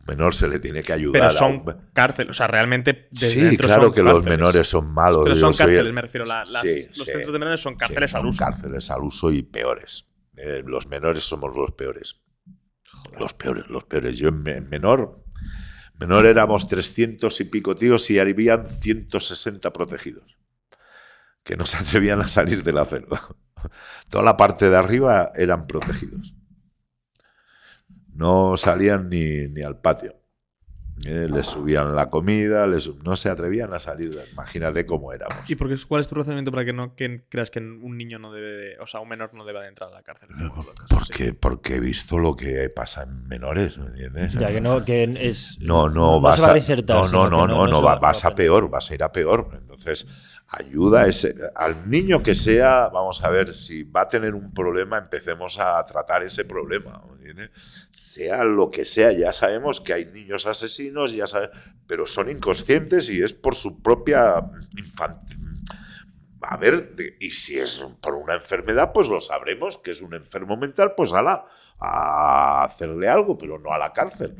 Un menor se le tiene que ayudar. pero a son un- cárcel, o sea, realmente desde Sí, dentro claro son que los cárceles. menores son malos. Pero son el- cárceles, me refiero. la- las- Sí, los sí. centros de menores son cárceles al son uso. cárceles al uso y peores. Eh, los menores somos los peores. Los peores, los peores. Yo en menor, menor éramos 300 y pico tíos y habían 160 protegidos. Que no se atrevían a salir de la celda. Toda la parte de arriba eran protegidos. No salían ni, ni al patio. Eh, les subían la comida, les- no se atrevían a salir. Imagínate cómo éramos. ¿Y por qué, cuál es tu razonamiento para que no que creas que un niño no debe, de- o sea, un menor no debe de entrar a la cárcel? Porque, porque he visto lo que pasa en menores, ¿me entiendes? Ya que no, que es. No, no, vas a a, reinsertar. no, no, no, no, no, se va- va- vas a peor, vas a ir a peor. Entonces, ayuda a ese, al niño que sea, vamos a ver, si va a tener un problema, empecemos a tratar ese problema. Sea lo que sea, ya sabemos que hay niños asesinos, ya sabe- pero son inconscientes y es por su propia infantil. A ver, y si es por una enfermedad, pues lo sabremos, que es un enfermo mental, pues ala, a hacerle algo, pero no a la cárcel.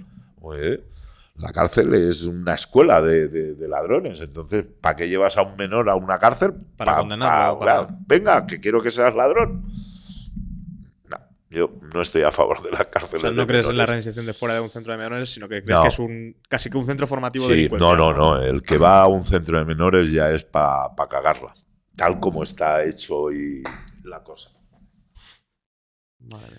La cárcel es una escuela de, de- de ladrones, entonces, ¿para qué llevas a un menor a una cárcel? Para Pa- condenarlo, pa- para- Venga, que quiero que seas ladrón. No, yo no estoy a favor de la cárcel. O sea, no crees en la reinserción de fuera de un centro de menores, sino que crees No. que es un casi que un centro formativo Sí, delincuente. no, no, no. El que va a un centro de menores ya es para cagarla. Tal como está hecho hoy la cosa. Madre.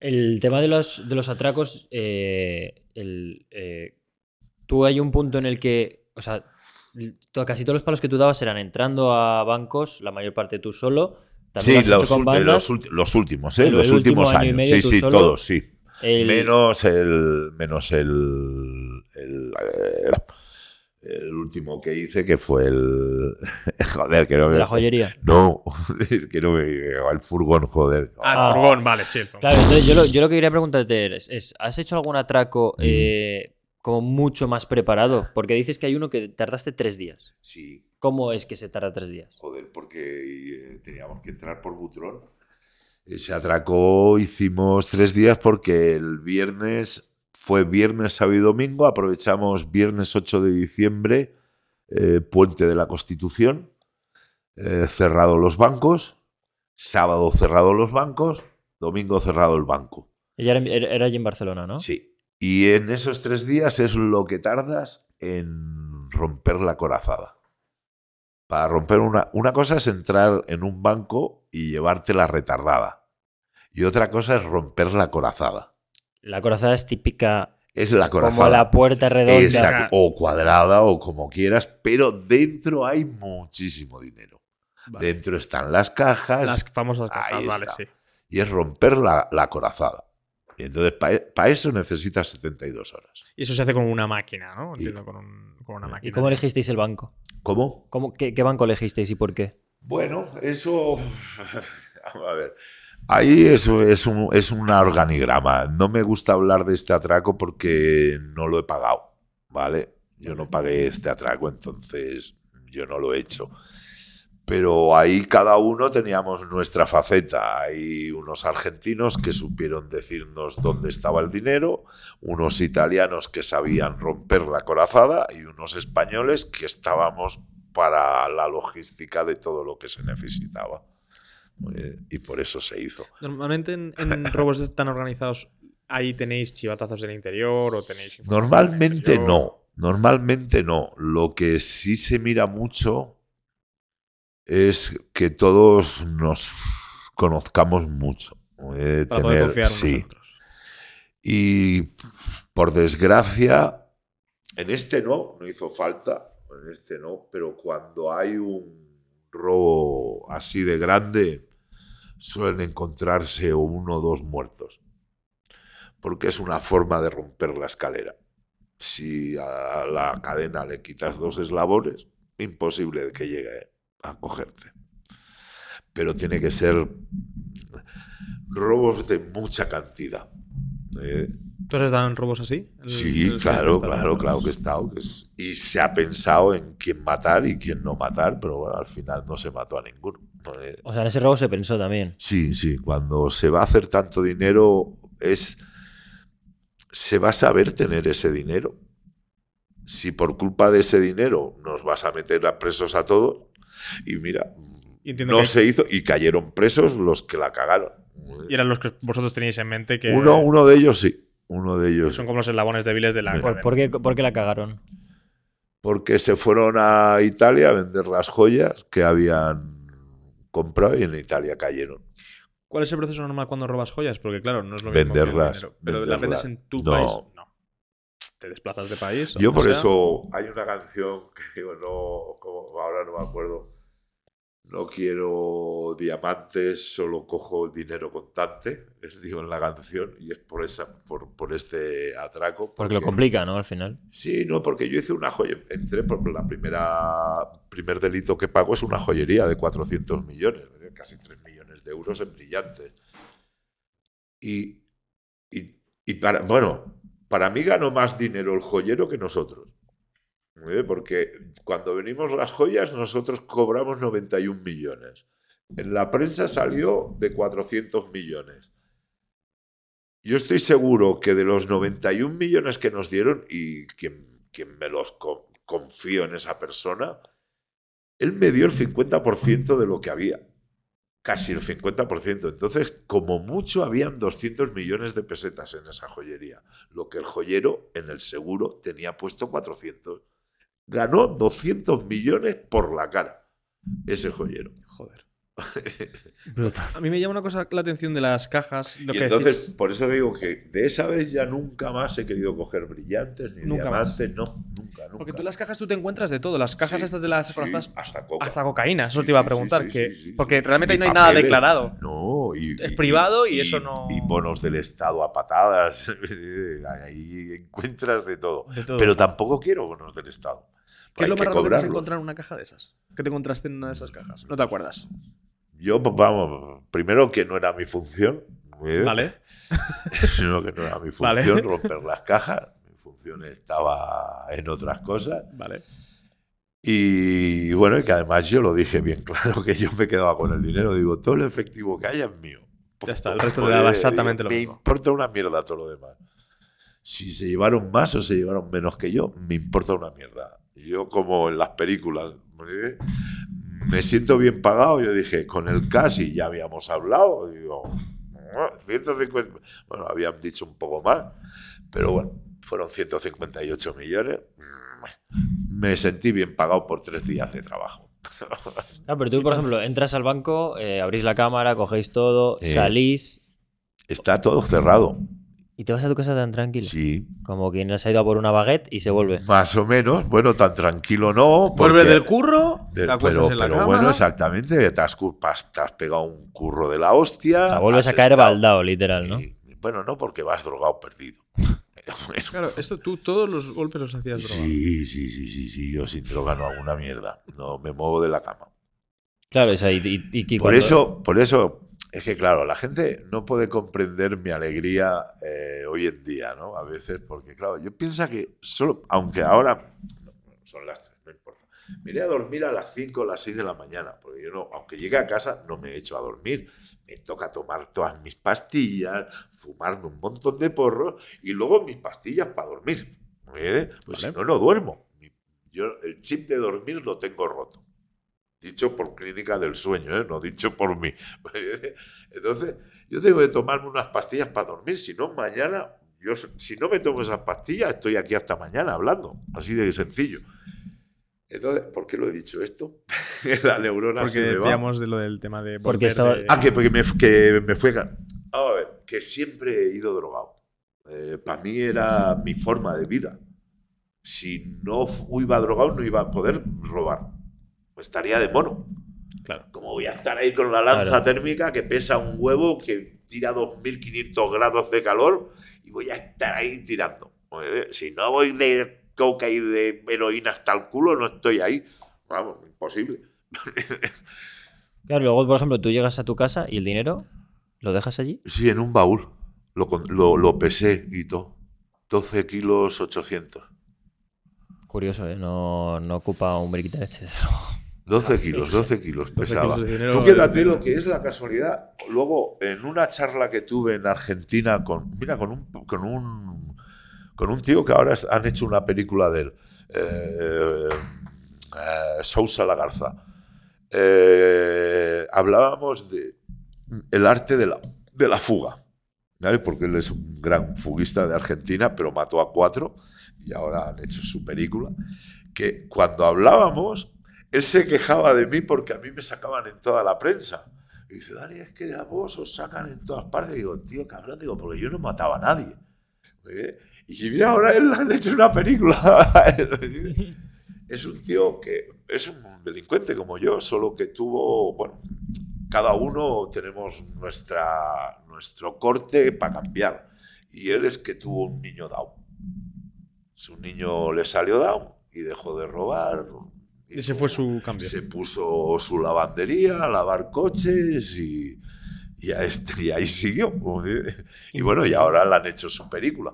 El tema de los, de los atracos, eh, el, eh, tú hay un punto en el que, o sea, to- casi todos los palos que tú dabas eran entrando a bancos, la mayor parte tú solo, También Sí, lo has los, con bandas. los, últimos, ¿eh? Los último últimos años. medio Sí, sí, solo. todos, sí. El- Menos el. Menos el. El, el último que hice, que fue el. Joder, que no me. la joyería. No, que no me. El furgón, joder. Ah, el Ah. furgón, vale, sí. Claro, entonces yo lo, yo lo que quería preguntarte es, es, ¿has hecho algún atraco eh, como mucho más preparado? Porque dices que hay uno que tardaste tres días. Sí, ¿Cómo es que se tarda tres días? joder, porque eh, teníamos que entrar por Butrón. Ese atraco hicimos tres días porque el viernes fue viernes, sábado y domingo. Aprovechamos viernes 8 de diciembre, eh, puente de la Constitución, eh, cerrado los bancos, sábado cerrado los bancos, domingo cerrado el banco. Ella era- era allí en Barcelona, ¿no? Sí. Y en esos tres días es lo que tardas en romper la corazada. Para romper una, una cosa es entrar en un banco y llevarte la retardada. Y otra cosa es romper la corazada. La corazada es típica Es la corazada. como la puerta redonda. Exacto. O cuadrada o como quieras, pero dentro hay muchísimo dinero. Vale. Dentro están las cajas Las famosas cajas, Ahí vale, está. sí. y es romper la, la corazada. Y entonces para eso necesitas 72 horas. Y eso se hace con una máquina, ¿no? Y- Entiendo, con, un- con una máquina. ¿Y cómo elegisteis el banco? ¿Cómo? ¿Cómo, qué, qué banco elegisteis y por qué? Bueno, eso. Vamos a ver. Ahí es, es, un, es un organigrama. No me gusta hablar de este atraco porque no lo he pagado. ¿Vale? Yo no pagué este atraco, entonces yo no lo he hecho. Pero ahí cada uno teníamos nuestra faceta. Hay unos argentinos que supieron decirnos dónde estaba el dinero, unos italianos que sabían romper la corazada y unos españoles que estábamos para la logística de todo lo que se necesitaba. Y por eso se hizo. Normalmente en, en robos tan organizados, ahí tenéis chivatazos del interior o tenéis. Normalmente no, normalmente no. Lo que sí se mira mucho es que todos nos conozcamos mucho. Eh, Para tener- sí. Y por desgracia, en este no, no hizo falta, en este no, pero cuando hay un robo así de grande, suelen encontrarse uno o dos muertos, porque es una forma de romper la escalera. Si a la cadena le quitas dos eslabones, imposible que llegue a cogerte. Pero tiene que ser robos de mucha cantidad. Eh, ¿Tú has en robos así? El- Sí, el- claro, claro, claro que he estado. que es- y se ha pensado en quién matar y quién no matar, pero bueno, al final no se mató a ninguno. Eh, O sea, en ese robo se pensó también. Sí, sí, cuando se va a hacer tanto dinero es... Se va a saber tener ese dinero. Si por culpa de ese dinero nos vas a meter a presos a todos, y mira, Y no que- se hizo y cayeron presos los que la cagaron. Y eran los que vosotros teníais en mente que, Uno, uno de ellos sí, uno de que ellos. son como los eslabones débiles de la Por- ¿Por, qué, por qué la cagaron? porque se fueron a Italia a vender las joyas que habían comprado y en Italia cayeron. ¿Cuál es el proceso normal cuando robas joyas? Porque claro, no es lo mismo. que el Venderlas, dinero. Pero las vendes venderlas. en tu No. país. No. Te desplazas de país. Yo por sea. eso hay una canción que digo, no, como ahora no me acuerdo. No quiero diamantes, solo cojo el dinero contante, les digo en la canción, y es por esa, por, por este atraco. Porque lo complica, ¿no? Al final. Sí, no, porque yo hice una joya. Entré por la primera. primer delito que pago es una joyería de 400 millones, casi 3 millones de euros en brillantes. Y, y, y para, bueno, para mí ganó más dinero el joyero que nosotros. Porque cuando venimos las joyas, nosotros cobramos 91 millones. En la prensa salió de 400 millones. Yo estoy seguro que de los 91 millones que nos dieron, y quien, quien me los co- confío en esa persona, él me dio el 50% de lo que había. Casi el 50%. Entonces, como mucho, habían 200 millones de pesetas en esa joyería. Lo que el joyero en el seguro tenía puesto 400. Ganó 200 millones por la cara, ese joyero. Joder. A mí me llama una cosa la atención de las cajas. Lo y que entonces, decís- por eso digo que de esa vez ya nunca más he querido coger brillantes ni Nunca diamantes, no, nunca, nunca. Porque tú en las cajas tú te encuentras de todo. Las cajas Sí, estas de las sí, hasta coca. hasta cocaína. Eso Sí, te iba a preguntar. sí, que, sí, sí, porque realmente Y ahí no hay nada declarado. No, y, Es privado y eso no- Y bonos del Estado a patadas. Ahí encuentras de todo. De todo. Pero tampoco quiero bonos del Estado. ¿Qué es lo más que raro que te has encontrado en una caja de esas? ¿Qué te encontraste en una de esas cajas? ¿No te acuerdas? Yo, pues, vamos, primero que no era mi función. ¿eh? Vale. Primero que no era mi Vale. función romper las cajas. Mi función estaba en otras cosas. Vale. Y bueno, y que además yo lo dije bien claro, que yo me quedaba con el dinero. Digo, todo el efectivo que haya es mío. Ya está, el Pues, resto te daba joder, exactamente lo me mismo. importa una mierda todo lo demás. Si se llevaron más o se llevaron menos que yo, me importa una mierda. Yo, como en las películas, ¿eh? me siento bien pagado. Yo dije, con el casi ya habíamos hablado. Digo, "Ah, 150. Bueno, habían dicho un poco más, pero bueno, fueron 158 millones. Me sentí bien pagado por tres días de trabajo. Ah, pero tú, por ejemplo, entras al banco, eh, abrís la cámara, cogéis todo, salís Está todo cerrado. Y te vas a tu casa tan tranquilo. Sí, Como quien se ha ido a por una baguette y se vuelve. Más o menos, bueno, tan tranquilo no. Vuelves porque- del curro, de- te acuestas pero en la pero cama. bueno, exactamente, te has, te pegado un curro de la hostia. O sea, vuelves a caer estado- baldado, literal, ¿no? y- bueno, no porque vas drogado perdido. Bueno, Claro, esto tú todos los golpes los hacías droga. sí, sí, sí, sí, sí, yo sin droga no hago una mierda. No me muevo de la cama. Claro, o sea, y, y- y- y Por cuando- eso, por eso, es que claro, la gente no puede comprender mi alegría eh, hoy en día, ¿no? A veces, porque claro, yo pienso que solo, aunque ahora no, son las tres, no importa. Me iré a dormir a las 5 o las 6 de la mañana, porque yo no, aunque llegue a casa, no me echo a dormir. Me toca tomar todas mis pastillas, fumarme un montón de porros y luego mis pastillas para dormir. ¿eh? Pues Vale. si no, no duermo. Yo el chip de dormir lo tengo roto. Dicho por clínica del sueño, ¿eh? no dicho por mí. Entonces, yo tengo que tomarme unas pastillas para dormir, si no, mañana, yo, si no me tomo esas pastillas, estoy aquí hasta mañana hablando. Así de sencillo. Entonces, ¿por qué lo he dicho esto? La neurona se Porque me va. veíamos de lo del tema de. Porque estaba- de- Ah, que, porque me, que me fue. Vamos a ver, que siempre he ido drogado. para mí era mi forma de vida. Si no iba drogado, no iba a poder robar. Pues estaría de mono. Claro. Como voy a estar ahí con la lanza Claro. térmica que pesa un huevo que tira 2500 grados de calor y voy a estar ahí tirando. Si no voy de coca y de heroína hasta el culo, no estoy ahí. Vamos, imposible. Claro, luego, por ejemplo, tú llegas a tu casa y el dinero lo dejas allí. Sí, en un baúl. Lo, lo, lo pesé y todo. 12 kilos 800. Curioso, ¿eh? No, no ocupa un briquita de leche. Desde luego. 12 kilos, 12 kilos 12 pesaba. kilos Tú quédate lo que es la casualidad. Luego, en una charla que tuve en Argentina con, mira, con un, con un, con un tío que ahora han hecho una película de él, eh, eh, Sousa Lagarza. Eh, hablábamos de el arte de la, de la fuga. ¿vale? Porque él es un gran fuguista de Argentina, pero mató a cuatro y ahora han hecho su película. Que cuando hablábamos, él se quejaba de mí porque a mí me sacaban en toda la prensa. Y dice, Dani, es que a vos os sacan en todas partes. digo, tío, cabrón, digo, porque yo no mataba a nadie. ¿Eh? Y mira, ahora él han hecho una película. es un tío que es un delincuente como yo, solo que tuvo, bueno, cada uno tenemos nuestra, nuestro corte para cambiar. Y él es que tuvo un niño down. Su niño le salió down y dejó de robar. Ese fue su cambio. Se puso su lavandería, a lavar coches y, y, a este- y ahí siguió. Y bueno, y ahora le han hecho su película.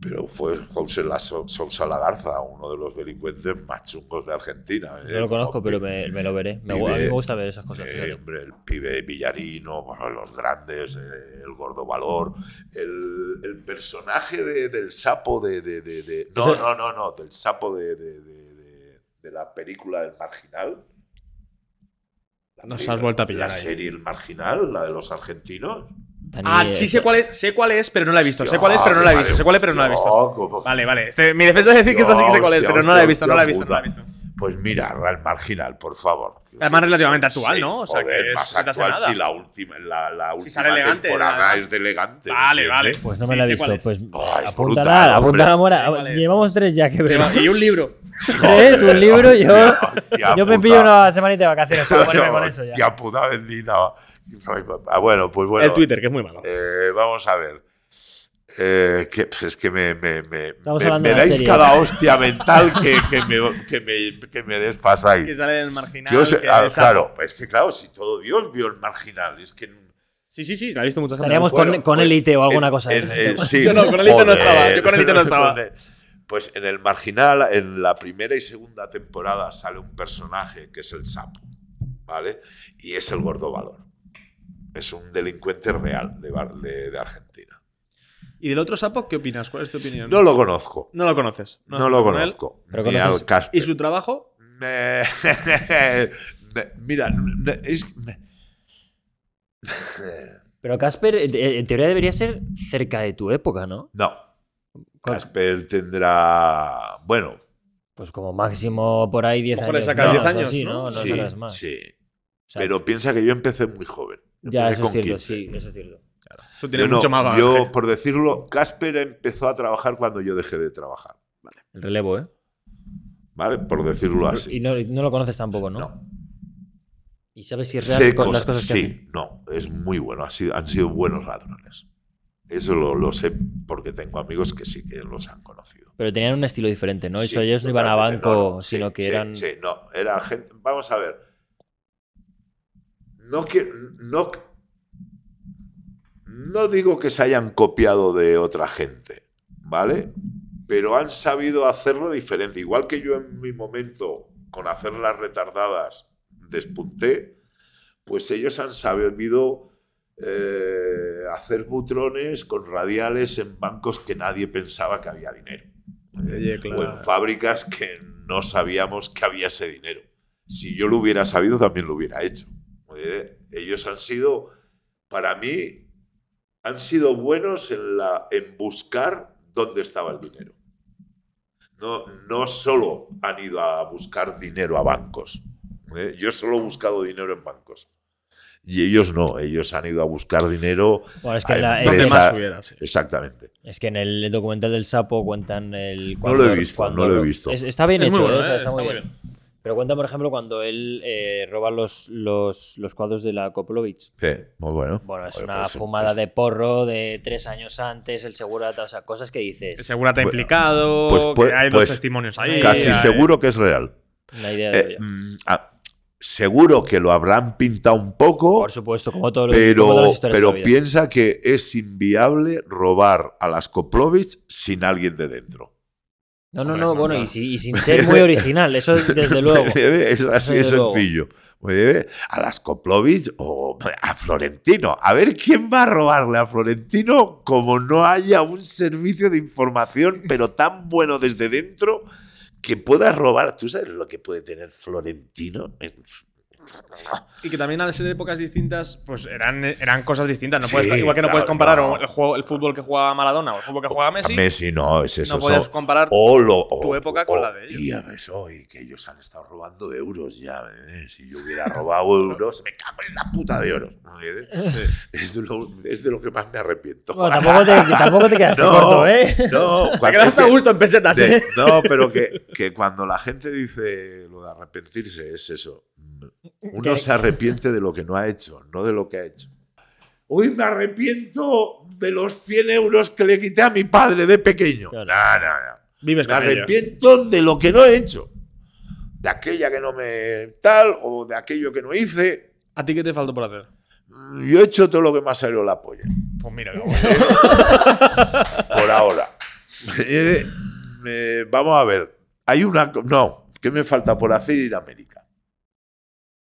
Pero fue José La- Sousa Lagarza, uno de los delincuentes más chungos de Argentina. ¿eh? No lo conozco, pero me, me lo veré. Me gu- a mí Pibe, me gusta ver esas cosas. eh, hombre, el pibe Villarino, bueno, los grandes, eh, el gordo valor, el, el personaje de- del sapo de, de- de- de- No, no, no, no, del sapo de, de- la película El Marginal. La Nos película- has vuelto a pillar La ahí. serie El Marginal, la de los argentinos. Ah, eh, sí sé cuál es, sé cuál es, pero no la he visto. Sé cuál es, pero no la he visto. vale, Sé cuál es, pero no la he visto. Vale, vale. Este, mi defensa es decir que esta sí que sé cuál es, Hostia, pero no la he hostia, visto, no la he visto, no la he visto. Pues mira, el marginal, por favor. Además, relativamente actual, ¿no? O sea, joder, que es- más actual nada. si la última, la, la última sale elegante, temporada además. es de elegante. Vale, vale. Pues no Sí, me la he visto. Pues Oh, apúntala, brutal, apúntala. Mora. Llevamos tres ya que veo. Y un libro. Tres, un libro. Yo, yo me puta. pillo una semanita de vacaciones para ponerme con eso ya. Hostia puta bendita. Ah, bueno, pues bueno. El Twitter, que es muy malo. Eh, vamos a ver. Eh, que, pues es que me, me, me, me- dais serie. cada hostia mental que, que me, que, me, que me desfasáis. Que sale del marginal. Yo sé- que ah, claro, es que claro, si todo Dios vio el marginal, es que. Sí, sí, sí, la he visto muchas Estaríamos veces. con, Bueno, con pues, Elite o alguna en- cosa de en- esas. en- sí, Yo no, con Elite no joder. estaba, yo con Elite no estaba. Pues en el marginal, en la primera y segunda temporada, sale un personaje que es el sapo, ¿vale? Y es el gordo valor. Es un delincuente real de, Bar- de- de Argentina. ¿Y del otro sapo qué opinas? ¿Cuál es tu opinión? No lo conozco. No lo conoces. No, lo él. conozco. Pero Ni conoces- al Casper. ¿Y su trabajo? Mira, es- Pero Casper, en teoría debería ser cerca de tu época, ¿no? no. Casper tendrá. Bueno, Pues como máximo por ahí 10 A lo mejor le años. sacas menos 10 o años, así, ¿no? ¿no? Sí, más. sí. O sea, Pero piensa que yo empecé muy joven. ya, eso es cierto, 15. sí, eso es cierto. Tú tienes Yo no, mucho más bagaje. Yo, por decirlo, Casper empezó a trabajar cuando yo dejé de trabajar. El relevo, ¿eh? ¿Vale? Por decirlo así. Y no, no lo conoces tampoco, ¿no? No. ¿Y sabes si es real Sé con las cosas- que hace? sí, no, es muy bueno. Ha sido- han sido buenos ladrones. Eso lo, lo sé porque tengo amigos que sí que los han conocido. Pero tenían un estilo diferente, ¿no? Sí, Eso ellos no iban a banco, No, no, sino sí, que sí, eran. Sí, no, era gente. Vamos a ver. No quiero. No, no digo que se hayan copiado de otra gente, ¿vale? Pero han sabido hacerlo diferente. Igual que yo en mi momento, con hacer las retardadas, despunté, pues ellos han sabido eh, hacer butrones con radiales en bancos que nadie pensaba que había dinero Oye, o en fábricas que no sabíamos que había ese dinero. Si yo lo hubiera sabido, también lo hubiera hecho. Eh, Ellos han sido, para mí, han sido buenos en, la, en buscar dónde estaba el dinero. No, no solo han ido a buscar dinero a bancos. ¿eh? Yo solo he buscado dinero en bancos. Y ellos no, ellos han ido a buscar dinero. Bueno, es que a la- es Donde que- empresa- más hubiera, sí. Exactamente. Es que en el documental del sapo cuentan el. No lo he visto, no lo he visto. es- está bien Es hecho, muy bueno, ¿eh? O sea, ¿eh? está muy bien. Pero cuentan, por ejemplo, cuando él eh, roba los, los, los cuadros de la Koplovich. Sí, muy bueno. Bueno, es una pues, fumada pues, de porro de tres años antes, el segurata, o sea, cosas que dices. Segura está Pues- implicado, pues- pues- que hay pues- dos testimonios ahí. Casi seguro que es real. Una idea de Eh, mm, ah, seguro que lo habrán pintado un poco, Por supuesto, como todo lo como todas pero, las historias pero de la vida. piensa que es inviable robar a las Koplovich sin alguien de dentro. No, no, no, no, bueno, y, si- y sin ser muy original, eso desde luego. es así de luego. sencillo. A las Koplovich o a Florentino. A ver quién va a robarle a Florentino como no haya un servicio de información, pero tan bueno desde dentro que pueda robar. ¿Tú sabes lo que puede tener Florentino? Y que también al ser épocas distintas, pues eran, eran cosas distintas. No Sí, puedes, igual que no claro, puedes comparar no. el, juego, el fútbol que juega Maradona o el fútbol que juega Messi. Messi no, es eso. no puedes eso. comparar. O lo- o- tu época con o- la de ellos. Y a ver, eso, y que ellos han estado robando euros ya. ¿eh? Si yo hubiera robado euros, me cago en la puta de euros. ¿eh? Es, de lo, es de lo que más me arrepiento. Bueno, tampoco, te, tampoco te quedaste No, corto, ¿eh? No, Te quedaste a gusto en pesetas, de- ¿eh? no, pero que, que cuando la gente dice lo de arrepentirse es eso. Uno se arrepiente de lo que no ha hecho, no de lo que ha hecho. Hoy me arrepiento de los 100 euros que le quité a mi padre de pequeño. Claro. No, no, no. Vives Me arrepiento de lo que no he hecho. De aquella que no me tal o de aquello que no hice. ¿A ti qué te faltó por hacer? Mm, Yo he hecho todo lo que me ha salido la polla. Pues mira, Por ahora. Eh, eh, vamos a ver. Hay una. No. ¿Qué me falta por hacer? Ir a América.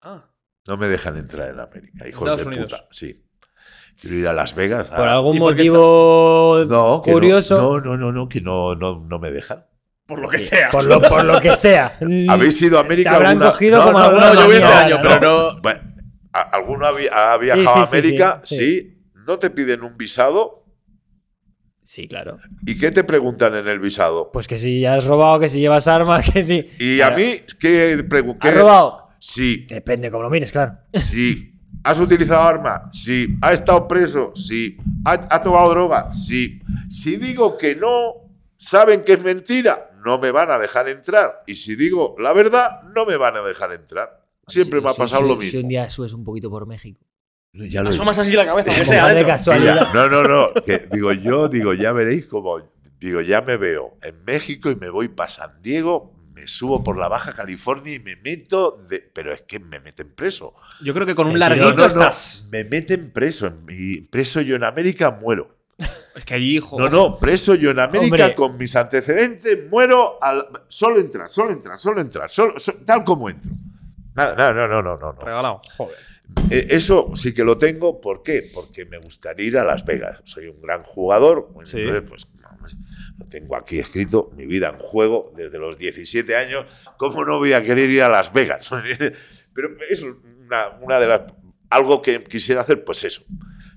Ah, No me dejan entrar en América, hijos Estados de Unidos. puta. Sí. Quiero ir a Las Vegas. a- Por algún ¿Y por qué motivo No, curioso. No, no, no, no, que no, no, no me dejan. por lo que sea. Por lo, por lo que sea. ¿Habéis ido a América? Te habrán alguna- cogido No, como no, alguna no, yo voy este maniobra, año, pero no- Bueno, ¿a- ¿Alguno ha, vi- ha viajado sí, a América? sí, Sí, sí. No te piden un visado. Sí, claro. ¿Y qué te preguntan en el visado? Pues que si has robado, que si llevas armas, que si. Y a mí, ¿qué preguntan? ¿Has robado? Sí, Depende cómo lo mires, claro. sí. ¿Has utilizado arma? Sí. ¿Ha estado preso? Sí. ¿Ha, ha tomado droga? Sí. Si digo que no, saben que es mentira, no me van a dejar entrar. Y si digo la verdad, no me van a dejar entrar. Siempre Si- me ha si- pasado si- lo Si mismo. un día subes un poquito por México. Ya lo Asomas así la cabeza, sea de adentro. casualidad. No, no, no. Que digo yo, digo, ya veréis como. Digo, ya me veo en México y me voy para San Diego, me subo por la Baja California y me meto. De, pero es que me meten preso. Yo creo que con un larguito no, no, estás. Me meten preso. Y preso yo en América muero. Es que allí, hijo. No, no, preso yo en América Hombre. con mis antecedentes, muero. Al, solo entrar, solo entrar, solo entrar, solo, so- tal como entro. Nada, nada, no, no, no, no. no. Regalado. Joder. Eh, Eso sí que lo tengo. ¿Por qué? Porque me gustaría ir a Las Vegas. Soy un gran jugador. Sí. Entonces, pues, lo tengo aquí escrito, mi vida en juego desde los 17 años. ¿Cómo no voy a querer ir a Las Vegas? Pero es una, una de las. Algo que quisiera hacer, pues eso.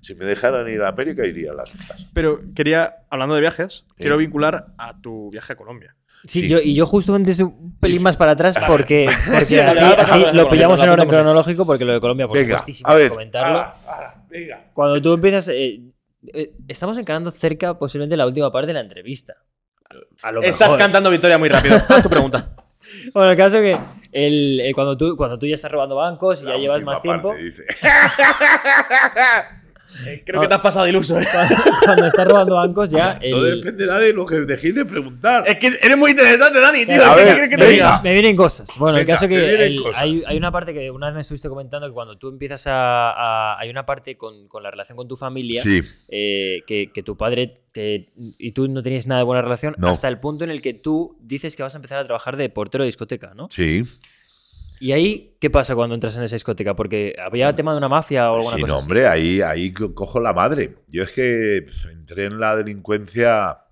Si me dejaran ir a América, iría a Las Vegas. Pero quería, hablando de viajes, quiero vincular a tu viaje a Colombia. Sí, Sí. Yo, y yo justo antes un pelín más para atrás porque, porque así, lo pillamos en orden cronológico porque lo de Colombia, por Venga, supuestísimo, a ver. comentarlo. Ah, ah, venga. Cuando tú empiezas... eh, estamos encarando cerca posiblemente la última parte de la entrevista. A lo Estás mejor. cantando victoria muy rápido. Haz tu pregunta. Bueno, el caso es que el, el- cuando, tú, cuando tú ya estás robando bancos y ya llevas más tiempo, parte, dice. Creo que te has pasado de iluso. ¿eh? cuando estás robando bancos ya... Todo el- dependerá de lo que dejéis de preguntar. Es que eres muy interesante, Dani, tío. A ¿Qué ver, quieres que me, te venga. diga? me vienen cosas. Bueno, el Venga, caso es me que el- hay, hay una parte que una vez me estuviste comentando que cuando tú empiezas a. a- hay una parte con, con la relación con tu familia Sí, eh, que, que tu padre te- y tú no tenías nada de buena relación No. hasta el punto en el que tú dices que vas a empezar a trabajar de portero de discoteca, ¿no? sí. Y ahí, ¿qué pasa cuando entras en esa discoteca? Porque había tema de una mafia o alguna Sí, cosa no, así. hombre, ahí, ahí co- cojo la madre. Yo es que entré en la delincuencia,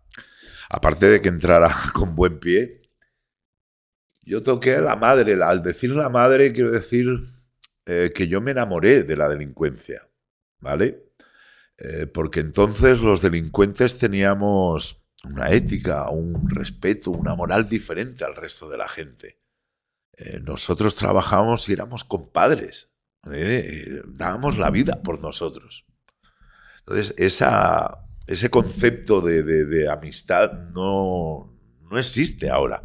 aparte de que entrara con buen pie, yo toqué la madre. Al decir la madre, quiero decir eh, que yo me enamoré de la delincuencia, ¿vale? Eh, porque entonces los delincuentes teníamos una ética, un respeto, una moral diferente al resto de la gente. Eh, nosotros trabajábamos y éramos compadres. ¿eh? Eh, dábamos la vida por nosotros. Entonces, ese concepto de, amistad no, no existe ahora.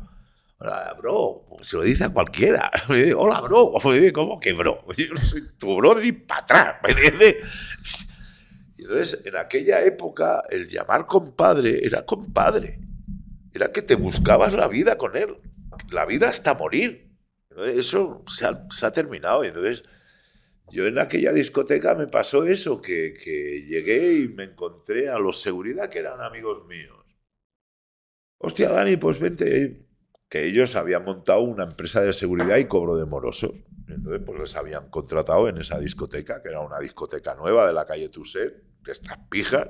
Bro, se lo dice a cualquiera. Hola, bro. ¿Cómo que bro? Yo no soy tu brother y para atrás. ¿me entonces, en aquella época, el llamar compadre era compadre. Era que te buscabas la vida con él. La vida hasta morir. Eso se ha, terminado. Entonces, yo en aquella discoteca me pasó eso, que, que llegué y me encontré a los seguridad que eran amigos míos. Hostia, Dani, pues vente. Que ellos habían montado una empresa de seguridad y cobro de morosos. Entonces, pues les habían contratado en esa discoteca, que era una discoteca nueva de la calle Tuset, de estas pijas.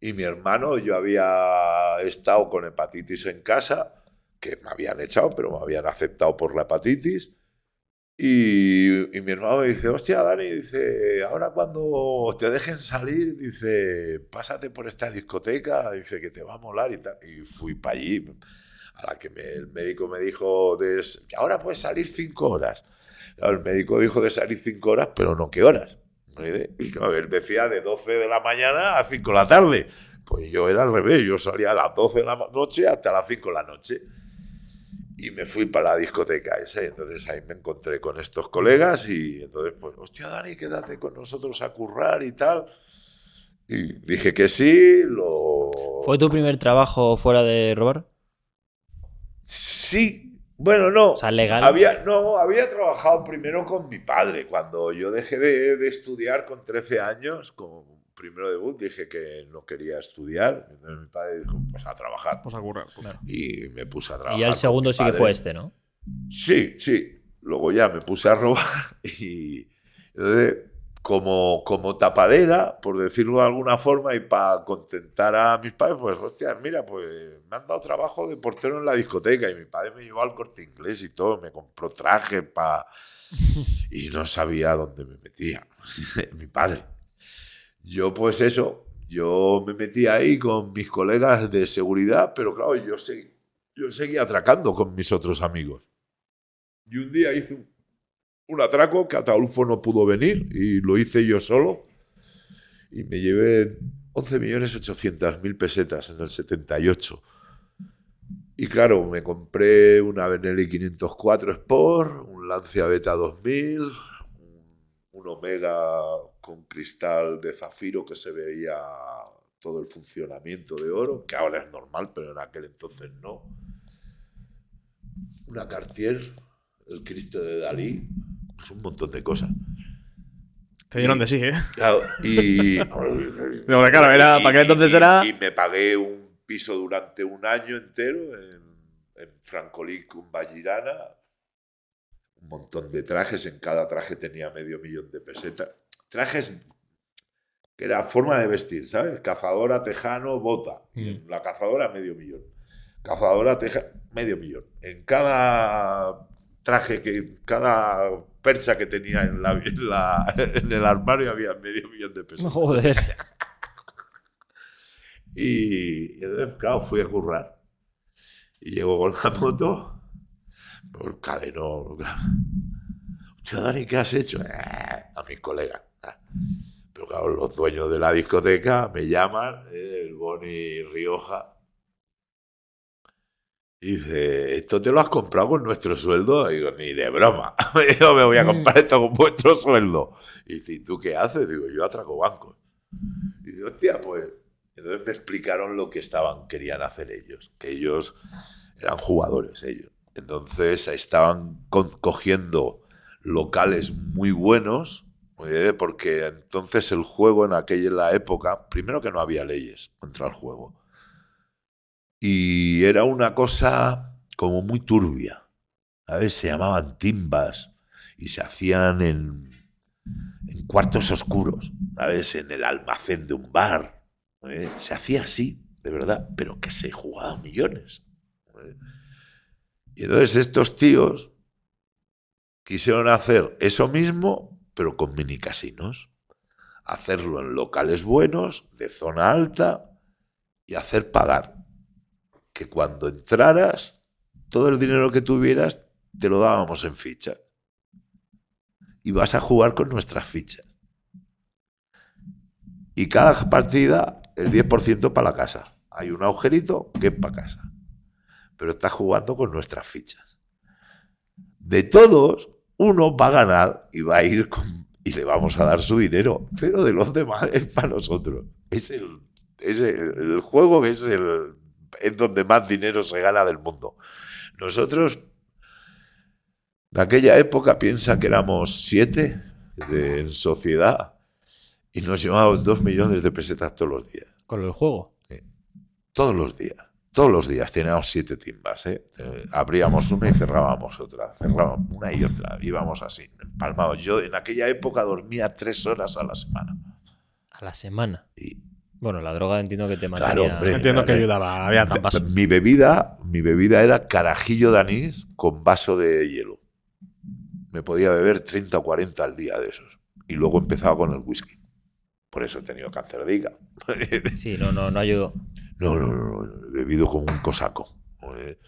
Y mi hermano, yo había estado con hepatitis en casa, que me habían echado, pero me habían aceptado por la hepatitis. Y, y mi hermano me dice, hostia, Dani, dice, ahora cuando te dejen salir, dice, pásate por esta discoteca, dice que te va a molar y tal. Y fui para allí, a la que me- el médico me dijo, de, ahora puedes salir cinco horas. Claro, el médico dijo de salir cinco horas, pero no qué horas. Y él decía de 12 de la mañana a 5 de la tarde. Pues yo era al revés, yo salía a las 12 de la noche hasta las 5 de la noche. Y me fui para la discoteca esa. Y entonces ahí me encontré con estos colegas y entonces, pues, hostia, Dani, quédate con nosotros a currar y tal. Y dije que sí, lo... ¿Fue tu primer trabajo fuera de robar? Sí, bueno, no. O sea, legal. Había, no, había trabajado primero con mi padre. Cuando yo dejé de, de estudiar con 13 años, como primero debut, dije que no quería estudiar. Entonces mi padre dijo, pues a trabajar. Pues a currar. pues. Y me puse a trabajar. Y ya el segundo sí que fue este, ¿no? Sí, sí. Luego ya me puse a robar y entonces, como, como tapadera, por decirlo de alguna forma, y para contentar a mis padres, pues, hostia, mira, pues me han dado trabajo de portero en la discoteca y mi padre me llevó al corte inglés y todo, me compró traje para... Y no sabía dónde me metía, mi padre. Yo, pues eso, yo me metí ahí con mis colegas de seguridad, pero claro, yo, yo seguía atracando con mis otros amigos. Y un día hice un, un atraco que Ataulfo no pudo venir y lo hice yo solo. Y me llevé 11.800.000 pesetas en el 78. Y claro, me compré una Benelli 504 Sport, un Lancia Beta 2000, un, Omega con cristal de zafiro que se veía todo el funcionamiento de oro, que ahora es normal, pero en aquel entonces no. Una Cartier, el Cristo de Dalí, pues un montón de cosas. Te dieron de sí, ¿eh? Claro, y, Pero claro, era, para aquel entonces y- era. Y me pagué un piso durante un año entero en, en Francolí con Vallirana. Un montón de trajes. En cada traje tenía medio millón de pesetas. Trajes que era forma de vestir, ¿sabes? Cazadora, tejano, bota. La cazadora, medio millón. Cazadora, teja, medio millón. En cada traje que. Cada percha que tenía en, la, en, la- en el armario había medio millón de pesetas. Joder. Y, y entonces, claro, fui a currar. Y llego con la moto, por cadenón. Hostia, Dani, ¿qué has hecho? "Eh", a mis colegas. "Ah". Pero claro, los dueños de la discoteca me llaman, eh, el Boni Rioja. Y dice, ¿esto te lo has comprado con nuestro sueldo? Y digo, ni de broma. Yo me voy a comprar esto con vuestro sueldo. Y dice, ¿y tú qué haces? Digo, yo atraco bancos. Y digo, hostia, pues entonces me explicaron lo que estaban, querían hacer ellos. Que ellos eran jugadores, ellos. Entonces estaban cogiendo locales muy buenos, eh, porque entonces el juego en aquella época, primero que no había leyes contra el juego. Y era una cosa como muy turbia. ¿Sabes? Se llamaban timbas y se hacían en, en cuartos oscuros, ¿sabes? En el almacén de un bar. ¿eh? Se hacía así, de verdad, pero que se jugaban millones. ¿eh? Y entonces estos tíos quisieron hacer eso mismo, pero con mini casinos. Hacerlo en locales buenos, de zona alta, y hacer pagar. Que cuando entraras, todo el dinero que tuvieras, te lo dábamos en fichas. Y vas a jugar con nuestras fichas. Y cada partida, el 10% para la casa. Hay un agujerito que es para casa. Pero estás jugando con nuestras fichas. De todos, uno va a ganar y va a ir con, y le vamos a dar su dinero. Pero de los demás es para nosotros. Es el, es el, el juego que es, el, es donde más dinero se gana del mundo. Nosotros, en aquella época, piensa que éramos siete de- en sociedad y nos llevábamos dos millones de pesetas todos los días. Con el juego. Todos los días. Todos los días teníamos siete timbas. ¿eh? Eh, abríamos una y cerrábamos otra. Cerrábamos una y otra. Íbamos así, empalmados. Yo en aquella época dormía tres horas a la semana. A la semana. Y Bueno, la droga entiendo que te Claro, mataría. hombre. Entiendo que ayudaba, había trampas. mi bebida, mi bebida era carajillo de anís con vaso de hielo. Me podía beber 30 o 40 al día de esos. Y luego empezaba con el whisky. Por eso he tenido cáncer de hígado. Sí, no, no, no ayudó. No, no, no, no, he bebido como un cosaco. Eh,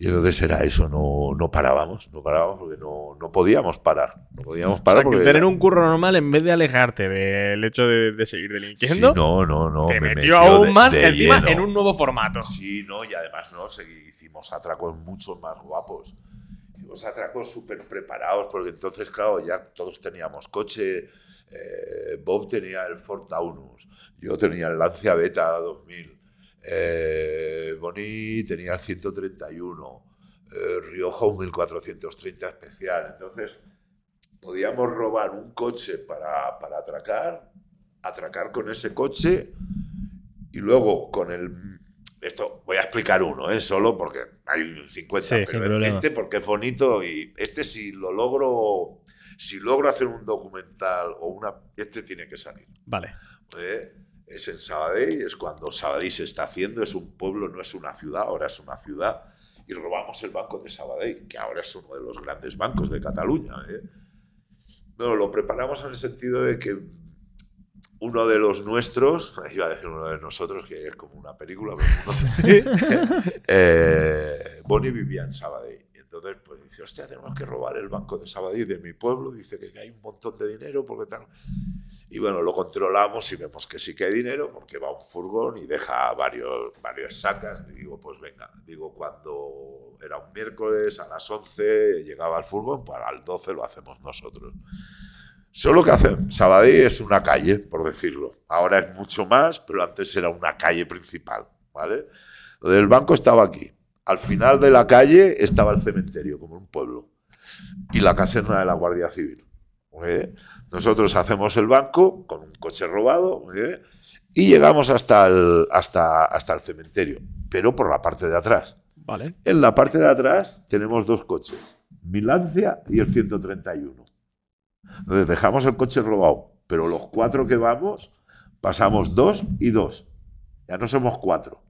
Y entonces era eso, no, no parábamos, no parábamos porque no, no podíamos parar. No podíamos O sea, parar que porque... tener un curro normal, en vez de alejarte del hecho de, de seguir Sí, delinquiendo, no, no, no. te me metió aún de- más de encima lleno. en un nuevo formato. Sí, no, y además no, segui- hicimos atracos mucho más guapos. Hicimos atracos súper preparados, porque entonces, claro, ya todos teníamos coche. Eh, Bob tenía el Ford Taunus, yo tenía el Lancia Beta 2000, eh, Boni tenía el 131, eh, Rioja un 1430 especial. Entonces, podíamos robar un coche para, para atracar, atracar con ese coche y luego con el... Esto voy a explicar uno, ¿eh? solo porque hay 50, Sí, pero este porque es bonito y este si lo logro, si logro hacer un documental o una... Este tiene que salir. Vale. ¿eh? Es en Sabadell, es cuando Sabadell se está haciendo, es un pueblo, no es una ciudad, ahora es una ciudad, y robamos el banco de Sabadell, que ahora es uno de los grandes bancos de Cataluña. ¿eh? No, lo preparamos en el sentido de que uno de los nuestros, iba a decir uno de nosotros, que es como una película, pero uno- eh, Bonnie vivía en Sabadell. Dice, hostia, tenemos que robar el banco de Sabadell de mi pueblo. Dice que hay un montón de dinero, porque tal. Y bueno, lo controlamos y vemos que sí que hay dinero, porque va un furgón y deja varios, varias sacas. Y digo, pues venga, digo, cuando era un miércoles a las 11 llegaba el furgón, pues al 12 lo hacemos nosotros. Solo que hace Sabadell es una calle, por decirlo. Ahora es mucho más, pero antes era una calle principal, ¿vale? Lo del banco estaba aquí. Al final de la calle estaba el cementerio, como un pueblo, y la caserna de la Guardia Civil. ¿eh? Nosotros hacemos el banco con un coche robado ¿eh? y llegamos hasta el, hasta, hasta el cementerio, pero por la parte de atrás. Vale. En la parte de atrás tenemos dos coches, mi Lancia y el 131. Entonces dejamos el coche robado, pero los cuatro que vamos pasamos dos y dos. Ya no somos cuatro.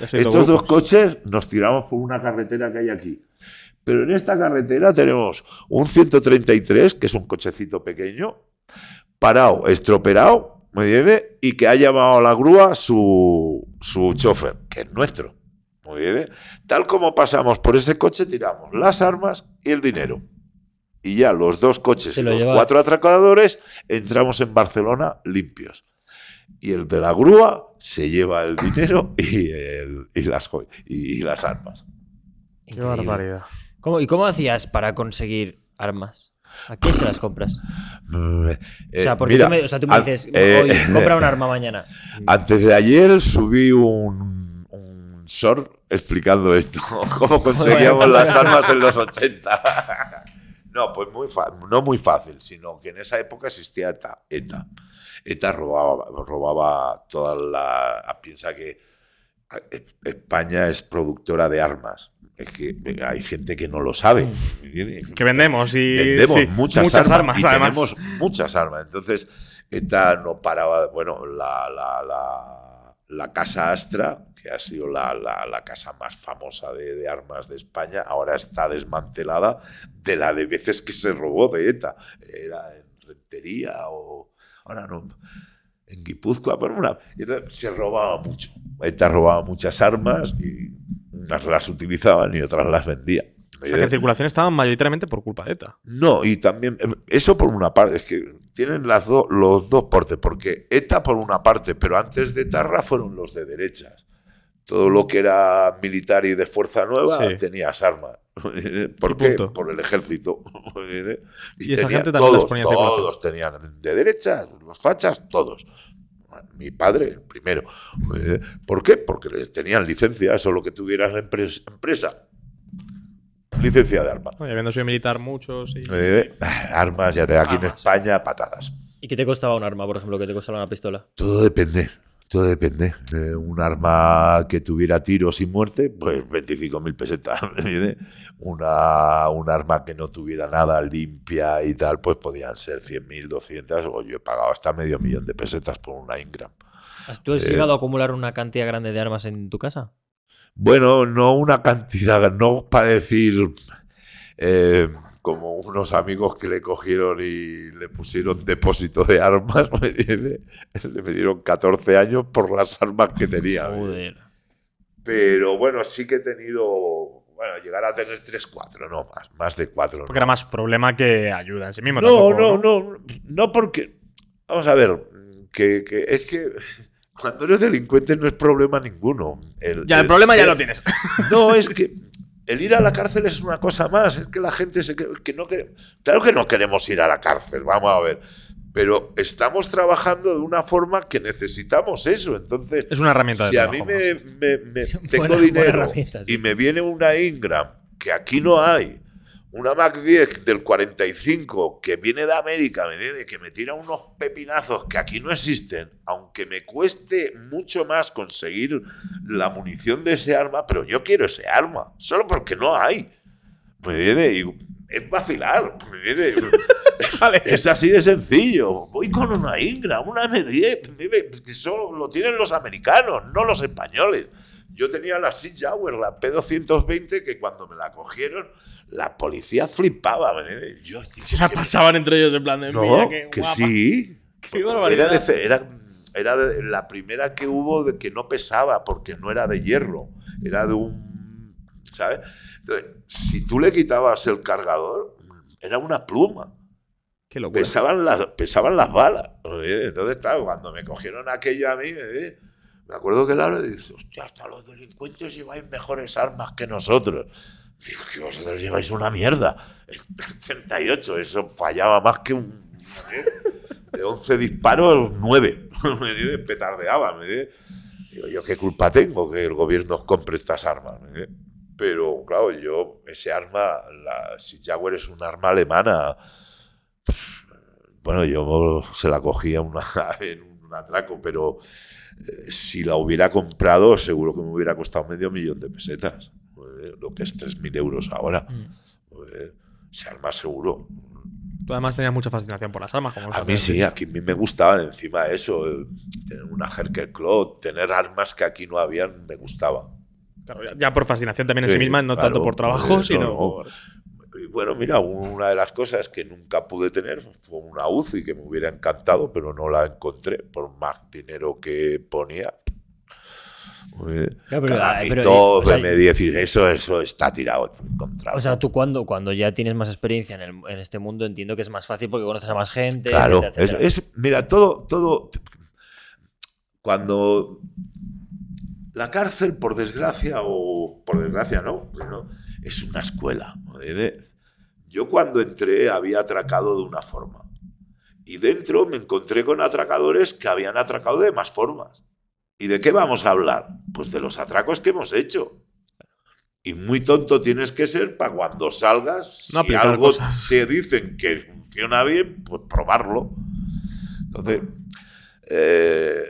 Estos dos coches nos tiramos por una carretera que hay aquí. Pero en esta carretera tenemos un 133, que es un cochecito pequeño, parado, estropeado, ¿me entiendes? Y que ha llamado a la grúa su, su chofer, que es nuestro. ¿me entiendes? Tal como pasamos por ese coche, tiramos las armas y el dinero. Y ya los dos coches y lo los lleva. cuatro atracadores entramos en Barcelona limpios. Y el de la grúa se lleva el dinero y, el- y las, y, y las armas. Qué Increíble. barbaridad. ¿Cómo- ¿Y cómo hacías para conseguir armas? ¿A quién se las compras? Mm, o eh, sea, porque mira, tú me, o sea, tú me dices, eh, oye, compra un arma mañana. Antes de ayer subí un, un short explicando esto, cómo conseguíamos las armas en los 80. No, pues muy fa- no muy fácil, sino que en esa época existía ETA. ETA, ETA robaba, robaba toda la... Piensa que eh, España es productora de armas. Es que hay gente que no lo sabe. Que vendemos y. vendemos sí, muchas, armas, y además. tenemos muchas armas. Entonces, ETA no paraba. Bueno, la, la, la, la Casa Astra, que ha sido la, la, la casa más famosa de, de armas de España, ahora está desmantelada de la de veces que se robó de ETA. Era en Rentería o. Ahora no. En Guipúzcoa, pero una. y entonces Se robaba mucho. ETA robaba muchas armas y unas las utilizaban y otras las vendía. O sea, que en circulación estaban mayoritariamente por culpa de ETA. No, y también, eh, eso por una parte, es que tienen las do- los dos portes, porque ETA por una parte, pero antes de Tarra fueron los de derechas. Todo lo que era militar y de fuerza nueva Sí. tenías armas. ¿Por qué? punto. Por el ejército. Y esa tenía- gente también las todos, ponía todos tenían de derechas, los fachas, todos. Mi padre, el primero. Eh, ¿Por qué? Porque les tenían licencia, eso lo que tuvieras la empres- empresa. Licencia de armas. Oye, habiendo sido militar muchos y. Eh, armas, ya te aquí en. España, patadas. ¿Y qué te costaba un arma, por ejemplo? ¿Qué te costaba una pistola? Todo depende. Todo depende. Eh, un arma que tuviera tiros y muerte, pues 25.000 pesetas. ¿me entiendes? Una, un arma que no tuviera nada limpia y tal, pues podían ser 100.000, 200, o yo he pagado hasta medio millón de pesetas por una Ingram. ¿Has- ¿Tú has Eh, llegado a acumular una cantidad grande de armas en tu casa? Bueno, no una cantidad, no para decir eh, como unos amigos que le cogieron y le pusieron depósito de armas, ¿me entiendes? Le metieron 14 años por las armas que tenía. Joder. Pero bueno, sí que he tenido, bueno, llegar a tener 3, 4, no más, más de 4. Porque era más problema que ayuda en sí mismo. No, tampoco, no, no, no porque, vamos a ver, que, que es que cuando eres delincuente no es problema ninguno. El, Ya, el problema ya el- lo tienes. No, es que el ir a la cárcel es una cosa más. Es que la gente se que no quiere. Claro que no queremos ir a la cárcel, vamos a ver. Pero estamos trabajando de una forma que necesitamos eso. Entonces, Es una herramienta de si a mí me, me- tengo buena dinero sí. y me viene una Ingram que aquí no hay, una Mac 10 del 45 que viene de América, ¿me entiendes? que me tira unos pepinazos que aquí no existen, aunque me cueste mucho más conseguir la munición de ese arma, pero yo quiero ese arma, solo porque no hay. ¿Me entiendes? Y es vacilar, ¿me entiendes? Vale. Es así de sencillo. Voy con una Ingram, una M10, dime, que solo lo tienen los americanos, no los españoles. Yo tenía la Sauer, la P220, que cuando me la cogieron, la policía flipaba. ¿me entiendes? Yo, Se la pasaban entre ellos en plan de no, mira qué que guapa. sí, ¡Qué Era, de era, era de- la primera que hubo de que no pesaba, porque no era de hierro, era de un. ¿Sabes? Entonces, si tú le quitabas el cargador, era una pluma. ¡Qué locura! Pesaban las, pesaban las balas. ¿eh? Entonces, claro, cuando me cogieron aquello a mí, me, di- me acuerdo que Laura dice: Hostia, hasta los delincuentes lleváis mejores armas que nosotros. Digo, que vosotros lleváis una mierda. El 38, eso fallaba más que un. ¿eh? De 11 disparos, 9. Me petardeaba. Me. Digo, ¿yo qué culpa tengo que el gobierno os compre estas armas? Me. Pero, claro, yo, ese arma, la Sig Jaguar es un arma alemana. Bueno, yo se la cogía una, en un atraco, pero eh, si la hubiera comprado, seguro que me hubiera costado medio millón de pesetas. eh, Lo que es 3.000 euros ahora. Eh, Ese arma seguro. Tú además tenías mucha fascinación por las armas. Como A mí sí, aquí a mí me gustaba encima eso, eh, tener una Herker Claw, tener armas que aquí no habían, me gustaba. Claro, ya, por fascinación también en sí Sí, misma, no claro, tanto por trabajo, sino no, no. por... Bueno, mira, una de las cosas que nunca pude tener fue una UCI que me hubiera encantado, pero no la encontré por más dinero que ponía. Eh, Claro, pero, ah, pero, Calamito, o sea, BM10, y eso, eso está tirado. encontrado. O sea, tú cuando, cuando ya tienes más experiencia en, el- en este mundo entiendo que es más fácil porque conoces a más gente. Claro, etcétera, etcétera. es, es- mira, todo, todo. Cuando la cárcel, por desgracia, o por desgracia no, es una escuela. ¿eh? Yo cuando entré había atracado de una forma. Y dentro me encontré con atracadores que habían atracado de más formas. ¿Y de qué vamos a hablar? Pues de los atracos que hemos hecho. Y muy tonto tienes que ser para cuando salgas, si aplicar algo cosas. te dicen que funciona bien, pues probarlo. Entonces, eh,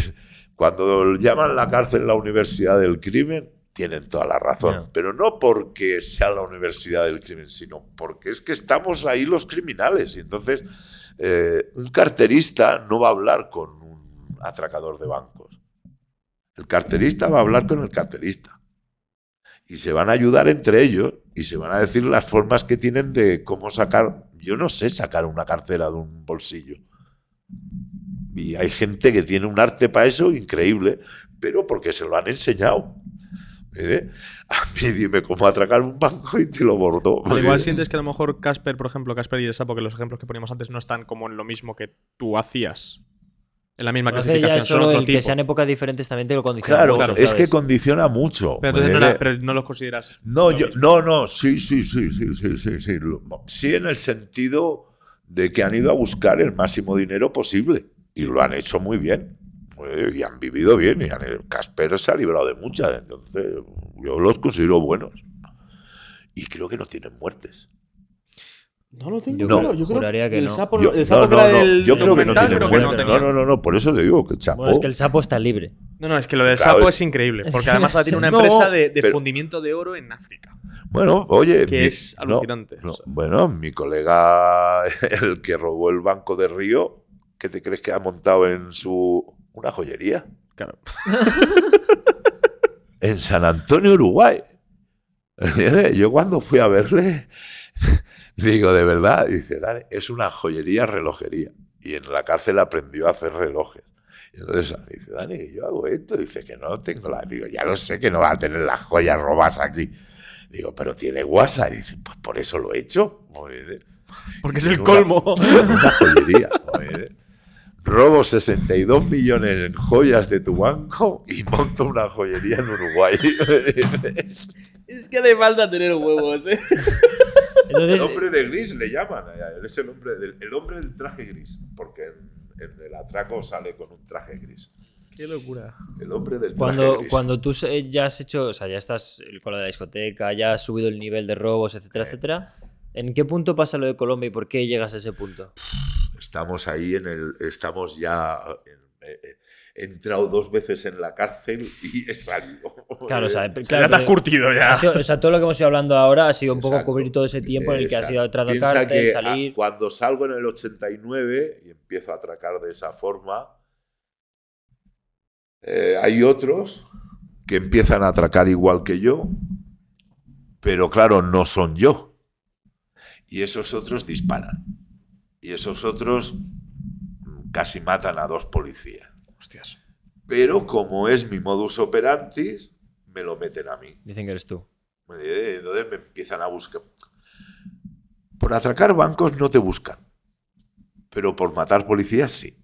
cuando llaman la cárcel la universidad del crimen, tienen toda la razón. Pero no porque sea la universidad del crimen, sino porque es que estamos ahí los criminales. Y entonces, eh, un carterista no va a hablar con un atracador de bancos. El carterista va a hablar con el carterista. Y se van a ayudar entre ellos y se van a decir las formas que tienen de cómo sacar. Yo no sé sacar una cartera de un bolsillo. Y hay gente que tiene un arte para eso increíble, pero porque se lo han enseñado. ¿Eh? A mí dime cómo atracar un banco y te lo bordó. Al igual sientes que a lo mejor Casper, por ejemplo, Casper y el Sapo, que los ejemplos que poníamos antes no están como en lo mismo que tú hacías. En la misma es que ya clasificación, es son solo otro el que tipo. sean épocas diferentes también te lo condiciona. Claro, mucho, es que condiciona mucho. Pero entonces no, ¿eh? la- pero no los consideras. No, lo yo, mismo. no, no, sí, sí, sí, sí, sí, sí, sí. Sí, en el sentido de que han ido a buscar el máximo dinero posible y lo han hecho muy bien. Eh, Y han vivido bien. Y han- Casper se ha librado de muchas. Entonces, yo los considero buenos. Y creo que no tienen muertes. No lo tengo Yo No. Yo creo juraría que el no. Sapo, Yo, el sapo no, no, del yo creo que no creo que no tenía. No, no, no, no, por eso te digo que chapo. Bueno, es que el sapo está libre. No, no, es que lo del Claro, sapo es- es increíble. Porque que además ahora tiene una empresa de, de pero- fundimiento de oro en África. Bueno, oye. Que mi- es alucinante. no, O sea. bueno, mi colega, el que robó el banco de Río, ¿qué te crees que ha montado en su. Una joyería? Claro. en San Antonio, Uruguay. Yo cuando fui a verle, digo, de verdad, dice, Dani, es una joyería relojería. Y en la cárcel aprendió a hacer relojes. Entonces dice, Dani, yo hago esto. Dice que no tengo la. Digo, ya lo sé que no va a tener las joyas robas aquí. Digo, pero tiene. Y dice, pues por eso lo he hecho. Porque es el una- colmo. Una joyería. Robo 62 millones en joyas de tu banco y monto una joyería en Uruguay. es que hace falta tener huevos, ¿eh? Entonces, El hombre de gris le llaman. Él es el hombre del, el hombre del traje gris, porque en, en el atraco sale con un traje gris. Qué locura. El hombre del traje cuando, gris. cuando tú ya has hecho, o sea, ya estás con lo de la discoteca, ya has subido el nivel de robos, etcétera, Sí. etcétera. ¿En qué punto pasa lo de Colombia y por qué llegas a ese punto? Estamos ahí en el. Estamos ya. en- eh, eh, he entrado dos veces en la cárcel y he salido. Claro, o sea, ya te has curtido ya. ha sido- o sea, todo lo que hemos ido hablando ahora ha sido un poco cubrir todo ese tiempo en el que has Exacto. ido a entrar a Piensa cárcel, que, ah, salir. cuando salgo en el 89 y empiezo a atracar de esa forma, eh, hay otros que empiezan a atracar igual que yo, pero claro, no son yo. Y esos otros disparan. Y esos otros casi matan a dos policías. Hostias. Pero como es mi modus operandi, me lo meten a mí. Dicen que eres tú. Eh, Entonces me empiezan a buscar. Por atracar bancos no te buscan, pero por matar policías sí.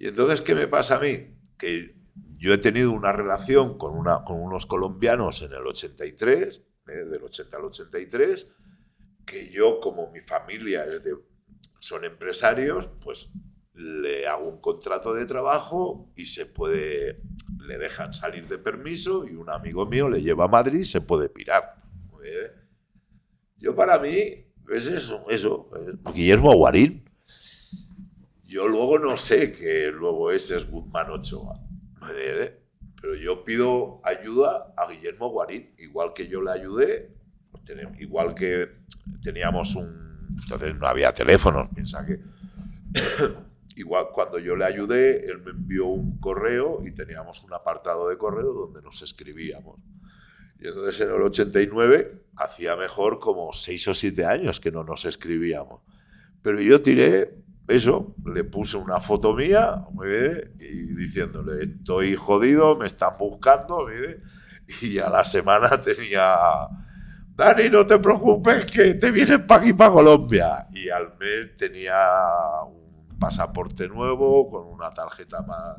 Y entonces, ¿qué me pasa a mí? Que yo he tenido una relación con, una, con unos colombianos en el 83, eh, del 80 al 83, que yo, como mi familia es de, son empresarios, pues le hago un contrato de trabajo y se puede, le dejan salir de permiso y un amigo mío le lleva a Madrid y se puede pirar. Eh, Yo para mí es eso, eso, eh, Guillermo Aguarín. Yo luego no sé que luego ese es Guzmán Ochoa. Eh, Pero yo pido ayuda a Guillermo Guarín, igual que yo le ayudé, igual que teníamos un... Entonces no había teléfonos, piensa que... igual cuando yo le ayudé, él me envió un correo y teníamos un apartado de correo donde nos escribíamos. Y entonces en el 89 hacía mejor como 6 o 7 años que no nos escribíamos. Pero yo tiré eso, le puse una foto mía bien, y diciéndole, estoy jodido, me están buscando. Y a la semana tenía, Dani, no te preocupes, que te vienes para aquí, para Colombia. Y al mes tenía un pasaporte nuevo con una tarjeta más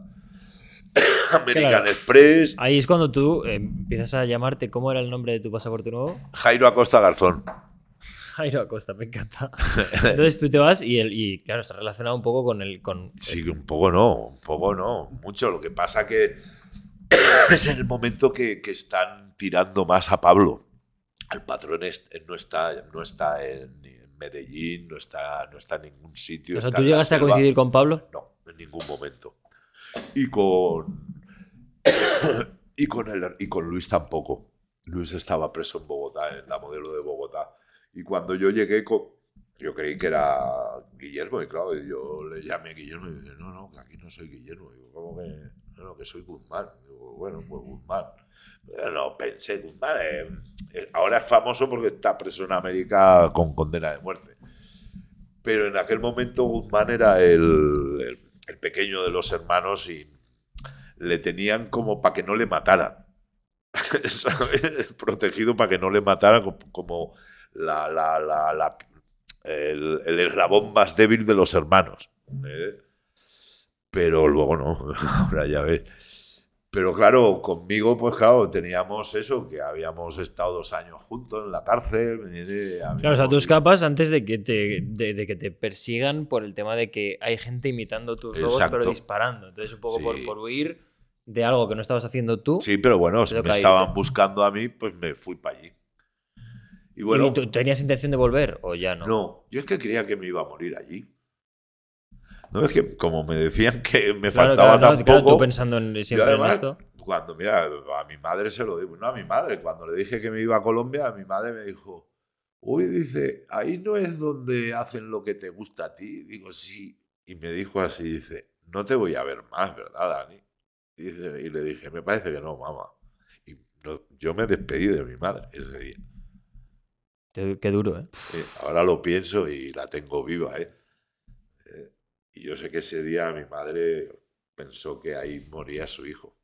American Claro. Express. Ahí es cuando tú eh, empiezas a llamarte. ¿Cómo era el nombre de tu pasaporte nuevo? Jairo Acosta Garzón. Jairo Acosta, me encanta. Entonces tú te vas y, el, y claro, está relacionado un poco con el. Con, Sí, un poco no, un poco no, mucho. Lo que pasa que es en el momento que, que están tirando más a Pablo. El patrón es- no está, no está en, Medellín, no está, no está en ningún sitio. o sea, está ¿tú llegaste a coincidir con Pablo? No, en ningún momento. Y con. y con, el, y con Luis tampoco. Luis estaba preso en Bogotá, en la modelo de Bogotá. Y cuando yo llegué, yo creí que era Guillermo, y claro, yo le llamé a Guillermo y me dice: No, no, que aquí no soy Guillermo. Digo, ¿cómo que? No, no, que soy Guzmán. Bueno, pues Guzmán. No, pensé, Guzmán. ahora es famoso porque está preso en América con condena de muerte. Pero en aquel momento Guzmán era el, el- pequeño de los hermanos y le tenían como para que no le mataran. Protegido para que no le mataran como, la, la- el eslabón más débil de los hermanos. ¿eh? Pero luego no, ahora ya ves. Pero claro, conmigo, pues claro, teníamos eso, que habíamos estado dos años juntos en la cárcel. Claro, o sea, tú escapas antes de que te, de, de que te persigan por el tema de que hay gente imitando tus robos, pero disparando. Entonces, un poco por, Sí. por huir de algo que no estabas haciendo tú. Sí, pero bueno, si me caíste. estaban buscando a mí, pues me fui para allí. Y bueno, ¿Y tú tenías intención de volver o ya no? no, yo es que creía que me iba a morir allí. No es que, como me decían que me Claro, faltaba claro, tan claro, poco. tú pensando en, siempre en además, esto. cuando, mira, a mi madre se lo digo, no a mi madre, cuando le dije que me iba a Colombia, a mi madre me dijo, uy, dice, ahí no es donde hacen lo que te gusta a ti. Digo, sí. Y me dijo así, dice, no te voy a ver más, ¿verdad, Dani? Y, dice- y le dije, me parece que no, mamá. Y no- yo me despedí de mi madre ese día. Qué, qué duro, ¿eh? Eh, ahora lo pienso y la tengo viva, ¿eh? Y yo sé que ese día mi madre pensó que ahí moría su hijo.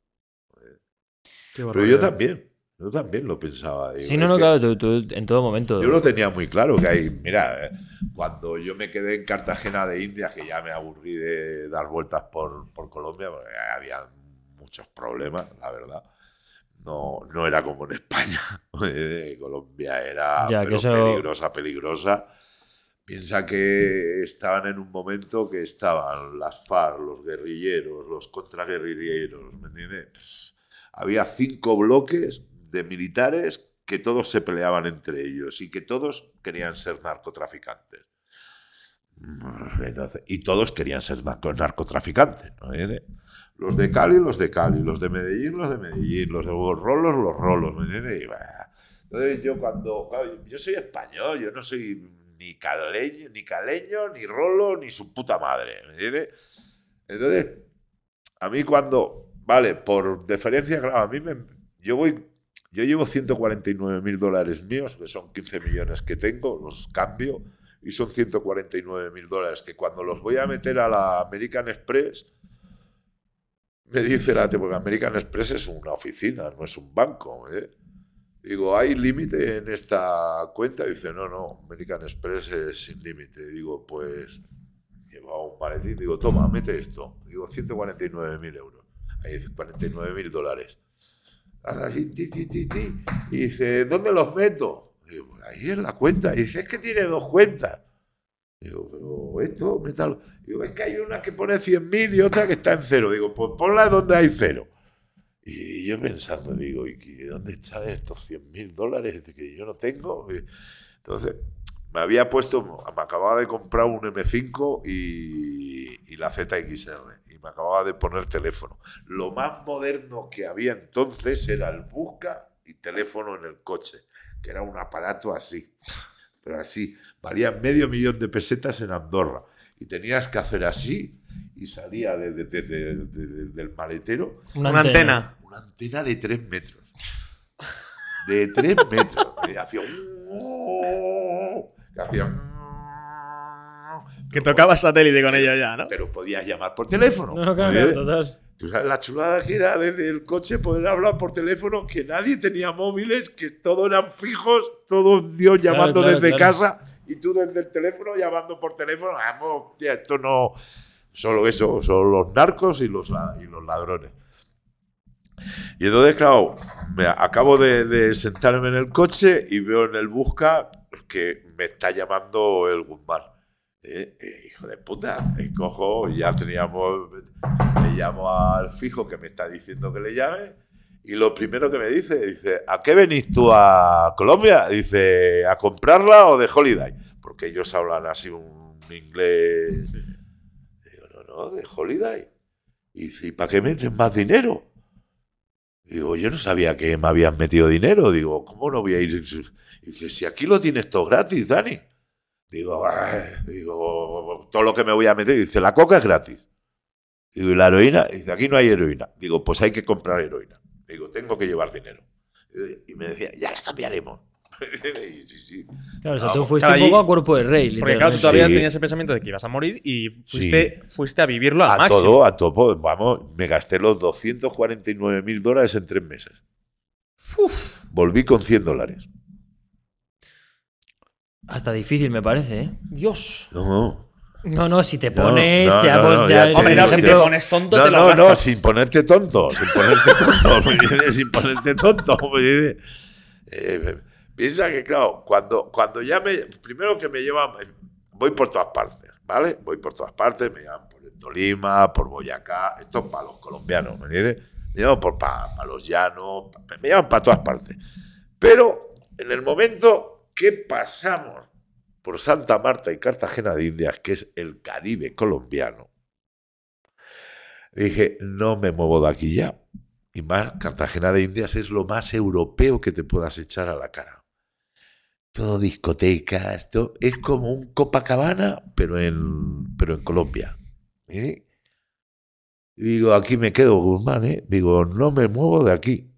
Pero yo también, yo también lo pensaba. digo, Sí, no, no, claro, tú, tú en todo momento. Yo lo tenía muy claro, que ahí, mira, eh, cuando yo me quedé en Cartagena de Indias, que ya me aburrí de dar vueltas por, por Colombia, porque había muchos problemas, la verdad. No, no era como en España. Colombia era Ya, que pero eso- peligrosa, peligrosa. Piensa que estaban en un momento que estaban las FARC, los guerrilleros, los contraguerrilleros, ¿me entiendes? Había cinco bloques de militares que todos se peleaban entre ellos y que todos querían ser narcotraficantes. Entonces, y todos querían ser narco- narcotraficantes. ¿no? ¿Eh? Los de Cali, los de Cali, los de Medellín, los de Medellín, los de los rolos, los rolos. ¿me entiendes? Entonces yo cuando... yo soy español, yo no soy ni caleño, ni caleño, ni rolo, ni su puta madre. ¿me entiendes? Entonces, a mí cuando... Vale, por deferencia, claro, a mí me... Yo voy... Yo llevo 149 mil dólares míos, que son 15 millones que tengo, los cambio, y son 149 mil dólares, que cuando los voy a meter a la American Express, me dice la porque American Express es una oficina, no es un banco. ¿eh? Digo, ¿hay límite en esta cuenta? Dice, no, no, American Express es sin límite. Digo, pues, lleva un maletín, digo, toma, mete esto. Digo, 149 mil euros. Ahí dice, 49 mil dólares. Así, ti, ti, ti, ti. Y dice, ¿dónde los meto? Digo, ahí en la cuenta. Y dice, es que tiene dos cuentas. Digo, pero esto, métalo. Digo, es que hay una que pone 100.000 y otra que está en cero. Digo, pues ponla donde hay cero. Y yo pensando, digo, ¿y dónde están estos 100.000 dólares que yo no tengo? Entonces, me había puesto, me acababa de comprar un M5 y, y la ZXR. Y me acababa de poner teléfono. Lo más moderno que había entonces era el busca y teléfono en el coche, que era un aparato así, pero así. Valía medio millón de pesetas en Andorra. Y tenías que hacer así y salía de- de- de- de- de- de- del maletero Una antena. una antena de 3 metros. De 3 metros. Y hacía que hacía Que tocaba satélite con ella ya, ¿no? Pero podías llamar por teléfono. No, no, claro, claro, total. Tú sabes la chulada que era desde el coche poder hablar por teléfono, que nadie tenía móviles, que todos eran fijos, todos Dios llamando claro, desde claro. casa y tú desde el teléfono llamando por teléfono. Vamos, tía, esto no. Solo eso, solo los narcos y los, y los ladrones. Y entonces, claro, me acabo de, sentarme en el coche y veo en el busca que me está llamando el Guzmán. Eh, eh, hijo de puta, y cojo, ya teníamos, le llamo al fijo que me está diciendo que le llame, y lo primero que me dice, dice, ¿a qué venís tú a Colombia? Dice, ¿a comprarla o de holiday? Porque ellos hablan así un inglés. No, de holiday. Y dice, ¿y para qué meten más dinero? Digo, yo no sabía que me habían metido dinero. Digo, ¿cómo no voy a ir? Dice, si aquí lo tienes todo gratis, Dani. Digo, "Ay", digo, todo lo que me voy a meter. Dice, la coca es gratis. Digo, ¿y la heroína? Dice, aquí no hay heroína. Digo, pues hay que comprar heroína. Digo, tengo que llevar dinero. Y me decía, ya la cambiaremos. Sí, sí. Claro, o sea, No, tú fuiste claro, un poco a cuerpo de rey, Porque claro, tú todavía Sí. tenías ese pensamiento de que ibas a morir y fuiste, fuiste a vivirlo al A máximo. todo, a todo. Vamos, me gasté los 249 mil dólares en tres meses. Volví con 100 dólares. Hasta difícil me parece, ¿eh? Dios. No, No, no, si te No, pones, no, ya, no, pues no, ya ya eres te Hombre, no, si te pones tonto, no, te lo no, no, gastas. sin ponerte tonto, sin ponerte tonto, sin ponerte tonto. Eh, piensa que, claro, cuando, cuando ya me. Primero que me llevan. Voy por todas partes, ¿vale? Voy por todas partes, me llevan por Tolima, por Boyacá, esto es para los colombianos, ¿me entiendes? Me llevan por para los llanos, me llevan para todas partes. Pero en el momento que pasamos por Santa Marta y Cartagena de Indias, que es el Caribe colombiano, dije, no me muevo de aquí ya. Y más, Cartagena de Indias es lo más europeo que te puedas echar a la cara. Todo discoteca, esto es como un Copacabana, pero en, pero en Colombia. ¿eh? Y digo, aquí me quedo, Guzmán, ¿eh? Digo, no me muevo de aquí.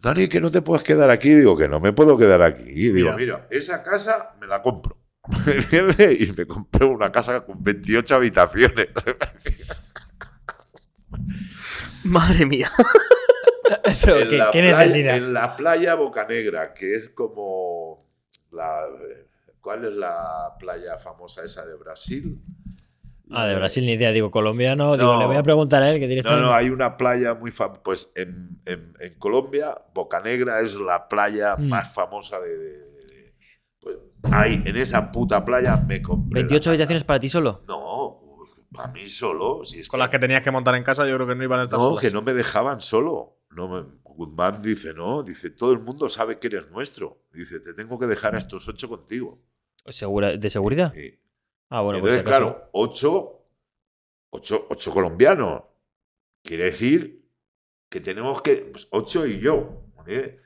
Dani, que no te puedes quedar aquí. Digo, que no me puedo quedar aquí. Y digo, Mira. mira, esa casa me la compro. Y me compré una casa con 28 habitaciones. Madre mía. Pero, ¿qué, la qué playa- necesidad? En la playa Bocanegra, que es como la. ¿Cuál es la playa famosa esa de Brasil? Ah, de Brasil ni idea. Digo, colombiano. Digo, No. le voy a preguntar a él que No, directamente. no, hay una playa muy famosa. Pues en, en- en Colombia, Bocanegra es la playa Mm. más famosa de. de- de- de- pues ahí, en esa puta playa me compré. la 28 casa. habitaciones para ti solo. No, para mí solo. Si es Con las que tenías que montar en casa, yo creo que no iban a estar No, solas. que no me dejaban solo. No me, Guzmán dice, no, dice, todo el mundo sabe que eres nuestro. Dice, te tengo que dejar a estos ocho contigo. Segura- ¿De seguridad? Y- Ah, bueno, pues entonces, si acaso- claro, ocho, ocho, ocho colombianos. Quiere decir que tenemos que, pues, ocho y yo. ¿eh?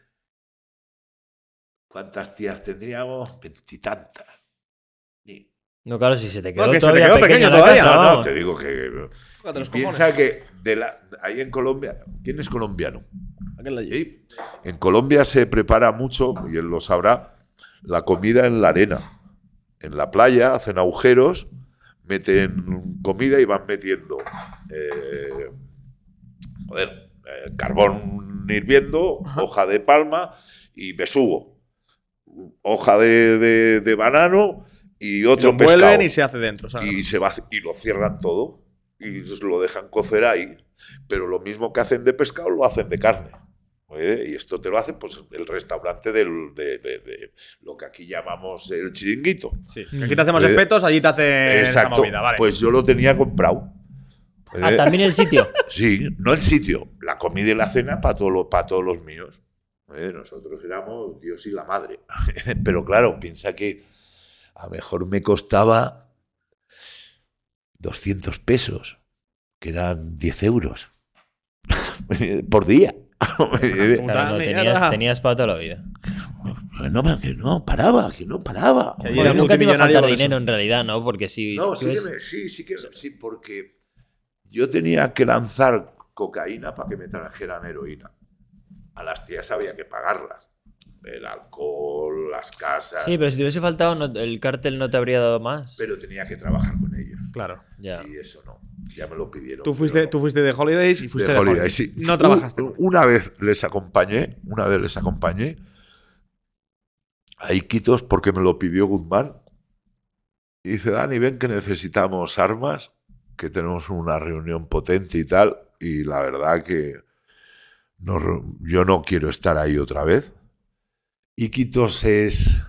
¿Cuántas tías tendríamos? Veintitantas. No, claro, si se te quedó No, que se te todavía quedó pequeño todavía. casa, No, no, te digo que... Piensa cojones. que de la, ahí en Colombia, ¿quién es colombiano? Sí. En Colombia se prepara mucho, y él lo sabrá, la comida en la arena. en la playa, hacen agujeros, meten comida y van metiendo eh, joder, eh, carbón hirviendo, hoja de palma y besugo. Hoja de, de- de banano y Lo otro envuelven pescado. y se hace dentro. ¿sabes? y, se va, y lo cierran todo y lo dejan cocer ahí. Pero lo mismo que hacen de pescado lo hacen de carne. ¿Eh? Y esto te lo hace pues, el restaurante del, de, de- de lo que aquí llamamos el chiringuito. Sí, que aquí te hacemos Eh, espetos, allí te hacen esa movida, vale. Pues yo lo tenía comprado. Ah, también el sitio. Sí, no el sitio, la comida y la cena para todos los, para todos los míos. Eh, nosotros éramos Dios y la madre. Pero claro, piensa que a lo mejor me costaba 200 pesos, que eran 10 euros por día. Claro, no, tenías, tenías para toda la vida. no, pero que no paraba, que no paraba. Que nunca te iba a faltar dinero en realidad, ¿no? Porque si. No, sí, que ves- me- sí, sí, que, sí, porque yo tenía que lanzar cocaína para que me trajeran heroína. A las tías había que pagarlas. El alcohol, las casas. Sí, pero si te hubiese faltado, no- el cártel no te habría dado más. pero tenía que trabajar con ellos. Claro. Ya. Y eso no. Ya me lo pidieron. Tú fuiste, pero tú fuiste de holidays y fuiste de, holiday, holidays. sí. No trabajaste. Una vez les acompañé, una vez les acompañé a Iquitos porque me lo pidió Guzmán. Y dice, Dani, ven que necesitamos armas, que tenemos una reunión potente y tal. Y la verdad que no yo no quiero estar ahí otra vez. Iquitos es...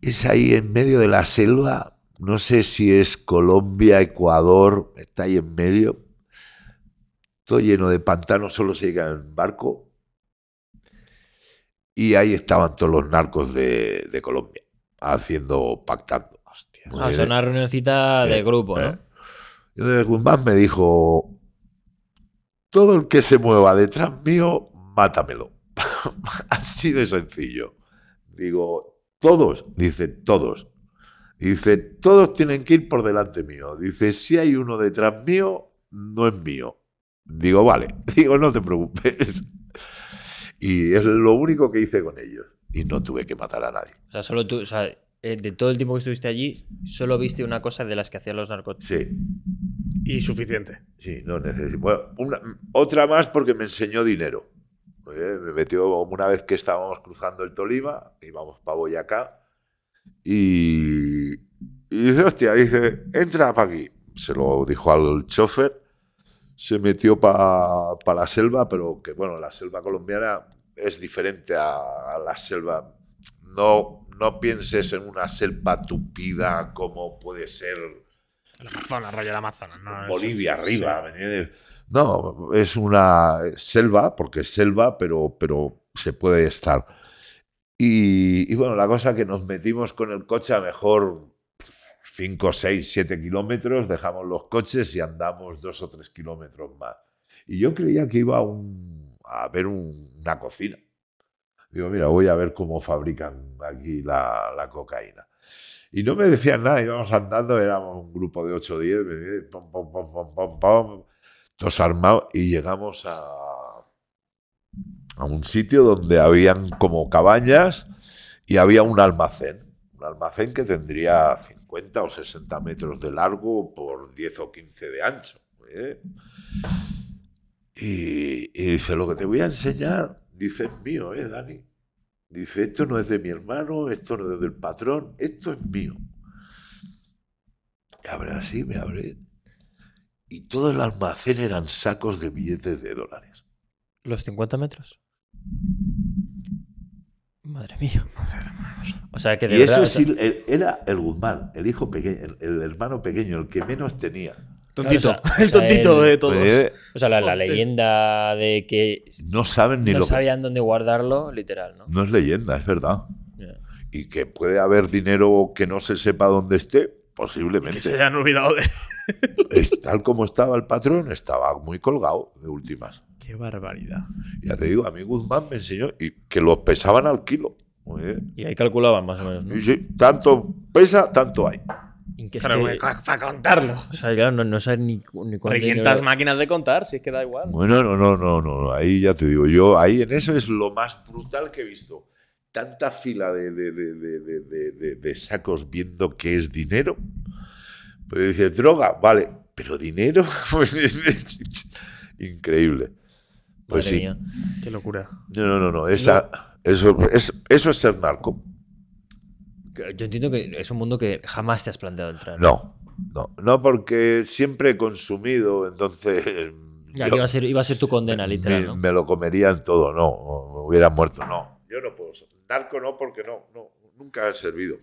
Es ahí en medio de la selva. No sé si es Colombia, Ecuador, está ahí en medio. Todo lleno de pantanos, solo se llega en barco. Y ahí estaban todos los narcos de, de Colombia, haciendo, pactando. Hostia. Ah, bien. una reunioncita de Eh, grupo, ¿eh? ¿no? Y entonces Guzmán me dijo, todo el que se mueva detrás mío, mátamelo. Así de sencillo. Digo, todos, dice, todos. Dice, todos tienen que ir por delante mío. Dice, si hay uno detrás mío, no es mío. Digo, vale. Digo, no te preocupes. Y es lo único que hice con ellos. Y no tuve que matar a nadie. O sea, solo tú, o sea, eh, de todo el tiempo que estuviste allí, solo viste una cosa de las que hacían los narcóticos. Sí, Y suficiente. Sí, no necesito. Bueno, una- otra más porque me enseñó dinero. Eh, Me metió una vez que estábamos cruzando el Tolima, íbamos para Boyacá, y, y dice, hostia, dice, entra para aquí. Se lo dijo al chofer, se metió para la selva, pero que bueno, la selva colombiana es diferente a, a la selva. No, no pienses en una selva tupida como puede ser El Amazonas, rollo de Amazonas. No, Bolivia arriba, sí. No, es una selva, porque es selva, pero, pero se puede estar. Y, y bueno, la cosa que nos metimos con el coche a mejor 5, 6, 7 kilómetros, dejamos los coches y andamos 2 o 3 kilómetros más. Y yo creía que iba a, un- a ver un- una cocina. Digo, mira, voy a ver cómo fabrican aquí la, la cocaína. Y no me decían nada, íbamos andando, éramos un grupo de 8 o 10, me- pom, pom, pom, pom, pom, pom, todos armados, y llegamos a, a un sitio donde habían como cabañas y había un almacén. Un almacén que tendría 50 o 60 metros de largo por 10 o 15 de ancho. ¿eh? Y, y dice, lo que te voy a enseñar, dice, es mío, ¿eh, Dani? Dice, esto no es de mi hermano, esto no es del patrón, esto es mío. Y abre así, me abre. Y todo el almacén eran sacos de billetes de dólares. ¿Los 50 metros? Madre mía. O sea, que de Y eso o sea, era el Guzmán, el hijo pequeño, el, el hermano pequeño, el que menos tenía. Tontito. Claro, o sea, el tontito el- de todos. Eh, o sea, la, leyenda de que no saben ni no lo que... sabían dónde guardarlo, literal, ¿no? No es leyenda, es verdad. Y que puede haber dinero que no se sepa dónde esté, Que posiblemente. se hayan olvidado de. Tal como estaba el patrón, estaba muy colgado de últimas. Qué barbaridad. Ya te digo, a mí Guzmán me enseñó y que los pesaban al kilo. Y ahí calculaban más o menos, ¿no? y sí, tanto pesa, tanto hay. Que es que- para contarlo. o sea, claro, no, no saben ni, ni cuánto Revientas dinero- máquinas de contar, si es que da igual. Bueno, no, no, no, no, ahí ya te digo, yo ahí en eso es lo más brutal que he visto. tanta fila de, de- de- de- de- de- de- de sacos viendo qué es dinero. Pues dice, droga, vale, pero dinero. Pues, Increíble. Pues Madre sí. mía. Qué locura. No, no, no, no. Esa, eso, es, eso es ser narco. Yo entiendo que es un mundo que jamás te has planteado entrar. No, no, no, porque siempre he consumido, entonces. Ya yo- iba a ser, iba a ser tu condena, literal, me, ¿no? me lo comerían todo, no, me hubiera muerto, no. Yo no puedo ser narco, no, porque no, no, nunca he servido.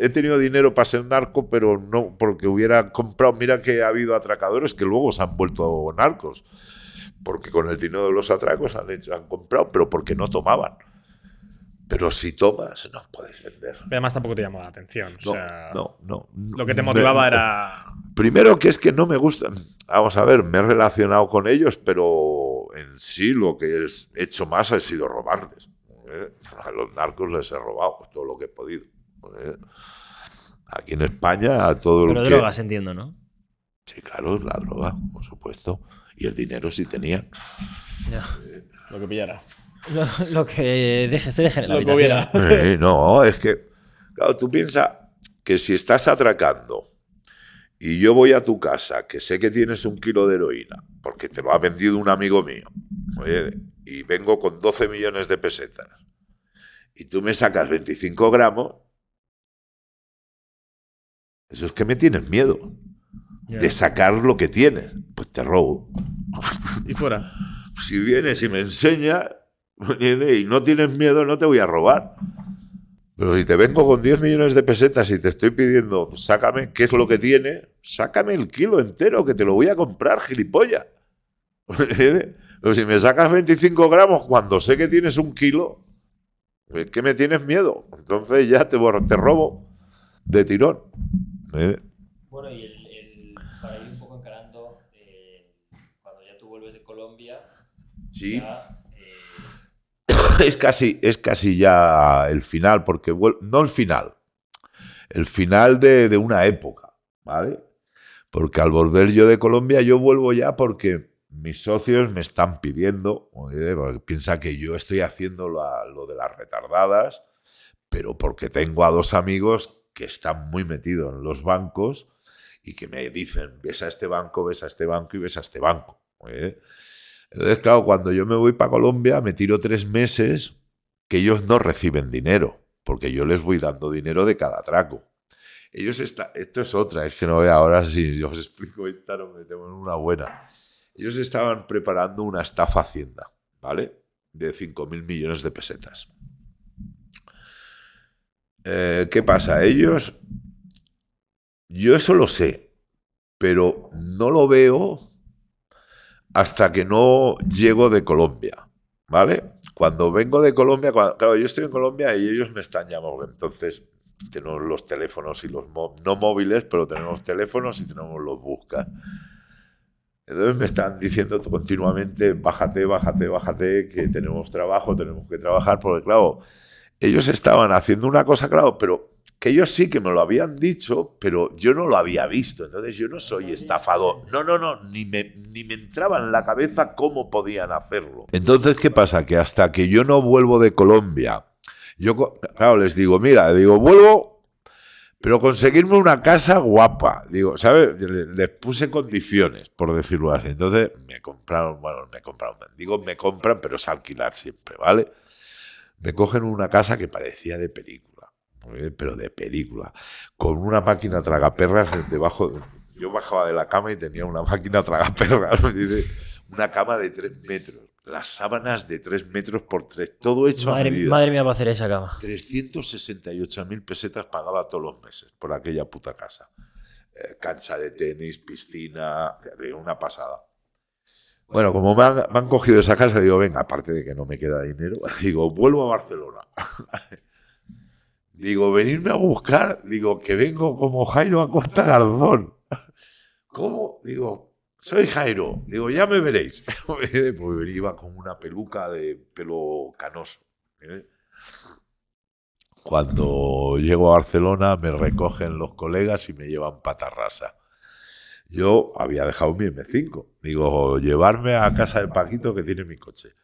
He tenido dinero para ser narco, pero no porque hubiera comprado. Mira que ha habido atracadores que luego se han vuelto narcos, porque con el dinero de los atracos han, hecho, han comprado, pero porque no tomaban. Pero si tomas, no puedes vender. Pero además tampoco te llamaba la atención. O No, sea, no, no. Lo que te Me- motivaba era. Primero que es que no me gustan. Vamos a ver, me he relacionado con ellos, pero en sí lo que he hecho más ha sido robarles. ¿eh? A los narcos les he robado todo lo que he podido. ¿eh? Aquí en España, a todo Pero lo que. drogas, entiendo, ¿no? Sí, claro, la droga, por supuesto. Y el dinero sí tenía. Ya. Lo que pillara. Lo, lo que deje, se deje en la Lo que habitación. hubiera. Eh, no, es que, claro, tú piensas que si estás atracando y yo voy a tu casa, que sé que tienes un kilo de heroína, porque te lo ha vendido un amigo mío, oye, y vengo con 12 millones de pesetas, y tú me sacas 25 gramos, eso es que me tienes miedo De sacar lo que tienes, pues te robo. Y fuera. Si vienes y me enseñas y no tienes miedo, no te voy a robar. Pero si te vengo con 10 millones de pesetas y te estoy pidiendo, sácame, ¿qué es lo que tiene? Sácame el kilo entero, que te lo voy a comprar, gilipollas. ¿Entiendes? Pero si me sacas 25 gramos cuando sé que tienes un kilo, es que me tienes miedo. Entonces ya te, te robo de tirón. ¿Eh? Bueno, y el- para ir un poco encarando, eh, cuando ya tú vuelves de Colombia, Sí. ya, eh, es casi, es casi ya el final, porque no el final, el final de, de una época, ¿vale? Porque al volver yo de Colombia, yo vuelvo ya porque mis socios me están pidiendo, porque piensa que yo estoy haciendo la- lo de las retardadas, pero porque tengo a dos amigos que están muy metidos en los bancos y que me dicen, ves a este banco, ves a este banco y ves a este banco. oye. Entonces, claro, cuando yo me voy para Colombia, me tiro tres meses que ellos no reciben dinero, porque yo les voy dando dinero de cada atraco. Ellos está, esto es otra, es que no veo ahora si os explico esta, nos metemos en una buena. Ellos estaban preparando una estafa Hacienda, ¿vale? De 5.000 millones de pesetas. Eh, ¿Qué pasa? Ellos, yo eso lo sé, pero no lo veo hasta que no llego de Colombia, ¿vale? Cuando vengo de Colombia, claro, yo estoy en Colombia y ellos me están llamando, entonces tenemos los teléfonos y los no móviles, pero tenemos teléfonos y tenemos los buscas. Entonces me están diciendo continuamente, bájate, bájate, bájate, que tenemos trabajo, tenemos que trabajar, porque claro, ellos estaban haciendo una cosa, claro, pero que ellos sí que me lo habían dicho, pero yo no lo había visto. Entonces yo no soy estafador. No, no, no, ni me, ni me entraba en la cabeza cómo podían hacerlo. Entonces, ¿qué pasa? Que hasta que yo no vuelvo de Colombia, yo, claro, les digo, mira, digo, vuelvo, pero conseguirme una casa guapa. Digo, ¿sabes? Le- Les puse condiciones, por decirlo así. Entonces me compraron, bueno, me compraron, digo, me compran, pero es alquilar siempre, ¿vale? Me cogen una casa que parecía de película, ¿eh? pero de película, con una máquina tragaperras debajo. Yo bajaba de la cama y tenía una máquina tragaperras, una cama de tres metros, las sábanas de tres metros por tres, todo hecho a madre, medida. madre mía, va a hacer esa cama. 368.000 pesetas pagaba todos los meses por aquella puta casa. Eh, cancha de tenis, piscina, una pasada. Bueno, como me han, me han cogido esa casa, digo, venga, aparte de que no me queda dinero, digo, vuelvo a Barcelona. digo, venirme a buscar, digo, que vengo como Jairo a Costa Garzón. ¿Cómo? Digo, soy Jairo. Digo, ya me veréis. pues iba con una peluca de pelo canoso. ¿eh? Cuando llego a Barcelona me recogen los colegas y me llevan patarrasa. Yo había dejado mi M5. Digo, llevarme a casa de Paquito que tiene mi coche.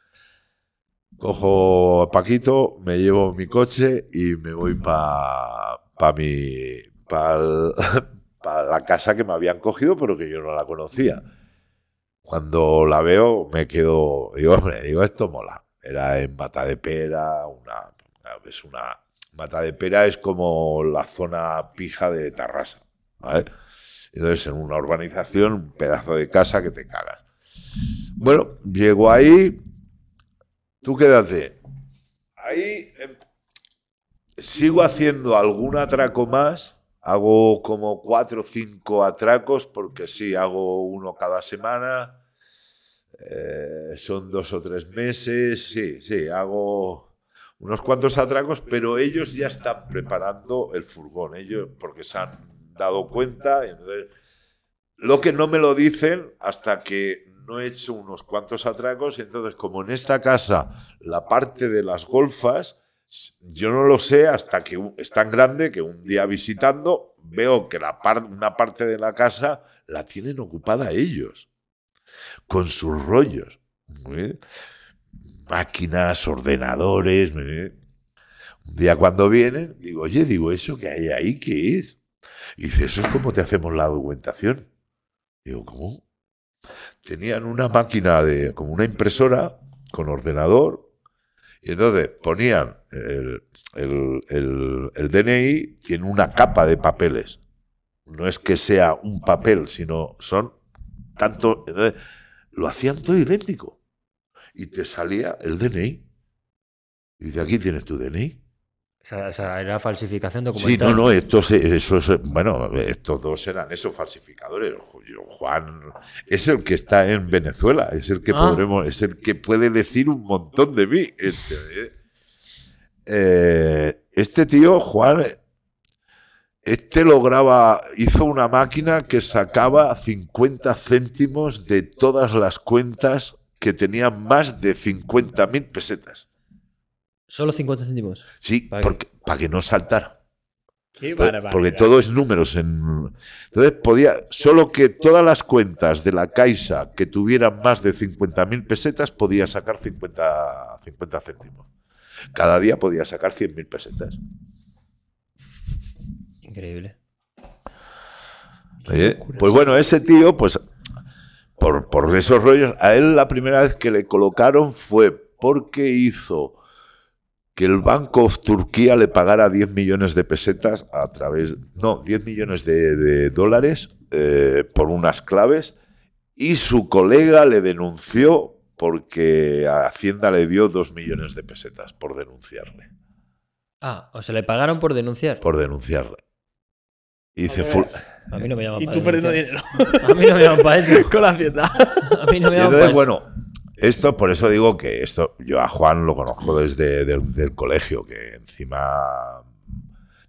Cojo a Paquito, me llevo mi coche y me voy para pa mi pa la casa que me habían cogido, pero que yo no la conocía. Cuando la veo, me quedo. Digo, hombre, digo, esto mola. Era en Mata de Pera, una. Es una. Mata de Pera es como la zona pija de Tarrasa. ¿vale? Entonces, en una urbanización, un pedazo de casa que te cagas. Bueno, llego ahí. ¿Tú quédate? Ahí em, sigo haciendo algún atraco más. Hago como cuatro o cinco atracos, porque sí, hago uno cada semana. Eh, son dos o tres meses. Sí, sí, hago unos cuantos atracos, pero ellos ya están preparando el furgón, ellos, porque se han dado cuenta. lo que no me lo dicen hasta que no he hecho unos cuantos atracos, y entonces como en esta casa la parte de las golfas, yo no lo sé hasta que es tan grande que un día visitando veo que la una parte de la casa la tienen ocupada ellos, con sus rollos. Máquinas, ordenadores. Un día cuando vienen, digo, oye, digo, ¿eso que hay ahí qué es? Y dice, eso es como te hacemos la documentación. Digo, ¿cómo? Tenían una máquina de, como una impresora con ordenador, y entonces ponían el, el, DNI, tiene una capa de papeles. No es que sea un papel, sino son tanto. Entonces, lo hacían todo idéntico. Y te salía el DNI. Y dice, aquí tienes tu DNI. O sea, era falsificación documental. Sí, no, no, estos, bueno, estos dos eran esos falsificadores. Juan es el que está en Venezuela, es el que ah. podremos, es el que puede decir un montón de mí. Este, eh, este tío, Juan, este lograba, hizo una máquina que sacaba 50 céntimos de todas las cuentas que tenían más de 50.000 pesetas. Solo 50 céntimos. Sí, para, porque, que... para que no saltara. Qué porque todo es números. En... Entonces podía, solo que todas las cuentas de la Caixa que tuvieran más de 50.000 pesetas podía sacar 50, 50 céntimos. Cada día podía sacar 100.000 pesetas. Increíble. pues bueno, ese tío, pues por, por esos rollos, a él la primera vez que le colocaron fue porque hizo que el Banco of Turquía le pagara 10 millones de pesetas a través, no, 10 millones de, dólares eh, por unas claves y su colega le denunció porque a Hacienda le dio 2 millones de pesetas por denunciarle. Ah, o sea, le pagaron por denunciar. Por denunciarle. Y dice, a mí no me llaman Y tú perdiendo dinero. A mí no me llaman para eso. Con la Hacienda. A mí no me llaman para eso. Bueno, esto, por eso digo que esto, yo a Juan lo conozco desde el colegio, que encima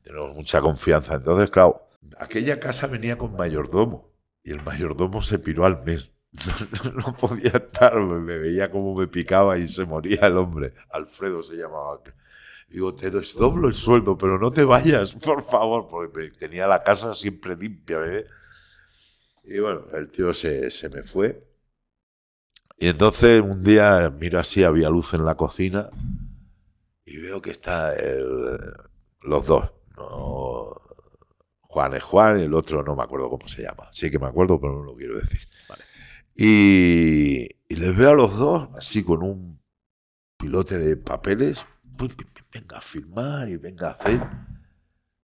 tenemos mucha confianza. Entonces, claro, aquella casa venía con mayordomo y el mayordomo se piró al mes. No, podía estar, me veía como me picaba y se moría el hombre. Alfredo se llamaba. Digo, te desdoblo el sueldo, pero no te vayas, por favor, porque tenía la casa siempre limpia. ¿eh? Y bueno, el tío se, se me fue. Y entonces un día miro así, había luz en la cocina y veo que está los dos. Juan es Juan y el otro no me acuerdo cómo se llama. Sí que me acuerdo, pero no lo quiero decir. Y, les veo a los dos así con un pilote de papeles. Pues, venga a firmar y venga a hacer.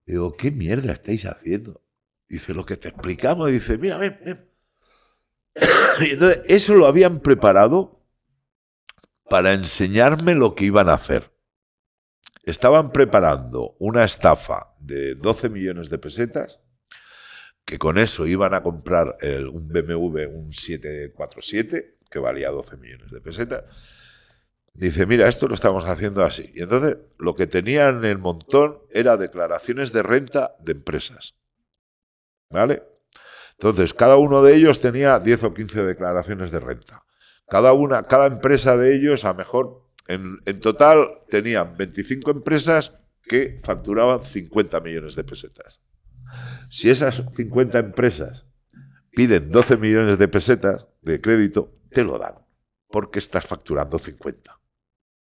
Digo, ¿qué mierda estáis haciendo? Dice, lo que te explicamos. Dice, mira, ven, ven entonces, eso lo habían preparado para enseñarme lo que iban a hacer. Estaban preparando una estafa de 12 millones de pesetas, que con eso iban a comprar un BMW, un 747, que valía 12 millones de pesetas. Dice, mira, esto lo estamos haciendo así. Y entonces lo que tenían en el montón era declaraciones de renta de empresas. ¿Vale? Entonces, cada uno de ellos tenía 10 o 15 declaraciones de renta. Cada una, cada empresa de ellos, a mejor, en, total tenían 25 empresas que facturaban 50 millones de pesetas. Si esas 50 empresas piden 12 millones de pesetas de crédito, te lo dan, porque estás facturando 50.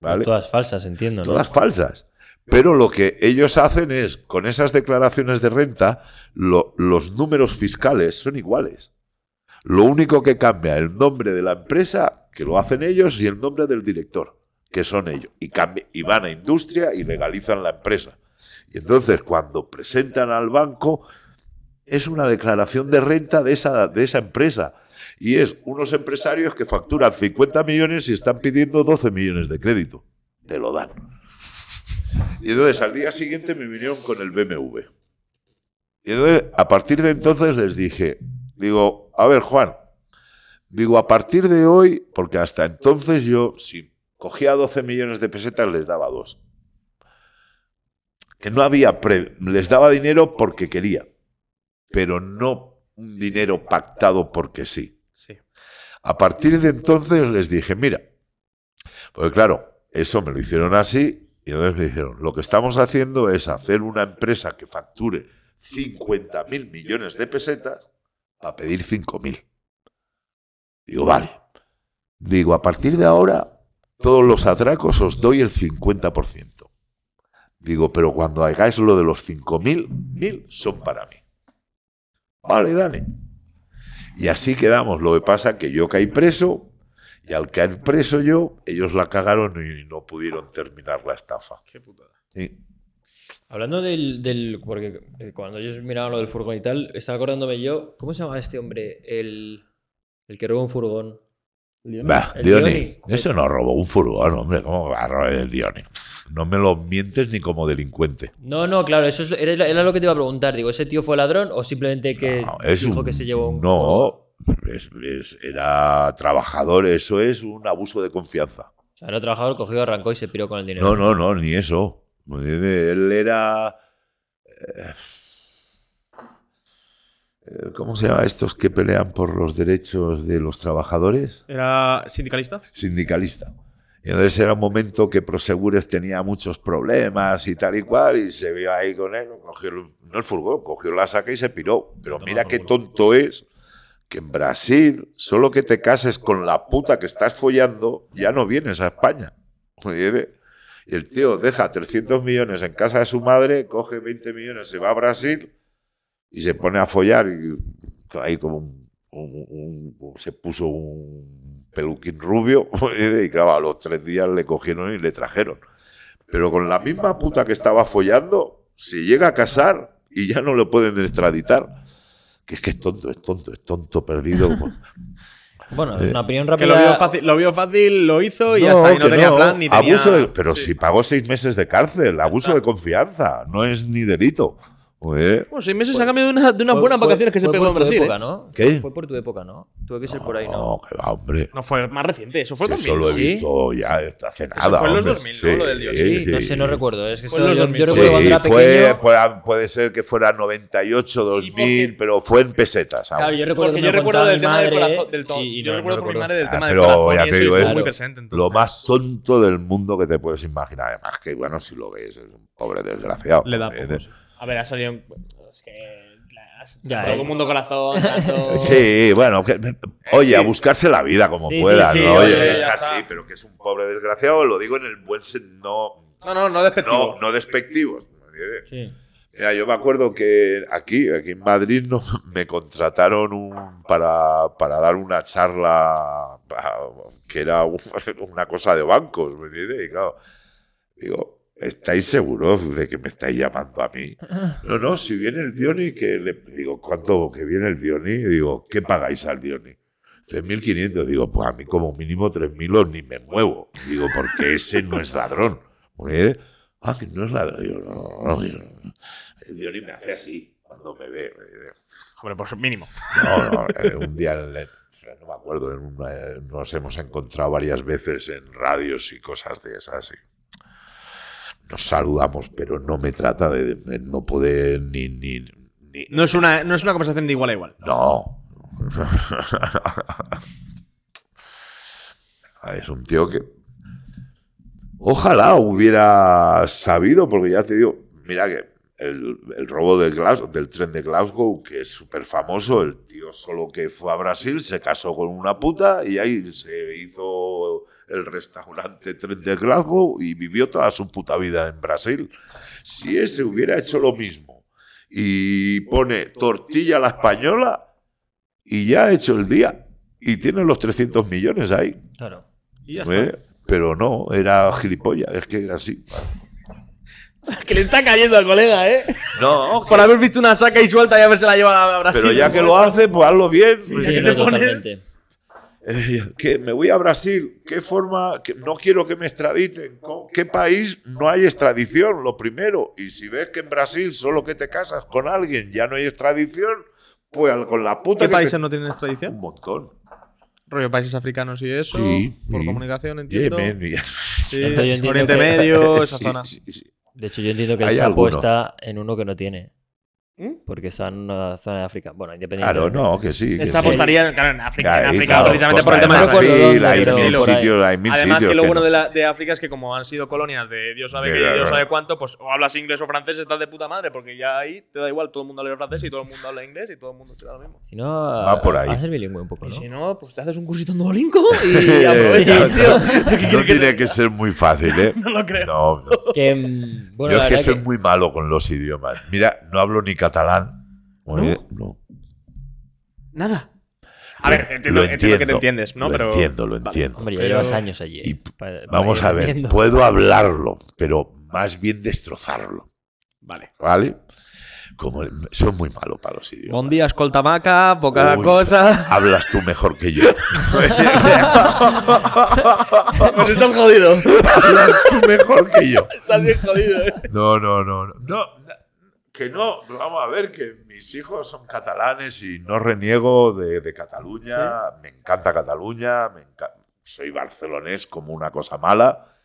¿vale? Todas falsas, entiendo, ¿no? Todas falsas. Pero lo que ellos hacen es, con esas declaraciones de renta, lo- los números fiscales son iguales. Lo único que cambia el nombre de la empresa, que lo hacen ellos, y el nombre del director, que son ellos. Y, cambi- y van a industria y legalizan la empresa. Y entonces, cuando presentan al banco, es una declaración de renta de esa, de esa empresa. Y es unos empresarios que facturan 50 millones y están pidiendo 12 millones de crédito. Te lo dan. Y entonces al día siguiente me vinieron con el BMW. Y entonces a partir de entonces les dije, digo, a ver Juan, digo, a partir de hoy, porque hasta entonces yo, si cogía 12 millones de pesetas, les daba dos. Que no había, pre- les daba dinero porque quería, pero no un dinero pactado porque sí. Sí. A partir de entonces les dije, mira, porque claro, eso me lo hicieron así y entonces me dijeron, lo que estamos haciendo es hacer una empresa que facture 50 mil millones de pesetas para pedir 5 mil. Digo, vale. Digo, a partir de ahora, todos los atracos os doy el 50%. Digo, pero cuando hagáis lo de los 5 mil, son para mí. Vale, dale. Y así quedamos. Lo que pasa que yo caí preso y al caer preso yo, ellos la cagaron y no pudieron terminar la estafa. Qué putada. Sí. Hablando del, del- Porque eh, cuando ellos miraban lo del furgón y tal, estaba acordándome yo. ¿Cómo se llama este hombre? El, el que robó un furgón. Bah, El Dioni, Dioni. eso no robó un furgón, hombre. ¿Cómo va a robar el Dioni? No me lo mientes ni como delincuente. No, no, claro, eso es- era, era lo que te iba a preguntar. Digo, ¿ese tío fue ladrón o simplemente que No, es dijo un- que se llevó un. No, es- es- era trabajador, eso es un abuso de confianza. O sea, era trabajador, cogió, arrancó y se piró con el dinero. No, no, no, ni eso. Él era. eh, eh, ¿Cómo se llama estos que pelean por los derechos de los trabajadores? ¿Era sindicalista? Sindicalista. Y entonces era un momento que Prosegures tenía muchos problemas y tal y cual, y se vio ahí con él, cogió el- no el furgón, cogió la saca y se piró. Pero mira qué tonto es que en Brasil, solo que te cases con la puta que estás follando, ya no vienes a España. Y el tío deja 300 millones en casa de su madre, coge 20 millones, se va a Brasil y se pone a follar. Y ahí como un, un- se puso un peluquín rubio y claro, a los tres días le cogieron y le trajeron. Pero con la misma puta que estaba follando, se llega a casar y ya no lo pueden extraditar. Que es que es tonto, es tonto, es tonto perdido. Bueno, es Eh, una opinión Que rápida. lo vio, fácil, lo vio fácil, lo hizo y No, hasta ahí no que tenía no. plan ni tenía... Abuso de- pero Sí. si pagó seis meses de cárcel, abuso de confianza, no es ni delito. Joder. Bueno, seis meses a cambio de, una- de unas Fue- buenas fue- vacaciones que se fue pegó en Brasil. época, ¿eh? ¿no? ¿Qué? Fue, fue por tu época, ¿no? Tuve que ser por ahí, ¿no? No, que va, hombre. No fue más reciente, eso fue Si 2000. eso lo he ¿Sí? visto ya hace nada. fue en los hombre. 2000, ¿no? Lo del Dios. Sí, no sí. sé, no recuerdo. Es que Fue eso en los yo, 2000. yo Sí, recuerdo cuando Sí, era fue, pequeño. puede, puede ser que fuera 98, 2000, pero fue en pesetas. aún. Claro, yo recuerdo Porque que yo recuerdo del tema del corazón. Del y- yo no- recuerdo por mi madre del Ah, tema del pero corazón ya y te eso digo, es muy lo- más tonto del mundo que te puedes imaginar. Además, que bueno, si lo ves, es un pobre desgraciado. Le da poco, sí. A ver, ha salido. Es que. las- Ya, todo el mundo corazón, tanto- Sí, bueno, que- oye, sí. a buscarse la vida como Sí, pueda, sí, ¿no? oye, Oye, es así, está. pero que es un pobre desgraciado, lo digo en el buen sentido, no, No, no, no despectivo. no, no despectivos. Sí. Mira, yo me acuerdo que aquí, aquí en Madrid, no, me contrataron un- para, para dar una charla que era un- una cosa de bancos, ¿me entiendes? Y claro, digo, ¿estáis seguros de que me estáis llamando a mí? No, no, si viene el Dioni, que le digo, ¿cuánto que viene el Dioni? Y digo, ¿qué pagáis al Dioni? 3.500. Digo, pues a mí como mínimo 3.000 o ni me muevo. Digo, porque ese no es ladrón. ¿Eh? Ah, que no es ladrón. Digo, no, no, no. El Dioni me hace así cuando me ve. Hombre, pues mínimo. No, no, eh, un día no me acuerdo, en una- eh, nos hemos encontrado varias veces en radios y cosas de esas. y nos saludamos, pero no me trata de, de no poder ni, ni, ni- No es, una, no es una conversación de igual a igual. no. es un tío que ojalá hubiera sabido, porque ya te digo, mira que el, el robo de Glasgow- del tren de Glasgow, que es súper famoso, el tío solo que fue a Brasil, se casó con una puta y ahí se hizo el restaurante Tren de Glasgow y vivió toda su puta vida en Brasil. Si ese hubiera hecho lo mismo y pone tortilla a la española y ya ha hecho el día y tiene los 300 millones ahí. Claro. Y ya ¿eh? está. Pero no, era gilipollas, es que era así. Que le está cayendo al colega, ¿eh? No, Por haber visto una saca y suelta y haberse la llevado a Brasil. pero ya que lo hace, pues hazlo bien. Sí, ¿qué no, te pones? Eh, que me voy a Brasil, ¿qué forma? Que no quiero que me extraditen. ¿Con ¿Qué país no hay extradición? Lo primero. Y si ves que en Brasil solo que te casas con alguien ya no hay extradición, pues con la puta ¿Qué que países te- no tienen Un extradición? montón. Rollo países africanos y eso. Sí, Por sí. comunicación, entiendo. Yemen Sí, Oriente que- Medio, esa Sí, zona. sí, sí. De hecho, yo entiendo que alguno. está en uno que no tiene. ¿Mm? Porque está en una zona de África. Bueno, independiente. Claro, no, que sí. que Esa sí. apostaría, claro, en África, Ahí, en África claro, precisamente por el tema de dónde, hay mil sitios, hay mil Además, sitios que lo que bueno no. de, la- de África es que como han sido colonias de Dios sabe la- Dios sabe cuánto, pues o hablas inglés o francés, estás de puta madre, porque ya ahí te da igual, todo el mundo habla francés y todo el mundo habla inglés y todo el mundo te da lo mismo. Si no, Va por ahí. Va a ser bilingüe un poco, Y ¿no? si no, pues te haces un cursito en Duolingo y aprovechas, tío. No tiene que ser muy fácil, ¿eh? No lo creo. No, no. Que, mm, bueno, Yo es que soy que- muy malo con los idiomas. Mira, no hablo ni catalán. Oye, no. Nada. A ver, Lo- entiendo, lo entiendo que te entiendo, entiendes, ¿no? lo pero entiendo, lo Vale. entiendo. Hombre, ya Pero- llevas años allí. Y ¿eh? Vamos a ver, puedo hablarlo, pero más bien destrozarlo, Vale. ¿vale? Como soy muy malo para los idiomas. Buen día, escolta maca, poca Uy, cosa. Hablas tú mejor que yo. pues estás jodido. Hablas tú mejor que yo. Estás bien jodido, eh. No, no, no, no. No, que no, vamos a ver, que mis hijos son catalanes y no reniego de, de Cataluña. Me encanta Cataluña, me enca- soy barcelonés como una cosa mala.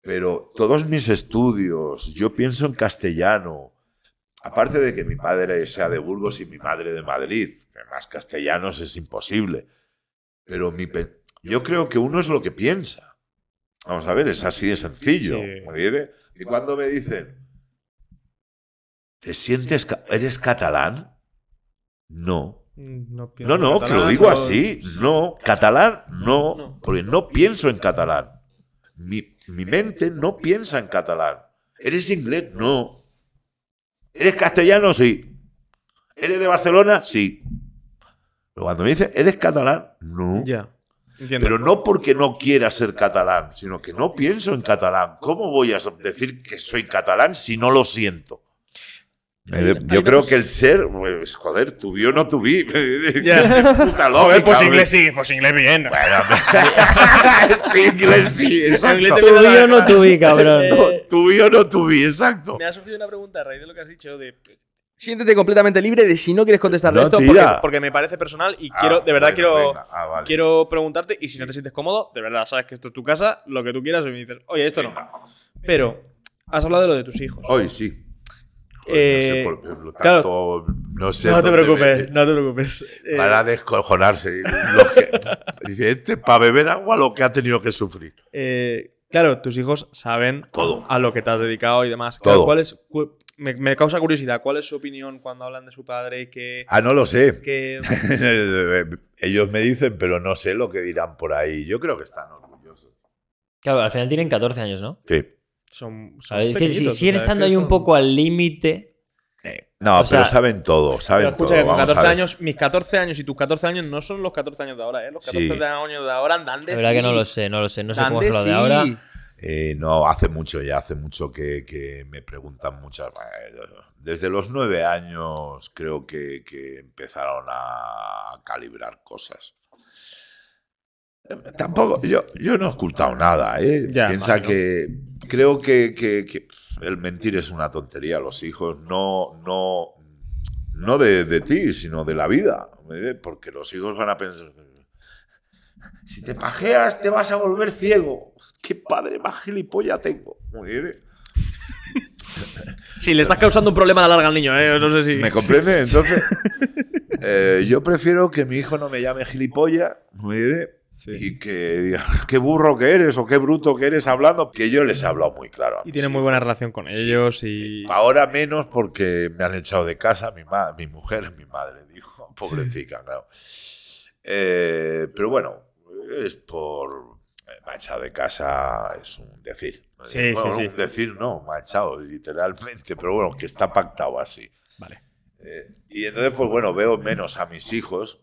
Pero todos mis estudios, yo pienso en castellano. Aparte de que mi padre sea de Burgos y mi madre de Madrid, más castellanos es imposible. Pero mi pe- yo creo que uno es lo que piensa. Vamos a ver, es así de sencillo. Sí. ¿me entiendes? Y cuando me dicen, ¿te sientes, ca- eres catalán? No. No, No, no, que lo digo así. No, catalán, no, No. porque no pienso en catalán. Mi, mi mente no piensa en catalán. ¿Eres inglés? No. ¿Eres castellano? Sí. ¿Eres de Barcelona? Sí. Pero cuando me dicen, ¿eres catalán? No. Ya. Entiendo. Pero no porque no quiera ser catalán, sino que no pienso en catalán. ¿Cómo voy a decir que soy catalán si no lo siento? Yo creo dos- que el ser, pues, joder, tu o no tu vi. Ya. Puta Joder, lógica, pues hombre. inglés sí, pues inglés bien. Bueno, sí, inglés sí, exacto. Inglés te Tu queda la- vi o no tu vi, cabrón. Eh, Tu vi o no tu vi, exacto. Me ha surgido una pregunta a raíz de lo que has dicho de... Siéntete completamente libre de si no quieres contestarle No, esto porque, porque me parece personal y Ah, quiero, de verdad bueno, quiero, venga. Ah, vale. quiero preguntarte y si no te sientes cómodo, de verdad, sabes que esto es tu casa, lo que tú quieras y me dices, oye, esto no. Pero has hablado de lo de tus hijos. Hoy sí. Joder, Eh, no sé por qué, lo claro. tanto, no sé no te preocupes, me- no te preocupes. Eh, Para descojonarse. Que- dice, este para beber agua lo que ha tenido que sufrir. eh, claro, tus hijos saben Todo. a lo que te has dedicado y demás. Todo. Claro, ¿cuál es, cu- me, me causa curiosidad, ¿cuál es su opinión cuando hablan de su padre? Que, Ah, no lo sé. que Ellos me dicen, pero no sé lo que dirán por ahí. Yo creo que están orgullosos. Claro, al final tienen 14 años, ¿no? Sí. Son, son Claro, es que si siguen estando ahí un poco al límite. No, O pero sea, saben todo, saben Pero escucha todo. que con vamos a 14 ver. años, mis 14 años y tus 14 años no son los 14 años de ahora, ¿eh? Los 14 Sí. años de ahora andan de La verdad sí. que no lo sé, no lo sé. No sé cómo es lo de sí. ahora. Eh, no, hace mucho ya, hace mucho que, que me preguntan muchas. Desde los nueve años creo que, que empezaron a calibrar cosas. Eh, Tampoco, yo, yo no he ocultado nada, ¿eh? Ya, Piensa imagino. que creo que, que- que el mentir es una tontería. Los hijos no, no, no de, de ti, sino de la vida. ¿eh? Porque los hijos van a pensar. Si te pajeas, te vas a volver ciego. ¿Qué padre más gilipollas tengo? Bien. Sí, le estás causando un problema a la larga al niño, ¿eh? No sé si. ¿Me comprende? Entonces, eh, yo prefiero que mi hijo no me llame gilipollas muy bien, Sí. y que diga, qué burro que eres o qué bruto que eres hablando, que yo les he hablado muy claro. Y tiene muy buena relación con Sí. ellos y. Ahora menos porque me han echado de casa mi, ma- mi mujer, mi madre, dijo. Pobrecita, claro. Eh, pero bueno, es por. Me ha echado de casa, es un decir. Sí, Bueno, sí, sí. Un decir no, me ha echado literalmente, pero bueno, que está pactado así. Vale. Eh, y entonces, pues bueno, veo menos a mis hijos.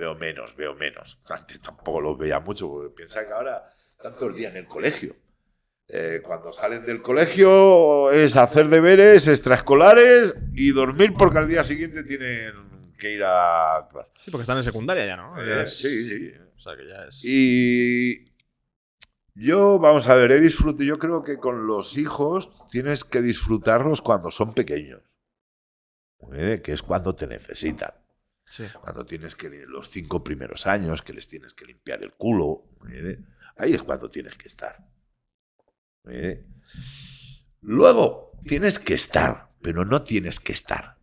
Veo menos, veo menos. Antes tampoco los veía mucho, porque piensa que ahora están todo el día en el colegio. Eh, cuando salen del colegio es hacer deberes extraescolares y dormir porque al día siguiente tienen que ir a clase. Sí, porque están en secundaria ya, ¿no? Ya Eh, es- sí, sí. O sea, que ya es. Y yo, vamos a ver, he disfrutado. Yo creo que con los hijos tienes que disfrutarlos cuando son pequeños. ¿eh? Que es cuando te necesitan. Sí. Cuando tienes que, los cinco primeros años, que les tienes que limpiar el culo. ¿eh? Ahí es cuando tienes que estar. ¿eh? Luego, tienes que estar, pero no tienes que estar.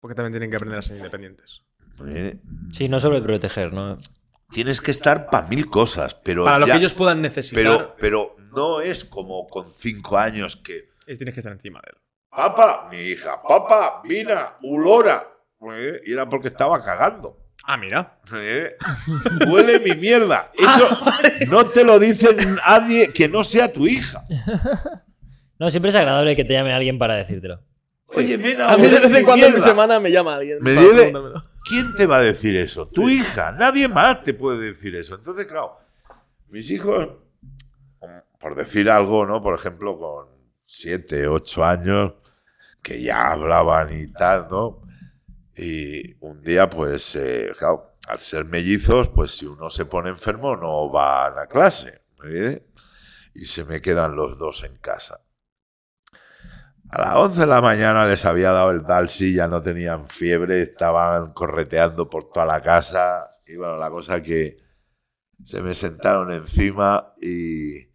Porque también tienen que aprender a ser independientes. ¿eh? Sí, no sobreproteger, ¿no? Tienes que estar para mil cosas, pero. Para lo ya- que ellos puedan necesitar, pero, pero no es como con cinco años que. es- tienes que estar encima de él. Papá, mi hija, papá, vina, ulora. ¿Eh? Y era porque estaba cagando. Ah, mira. ¿eh? Huele mi mierda. Eso no te lo dice nadie que no sea tu hija. No, siempre es agradable que te llame alguien para decírtelo. Oye, nena, A mí de vez en cuando en mi semana me llama alguien. Me dice-. ¿Quién te va a decir eso? Tu hija. Nadie más te puede decir eso. Entonces, claro, mis hijos, por decir algo, ¿no? Por ejemplo, con siete, ocho años, que ya hablaban y tal, ¿no? Y un día, pues, eh, claro, al ser mellizos, pues si uno se pone enfermo no van a clase. ¿eh? Y se me quedan los dos en casa. A las 11 de la mañana les había dado el dalsi, ya no tenían fiebre, estaban correteando por toda la casa. Y bueno, la cosa que se me sentaron encima y...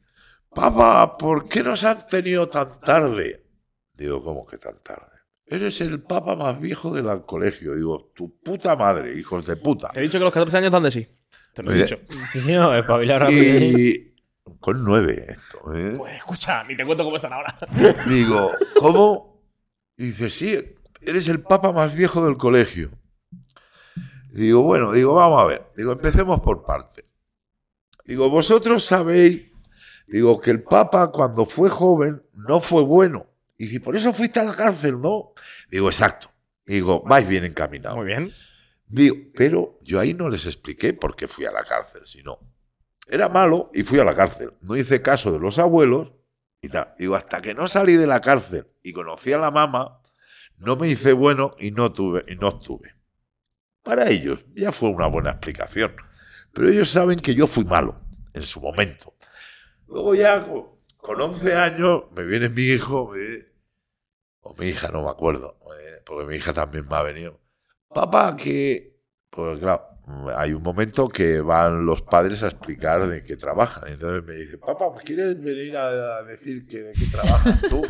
Papá, ¿por qué nos han tenido tan tarde? Digo, ¿cómo que tan tarde? Eres el papa más viejo del colegio. Digo, tu puta madre, hijos de puta. Te he dicho que los 14 años dan de sí. Te lo he dicho. Sí, sí, no. Y con nueve esto. ¿eh? Pues escucha, ni te cuento cómo están ahora. Digo, ¿cómo? Y dice, sí, eres el papa más viejo del colegio. Y digo, bueno, digo, vamos a ver. Digo, empecemos por parte. Digo, vosotros sabéis, digo, que el papa cuando fue joven no fue bueno. Y si por eso fuiste a la cárcel, ¿no? Digo, exacto. Digo, vais bien encaminados. Muy bien. Digo, pero yo ahí no les expliqué por qué fui a la cárcel, sino era malo y fui a la cárcel. No hice caso de los abuelos y tal. Digo, hasta que no salí de la cárcel y conocí a la mamá, no me hice bueno y no tuve y no estuve. Para ellos ya fue una buena explicación, pero ellos saben que yo fui malo en su momento. Luego ya con, con 11 años me viene mi hijo, me- o mi hija, no me acuerdo, eh, porque mi hija también me ha venido papá, que. Pues claro, hay un momento que van los padres a explicar de qué trabajan. Entonces me dice, papá, pues, ¿quieres venir a, decir que de qué trabajas tú?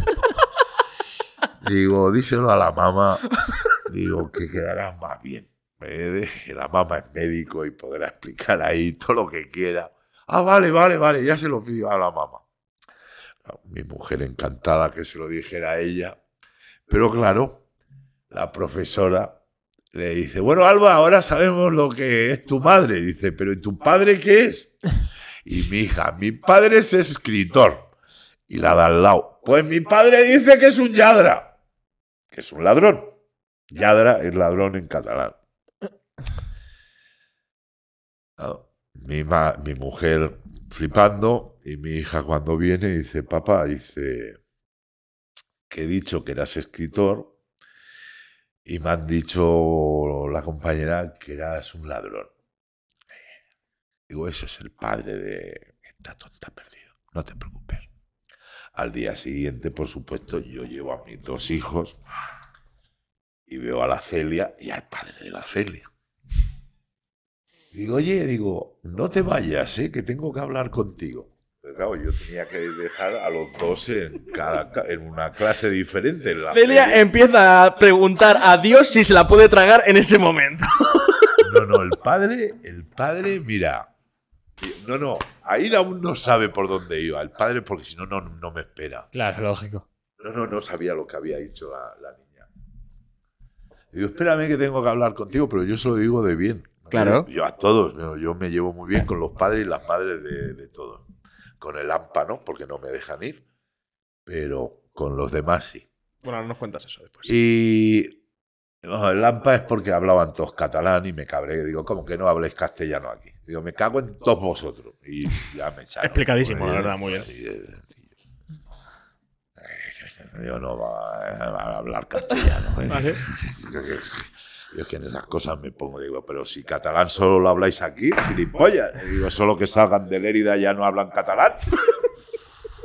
Digo, díselo a la mamá. Digo, que quedará más bien. Eh, La mamá es médico y podrá explicar ahí todo lo que quiera. Ah, vale, vale, vale, ya se lo pido a la mamá. Mi mujer encantada que se lo dijera a ella. Pero claro, la profesora le dice, bueno, Alba, ahora sabemos lo que es tu madre. Dice, pero ¿y tu padre qué es? Y mi hija, mi padre es escritor. Y la de al lado, pues mi padre dice que es un yadra, que es un ladrón. Yadra es ladrón en catalán. Mi, ma- mi mujer flipando y mi hija cuando viene dice, papá, dice, que he dicho que eras escritor y me han dicho la compañera que eras un ladrón. Digo, eso es el padre de esta tonta perdido. No te preocupes. Al día siguiente, por supuesto, yo llevo a mis dos hijos y veo a la Celia y al padre de la Celia. Digo, oye, digo, no te vayas, ¿eh? que tengo que hablar contigo. Claro, yo tenía que dejar a los dos en, cada, ca- en una clase diferente. en la Celia feria. empieza a preguntar a Dios si se la puede tragar en ese momento. No, no, el padre, el padre, mira. No, no, ahí aún no sabe por dónde iba. El padre, porque si no, no, no me espera. Claro, lógico. No, no, no sabía lo que había dicho la, la niña. Digo, espérame que tengo que hablar contigo, pero yo se lo digo de bien. Claro. Yo a todos, yo, yo me llevo muy bien con los padres y las madres de, de todos. Con el AMPA no, porque no me dejan ir, pero con los demás sí. Bueno, ahora nos cuentas eso después. Y no, el AMPA es porque hablaban todos catalán y me cabré. Digo, ¿cómo que no habléis castellano aquí? Digo, me cago en todos vosotros. Y ya me echaron. Explicadísimo, la Muy verdad, muy bien. Digo, no va a hablar castellano. ¿eh? Yo es que en esas cosas me pongo, digo, pero si catalán solo lo habláis aquí, gilipollas. Digo, solo que salgan de Lérida ya no hablan catalán.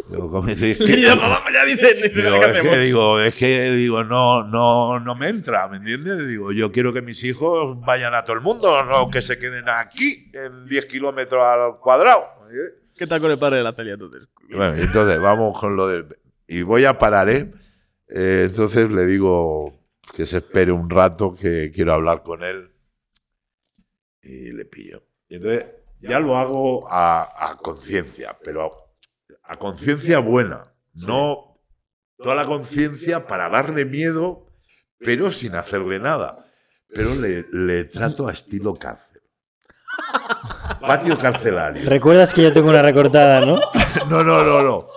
Digo, ¿cómo para abajo ya dicen, Digo, ¿qué es que digo, es que digo, no, no, no me entra, ¿me entiendes? Digo, yo quiero que mis hijos vayan a todo el mundo, no que se queden aquí, en 10 kilómetros al cuadrado. ¿Qué tal con el padre de la Celia entonces? Bueno, y entonces vamos con lo del. Y voy a parar, ¿eh? Eh, entonces le digo que se espere un rato, que quiero hablar con él. Y le pillo. Y entonces ya lo hago a, a conciencia, pero a, a conciencia buena. No toda la conciencia para darle miedo, pero sin hacerle nada. Pero le, le trato a estilo cárcel. Patio carcelario. Recuerdas que yo tengo una recortada, ¿no? No, no, no, no.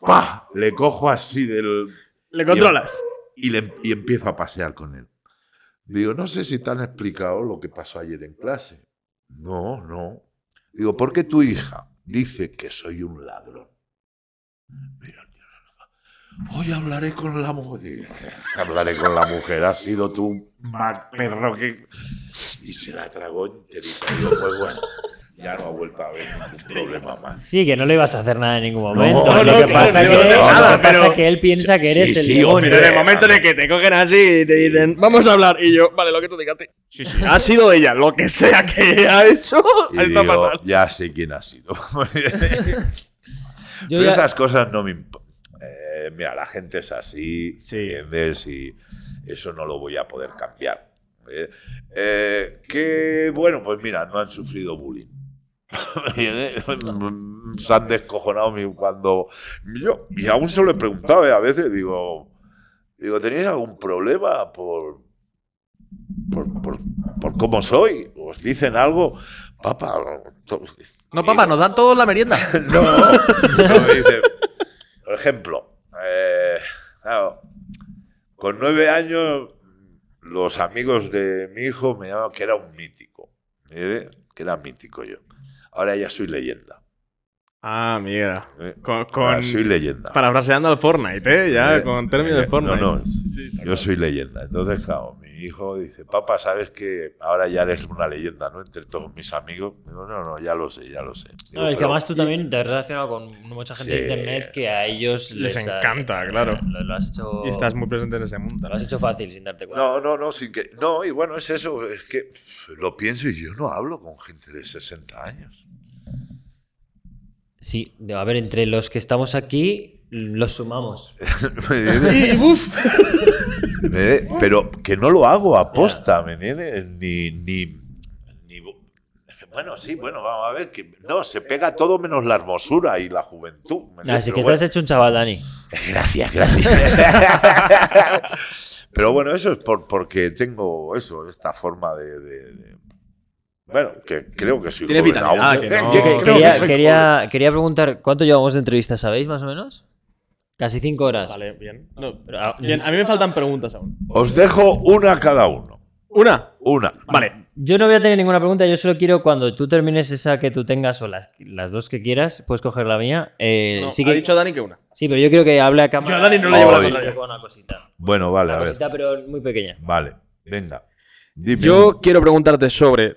¡Pah! Le cojo así del. ¿Le controlas? Y, le, y empiezo a pasear con él. Digo, no sé si te han explicado lo que pasó ayer en clase. No, no. Digo, ¿por qué tu hija dice que soy un ladrón? Hoy hablaré con la mujer. Hablaré con la mujer. Ha sido tú más perro que. Y se la tragó enterita. Digo, pues bueno, ya no ha vuelto a haber ningún problema más. Sí, que no le ibas a hacer nada en ningún momento. No, lo que claro, pasa, no que, iba a hacer lo nada, que pasa pero- que él piensa que eres Sí, el sí, demonio. Pero en el momento en el que te cogen así y te dicen, vamos a hablar, y yo, vale, lo que tú digas. te- Sí, sí, ha sido ella, lo que sea que ha hecho, Y está digo, fatal. ya sé quién ha sido. Yo Pero ya- esas cosas no me importan. mira, la gente es así, Sí. ¿entiendes? Y eso no lo voy a poder cambiar. ¿eh? Eh, que, bueno, pues mira, no han sufrido bullying. Se han descojonado mi- cuando yo y aún se lo he preguntado ¿eh? a veces digo digo tenéis algún problema por por, por, por cómo soy os dicen algo papá No, papá, nos dan todos la merienda. no, no, me dice, por ejemplo, eh, claro, con nueve años los amigos de mi hijo me llamaban que era un mítico, ¿eh? que era mítico yo. Ahora ya soy leyenda. Ah, mira. ¿eh? Con, Ahora con soy leyenda. parafraseando al Fortnite, ¿eh? Ya, Eh, con términos eh, de Fortnite. no, no, Sí, Yo soy leyenda. Entonces, claro, mi hijo dice, papá, ¿sabes que ahora ya eres una leyenda, ¿no? Entre todos mis amigos. Digo, no, no, ya lo sé, ya lo sé. Digo, No, es que "Pero- además tú también te has relacionado con mucha gente de internet que a ellos Les encanta, claro. Lo, lo has hecho, Y estás muy presente en ese mundo. lo has hecho fácil sin darte cuenta. No, no, no, sin que. No, y bueno, es eso, es que lo pienso y yo no hablo con gente de 60 años. Sí, de- a ver, entre los que estamos aquí, los sumamos. Y, uf, Pero que no lo hago aposta, ¿me entiendes? Ni, ni, ni- Bueno, sí, bueno, vamos a ver. que No, se pega todo menos la hermosura y la juventud. Así que estás hecho un chaval, Dani. Gracias, gracias. Pero bueno, eso es por, porque tengo eso, esta forma de. de- de- Bueno, que creo que soy Tiene vitalidad, que Eh, no- creo que quería, preguntar, ¿cuánto llevamos de entrevista? ¿Sabéis más o menos? Casi cinco horas. Vale, bien. No, Pero, ah, bien. A mí me faltan preguntas aún. Os dejo una a cada uno. Una. Una. Vale. Yo no voy a tener ninguna pregunta, yo solo quiero cuando tú termines esa que tú tengas o las, las dos que quieras, puedes coger la mía. Eh, No, sí, Ha que- dicho Dani que una. sí, pero yo quiero que hable a cámara. Yo a Dani no le llevo la contraria. con Una cosita. Bueno, vale, a Una ver. cosita, pero muy pequeña. Vale, venga. Dime. Yo quiero preguntarte sobre,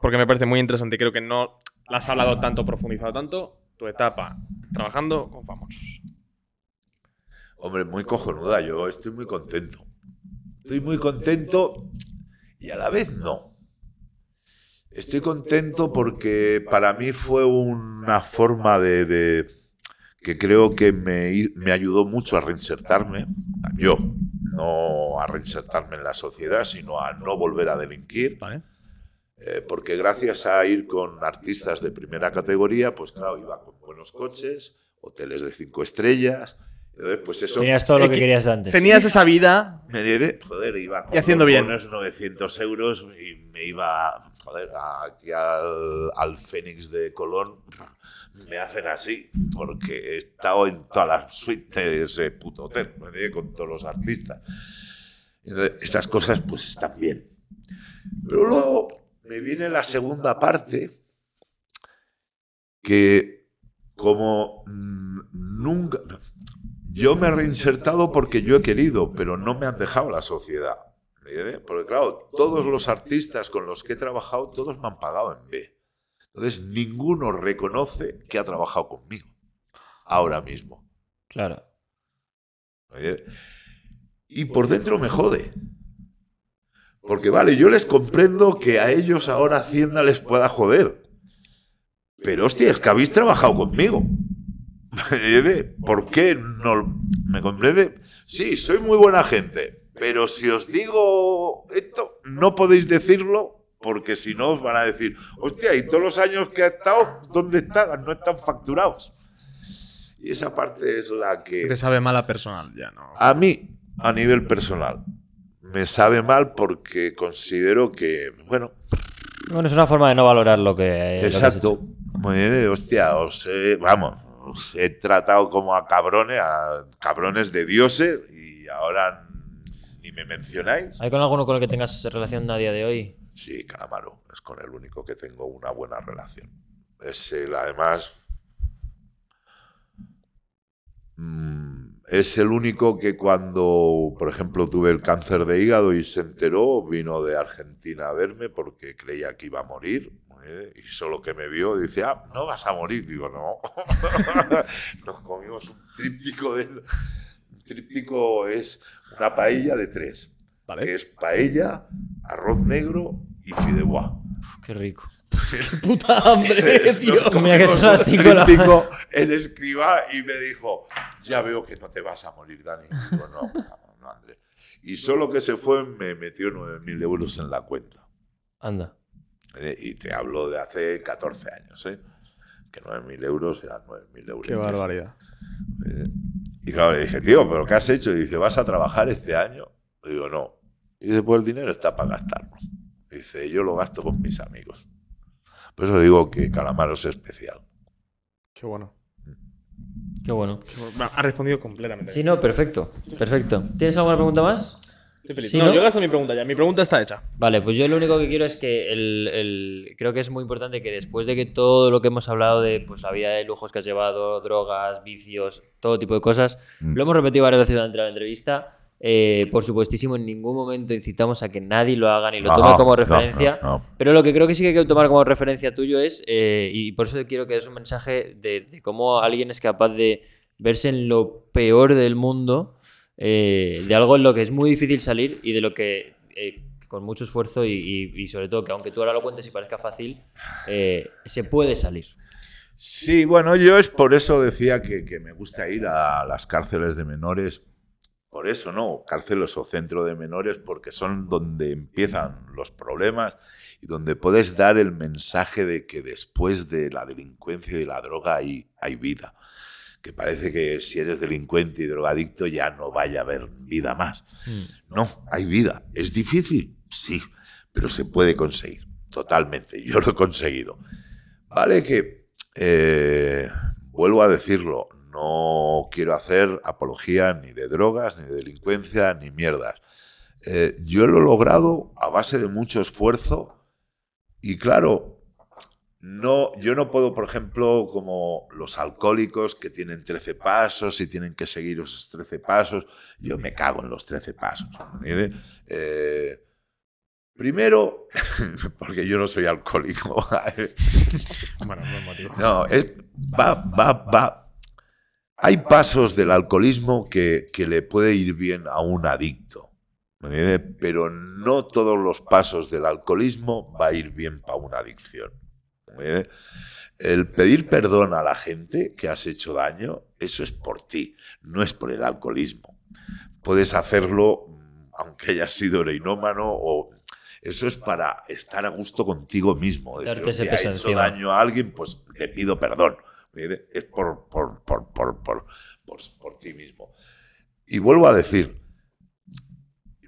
porque me parece muy interesante y creo que no la has hablado tanto, profundizado tanto, tu etapa trabajando con famosos. Hombre, muy cojonuda. Yo estoy muy contento. Estoy muy contento y a la vez no. Estoy contento porque para mí fue una forma de, de- que creo que me, me ayudó mucho a reinsertarme. Yo, no a reinsertarme en la sociedad, sino a no volver a delinquir. Vale. Eh, porque gracias a ir con artistas de primera categoría, pues claro, iba con buenos coches, hoteles de cinco estrellas, Entonces, pues eso. Tenías todo lo que querías antes. Tenías esa vida. Me diré, joder, iba con Y haciendo bien. bonos 900 euros y me iba, joder, aquí al, al Fénix de Colón. Me hacen así, porque he estado en todas las suites de ese puto hotel, con todos los artistas. Esas cosas, pues están bien. Pero luego me viene la segunda parte, que como mm, nunca... Yo me he reinsertado porque yo he querido, pero no me han dejado la sociedad. Porque claro, todos los artistas con los que he trabajado, todos me han pagado en B. Entonces, ninguno reconoce que ha trabajado conmigo. Ahora mismo. Claro. Y por dentro me jode. Porque vale, yo les comprendo que a ellos ahora Hacienda les pueda joder. Pero hostia, es que habéis trabajado conmigo. ¿Por qué no me comprende? Sí, soy muy buena gente, pero si os digo esto, no podéis decirlo porque si no os van a decir, hostia, y todos los años que ha estado, ¿dónde están? No están facturados. Y esa parte es la que Te sabe mala personal, ya no. a mí, a nivel personal, me sabe mal porque considero que, bueno, Bueno, es una forma de no valorar lo que. lo que has exacto. hecho. Muy bien, hostia, os he, vamos, os he tratado como a cabrones, a cabrones de dioses y ahora ni me mencionáis. ¿Hay con alguno con el que tengas relación a día de hoy? Sí, Calamaro, es con el único que tengo una buena relación. Es el, además, mm, es el único que cuando, por ejemplo, tuve el cáncer de hígado y se enteró, vino de Argentina a verme porque creía que iba a morir. ¿eh? Y solo que me vio dice, ah, no vas a morir. Digo, no. Nos comimos un tríptico de... Un tríptico es una paella de tres que es paella, arroz negro y fideuá. Qué rico. Puta hambre, tío. Mira que son las cinco de la tríptico en escriba y me dijo, ya veo que no te vas a morir, Dani. Digo, no, no, no, Andrés. Y solo que se fue me metió 9.000 euros en la cuenta. Anda. Eh, Y te hablo de hace 14 años, ¿eh? Que 9.000 euros eran 9.000 euros. Qué barbaridad. Eh, Y claro, le dije, tío, ¿pero qué has hecho? Y dice, ¿vas a trabajar este año? Digo, no. Y dice, pues el dinero está para gastarlo. Dice, yo lo gasto con mis amigos. Por eso digo que Calamaro es especial. Qué bueno. Qué bueno. Ha respondido completamente. Sí, no, perfecto. Perfecto. ¿Tienes alguna pregunta más? Estoy feliz. Sí, no, ¿no? yo gasto mi pregunta ya. Mi pregunta está hecha. Vale, pues yo lo único que quiero es que el, el- creo que es muy importante que después de que todo lo que hemos hablado de pues, la vida de lujos que has llevado, drogas, vicios, todo tipo de cosas, Mm. lo hemos repetido varias veces durante la entrevista. Eh, por supuestísimo, en ningún momento incitamos a que nadie lo haga ni lo No, tome como referencia. no, no. Pero lo que creo que sí que hay que tomar como referencia tuyo es, eh, y por eso quiero que des un mensaje de, de cómo alguien es capaz de verse en lo peor del mundo, eh, de algo en lo que es muy difícil salir y de lo que eh, con mucho esfuerzo y, y- y sobre todo que aunque tú ahora lo cuentes y parezca fácil, eh, se puede salir. Sí, bueno, yo es por eso decía que, que me gusta ir a las cárceles de menores. Por eso, ¿no? Cárceles o centro de menores, porque son donde empiezan los problemas y donde puedes dar el mensaje de que después de la delincuencia y la droga hay, hay vida. Que parece que si eres delincuente y drogadicto ya no vaya a haber vida más. No, hay vida. ¿Es difícil? Sí, pero se puede conseguir. Totalmente. Yo lo he conseguido. Vale que, eh, vuelvo a decirlo, no quiero hacer apología ni de drogas, ni de delincuencia, ni mierdas. Eh, yo lo he logrado a base de mucho esfuerzo y claro, no, yo no puedo, por ejemplo, como los alcohólicos que tienen 13 pasos y tienen que seguir esos 13 pasos, yo me cago en los 13 pasos. Eh, primero, porque yo no soy alcohólico. Bueno, buen motivo. No, es, va, va, va. Hay pasos del alcoholismo que, que le puede ir bien a un adicto, pero no todos los pasos del alcoholismo va a ir bien para una adicción. El pedir perdón a la gente que has hecho daño, eso es por ti, no es por el alcoholismo. Puedes hacerlo mm, aunque hayas sido heroinómano o eso es para estar a gusto contigo mismo. Decir, Darte ese "Hostia, peso he hecho encima". daño a alguien, pues le pido perdón. Es por, por, por, por, por, por, por ti mismo. Y vuelvo a decir,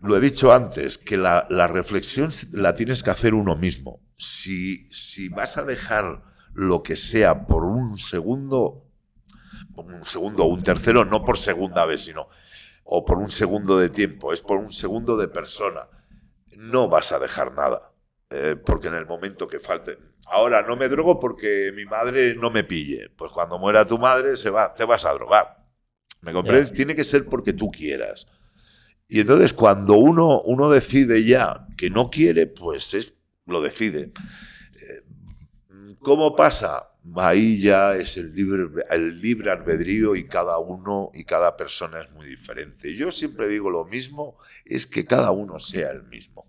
lo he dicho antes, que la, la reflexión la tienes que hacer uno mismo. Si, si vas a dejar lo que sea por un segundo, un segundo o un tercero, no por segunda vez, sino, o por un segundo de tiempo, es por un segundo de persona, no vas a dejar nada. Eh, porque en el momento que falte. Ahora no me drogo porque mi madre no me pille. Pues cuando muera tu madre se va, te vas a drogar. ¿Me comprendes? Tiene que ser porque tú quieras. Y entonces cuando uno, uno decide ya que no quiere, pues es, lo decide. Eh, ¿Cómo pasa? Ahí ya es el libre, el libre albedrío y cada uno y cada persona es muy diferente. Yo siempre digo lo mismo, es que cada uno sea el mismo.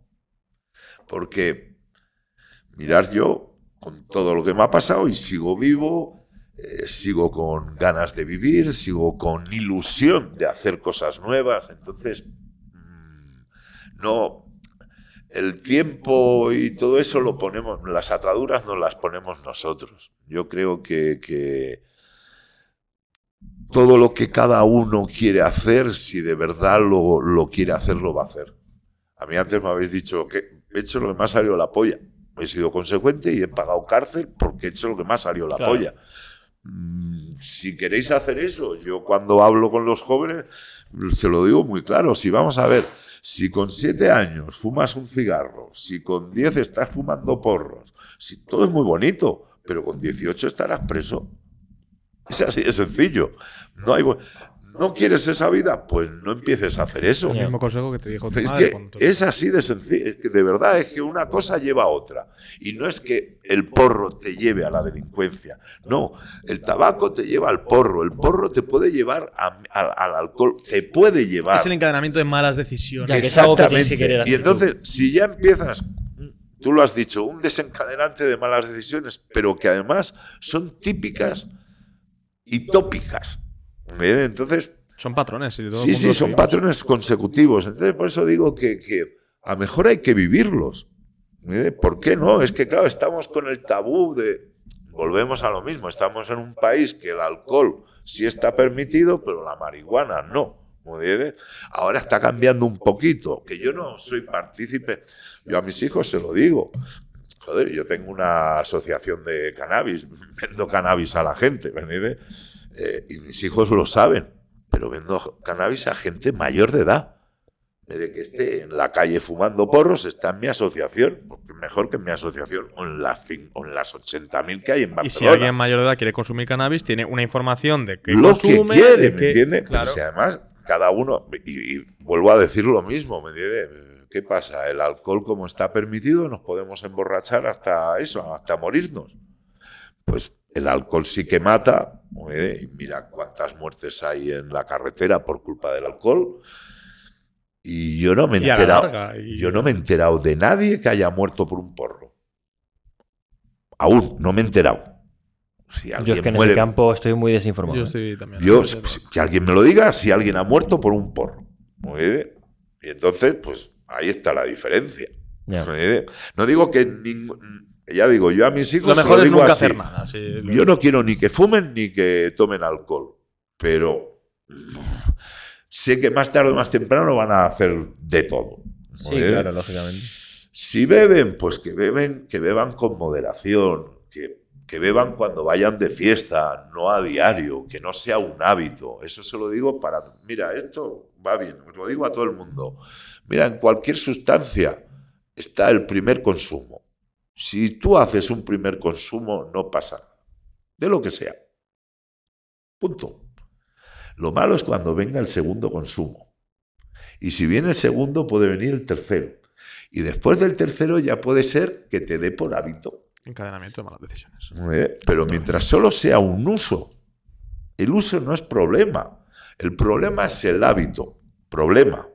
Porque, mirar yo, con todo lo que me ha pasado y sigo vivo, eh, sigo con ganas de vivir, sigo con ilusión de hacer cosas nuevas. Entonces, mm, no, el tiempo y todo eso lo ponemos, las ataduras no las ponemos nosotros. Yo creo que, que todo lo que cada uno quiere hacer, si de verdad lo, lo, quiere hacer, lo va a hacer. A mí antes me habéis dicho que he hecho lo que más salió la polla. He sido consecuente y he pagado cárcel porque he hecho lo que más salió la claro. polla. Mm, si queréis hacer eso, yo cuando hablo con los jóvenes se lo digo muy claro. Si vamos a ver, si con siete años fumas un cigarro, si con diez estás fumando porros, si todo es muy bonito, pero con 18 estarás preso. Es así de sencillo. No hay. ¿No quieres esa vida? Pues no empieces a hacer eso. El mismo consejo que te dijo tu es, madre que es así de sencillo. Es que de verdad es que una cosa lleva a otra. Y no es que el porro te lleve a la delincuencia. No, el tabaco te lleva al porro. El porro te puede llevar a, a, al alcohol. Te puede llevar. Es el encadenamiento de malas decisiones. Ya que es algo que tienes que querer hacer y entonces, tú. si ya empiezas tú lo has dicho, un desencadenante de malas decisiones, pero que además son típicas y tópicas. Entonces. Son patrones. Sí, sí, sí son patrones consecutivos. Entonces, por eso digo que, que, a lo mejor hay que vivirlos. ¿Por qué no? Es que, claro, estamos con el tabú de. Volvemos a lo mismo. Estamos en un país que el alcohol sí está permitido, pero la marihuana no. Ahora está cambiando un poquito, que yo no soy partícipe, yo a mis hijos se lo digo. Joder, yo tengo una asociación de cannabis, vendo cannabis a la gente, eh, y mis hijos lo saben, pero vendo cannabis a gente mayor de edad. De que esté en la calle fumando porros, está en mi asociación, porque mejor que en mi asociación, o en, la, o en las 80.000 que hay en Barcelona. Y si alguien mayor de edad quiere consumir cannabis, tiene una información de que lo consume, que quiere, de ¿me entiendes? Claro. Si además cada uno, y, y, vuelvo a decir lo mismo, ¿me entiendes? ¿Qué pasa? El alcohol como está permitido, nos podemos emborrachar hasta eso, hasta morirnos. Pues el alcohol sí que mata, y mira cuántas muertes hay en la carretera por culpa del alcohol. Y yo no me he enterado, larga, y... yo no me he enterado de nadie que haya muerto por un porro. Aún no me he enterado. Si yo es que en muere, ese campo estoy muy desinformado. Yo también. Yo, que alguien me lo diga si alguien ha muerto por un porro. Y entonces, pues ahí está la diferencia. No digo que ningún, ya digo, yo a mis hijos lo mejor lo es digo nunca así. hacer nada. Sí, lo... Yo no quiero ni que fumen ni que tomen alcohol, pero sé que más tarde o más temprano van a hacer de todo. Sí, claro, lógicamente. Si beben, pues que beben, que beban con moderación, que, que beban cuando vayan de fiesta, no a diario, que no sea un hábito. Eso se lo digo para, mira, esto va bien, os lo digo a todo el mundo. Mira, en cualquier sustancia está el primer consumo. Si tú haces un primer consumo, no pasa nada. De lo que sea. Punto. Lo malo es cuando venga el segundo consumo. Y si viene el segundo, puede venir el tercero. Y después del tercero ya puede ser que te dé por hábito. Encadenamiento de malas decisiones. ¿Eh? Pero mientras solo sea un uso, el uso no es problema. El problema es el hábito. Problema.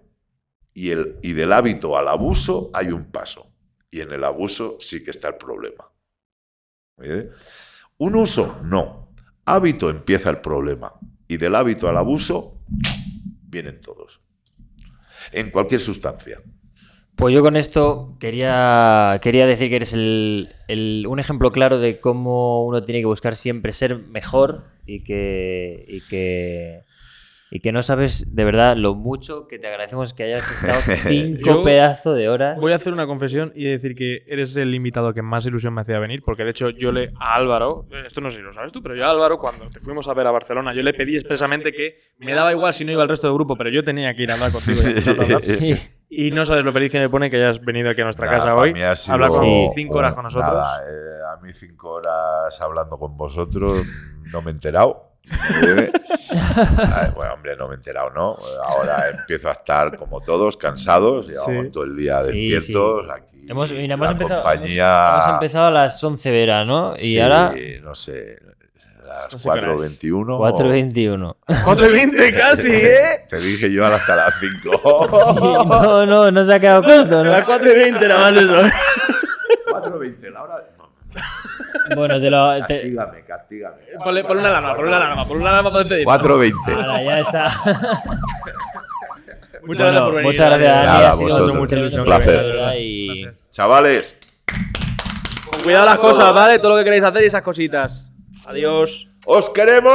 Y, el, y del hábito al abuso hay un paso. Y en el abuso sí que está el problema. ¿Eh? Un uso, no. Hábito empieza el problema. Y del hábito al abuso vienen todos. En cualquier sustancia. Pues yo con esto quería, quería decir que eres el, el, un ejemplo claro de cómo uno tiene que buscar siempre ser mejor y que, y que y que no sabes de verdad lo mucho que te agradecemos que hayas estado cinco pedazos de horas. Voy a hacer una confesión y decir que eres el invitado que más ilusión me hacía venir, porque de hecho yo le a Álvaro, eh, esto no sé si lo sabes tú, pero yo a Álvaro cuando te fuimos a ver a Barcelona, yo le pedí expresamente que me daba igual si no iba el resto del grupo, pero yo tenía que ir a hablar contigo y a escucharte hablar. Sí. Y no sabes lo feliz que me pone que hayas venido aquí a nuestra Nada, casa hoy, mí ha sido- hablar con cinco horas con nosotros. Nada, eh, a mí cinco horas hablando con vosotros no me he enterado. Eh, ay, bueno, hombre, no me he enterado, ¿no? Ahora empiezo a estar como todos, cansados, llevamos Sí. todo el día Sí, despiertos aquí. Hemos, mira, hemos la empezado, compañía... hemos, hemos empezado a las 11 veras, ¿no? Y sí, ahora no sé, las No sé qué hora es. 4.21. 4.21. 4 y 20 casi, ¿eh? Te dije yo ahora hasta las 5. No, no, no se ha quedado corto, ¿no? Las 4 y 20 nada más eso. 4.20, la hora... No, Bueno, te lo. te- castígame, castígame. Ponle, ponle una alarma, ponle una alarma, ponle una alarma para despedir. 4.20. Ahora, ya está. Muchas Bueno, gracias por venir. Muchas gracias, Dani. Nada, ha sido vosotros. mucha ilusión Un placer. Y... Chavales, cuidado las cosas, ¿vale? Todo lo que queréis hacer y esas cositas. Adiós. ¡os queremos!